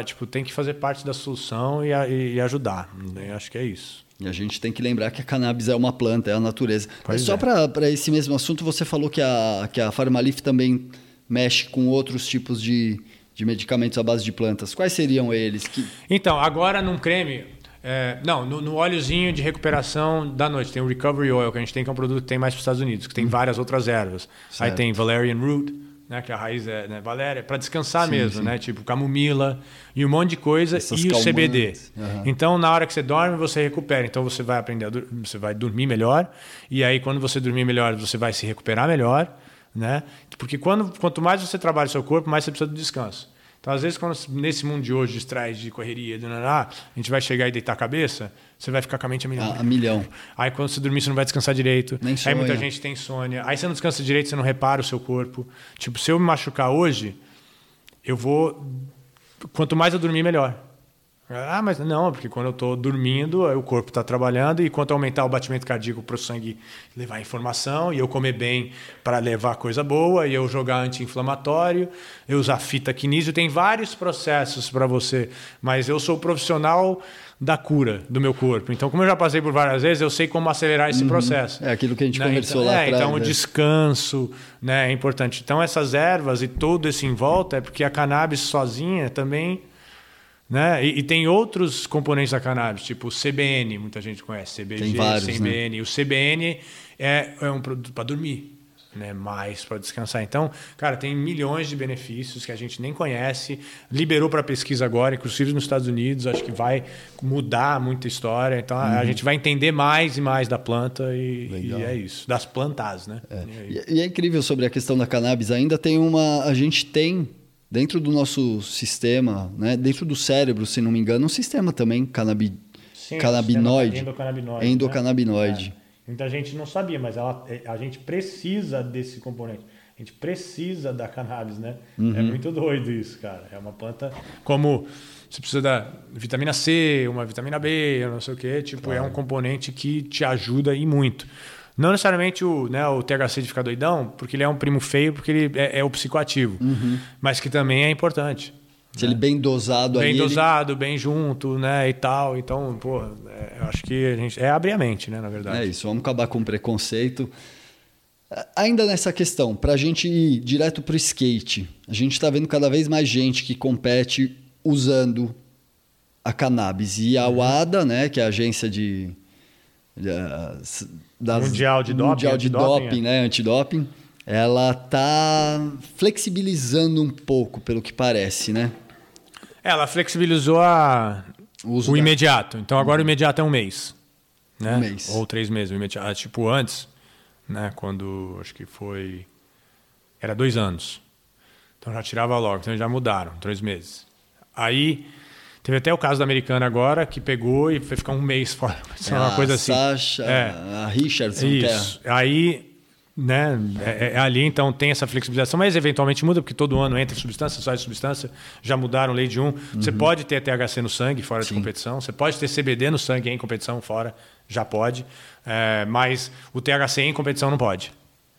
tipo, tem que fazer parte da solução e, e, e ajudar. Né? Acho que é isso. E a gente tem que lembrar que a cannabis é uma planta, é a natureza. Pois Mas só é. para esse mesmo assunto, você falou que a, que a Farmalif também mexe com outros tipos de, de medicamentos à base de plantas. Quais seriam eles? Que... Então, agora num creme. É, não, no, no, óleozinho de recuperação da noite. Tem o Recovery Oil, que a gente tem, que é um produto que tem mais para os Estados Unidos, que tem hum. várias outras ervas. Certo. Aí tem Valerian Root, né, que a raiz é né, valéria, para descansar sim, mesmo, sim. né? Tipo camomila e um monte de coisa Essas e calmantes. o CBD. Uhum. Então, na hora que você dorme, você recupera. Então, você vai aprender, você vai dormir melhor e aí quando você dormir melhor, você vai se recuperar melhor, né? Porque quando, quanto mais você trabalha o seu corpo, mais você precisa do descanso. Então, às vezes, quando nesse mundo de hoje, distrai de correria, de a gente vai chegar e deitar a cabeça, você vai ficar com a mente a milhão. A, a milhão. Aí, quando você dormir, você não vai descansar direito. Nem Aí, muita gente tem insônia. Aí, você não descansa direito, você não repara o seu corpo. Tipo, se eu me machucar hoje, eu vou. Quanto mais eu dormir, melhor. Ah, mas não, porque quando eu estou dormindo, o corpo está trabalhando e quanto aumentar o batimento cardíaco para o sangue levar informação e eu comer bem para levar coisa boa e eu jogar anti-inflamatório, eu usar fita quinísio, tem vários processos para você, mas eu sou profissional da cura do meu corpo. Então, como eu já passei por várias vezes, eu sei como acelerar esse uhum. processo. É aquilo que a gente né? conversou então, lá é, atrás. Então, né? o descanso né, é importante. Então, essas ervas e todo esse em volta é porque a cannabis sozinha também né? E, e, tem outros componentes da cannabis, tipo o CBN, muita gente conhece, CBG, tem vários, CBN. Né? O CBN é, é um produto para dormir, né? mais para descansar. Então, cara, tem milhões de benefícios que a gente nem conhece. Liberou para pesquisa agora, inclusive nos Estados Unidos, acho que vai mudar muita história. Então, uhum. a gente vai entender mais e mais da planta e, e é isso. Das plantas, né? É. E, e é incrível sobre a questão da cannabis. Ainda tem uma... A gente tem dentro do nosso sistema, né, dentro do cérebro, se não me engano, um sistema também canabi, Sim, canabinoide, endocannabinoide. endocannabinoide. Né? É. Muita gente não sabia, mas ela, é, a gente precisa desse componente. A gente precisa da cannabis, né? É uhum. É muito doido isso, cara. É uma planta como você precisa da vitamina C, uma vitamina B, não sei o quê. Tipo, claro. é um componente que te ajuda e muito. Não necessariamente o, né, o THC de ficar doidão, porque ele é um primo feio, porque ele é, é o psicoativo. Uhum. Mas que também é importante. Se né? ele bem dosado bem aí. Bem dosado, ele... bem junto, né? E tal. Então, pô, é, eu acho que a gente. É abrir a mente, né, na verdade. É isso, vamos acabar com o preconceito. Ainda nessa questão, para a gente ir direto para o skate, a gente está vendo cada vez mais gente que compete usando a cannabis. E a WADA, uhum. né, que é a agência de, das mundial de doping, mundial de doping, é. né, antidoping, ela tá flexibilizando um pouco, pelo que parece, né? Ela flexibilizou a o, o da... imediato. Então agora o imediato é um mês, né? Um mês. Ou três meses. O imediato. Ah, tipo antes, né? Quando acho que foi era dois anos. Então já tirava logo. Então já mudaram, três meses. Aí Teve até o caso da americana agora, que pegou e foi ficar um mês fora. É uma coisa assim. Sasha, é. a Richardson. Isso. É. Aí, né, é, é, ali então tem essa flexibilização, mas eventualmente muda, porque todo ano entra substância, sai substância, já mudaram lei de um. Uhum. Você pode ter THC no sangue fora Sim. de competição, você pode ter CBD no sangue em competição fora, já pode, é, mas o THC em competição não pode.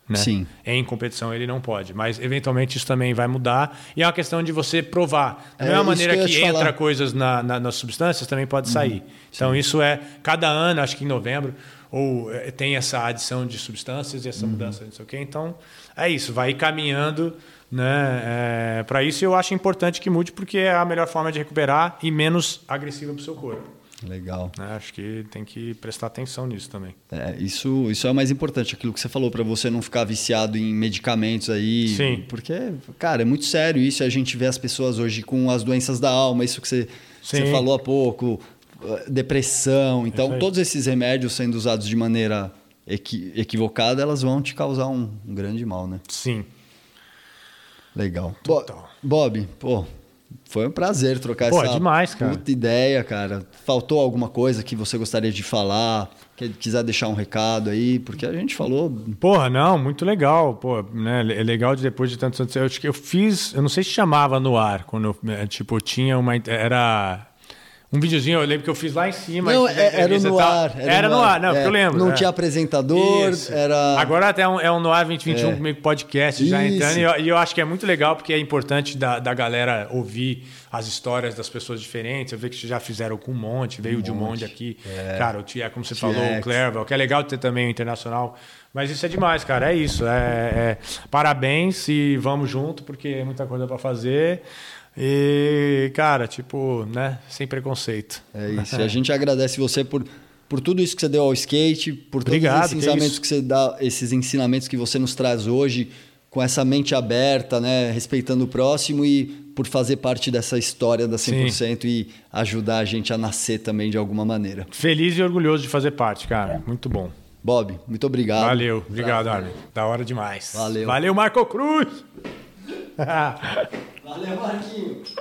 Né? Sim. Em competição ele não pode, mas eventualmente isso também vai mudar e é uma questão de você provar. Da é, mesma maneira que, que entra falar. coisas na, na, nas substâncias, também pode sair. Uhum. Então Sim. isso é cada ano, acho que em novembro, ou é, tem essa adição de substâncias e essa uhum. mudança, não sei o quê. Então é isso, vai caminhando né, é, para isso. Eu acho importante que mude porque é a melhor forma de recuperar e menos agressiva para o seu corpo. Legal. É, acho que tem que prestar atenção nisso também. É, isso, isso é o mais importante, aquilo que você falou, para você não ficar viciado em medicamentos aí. Sim. Porque, cara, é muito sério isso. A gente vê as pessoas hoje com as doenças da alma, isso que você, você falou há pouco, depressão. Então, todos esses remédios sendo usados de maneira equi equivocada, elas vão te causar um, um grande mal, né? Sim. Legal. Total. Bob, pô, foi um prazer trocar Pô, essa demais, cara. puta ideia, cara. Faltou alguma coisa que você gostaria de falar? Que quiser deixar um recado aí, porque a gente falou. Porra, não, muito legal. Pô, né? É legal de depois de tantos anos. Eu acho que eu fiz, eu não sei se chamava no ar, quando eu, é, tipo, tinha uma. Era um videozinho, eu lembro que eu fiz lá em cima. Não, é, era no ar. Era, era no ar, não, é, eu lembro. Não é. tinha apresentador, Isso. era... Agora até é um, é um no ar 2021 é. meio podcast já Isso. entrando. E eu, e eu, acho que é muito legal, porque é importante da, da galera ouvir as histórias das pessoas diferentes. Eu vejo que já fizeram com um monte, veio um de um monte aqui. É. Cara, o Tia, como você falou, o Clerval, que é legal ter também o internacional. Mas isso é demais, cara. É isso. É, é... Parabéns e vamos junto, porque é muita coisa para fazer. E, cara, tipo, né? Sem preconceito. É isso. A gente agradece você por, por tudo isso que você deu ao skate, por todos Obrigado, esses ensinamentos que, que, você dá, esses ensinamentos que você nos traz hoje, com essa mente aberta, né? Respeitando o próximo e por fazer parte dessa história da 100% Sim. e ajudar a gente a nascer também de alguma maneira. Feliz e orgulhoso de fazer parte, cara. Muito bom. Bob, muito obrigado. Valeu, obrigado, Armin. Da hora demais. Valeu. Valeu, Marco Cruz. Valeu, Marquinhos.